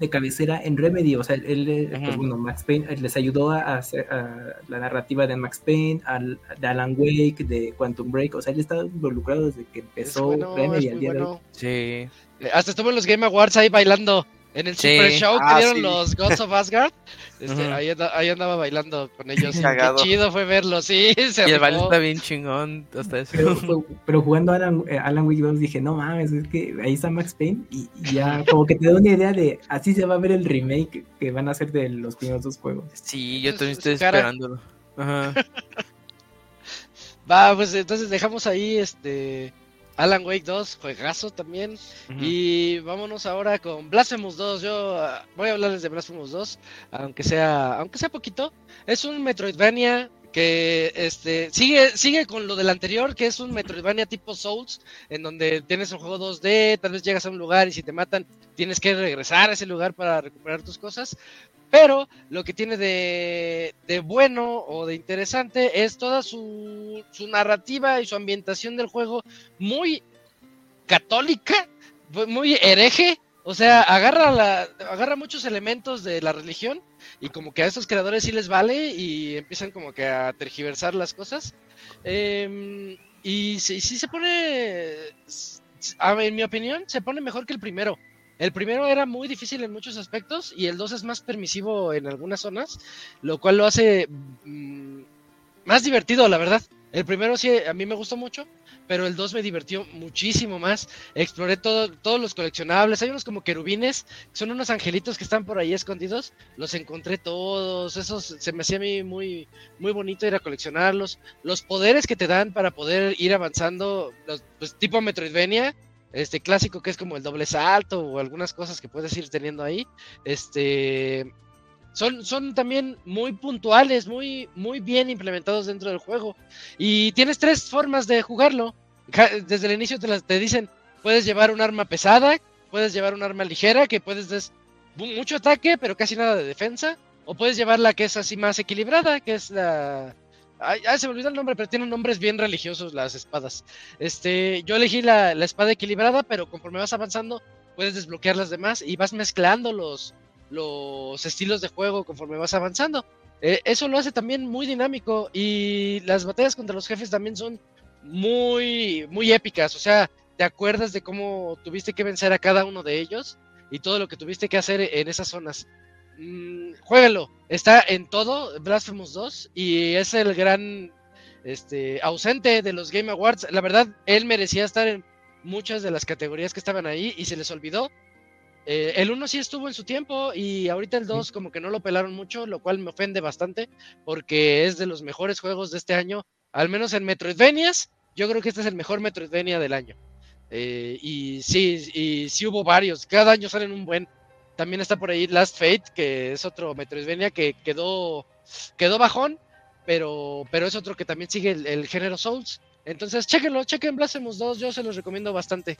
de cabecera en Remedy, o sea, él, pues, bueno, Max Payne les ayudó a hacer la narrativa de Max Payne, al, de Alan Wake, de Quantum Break, o sea, él está involucrado desde que empezó Remedy al día de hoy. Sí. Hasta estuvo en los Game Awards ahí bailando. En el Super Show que ah, dieron los Gods of Asgard, este, ahí, andaba bailando con ellos. Qué chido fue verlo, sí. y el baile está bien chingón. Hasta eso. Pero, jugando Alan, eh, Alan Wake 2 dije, no mames, es que ahí está Max Payne y, ya como que te da una idea de así se va a ver el remake que van a hacer de los primeros dos juegos. Sí, yo también estoy esperándolo. Ajá. va, pues entonces dejamos ahí este Alan Wake 2, juegazo también. Y vámonos ahora con Blasphemous 2. Yo ah, voy a hablarles de Blasphemous 2, aunque sea, aunque sea poquito. Es un Metroidvania que este sigue sigue con lo del anterior, que es un Metroidvania tipo Souls, en donde tienes un juego 2D, tal vez llegas a un lugar y si te matan tienes que regresar a ese lugar para recuperar tus cosas. Pero lo que tiene de, bueno o de interesante es toda su, narrativa y su ambientación del juego muy católica, muy hereje. O sea, agarra, la, agarra muchos elementos de la religión y como que a estos creadores sí les vale y empiezan como que a tergiversar las cosas. Em, y sí, sí se pone, en mi opinión, se pone mejor que el primero. El primero era muy difícil en muchos aspectos y el 2 es más permisivo en algunas zonas, lo cual lo hace mm, más divertido, la verdad. El primero sí, a mí me gustó mucho, pero el 2 me divirtió muchísimo más. Exploré todo, todos los coleccionables. Hay unos como querubines, son unos angelitos que están por ahí escondidos. Los encontré todos. Esos se me hacía a mí muy, muy bonito ir a coleccionarlos. Los poderes que te dan para poder ir avanzando, pues tipo Metroidvania, este clásico que es como el doble salto o algunas cosas que puedes ir teniendo ahí, este son, son también muy puntuales, muy, muy bien implementados dentro del juego. Y tienes tres formas de jugarlo. Desde el inicio te, te dicen, puedes llevar un arma pesada, puedes llevar un arma ligera, que puedes des mucho ataque, pero casi nada de defensa. O puedes llevar la que es así más equilibrada, que es la, Ay, se me olvidó el nombre, pero tienen nombres bien religiosos las espadas. Este, yo elegí la, espada equilibrada, pero conforme vas avanzando, puedes desbloquear las demás y vas mezclando los, los estilos de juego conforme vas avanzando. Eh, eso lo hace también muy dinámico y las batallas contra los jefes también son muy, muy épicas. O sea, te acuerdas de cómo tuviste que vencer a cada uno de ellos y todo lo que tuviste que hacer en esas zonas. Mm, jueguenlo. Está en todo Blasphemous 2 y es el gran este, ausente de los Game Awards. La verdad, él merecía estar en muchas de las categorías que estaban ahí y se les olvidó. Eh, el 1 sí estuvo en su tiempo y ahorita el 2 como que no lo pelaron mucho, lo cual me ofende bastante porque es de los mejores juegos de este año, al menos en Metroidvanias. Yo creo que este es el mejor Metroidvania del año. Eh, y sí, y sí hubo varios, cada año salen un buen. También está por ahí Last Fate, que es otro Metroidvania que quedó, quedó bajón, pero, pero es otro que también sigue el, género Souls. Entonces, chequenlo, chequen Blasphemous 2, yo se los recomiendo bastante.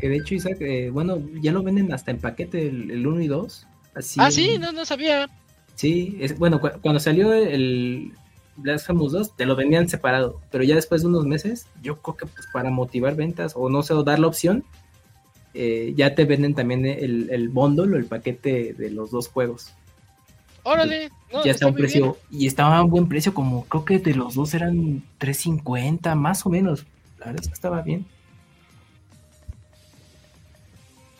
Que de hecho, Isaac, eh, bueno, ya lo venden hasta en paquete el, 1 y 2. Así ah, sí, no, no sabía. Sí, es, bueno, cuando salió el Blasphemous 2, te lo vendían separado, pero ya después de unos meses, yo creo que pues, para motivar ventas o no sé, o dar la opción, eh, ya te venden también el, el bundle o el paquete de los dos juegos. Órale, ya está, un precio y estaba a un buen precio, como creo que de los dos eran 3.50 más o menos. La verdad es que estaba bien.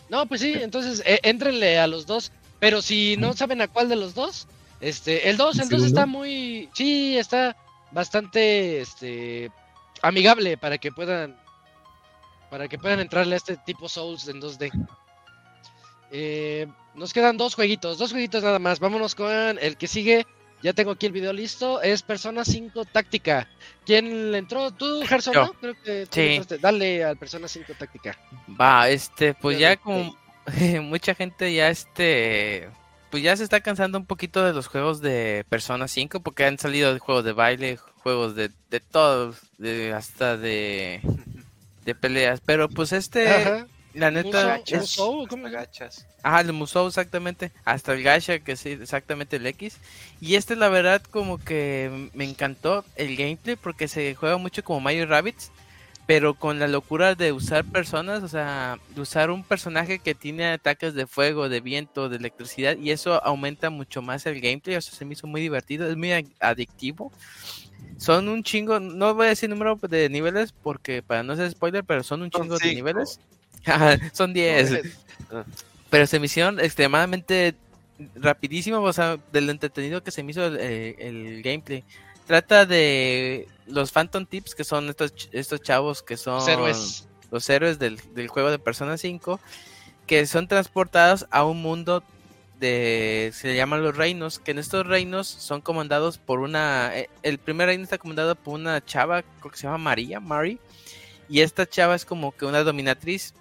No, pues sí, entonces eh, éntrenle a los dos, pero si no saben a cuál de los dos, este, el 2, el 2 está muy, sí, está bastante, este, amigable para que puedan para que puedan entrarle a este tipo Souls en 2D. Eh, nos quedan dos jueguitos, dos jueguitos nada más. Vámonos con el que sigue. Ya tengo aquí el video listo. Es Persona 5 Táctica. ¿Quién le entró? ¿Tú, Gerson? ¿no? Creo que sí. Dale al Persona 5 Táctica. Va, este, pues ya como mucha gente ya este pues ya se está cansando un poquito de los juegos de Persona 5 porque han salido juegos de baile, juegos de, de todos, de, hasta de de peleas. Pero pues este, la neta. es... Musou, ¿cómo gachas? Ajá, el Musou, exactamente. Hasta el gacha, que es exactamente el X. Y este, la verdad, como que me encantó el gameplay porque se juega mucho como Mario Rabbits. Pero con la locura de usar personas, o sea, de usar un personaje que tiene ataques de fuego, de viento, de electricidad, y eso aumenta mucho más el gameplay. O sea, se me hizo muy divertido, es muy adictivo. Son un chingo, no voy a decir número de niveles porque para no ser spoiler, pero son un chingo de niveles. son 10. pero se me hicieron extremadamente rapidísimo, o sea, del entretenido que se me hizo el, gameplay. Trata de los Phantom Tips, que son estos, estos chavos que son los héroes del, del juego de Persona 5, que son transportados a un mundo de se llaman los reinos, que en estos reinos son comandados por una eh, el primer reino está comandado por una chava, creo que se llama María, Mari, y esta chava es como que una dominatriz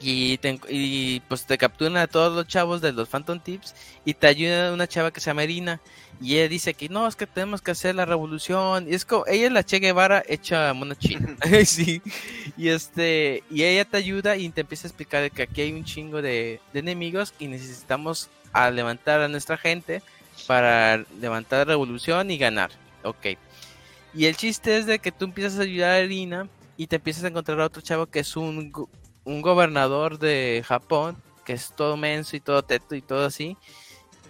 y, y pues te capturan a todos los chavos de los Phantom Tips y te ayuda una chava que se llama Irina y ella dice que no, es que tenemos que hacer la revolución. Y es como, ella es la Che Guevara hecha mona china. sí. Y este, y ella te ayuda y te empieza a explicar que aquí hay un chingo de, enemigos y necesitamos a levantar a nuestra gente para levantar la revolución y ganar. Ok. Y el chiste es de que tú empiezas a ayudar a Irina y te empiezas a encontrar a otro chavo que es un, un gobernador de Japón, que es todo menso y todo teto y todo así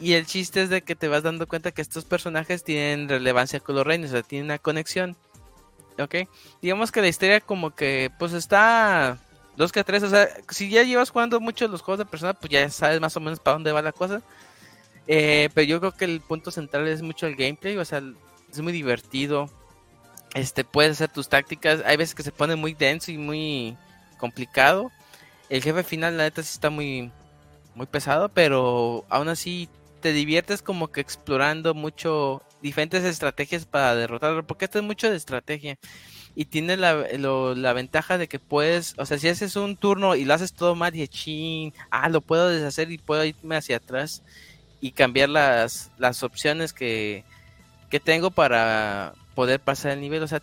y el chiste es de que te vas dando cuenta que estos personajes tienen relevancia con los reinos, o sea, tienen una conexión. ¿Ok? Digamos que la historia como que pues está dos que tres, o sea, si ya llevas jugando mucho los juegos de persona, pues ya sabes más o menos para dónde va la cosa. Eh, pero yo creo que el punto central es mucho el gameplay, o sea, es muy divertido. Este, puedes hacer tus tácticas, hay veces que se pone muy denso y muy complicado. El jefe final, la neta, sí está muy, muy pesado, pero aún así te diviertes como que explorando mucho diferentes estrategias para derrotarlo, porque esto es mucho de estrategia y tiene la, la ventaja de que puedes, o sea, si haces un turno y lo haces todo mal y chin, ah, lo puedo deshacer y puedo irme hacia atrás y cambiar las, las opciones que, que tengo para poder pasar el nivel, o sea,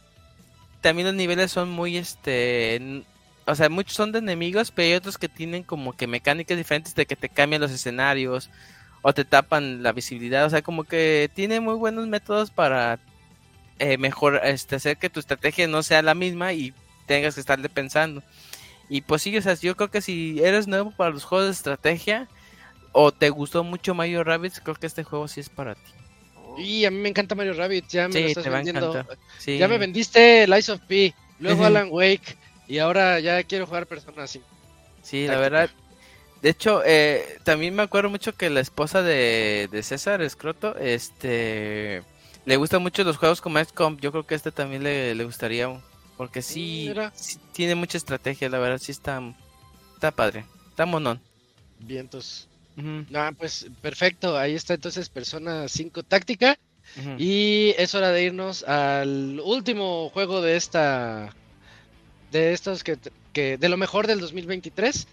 también los niveles son muy, este, o sea, muchos son de enemigos, pero hay otros que tienen como que mecánicas diferentes de que te cambian los escenarios o te tapan la visibilidad. O sea, como que tiene muy buenos métodos para eh, mejor este, hacer que tu estrategia no sea la misma y tengas que estarle pensando. Y pues sí, o sea, yo creo que si eres nuevo para los juegos de estrategia o te gustó mucho Mario Rabbits, creo que este juego sí es para ti. Y a mí me encanta Mario Rabbits, ya me estás vendiendo. Ya me vendiste Lies of P, luego Alan Wake y ahora ya quiero jugar Persona 5. Sí, la verdad, de hecho, eh, también me acuerdo mucho que la esposa de, César Escroto, este, le gustan mucho los juegos como XCOM. Yo creo que este también le, gustaría, porque sí, tiene mucha estrategia, la verdad, sí está, está padre, está monón. Vientos. pues perfecto, ahí está entonces Persona 5 Táctica. Y es hora de irnos al último juego de esta. De estos que, que. De lo mejor del 2023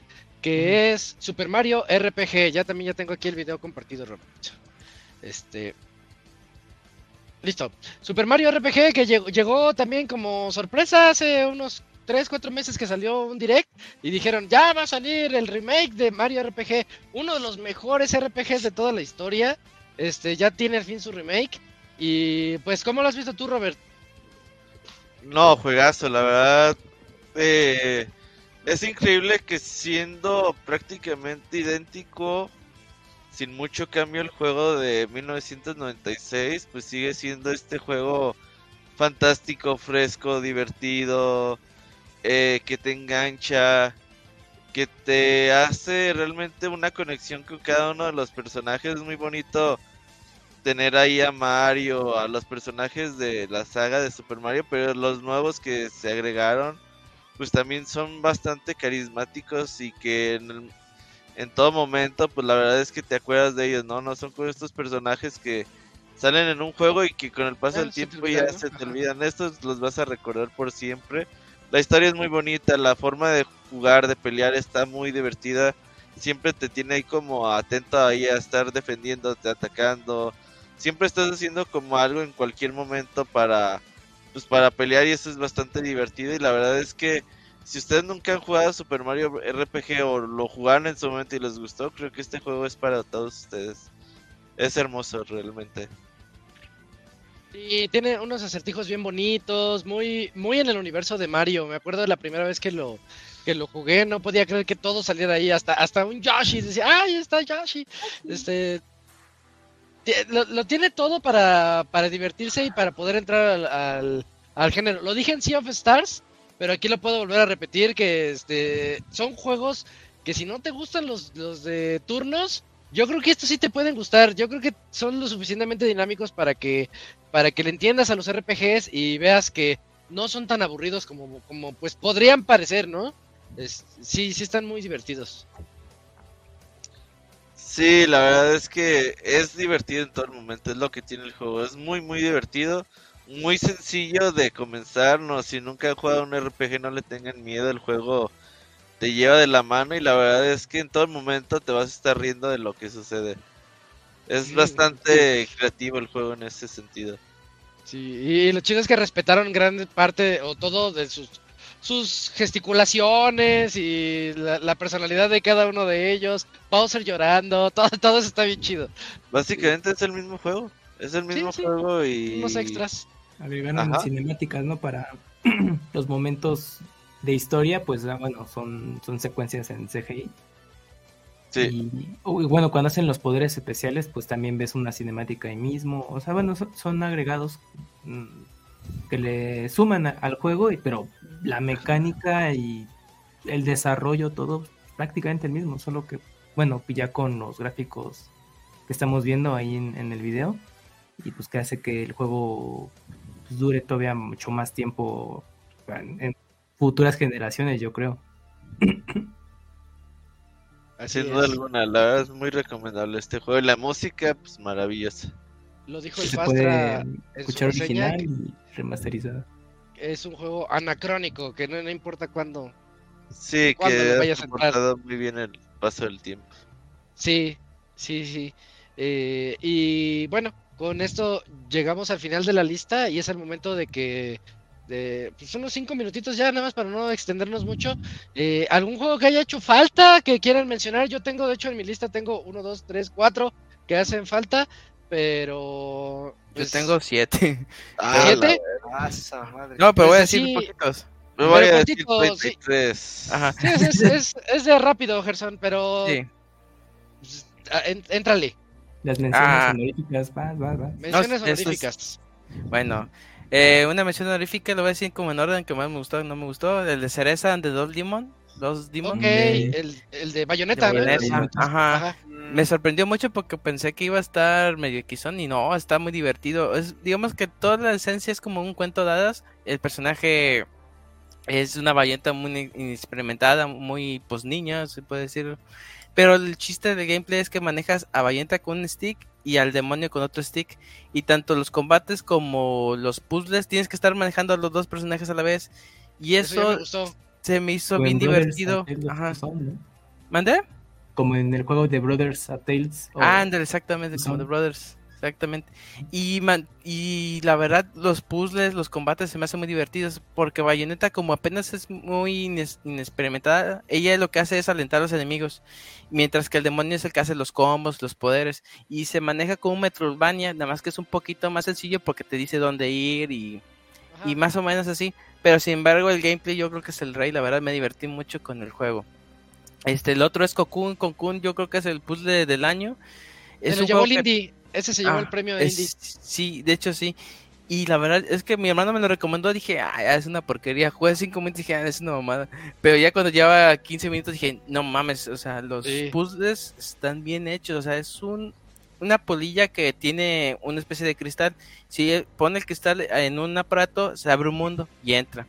que es Super Mario RPG. Ya también ya tengo aquí el video compartido, Robert. Este. Listo. Super Mario RPG que llegó, también como sorpresa hace unos 3, 4 meses que salió un direct y dijeron, ya va a salir el remake de Mario RPG, uno de los mejores RPGs de toda la historia. Este, ya tiene al fin su remake. Y pues, ¿cómo lo has visto tú, Robert? No, juegazo, la verdad. Eh, es increíble que siendo prácticamente idéntico, sin mucho cambio el juego de 1996, pues sigue siendo este juego fantástico, fresco, divertido, eh, que te engancha, que te hace realmente una conexión con cada uno de los personajes. Es muy bonito tener ahí a Mario, a los personajes de la saga de Super Mario, pero los nuevos que se agregaron pues también son bastante carismáticos y que en, en, todo momento, pues la verdad es que te acuerdas de ellos, ¿no? No son como estos personajes que salen en un juego y que con el paso del tiempo ya se te olvidan. Estos los vas a recordar por siempre. La historia es muy bonita, la forma de jugar, de pelear está muy divertida. Siempre te tiene ahí como atento ahí a estar defendiéndote, atacando. Siempre estás haciendo como algo en cualquier momento para pues para pelear y eso es bastante divertido y la verdad es que si ustedes nunca han jugado Super Mario RPG o lo jugaron en su momento y les gustó, creo que este juego es para todos ustedes. Es hermoso realmente. Y tiene unos acertijos bien bonitos, muy muy en el universo de Mario. Me acuerdo de la primera vez que lo que lo jugué, no podía creer que todo saliera ahí, hasta hasta un Yoshi decía, "Ay, está Yoshi." Este lo, tiene todo para, para, divertirse y para poder entrar al, al, género. Lo dije en Sea of Stars, pero aquí lo puedo volver a repetir, que este, son juegos que si no te gustan los, los de turnos, yo creo que estos sí te pueden gustar. Yo creo que son lo suficientemente dinámicos para que, para que le entiendas a los RPGs y veas que no son tan aburridos como, como pues podrían parecer, ¿no? sí, sí están muy divertidos. Sí, la verdad es que es divertido en todo el momento, es lo que tiene el juego, es muy muy divertido, muy sencillo de comenzar, no, si nunca han jugado un RPG no le tengan miedo, el juego te lleva de la mano y la verdad es que en todo el momento te vas a estar riendo de lo que sucede. Es bastante creativo el juego en ese sentido. Sí, y lo chido es que respetaron gran parte o todo de sus sus gesticulaciones y la, personalidad de cada uno de ellos, Bowser llorando, todo, todo eso está bien chido. Básicamente es el mismo juego, es el mismo juego y... Unos extras. Agregaron cinemáticas, ¿no? Para los momentos de historia, pues ah, bueno, son, son secuencias en CGI. Sí. Y, bueno, cuando hacen los poderes especiales, pues también ves una cinemática ahí mismo. O sea, bueno, son, agregados mm, que le suman al juego, pero la mecánica y el desarrollo, todo prácticamente el mismo, solo que, bueno, ya con los gráficos que estamos viendo ahí en, el video, y pues que hace que el juego pues, dure todavía mucho más tiempo en, futuras generaciones, yo creo. Sin duda alguna, la verdad es muy recomendable este juego. Y la música, pues maravillosa. Lo dijo el Pastra escuchar original y remasterizado. Es un juego anacrónico, que no, importa cuándo. Sí, que ha soportado muy bien el paso del tiempo. Sí, sí, sí. Eh, y bueno, con esto llegamos al final de la lista y es el momento de que de pues unos cinco minutitos ya, nada más para no extendernos mucho. Eh, ¿Algún juego que haya hecho falta que quieran mencionar? Yo tengo, de hecho, en mi lista tengo uno, dos, tres, cuatro que hacen falta pero. Yo pues, tengo siete. Ah, ¿Siete? No, pero voy a decir poquitos. Me voy a decir 33. Ajá. Sí, es, es, es, de rápido, Gerson, pero. Sí. Pues, entrale. Las menciones ah. honoríficas. Menciones honoríficas. Bueno, eh, una mención honorífica lo voy a decir como en orden que más me gustó, no me gustó. El de Cereza and the Double Demon. Dos Demon. Ok, el, el de Bayonetta. Ajá. Me sorprendió mucho porque pensé que iba a estar medio quizón y no, está muy divertido. Es, digamos que toda la esencia es como un cuento de hadas. El personaje es una Bayonetta muy inexperimentada, muy pues niña, se puede decir. Pero el chiste del gameplay es que manejas a Bayonetta con un stick y al demonio con otro stick. Y tanto los combates como los puzzles tienes que estar manejando a los dos personajes a la vez. Y eso, se me hizo bien divertido. Ajá. ¿Mandé? Como en el juego de Brothers a Tales. Ah, exactamente, como de Brothers. Exactamente. Y, y la verdad, los puzzles, los combates se me hacen muy divertidos. Porque Bayonetta, como apenas es muy inexperimentada, ella lo que hace es alentar a los enemigos. Mientras que el demonio es el que hace los combos, los poderes. Y se maneja como un Metroidvania, nada más que es un poquito más sencillo porque te dice dónde ir y, y más o menos así. Pero sin embargo, el gameplay yo creo que es el rey. La verdad, me divertí mucho con el juego. Este, el otro es Cocoon. Cocoon yo creo que es el puzzle del año. Se lo llevó el Indie. Ese se llevó el ah, premio de Indie. Sí, de hecho sí. Y la verdad es que mi hermano me lo recomendó. Dije, ah, es una porquería. Jugué 5 minutos y dije, ah, es una mamada. Pero ya cuando lleva 15 minutos dije, no mames. O sea, los puzzles están bien hechos. O sea, es un una polilla que tiene una especie de cristal. Si pone el cristal en un aparato, se abre un mundo y entra.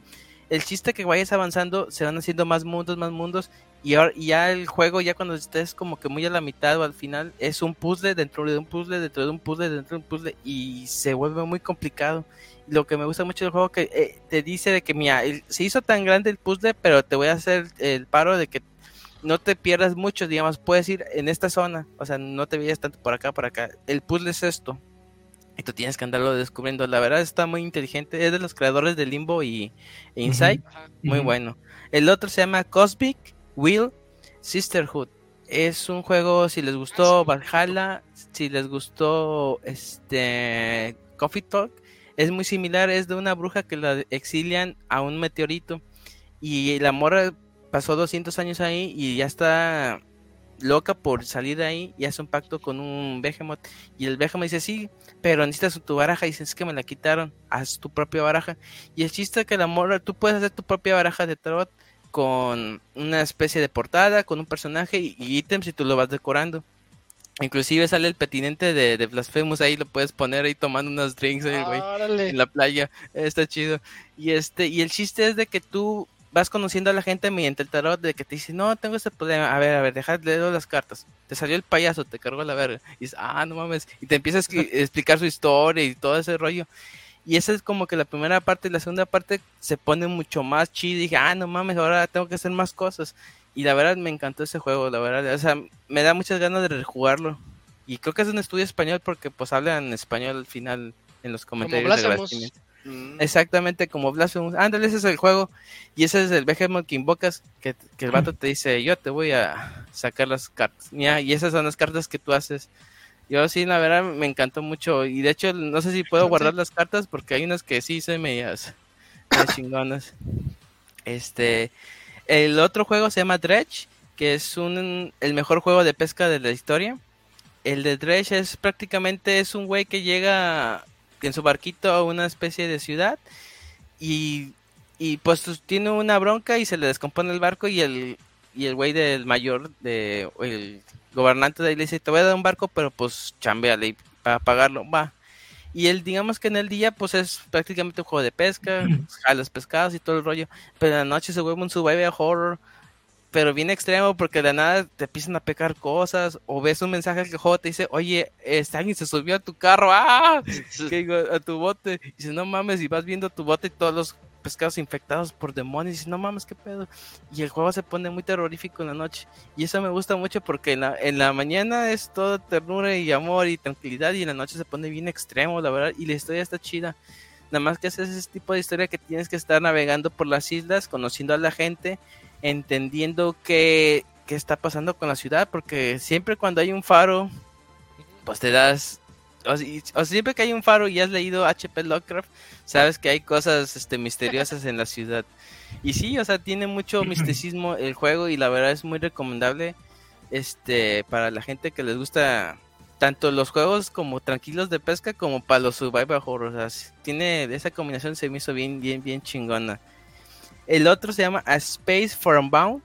El chiste que vayas avanzando, se van haciendo más mundos, más mundos. Y, ahora, ya el juego, ya cuando estés como que muy a la mitad o al final, es un puzzle dentro de un puzzle, dentro de un puzzle, dentro de un puzzle. Y se vuelve muy complicado. Lo que me gusta mucho del juego que eh, te dice de que, mira, se hizo tan grande el puzzle, pero te voy a hacer el paro de que no te pierdas mucho, digamos, puedes ir en esta zona, o sea, no te vayas tanto por acá, por acá. El puzzle es esto. Y tú tienes que andarlo descubriendo. La verdad está muy inteligente. Es de los creadores de Limbo y e Inside. Muy bueno. El otro se llama Cosmic Will Sisterhood. Es un juego, si les gustó Valhalla, si les gustó este Coffee Talk, es muy similar. Es de una bruja que la exilian a un meteorito. Y la morra pasó 200 años ahí y ya está loca por salir de ahí y hace un pacto con un Behemoth. Y el Behemoth dice, sí, pero necesitas tu baraja. Y dice, es que me la quitaron, haz tu propia baraja. Y el chiste es que la morra, tú puedes hacer tu propia baraja de tarot con una especie de portada, con un personaje y, ítems y tú lo vas decorando. Inclusive sale el petinente de, de, Blasphemous, ahí lo puedes poner ahí tomando unos drinks en la playa, está chido. Y este, y el chiste es de que tú vas conociendo a la gente mediante el tarot de que te dice, no, tengo este problema, a ver, a ver, deja de leer las cartas. Te salió el payaso, te cargó la verga. Y dices, ah, no mames. Y te empiezas a explicar su historia y todo ese rollo. Y esa es como que la primera parte y la segunda parte se pone mucho más chido. Y dije, ah, no mames, ahora tengo que hacer más cosas. Y la verdad me encantó ese juego, la verdad. O sea, me da muchas ganas de rejugarlo. Y creo que es un estudio español porque pues hablan español al final en los comentarios de mm. Exactamente como Blasphemous. Ándale, ese es el juego. Y ese es el Behemoth que invocas. Que, que el vato te dice, yo te voy a sacar las cartas. y esas son las cartas que tú haces. Yo sí, la verdad me encantó mucho. Y de hecho, no sé si puedo guardar las cartas porque hay unas que sí se me chingonas. Este, el otro juego se llama Dredge, que es un, el mejor juego de pesca de la historia. El de Dredge es prácticamente es un güey que llega en su barquito a una especie de ciudad y, y pues tiene una bronca y se le descompone el barco y el y el güey del mayor de el gobernante de ahí le dice, te voy a dar un barco, pero pues chambeale para pagarlo, va. Y él, digamos que en el día, pues es prácticamente un juego de pesca, a los pescados y todo el rollo. Pero en la noche se vuelve un survival horror, pero bien extremo porque de nada te empiezan a pecar cosas o ves un mensaje que el juego te dice, oye, este alguien se subió a tu carro, ¡ah! a tu bote. Y dice, no mames, y vas viendo tu bote y todos los pescados infectados por demonios. Y dices, no mames, qué pedo. Y el juego se pone muy terrorífico en la noche. Y eso me gusta mucho porque en la, en la mañana es todo ternura y amor y tranquilidad. Y en la noche se pone bien extremo, la verdad. Y la historia está chida. Nada más que haces ese tipo de historia que tienes que estar navegando por las islas, conociendo a la gente, entendiendo qué, qué está pasando con la ciudad. Porque siempre cuando hay un faro, pues te das o, siempre que hay un faro y has leído HP Lovecraft, sabes que hay cosas este, misteriosas en la ciudad. Y sí, o sea, tiene mucho misticismo el juego y la verdad es muy recomendable este para la gente que les gusta tanto los juegos como tranquilos de pesca como para los survival horror. O sea, tiene esa combinación se me hizo bien bien bien chingona. El otro se llama A Space for Unbound.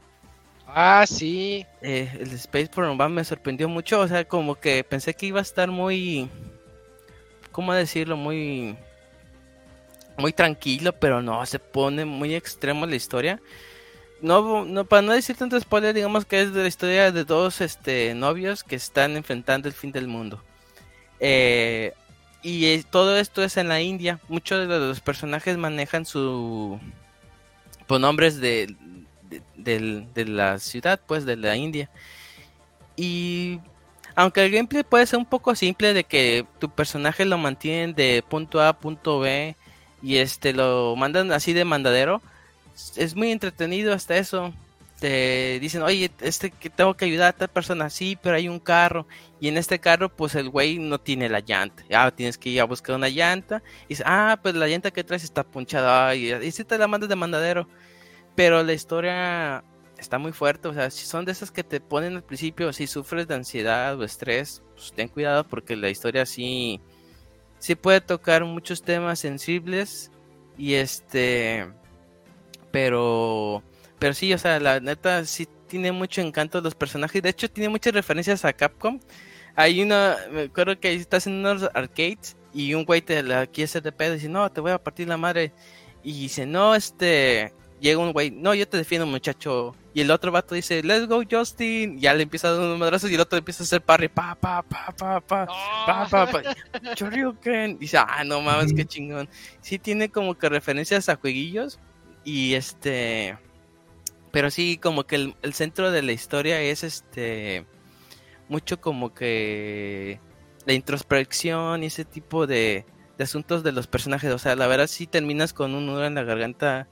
Ah, sí. Eh, el Space for Unbound me sorprendió mucho, o sea, como que pensé que iba a estar muy ¿cómo decirlo? Muy, muy tranquilo, pero no, se pone muy extremo la historia. No, no, para no decir tanto spoiler, digamos que es de la historia de dos este, novios que están enfrentando el fin del mundo. Eh, y todo esto es en la India. Muchos de los personajes manejan su pronombres de, de, de, la ciudad, pues de la India. Y aunque el gameplay puede ser un poco simple de que tu personaje lo mantienen de punto A a punto B y este lo mandan así de mandadero, es muy entretenido hasta eso. Te dicen, oye, este que tengo que ayudar a tal persona, sí, pero hay un carro. Y en este carro, pues el güey no tiene la llanta. Ah, tienes que ir a buscar una llanta. Y dice, ah, pues la llanta que traes está punchada. Y, y si te la mandas de mandadero. Pero la historia está muy fuerte. O sea, si son de esas que te ponen al principio, si sufres de ansiedad o estrés, pues ten cuidado porque la historia sí, sí puede tocar muchos temas sensibles. Y este, pero, pero sí, o sea, la neta sí tiene mucho encanto los personajes. De hecho, tiene muchas referencias a Capcom. Hay una, me acuerdo que estás en unos arcades y un güey te la quiere hacer de pedo y dice, no, te voy a partir la madre. Y dice, no, este, llega un güey, no, yo te defiendo, muchacho. Y el otro vato dice, let's go, Justin. Y ya le empieza a dar unos madrazos y el otro empieza a hacer parry, pa, pa, pa, pa, pa, pa, pa, pa. Choryuken. Dice, ah, no mames, qué chingón. Sí tiene como que referencias a jueguillos y este... Pero sí, como que el, el centro de la historia es este. Mucho como que. La introspección y ese tipo de, de asuntos de los personajes. O sea, la verdad sí terminas con un nudo en la garganta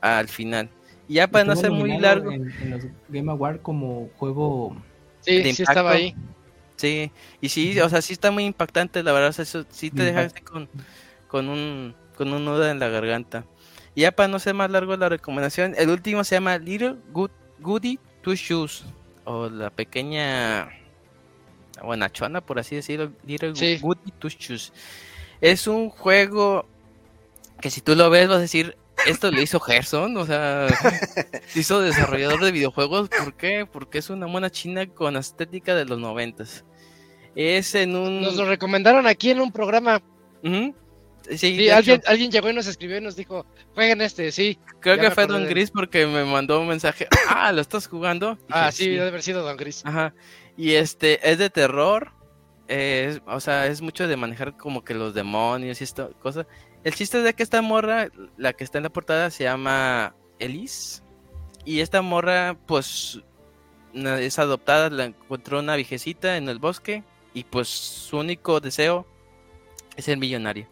al final. Y ya para no ser muy largo. En, los Game Awards como juego. Sí, sí estaba ahí. Sí, y sí, o sea, sí está muy impactante, la verdad, eso sí te deja con, con, un, con un nudo en la garganta. Y ya para no ser más largo la recomendación, el último se llama Little Good, Goody Two Shoes, o la pequeña buenachona, por así decirlo, Little Goody Two Shoes. Es un juego que si tú lo ves vas a decir, esto lo hizo Gerson, o sea, hizo desarrollador de videojuegos. ¿Por qué? Porque es una mona china con estética de los noventas. Es en un... Nos lo recomendaron aquí en un programa. Sí, alguien, alguien llegó y nos escribió y nos dijo, jueguen este, sí. Creo que fue Don Gris porque me mandó un mensaje, ah, ¿lo estás jugando? ah, sí, debe haber sido Don Gris. Ajá. Y este, es de terror, o sea, es mucho de manejar como que los demonios y esto, cosas. El chiste es de que esta morra, la que está en la portada, se llama Elise. Y esta morra, pues, es adoptada, la encontró una viejecita en el bosque. Y pues su único deseo es ser millonario.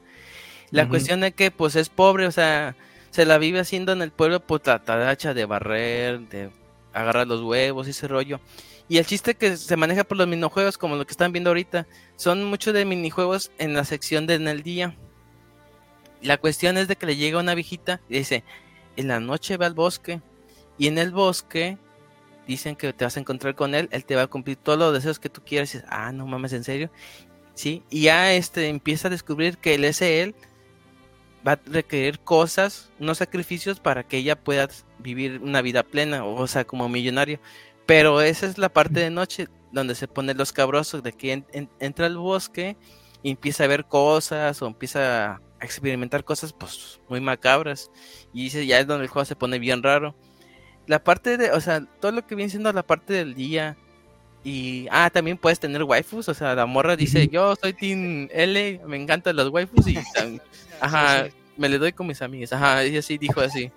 La cuestión es que pues es pobre, o sea, se la vive haciendo en el pueblo pues la taracha de barrer, de agarrar los huevos y ese rollo. Y el chiste que se maneja por los minijuegos, como lo que están viendo ahorita, son muchos de minijuegos en la sección de en el día. La cuestión es de que le llega una viejita y dice, en la noche va al bosque y en el bosque dicen que te vas a encontrar con él, él te va a cumplir todos los deseos que tú quieras. Y dices, ah, no mames, en serio. Sí, y ya este empieza a descubrir que el él va a requerir cosas, unos sacrificios para que ella pueda vivir una vida plena, o sea, como millonario. Pero esa es la parte de noche donde se ponen los cabrosos, de que entra al bosque y empieza a ver cosas o empieza a experimentar cosas pues muy macabras. Y dice, ya es donde el juego se pone bien raro. La parte de, o sea, todo lo que viene siendo la parte del día. Y, ah, también puedes tener waifus, o sea, la morra dice, yo soy Team L, me encantan los waifus y Ajá, me le doy con mis amigas. Ajá, ella sí dijo así.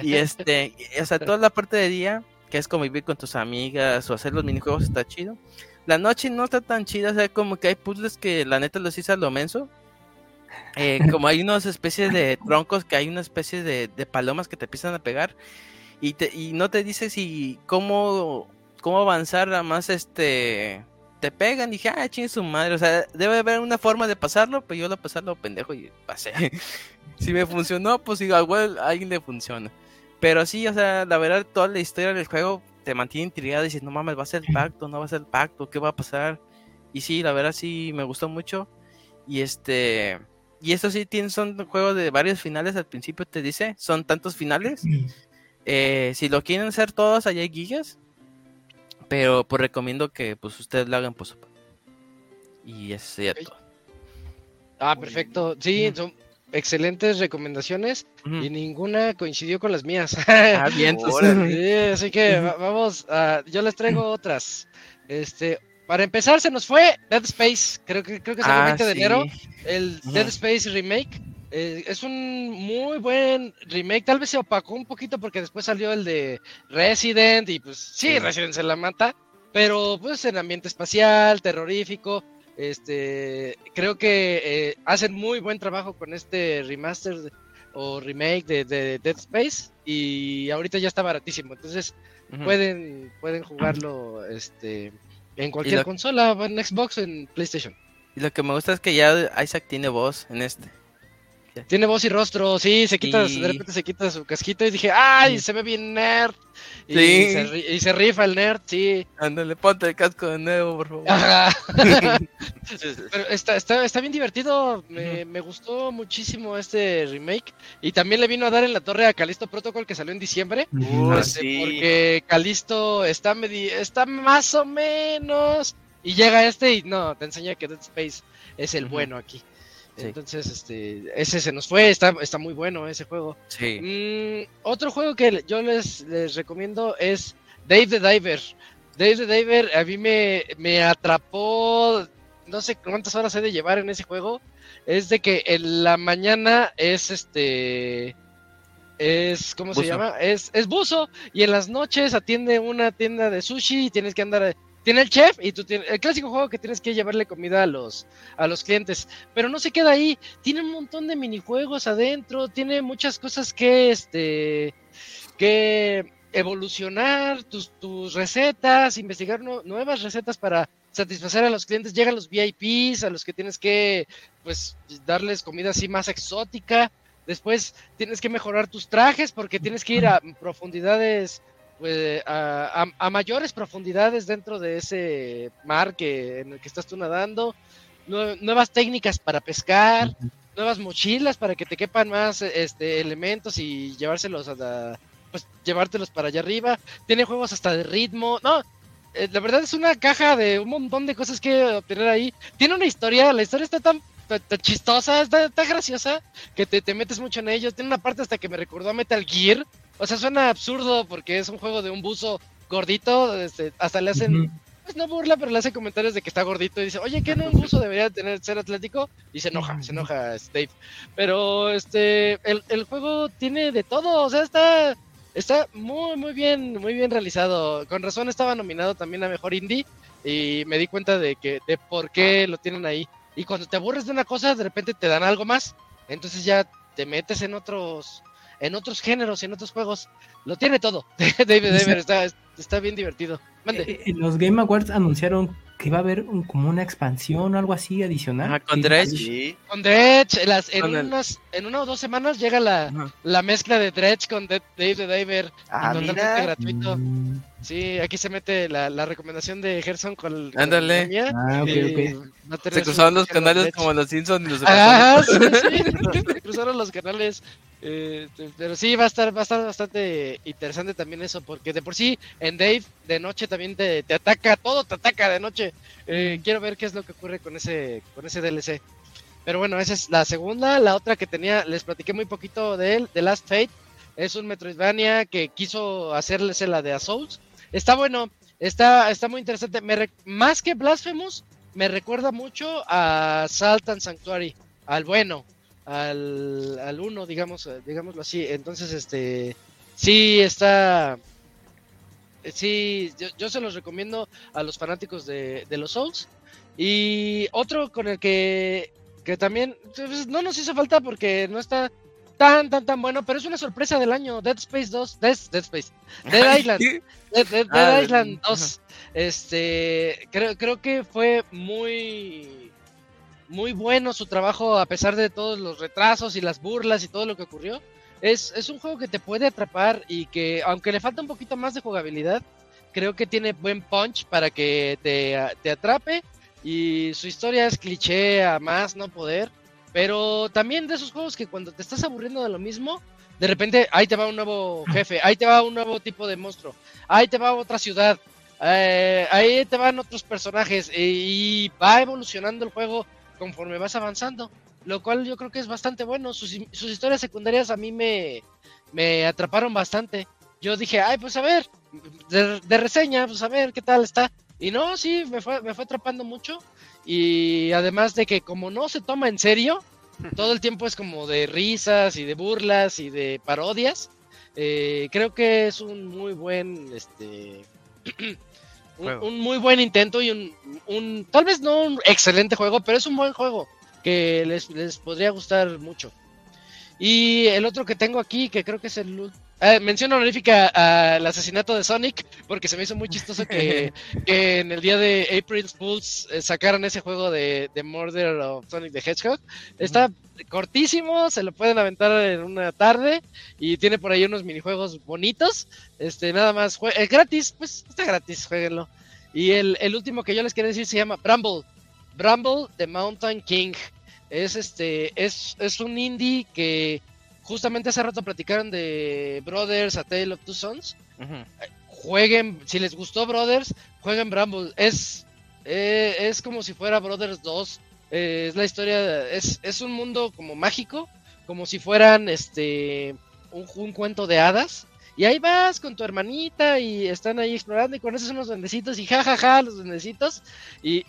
Y este, o sea, toda la parte de día, que es convivir con tus amigas o hacer los minijuegos, está chido. La noche no está tan chida, o sea, como que hay puzzles que la neta los hice a lo menso. Eh, como hay unas especies de troncos que hay una especie de, palomas que te empiezan a pegar y, te, y no te dice si cómo, cómo avanzar, a más este te pegan, dije, ah, chingue su madre, o sea, debe haber una forma de pasarlo, pero yo lo pasé lo pendejo y pasé. si me funcionó, pues igual a alguien le funciona. Pero sí, o sea, la verdad, toda la historia del juego te mantiene intrigado y dices, no mames, va a ser el pacto, no va a ser el pacto, ¿qué va a pasar? Y sí, la verdad sí me gustó mucho. Y este, y eso sí, tiene, son juegos de varios finales al principio, te dice, son tantos finales. Eh, si lo quieren hacer todos, allá hay guías. Pero pues recomiendo que pues ustedes lo hagan pues y es cierto. Ah, perfecto. Sí, son excelentes recomendaciones y ninguna coincidió con las mías. Ah, bien. así que vamos, yo les traigo otras. Este, para empezar se nos fue Dead Space, creo que creo que es el 20 de enero, el Dead Space remake. Eh, es un muy buen remake. Tal vez se opacó un poquito porque después salió el de Resident y pues sí, Resident se la mata. Pero pues en ambiente espacial, terrorífico. Este, creo que eh, hacen muy buen trabajo con este remaster o remake de, Dead Space y ahorita ya está baratísimo. Entonces pueden, pueden jugarlo este, en cualquier consola, en Xbox, en PlayStation. Y lo que me gusta es que ya Isaac tiene voz en este. Tiene voz y rostro, sí, se quita, de repente se quita su casquito y dije, ¡ay! Se ve bien nerd. Y, se, y se rifa el nerd, sí. Ándale, ponte el casco de nuevo, por favor. Pero está, está, está bien divertido, me, me, gustó muchísimo este remake. Y también le vino a dar en la torre a Calisto Protocol que salió en diciembre. Uh, sí. Porque Calisto está, está más o menos. Y llega este y no, te enseña que Dead Space es el bueno aquí. Entonces, este, ese se nos fue, está, está muy bueno ese juego. Sí. Mm, otro juego que yo les, les recomiendo es Dave the Diver. Dave the Diver a mí me, me atrapó, no sé cuántas horas he de llevar en ese juego. Es de que en la mañana es este es ¿cómo se llama? Es, es buzo y en las noches atiende una tienda de sushi y tienes que andar tiene el chef y tú tienes el clásico juego que tienes que llevarle comida a los a los clientes, pero no se queda ahí, tiene un montón de minijuegos adentro, tiene muchas cosas que este que evolucionar tus, tus recetas, investigar nuevas recetas para satisfacer a los clientes, llegan los VIPs a los que tienes que pues darles comida así más exótica. Después tienes que mejorar tus trajes porque tienes que ir a profundidades pues, a, mayores profundidades dentro de ese mar que, en el que estás tú nadando, nuevas técnicas para pescar, nuevas mochilas para que te quepan más este, elementos y llevárselos a pues llevártelos para allá arriba. Tiene juegos hasta de ritmo. No, eh, la verdad es una caja de un montón de cosas que obtener ahí. Tiene una historia, la historia está tan, chistosa, está, graciosa, que te, te, metes mucho en ellos. Tiene una parte hasta que me recordó a Metal Gear. O sea, suena absurdo porque es un juego de un buzo gordito, este, hasta le hacen pues no burla, pero le hace comentarios de que está gordito y dice, oye, ¿qué no un buzo debería tener ser atlético? Y se enoja, se enoja Dave. Pero este, el, el juego tiene de todo, o sea, está, está muy, muy bien, muy bien realizado. Con razón estaba nominado también a Mejor Indie y me di cuenta de que, de por qué lo tienen ahí. Y cuando te aburres de una cosa, de repente te dan algo más. Entonces ya te metes en otros, en otros géneros, en otros juegos. Lo tiene todo. David David está, está bien divertido. En eh, eh, los Game Awards anunciaron que iba a haber un, como una expansión o algo así adicional. con Dredge. Con Dredge. En, unas, en una o dos semanas llega la, la mezcla de Dredge con Dave the Diver. Ah, totalmente gratuito. Mm. Sí, aquí se mete la, la recomendación de Gerson con, con Ándale. La ah, okay, okay. Se cruzaron los canales como los Simpsons y los Ah, sí, sí. se cruzaron los canales. Eh, pero sí, va a estar, bastante interesante también eso, porque de por sí en Dave de noche también te, ataca, todo te ataca de noche. Eh, quiero ver qué es lo que ocurre con ese, con ese DLC. Pero bueno, esa es la segunda. La otra que tenía, les platiqué muy poquito de él, The Last Fate. Es un Metroidvania que quiso hacerles la de A Souls. Está bueno, está, está muy interesante. Más que Blasphemous, me recuerda mucho a Salt and Sanctuary, al bueno, al, al uno, digamos, digámoslo así. Entonces, este, sí está, sí, yo, se los recomiendo a los fanáticos de, de, los Souls. Y otro con el que, que también pues, no nos hizo falta porque no está tan, tan, tan bueno, pero es una sorpresa del año. Dead Space 2, Dead, Space, Dead Island, Dead, Dead, ah, Island 2. Este, creo, creo que fue muy muy bueno su trabajo a pesar de todos los retrasos y las burlas y todo lo que ocurrió. Es, es un juego que te puede atrapar y que aunque le falta un poquito más de jugabilidad, creo que tiene buen punch para que te, te atrape y su historia es cliché a más no poder, pero también de esos juegos que cuando te estás aburriendo de lo mismo, de repente ahí te va un nuevo jefe, ahí te va un nuevo tipo de monstruo, ahí te va otra ciudad, eh, ahí te van otros personajes y va evolucionando el juego conforme vas avanzando, lo cual yo creo que es bastante bueno. Sus, historias secundarias a mí me, me atraparon bastante. Yo dije, ay, pues a ver, de, reseña, pues a ver qué tal está. Y no, sí, me fue, me fue atrapando mucho. Y además de que como no se toma en serio, todo el tiempo es como de risas y de burlas y de parodias. Eh, creo que es un muy buen, este, un, muy buen intento y un, un, tal vez no un excelente juego, pero es un buen juego que les, les podría gustar mucho. Y el otro que tengo aquí, que creo que es el eh, mención honorífica al asesinato de Sonic, porque se me hizo muy chistoso que, en el día de April Fools eh, sacaran ese juego de, de, Murder of Sonic the Hedgehog. Está cortísimo, se lo pueden aventar en una tarde y tiene por ahí unos minijuegos bonitos. Este, nada más, es gratis, pues está gratis, jueguenlo. Y el, el último que yo les quiero decir se llama Bramble. Bramble the Mountain King. Es este, es, es un indie que justamente hace rato platicaron de Brothers, A Tale of Two Sons. Jueguen, si les gustó Brothers, jueguen Bramble. Es, eh, es como si fuera Brothers 2. Eh, es la historia, es, es un mundo como mágico, como si fueran este un, cuento de hadas. Y ahí vas con tu hermanita y están ahí explorando y conoces unos duendecitos y jajaja ja, ja, los duendecitos. Y,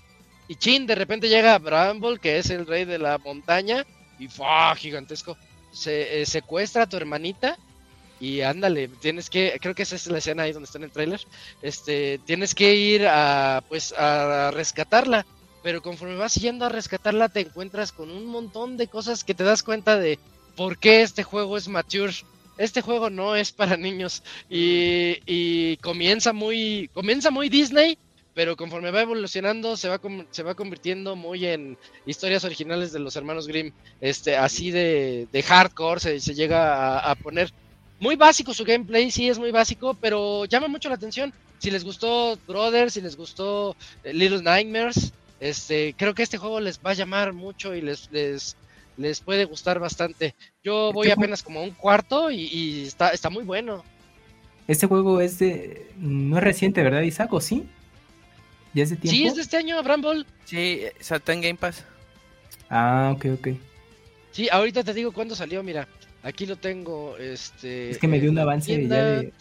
y chin, de repente llega Bramble, que es el rey de la montaña, y ¡fua! gigantesco se, eh, secuestra a tu hermanita y ándale, tienes que, creo que esa es la escena ahí donde está en el trailer, este, tienes que ir a, pues, a rescatarla, pero conforme vas yendo a rescatarla te encuentras con un montón de cosas que te das cuenta de por qué este juego es mature, este juego no es para niños y, y comienza muy, comienza muy Disney, pero conforme va evolucionando se va se va convirtiendo muy en historias originales de los hermanos Grimm, este así de, de hardcore se, se llega a, poner muy básico su gameplay, sí es muy básico, pero llama mucho la atención. Si les gustó Brothers, si les gustó eh, Little Nightmares, este creo que este juego les va a llamar mucho y les les les puede gustar bastante. Yo voy apenas como a un cuarto y, está, está muy bueno. Este juego es de. No es reciente, ¿verdad, Isaac? ¿O sí? ¿Ya es de tiempo? Sí, es de este año, Bramble. Sí, salta en Game Pass. Ah, ok, ok. Sí, ahorita te digo cuándo salió, mira. Aquí lo tengo, este... Es que me dio un avance ya de...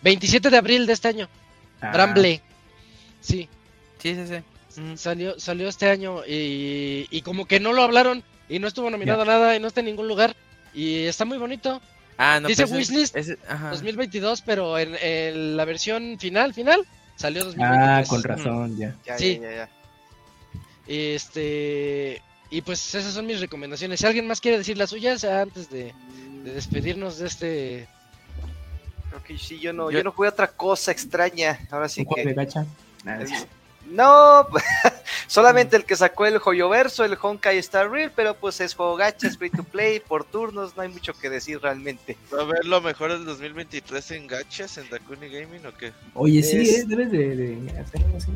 27 de abril de este año. Ah. Bramble. Sí. Sí, sí, sí. Mm, salió, salió este año y, como que no lo hablaron y no estuvo nominado a nada y no está en ningún lugar. Y está muy bonito. Ah, no, Dice pues Wishlist 2022, pero en, la versión final, final, salió 2023. Ah, con razón, ya. sí. Ya, ya, Este, y pues esas son mis recomendaciones. Si alguien más quiere decir las suyas antes de, despedirnos de este. Creo que sí, yo no, yo, no jugué otra cosa extraña. Ahora sí que. De gacha? No, solamente el que sacó el Joyoverso, el Honkai Star Real, pero pues es juego gacha, es free to play, por turnos, no hay mucho que decir realmente. ¿Va a ver lo mejor del 2023 en gachas, en Dakuni Gaming o qué? Oye, sí, ¿eh? debes de, de hacer algo así.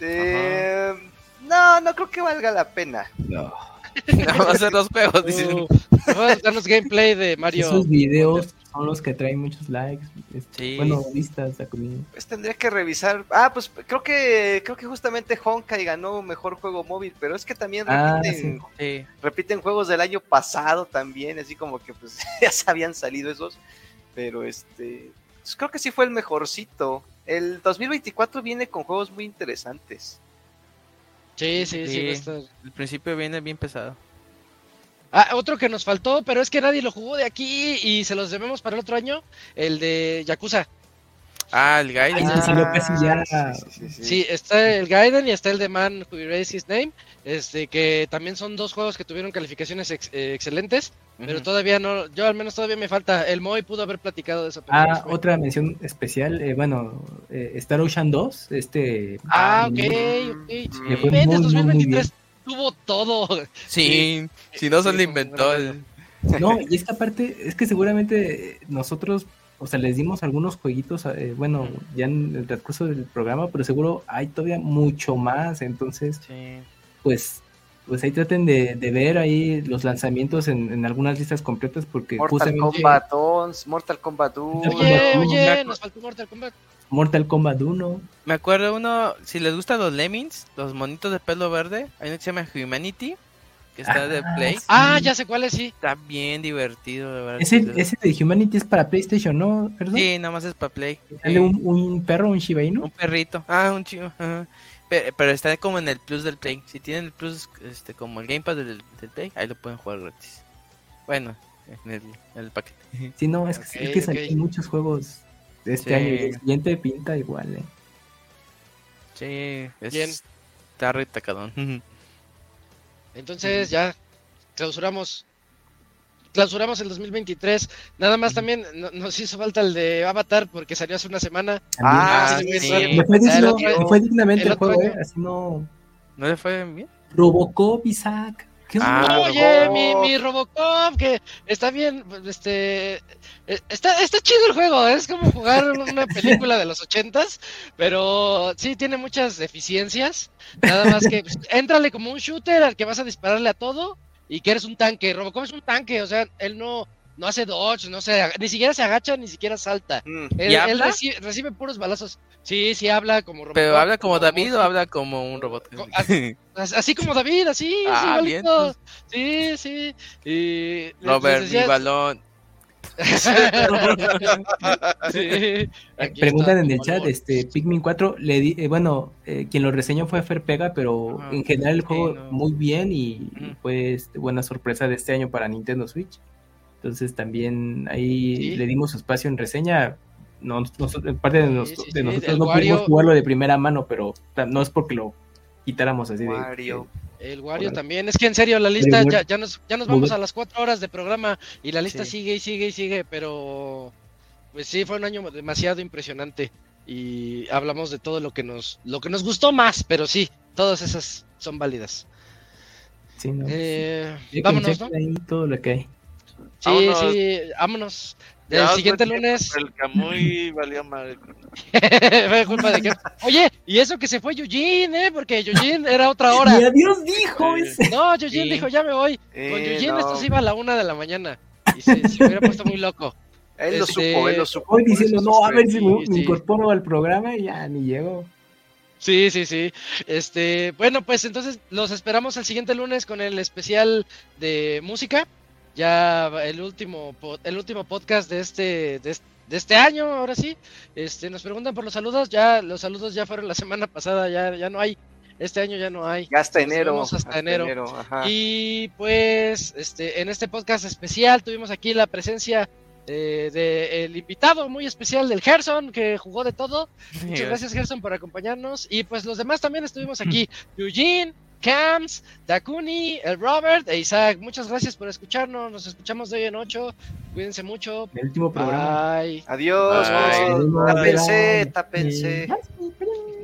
Eh, no, no creo que valga la pena. No. Vamos a hacer los juegos. Uh, vamos a darnos gameplay de Mario. Esos videos son los que traen muchos likes. Este, bueno, vistas a Pues tendría que revisar. Ah, pues creo que creo que justamente Honkai ganó mejor juego móvil, pero es que también ah, repiten, repiten juegos del año pasado también, así como que pues ya se habían salido esos. Pero este, pues, creo que sí fue el mejorcito. El 2024 viene con juegos muy interesantes. Sí, sí, sí. El principio viene bien pesado. Ah, otro que nos faltó, pero es que nadie lo jugó de aquí y se los debemos para el otro año, el de Yakuza. Ah, el Gaiden. Ah, sí, está el Gaiden y está el de Man Who Erased His Name, este, que también son dos juegos que tuvieron calificaciones eh, excelentes, pero todavía no, yo al menos todavía me falta, el Moy pudo haber platicado de eso. Ah, otra mención especial, eh, bueno, eh, Star Ocean 2, este... Ah, ok, ok. 2023 tuvo todo. Sí, si no se lo inventó. No, y esta parte, es que seguramente nosotros o sea, les dimos algunos jueguitos, eh, bueno, ya en el transcurso del programa, pero seguro hay todavía mucho más, entonces, pues, pues ahí traten de, ver ahí los lanzamientos en, algunas listas completas porque Mortal Kombat 11, Mortal Kombat 1. Oye, oye, nos faltó Mortal Kombat. Mortal Kombat 1. Me acuerdo uno, si les gustan los Lemmings, los monitos de pelo verde, hay uno que se llama Humanity, que está de ah, Play. Ah, ya sé cuál es, sí. Está bien divertido, de verdad. Ese, ese de Humanity es para PlayStation, ¿no? ¿Perdón? Sí, nada más es para Play. ¿Sale un, un, perro, un Shiba Inu? Un perrito. Ah, un chivo. Pero, está como en el Plus del Play. Si tienen el Plus, este, como el Gamepad del, del Play, ahí lo pueden jugar gratis. Bueno, en el, el paquete. Sí, no, es que, es que salen muchos juegos este año y el siguiente pinta igual, eh. Sí, es, Bien. está retacadón. Entonces ya clausuramos clausuramos el 2023. Nada más también nos hizo falta el de Avatar porque salió hace una semana. Ah, sí, Me fue, dignamente el, juego, eh, así no... ¿No le fue bien? Robocop, Isaac. Ah, oye, mi, mi, Robocop, que está bien, este, eh, está, está chido el juego, es como jugar una película de los ochentas, pero sí tiene muchas deficiencias, nada más que, pues, éntrale como un shooter al que vas a dispararle a todo y que eres un tanque, Robocop es un tanque, o sea, él no, no hace dodge, no se, ni siquiera se agacha, ni siquiera salta. Mm. Él, recibe, puros balazos. Sí, sí habla como robot. ¿Pero habla como David o habla como un robot? Así, como David, así. Ah, bien. Pues. Sí, sí. Y Robert, mi balón. Preguntan en el chat, este Pikmin 4, le di, eh, bueno, eh, quien lo reseñó fue Fer Pega, pero en general el juego muy bien y, fue este, buena sorpresa de este año para Nintendo Switch. Entonces también ahí le dimos espacio en reseña. No, parte de, nosotros no pudimos jugarlo de primera mano, pero no es porque lo quitáramos así de, El Wario también, es que en serio la lista ya, ya, nos, ya nos vamos a las cuatro horas de programa y la lista sigue y sigue y sigue, pero pues sí, fue un año demasiado impresionante y hablamos de todo lo que nos, lo que nos gustó más, pero sí, todas esas son válidas. Sí, eh, vámonos, ¿no? Ahí todo lo que hay. Sí, sí, vámonos. El siguiente lunes. El Camuy valió mal. fue culpa de que. Oye, y eso que se fue Eugene, ¿eh? Porque Eugene era otra hora. Y adiós dijo ese. No, Eugene dijo, ya me voy. Con Eugene esto se iba a la una de la mañana. Y se, se hubiera puesto muy loco. Él lo este, supo, él lo supo. Hoy diciendo, no, a ver si me, incorporo al programa y ya ni llego. Sí, sí, sí. Este, bueno, pues entonces los esperamos el siguiente lunes con el especial de música. Ya el último el último podcast de este de, este año, ahora sí. Este, nos preguntan por los saludos, ya los saludos ya fueron la semana pasada, ya ya no hay. Este año ya no hay. Ya hasta enero. Hasta, enero. y pues este en este podcast especial tuvimos aquí la presencia del de el invitado muy especial del Gerson, que jugó de todo. Muchas gracias, Gerson, por acompañarnos. Y pues los demás también estuvimos aquí. Eugene, Cams, Dakuni, el Robert e Isaac. Muchas gracias por escucharnos. Nos escuchamos de hoy en 8. Cuídense mucho. El último programa. Adiós. Bye. Tápense, Pixel